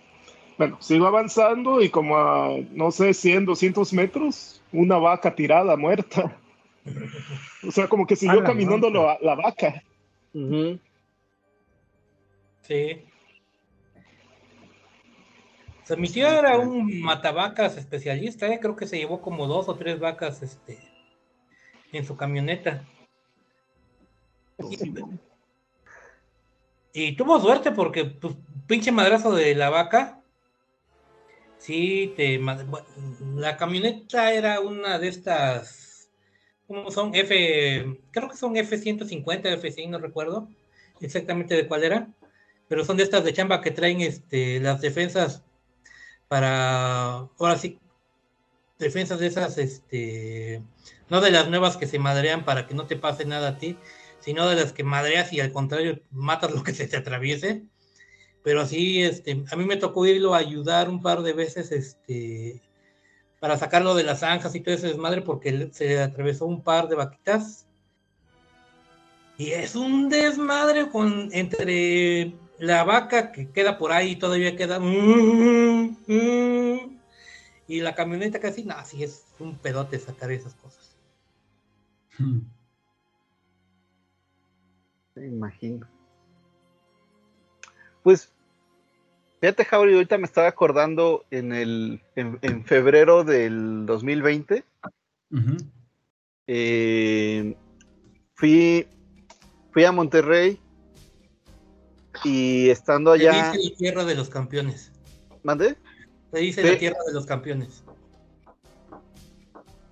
Bueno, sigo avanzando y como a, no sé, 100, 200 metros, una vaca tirada, muerta. O sea, como que siguió caminando la, la, vaca. Sí. Sea, mi tío era un matabacas especialista, ¿eh? creo que se llevó como dos o tres vacas este, en su camioneta. Y, tuvo suerte porque, pues, pinche madrazo de la vaca. Sí, te, la camioneta era una de estas, ¿cómo son? F, creo que son F-150, F-100, no recuerdo exactamente de cuál era, pero son de estas de chamba que traen este, las defensas para, ahora sí, defensas de esas, este, no de las nuevas que se madrean para que no te pase nada a ti, sino de las que madreas y al contrario matas lo que se te atraviese. Pero así, este, a mí me tocó irlo a ayudar un par de veces, este, para sacarlo de las zanjas y todo ese desmadre, porque se atravesó un par de vaquitas. Y es un desmadre con entre la vaca que queda por ahí todavía queda. Mm, mm, y la camioneta casi, nada, sí es un pedote sacar esas cosas. Me imagino. Pues, fíjate, Jauri, ahorita me estaba acordando en el en, febrero del 2020. Eh, fui, fui a Monterrey y estando allá. Se dice la tierra de los campeones. ¿Mande? Se dice la tierra de los campeones.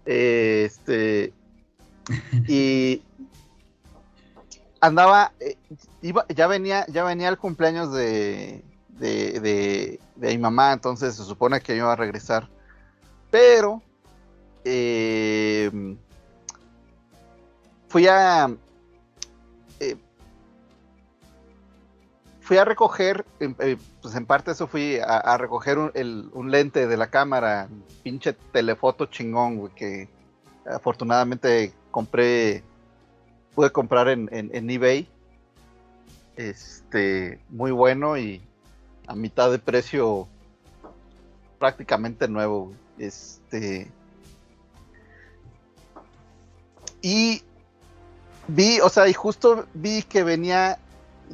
Este. Y. andaba. Eh, iba, ya venía, ya venía el cumpleaños de, de, de, de mi mamá, entonces se supone que iba a regresar. Pero. Eh, fui a fui a recoger, eh, pues en parte eso fui a, recoger un, lente de la cámara, pinche telefoto chingón, que afortunadamente compré, pude comprar en, eBay. Este, muy bueno y a mitad de precio prácticamente nuevo. Este. Y vi, o sea, y justo vi que venía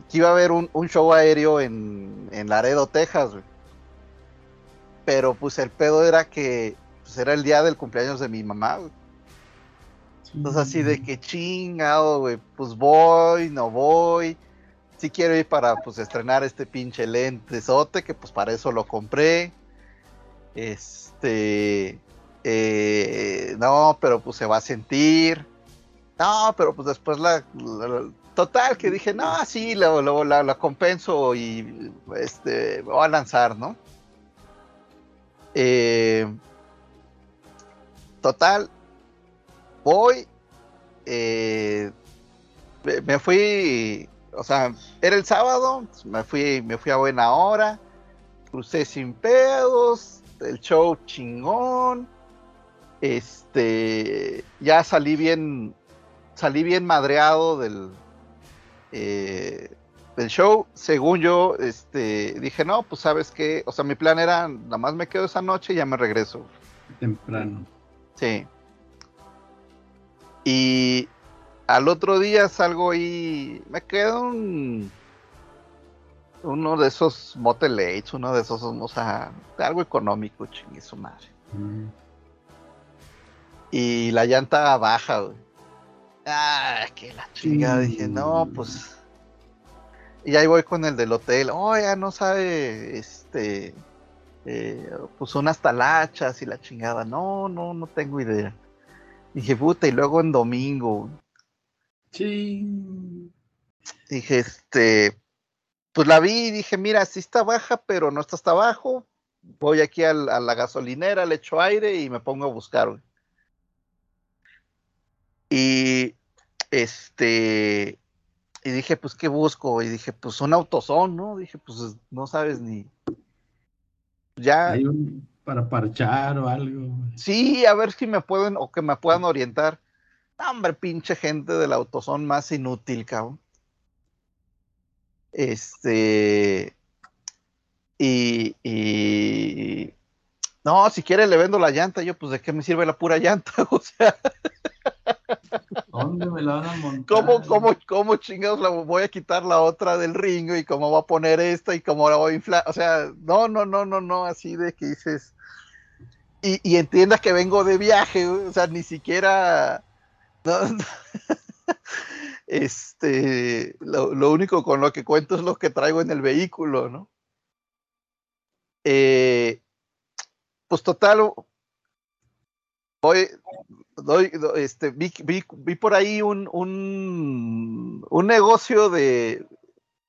que iba a haber un, show aéreo en, Laredo, Texas, Pero pues el pedo era que pues, era el día del cumpleaños de mi mamá, Entonces así de que chingado, güey, pues voy, no voy. Si quiero ir para pues estrenar este pinche lentesote, que pues para eso lo compré. Este, eh, no, pero pues se va a sentir. No, pero pues después la Total, que dije, no, sí, lo, la, compenso y este, voy a lanzar, ¿no? Eh, total, voy, eh, me fui, o sea, era el sábado, me fui, me fui a buena hora, crucé sin pedos, el show chingón, este, ya salí bien, salí bien madreado del, eh, del show, según yo, este, dije, no, pues sabes que, o sea, mi plan era, nada más me quedo esa noche y ya me regreso. Temprano. Sí. Y al otro día salgo y me quedo un, uno de esos motelates, uno de esos, o sea, algo económico, chingue su madre. Mm. Y la llanta baja, güey. Ah, que la chingada. Dije, no, pues. Y ahí voy con el del hotel. Oh, ya no sabe, este. Eh, pues unas talachas y la chingada. No, no, no tengo idea. Dije, puta, y luego en domingo. Sí. Dije, este. Pues la vi y dije, mira, sí está baja, pero no está hasta abajo. Voy aquí a la gasolinera, le echo aire y me pongo a buscar. Y este, y dije, pues, ¿qué busco? Y dije, pues un autosón, ¿no? Dije, pues no sabes ni. Ya. Hay un, para parchar o algo. Sí, a ver si me pueden o que me puedan orientar. Hombre, pinche gente del autosón más inútil, cabrón. Este. Y, y. No, si quiere le vendo la llanta. Yo, pues, ¿de qué me sirve la pura llanta? O sea. ¿Dónde me la van a montar? ¿Cómo, cómo, cómo chingados la voy a quitar la otra del ring y cómo voy a poner esta y cómo la voy a inflar? O sea, no, no, no, no, no, así de que dices. Y, y entiendas que vengo de viaje, o sea, ni siquiera. este, lo, lo único con lo que cuento es lo que traigo en el vehículo, ¿no? Eh, pues total, voy, doy, do- este, vi, vi, vi por ahí un, un, un negocio de,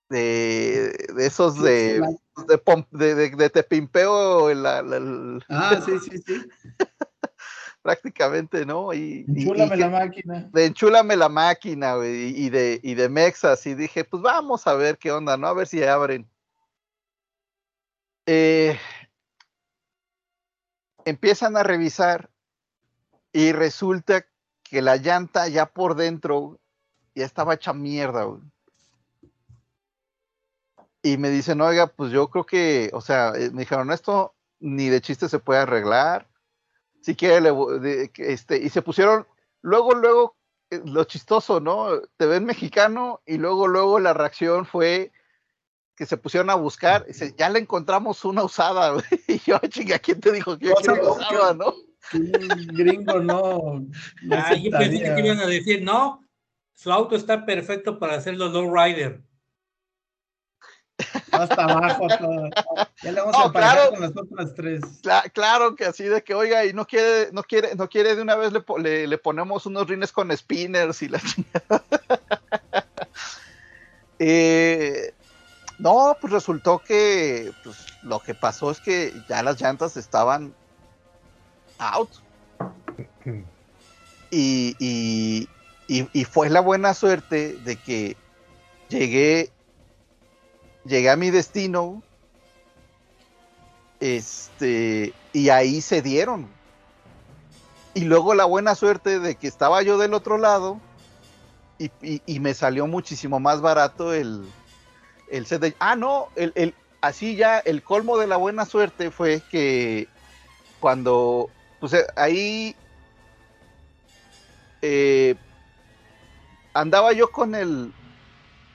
de, de esos de, de, pom- de, de- de te pimpeo la- Ah, sí, sí, sí. prácticamente, ¿no? Y, Enchúlame y la máquina. de enchúlame la máquina, güey, y de, y de Mexas, y dije, pues vamos a ver qué onda, ¿no? A ver si abren. Eh, empiezan a revisar y resulta que la llanta ya por dentro ya estaba hecha mierda, güey. Y me dicen, oiga, pues yo creo que, o sea, eh, me dijeron, esto ni de chiste se puede arreglar. Si quiere, le de- que, este, y se pusieron, luego, luego, eh, lo chistoso, ¿no? Te ven mexicano y luego, luego la reacción fue que se pusieron a buscar, y dice, ya le encontramos una usada, güey. Y yo, chinga, ¿quién te dijo que yo O sea, quiero usada, no? Un gringo no. Ah, yo pensé que iban a decir, no, su auto está perfecto para hacerlo low rider. Hasta abajo todo. Ya le vamos No, a claro. con las otras tres. Cla- claro que así de que, oiga, y no quiere, no quiere, no quiere de una vez le, po- le, le ponemos unos rines con spinners y la chingada. Eh, no, pues resultó que pues, lo que pasó es que ya las llantas estaban out. Y, y, y- y fue la buena suerte de que llegué, llegué a mi destino este, y ahí se dieron. Y luego la buena suerte de que estaba yo del otro lado y, y- y me salió muchísimo más barato el, el set de... Ah, no, el, el- así ya el colmo de la buena suerte fue que cuando, pues ahí eh, andaba yo con el,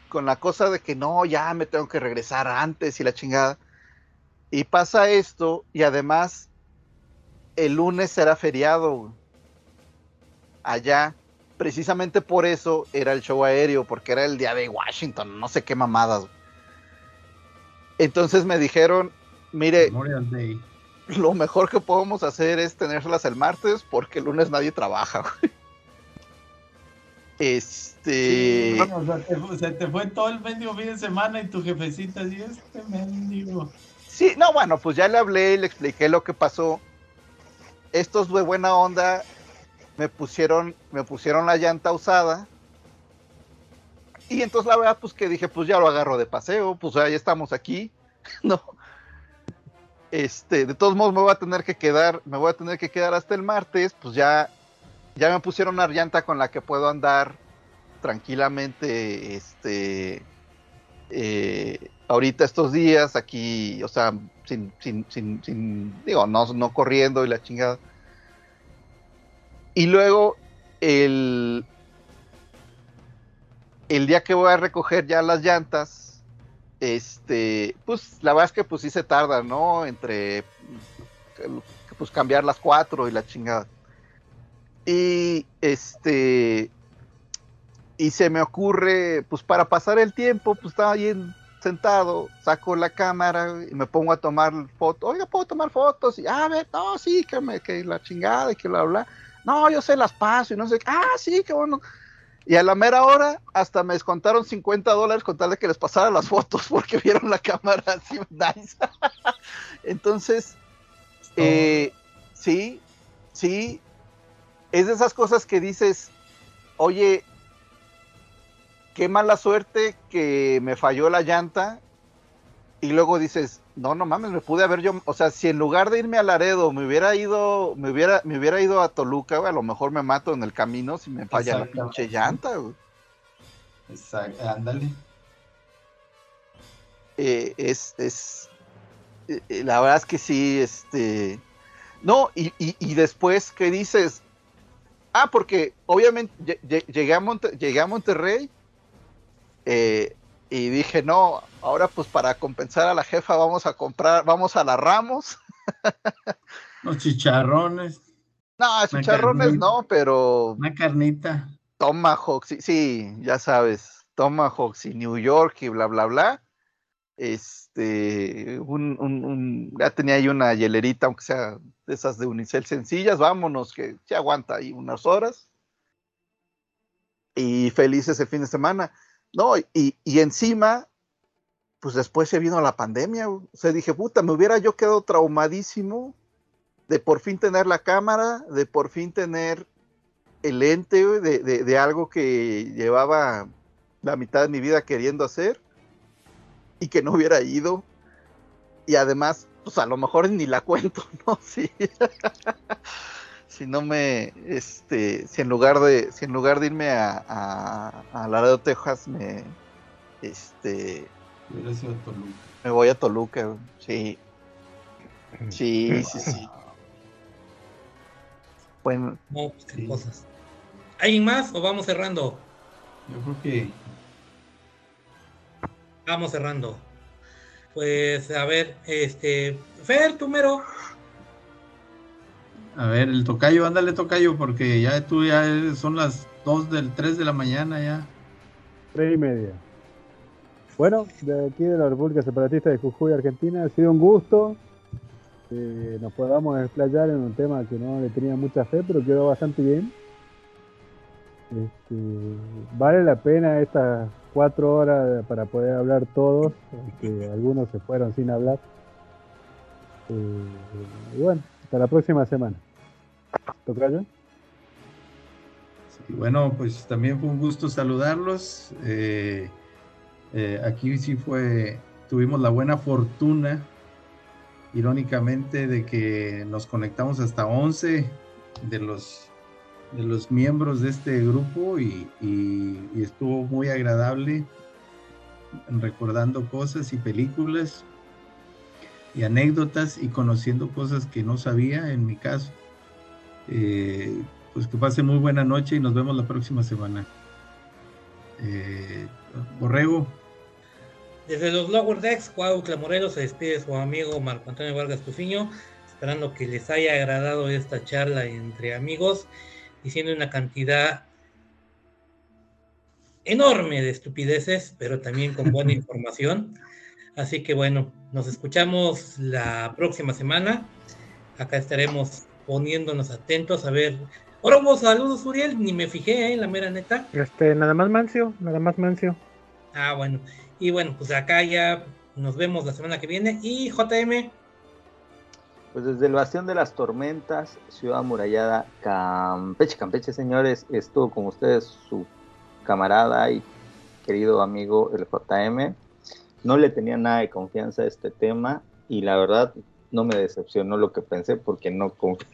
con la cosa de que no, ya me tengo que regresar antes y la chingada. Y pasa esto, y además el lunes era feriado allá. Precisamente por eso era el show aéreo, porque era el día de Washington, no sé qué mamadas. Entonces me dijeron, mire, Memorial Day. lo mejor que podemos hacer es tenerlas el martes, porque el lunes nadie trabaja. güey". Este... Bueno, o sea, te, fu- se te fue todo el mendigo fin de semana y tu jefecita así, este mendigo. Sí, no, bueno, pues ya le hablé y le expliqué lo que pasó. Estos de buena onda me pusieron, me pusieron la llanta usada. Y entonces la verdad, pues que dije, pues ya lo agarro de paseo, pues ya estamos aquí, ¿no? Este, de todos modos me voy a tener que quedar, me voy a tener que quedar hasta el martes, pues ya, ya me pusieron una llanta con la que puedo andar tranquilamente, este, eh, ahorita estos días aquí, o sea, sin, sin, sin, sin- digo, no, no corriendo y la chingada. Y luego el, el día que voy a recoger ya las llantas, este, pues la verdad es que pues sí se tarda, ¿no? Entre pues cambiar las cuatro y la chingada. Y este, y se me ocurre, pues para pasar el tiempo, pues estaba ahí en- sentado, saco la cámara y me pongo a tomar fotos. Oiga, ¿puedo tomar fotos? Y, ah, a ver, no, sí, que, me, que la chingada y que bla, bla. No, yo se las paso y no sé. Ah, sí, qué bueno. Y a la mera hora hasta me descontaron 50 dólares con tal de que les pasara las fotos porque vieron la cámara así nice. Entonces, eh, sí, sí, es de esas cosas que dices, oye, qué mala suerte que me falló la llanta. Y luego dices, no, no mames, me pude haber yo, o sea, si en lugar de irme a Laredo me hubiera ido, me hubiera, me hubiera ido a Toluca, güey, a lo mejor me mato en el camino si me falla la pinche llanta, güey. Exacto, ándale. Eh, es, es, eh, la verdad es que sí, este, no, y, y, y después, ¿qué dices? Ah, porque obviamente lle- lle- llegué a, Monte- llegué a Monterrey eh, y dije, no, ahora pues para compensar a la jefa vamos a comprar, vamos a la Ramos. Los chicharrones, No, chicharrones carnita. no, pero una carnita. Tomahawk, sí, sí, ya sabes, Tomahawk y New York y bla, bla, bla. Este, un, un, un- ya tenía ahí una hielerita, aunque sea de esas de unicel sencillas, vámonos, que se aguanta ahí unas horas. Y felices el fin de semana. No, y, y encima, pues después se vino la pandemia. O sea, dije, puta, me hubiera yo quedado traumadísimo de por fin tener la cámara, de por fin tener el ente de, de- de algo que llevaba la mitad de mi vida queriendo hacer y que no hubiera ido. Y además, pues a lo mejor ni la cuento, ¿no? Sí. Si no me, este, si en lugar de, si en lugar de irme a, a, a Laredo, Texas, me, este, sido Toluca. me voy a Toluca, güey. sí. Sí, sí, sí. Bueno, No, pues, qué Sí. cosas. ¿Alguien más o vamos cerrando? Yo creo que Vamos cerrando. Pues a ver, este. Fer, tú mero. A ver, el tocayo, ándale tocayo, porque ya tú ya son las 2 del 3 de la mañana ya. Tres y media. Bueno, de aquí de la República Separatista de Jujuy, Argentina, ha sido un gusto que nos podamos explayar en un tema que no le tenía mucha fe, pero quedó bastante bien. Este, vale la pena estas cuatro horas para poder hablar todos, aunque algunos se fueron sin hablar. Eh, y bueno, hasta la próxima semana. ¿Tocayo? Y bueno, pues también fue un gusto saludarlos. Eh, eh, aquí sí fue, tuvimos la buena fortuna, irónicamente, de que nos conectamos hasta 11 de los, de los miembros de este grupo y estuvo muy agradable recordando cosas y películas y anécdotas y conociendo cosas que no sabía en mi caso. Eh, pues que pasen muy buena noche y nos vemos la próxima semana. Eh, Borrego, Desde los Lower Decks, Cuauhtla Morelos se despide su amigo Marco Antonio Vargas Tufiño, esperando que les haya agradado esta charla entre amigos, diciendo una cantidad enorme de estupideces, pero también con buena información. Así que bueno, nos escuchamos la próxima semana. Acá estaremos poniéndonos atentos a ver. Orobo, saludos Uriel, ni me fijé, ¿eh? la mera neta. Este, nada más Mancio, nada más Mancio. Ah, bueno. Y bueno, pues acá ya nos vemos la semana que viene. Y JM, Pues desde el Bastión de las Tormentas, Ciudad Amurallada, Campeche, Campeche, señores, estuvo con ustedes su camarada y querido amigo el JM. No le tenía nada de confianza a este tema y la verdad no me decepcionó lo que pensé porque no confié.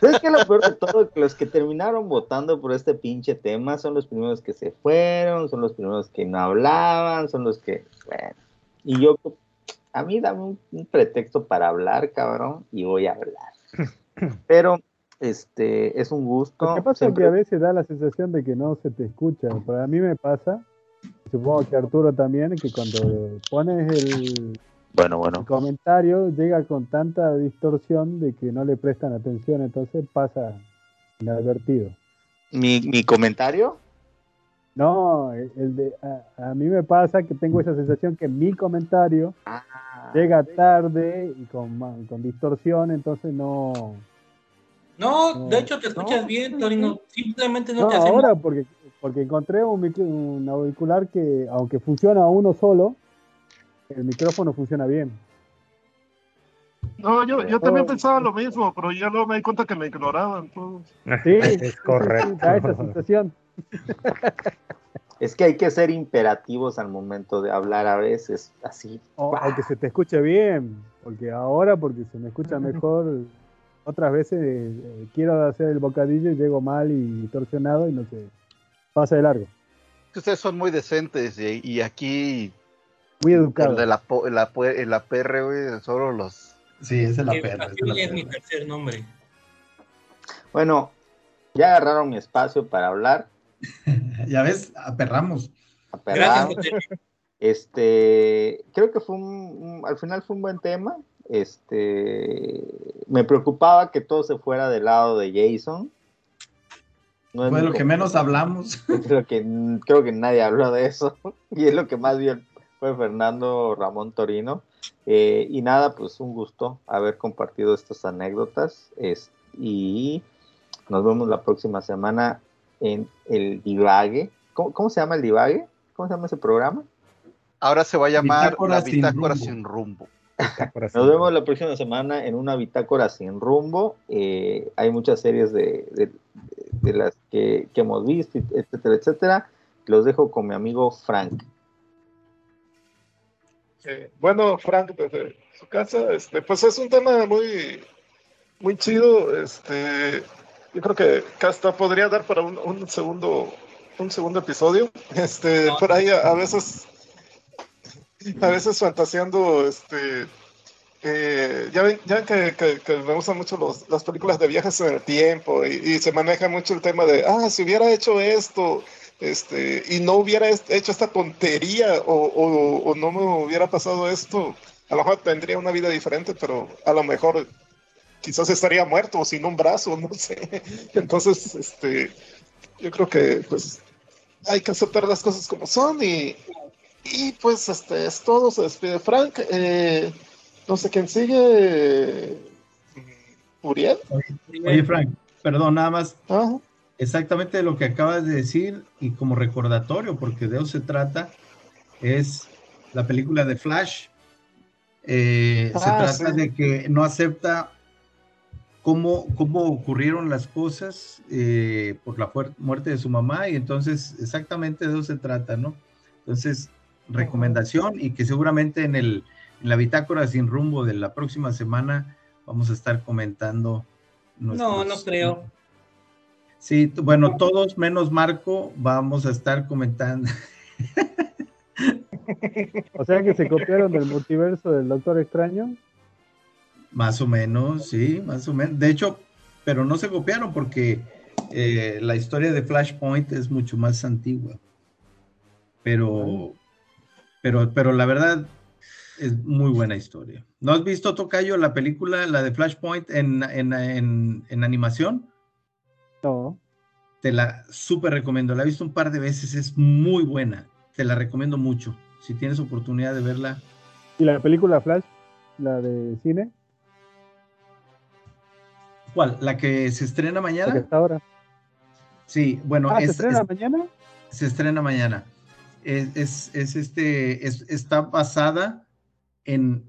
¿Sabes qué? Lo peor de todo, que los que terminaron votando por este pinche tema son los primeros que se fueron, son los primeros que no hablaban, son los que, bueno, y yo a mí dame un, un pretexto para hablar, cabrón, y voy a hablar. Pero, este, es un gusto. Lo que pasa es siempre- que a veces da la sensación de que no se te escucha. Para mí me pasa, supongo que Arturo también, que cuando pones el, Bueno, bueno. el comentario llega con tanta distorsión de que no le prestan atención, entonces pasa inadvertido. Mi, mi comentario, No, el de, a, a mí me pasa que tengo esa sensación que mi comentario Ah. llega tarde y con, con distorsión, entonces no... no, de hecho te escuchas bien, Torino. Simplemente no, No, te hacemos. ahora porque, porque encontré un, un auricular que, aunque funciona uno solo, el micrófono funciona bien. No, yo, yo también pensaba lo mismo, pero ya luego me di cuenta que me ignoraban todos. Sí, es correcto. da esa sensación. Es que hay que ser imperativos al momento de hablar a veces, así. O, o que se te escuche bien, porque ahora, porque se me escucha mejor, otras veces eh, quiero hacer el bocadillo y llego mal y torsionado y no sé, pasa de largo. Ustedes son muy decentes y, y aquí Muy el educado. de la, la, la PR, güey, solo los... Sí, es. Aquí esa es la es mi tercer nombre. Bueno, ya agarraron mi espacio para hablar. Ya ves, aperramos. Gracias, José. Este, creo que fue un, un- al final fue un buen tema. Este, me preocupaba que todo se fuera del lado de Jason. No es Fue lo que menos hablamos. Creo que, creo que nadie habló de eso. Y es lo que más vio fue Fernando Ramón Torino. Eh, y nada, pues un gusto haber compartido estas anécdotas. Es- y nos vemos la próxima semana en el Divague. ¿Cómo, cómo se llama el Divague? ¿Cómo se llama ese programa? Ahora se va a llamar Bitácora la sin bitácora rumbo. sin rumbo. Nos vemos la próxima semana en una bitácora sin rumbo. Eh, hay muchas series de, de- de las que, que hemos visto, etcétera, etcétera. Los dejo con mi amigo Frank. Eh, bueno, Frank, desde su casa, este, pues es un tema muy, muy chido. Este, yo creo que hasta podría dar para un, un segundo, un segundo episodio. Este, por ahí a, a veces, a veces fantaseando, este, ya ven, ya que, que- me gustan mucho los- las películas de viajes en el tiempo y, se maneja mucho el tema de, ah, si hubiera hecho esto, este, y no hubiera hecho esta tontería o- o no me hubiera pasado esto, a lo mejor tendría una vida diferente, pero a lo mejor quizás estaría muerto o sin un brazo, no sé. Entonces, este, yo creo que pues hay que aceptar las cosas como son y, y pues este es todo, se despide Frank. Eh, no sé quién sigue. Uriel. Oye, Frank, perdón, nada más. Ajá. Exactamente lo que acabas de decir y como recordatorio, porque de eso se trata, es la película de Flash. Eh, se Ah, trata sí. de que no acepta cómo, cómo ocurrieron las cosas eh, por la muerte de su mamá y entonces exactamente de eso se trata, ¿no? Entonces, recomendación y que seguramente en, el, en la bitácora sin rumbo de la próxima semana vamos a estar comentando. No, nuestros- no creo. Sí, bueno, todos menos Marco vamos a estar comentando. O sea que se copiaron del multiverso del Doctor Extraño. Más o menos, sí, más o menos. De hecho, pero no se copiaron porque eh, la historia de Flashpoint es mucho más antigua. Pero, pero, pero la verdad es muy buena historia. ¿No has visto, Tocayo, la película, la de Flashpoint en, en, en, en animación? No. Te la súper recomiendo. La he visto un par de veces, es muy buena. Te la recomiendo mucho. Si tienes oportunidad de verla. ¿Y la película Flash? ¿La de cine? ¿Cuál? ¿La que se estrena ¿La que mañana? está ahora? Sí, bueno, ah, ¿se es- estrena es- mañana? se estrena mañana. Es, es, es este, es- está basada en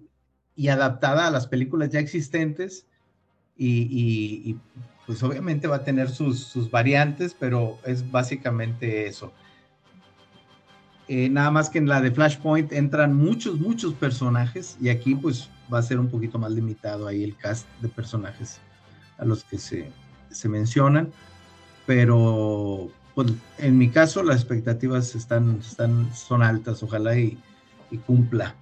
y adaptada a las películas ya existentes y, y- y, pues obviamente va a tener sus, sus variantes, pero es básicamente eso. Eh, nada más que en la de Flashpoint entran muchos, muchos personajes y aquí pues va a ser un poquito más limitado ahí el cast de personajes a los que se, se mencionan, pero pues, en mi caso las expectativas están, están, son altas, ojalá y, y cumpla.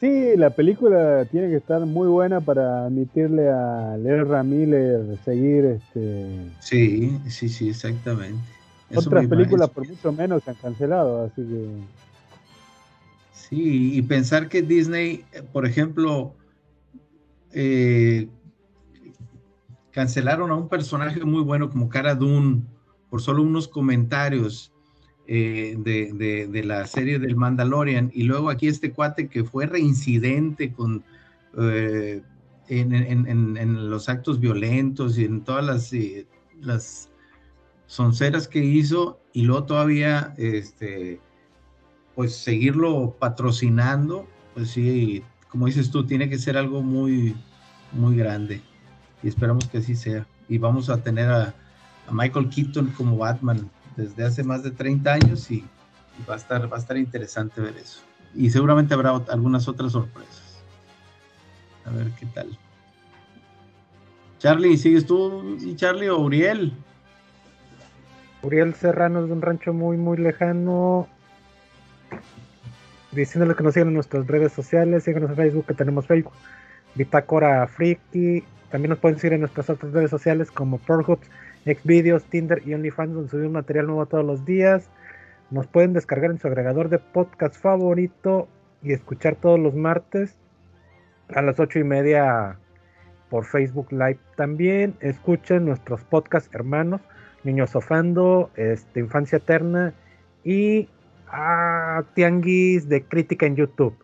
Sí, la película tiene que estar muy buena para admitirle a Ezra Miller seguir este, Sí, sí, sí, exactamente. Eso otras películas por mucho menos se han cancelado, así que Sí, y pensar que Disney, por ejemplo, eh, cancelaron a un personaje muy bueno como Cara Dune por solo unos comentarios eh, de, la serie del Mandalorian, y luego aquí este cuate que fue reincidente con eh, en, los actos violentos y en todas las, eh, sonceras que hizo, y luego todavía este, pues seguirlo patrocinando, pues sí, como dices tú, tiene que ser algo muy, muy grande. Y esperamos que así sea. Y vamos a tener a, a Michael Keaton como Batman desde hace más de 30 años y, va, a estar, va a estar interesante ver eso. Y seguramente habrá algunas otras sorpresas. A ver qué tal. Charlie, ¿sigues tú y Charlie o Uriel? Uriel Serrano es de un rancho muy, muy lejano. Diciéndole que nos sigan en nuestras redes sociales, síganos en Facebook, que tenemos Facebook, Bitácora Friki. También nos pueden seguir en nuestras otras redes sociales como Pornhubs, Xvideos, Tinder y OnlyFans, donde subimos material nuevo todos los días. Nos pueden descargar en su agregador de podcast favorito y escuchar todos los martes a las ocho y media por Facebook Live. También escuchen nuestros podcast hermanos, Niños Sofando, este, Infancia Eterna y ah, Tianguis de Crítica en YouTube.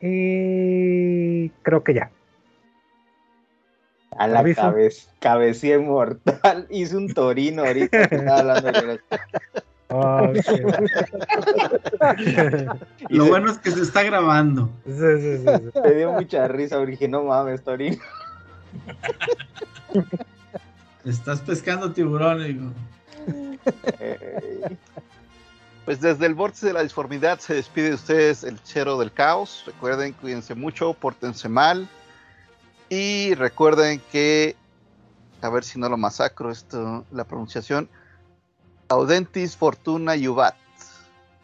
Y creo que ya. A la cabeza, cabecilla mortal. Hice un torino ahorita que estaba hablando de Ah, Y Lo bueno es que se está grabando. Sí, sí, sí, sí. Me dio mucha risa porque dije, no mames, torino. Estás pescando tiburón. digo. Pues desde el vórtice de la disformidad se despide de ustedes el chero del caos. Recuerden, cuídense mucho, pórtense mal. Y recuerden que, a ver si no lo masacro esto, la pronunciación, Audentis Fortuna Yubat.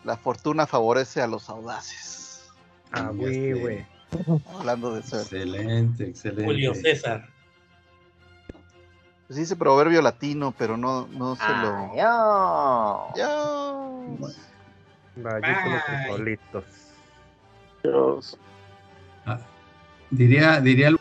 La fortuna favorece a los audaces. Ah, güey, sé. güey. Hablando de ser. Excelente, excelente. Julio César. Pues dice proverbio latino, pero no, no se lo. Vaya los frijolitos. Dios. Ah, diría, diría el-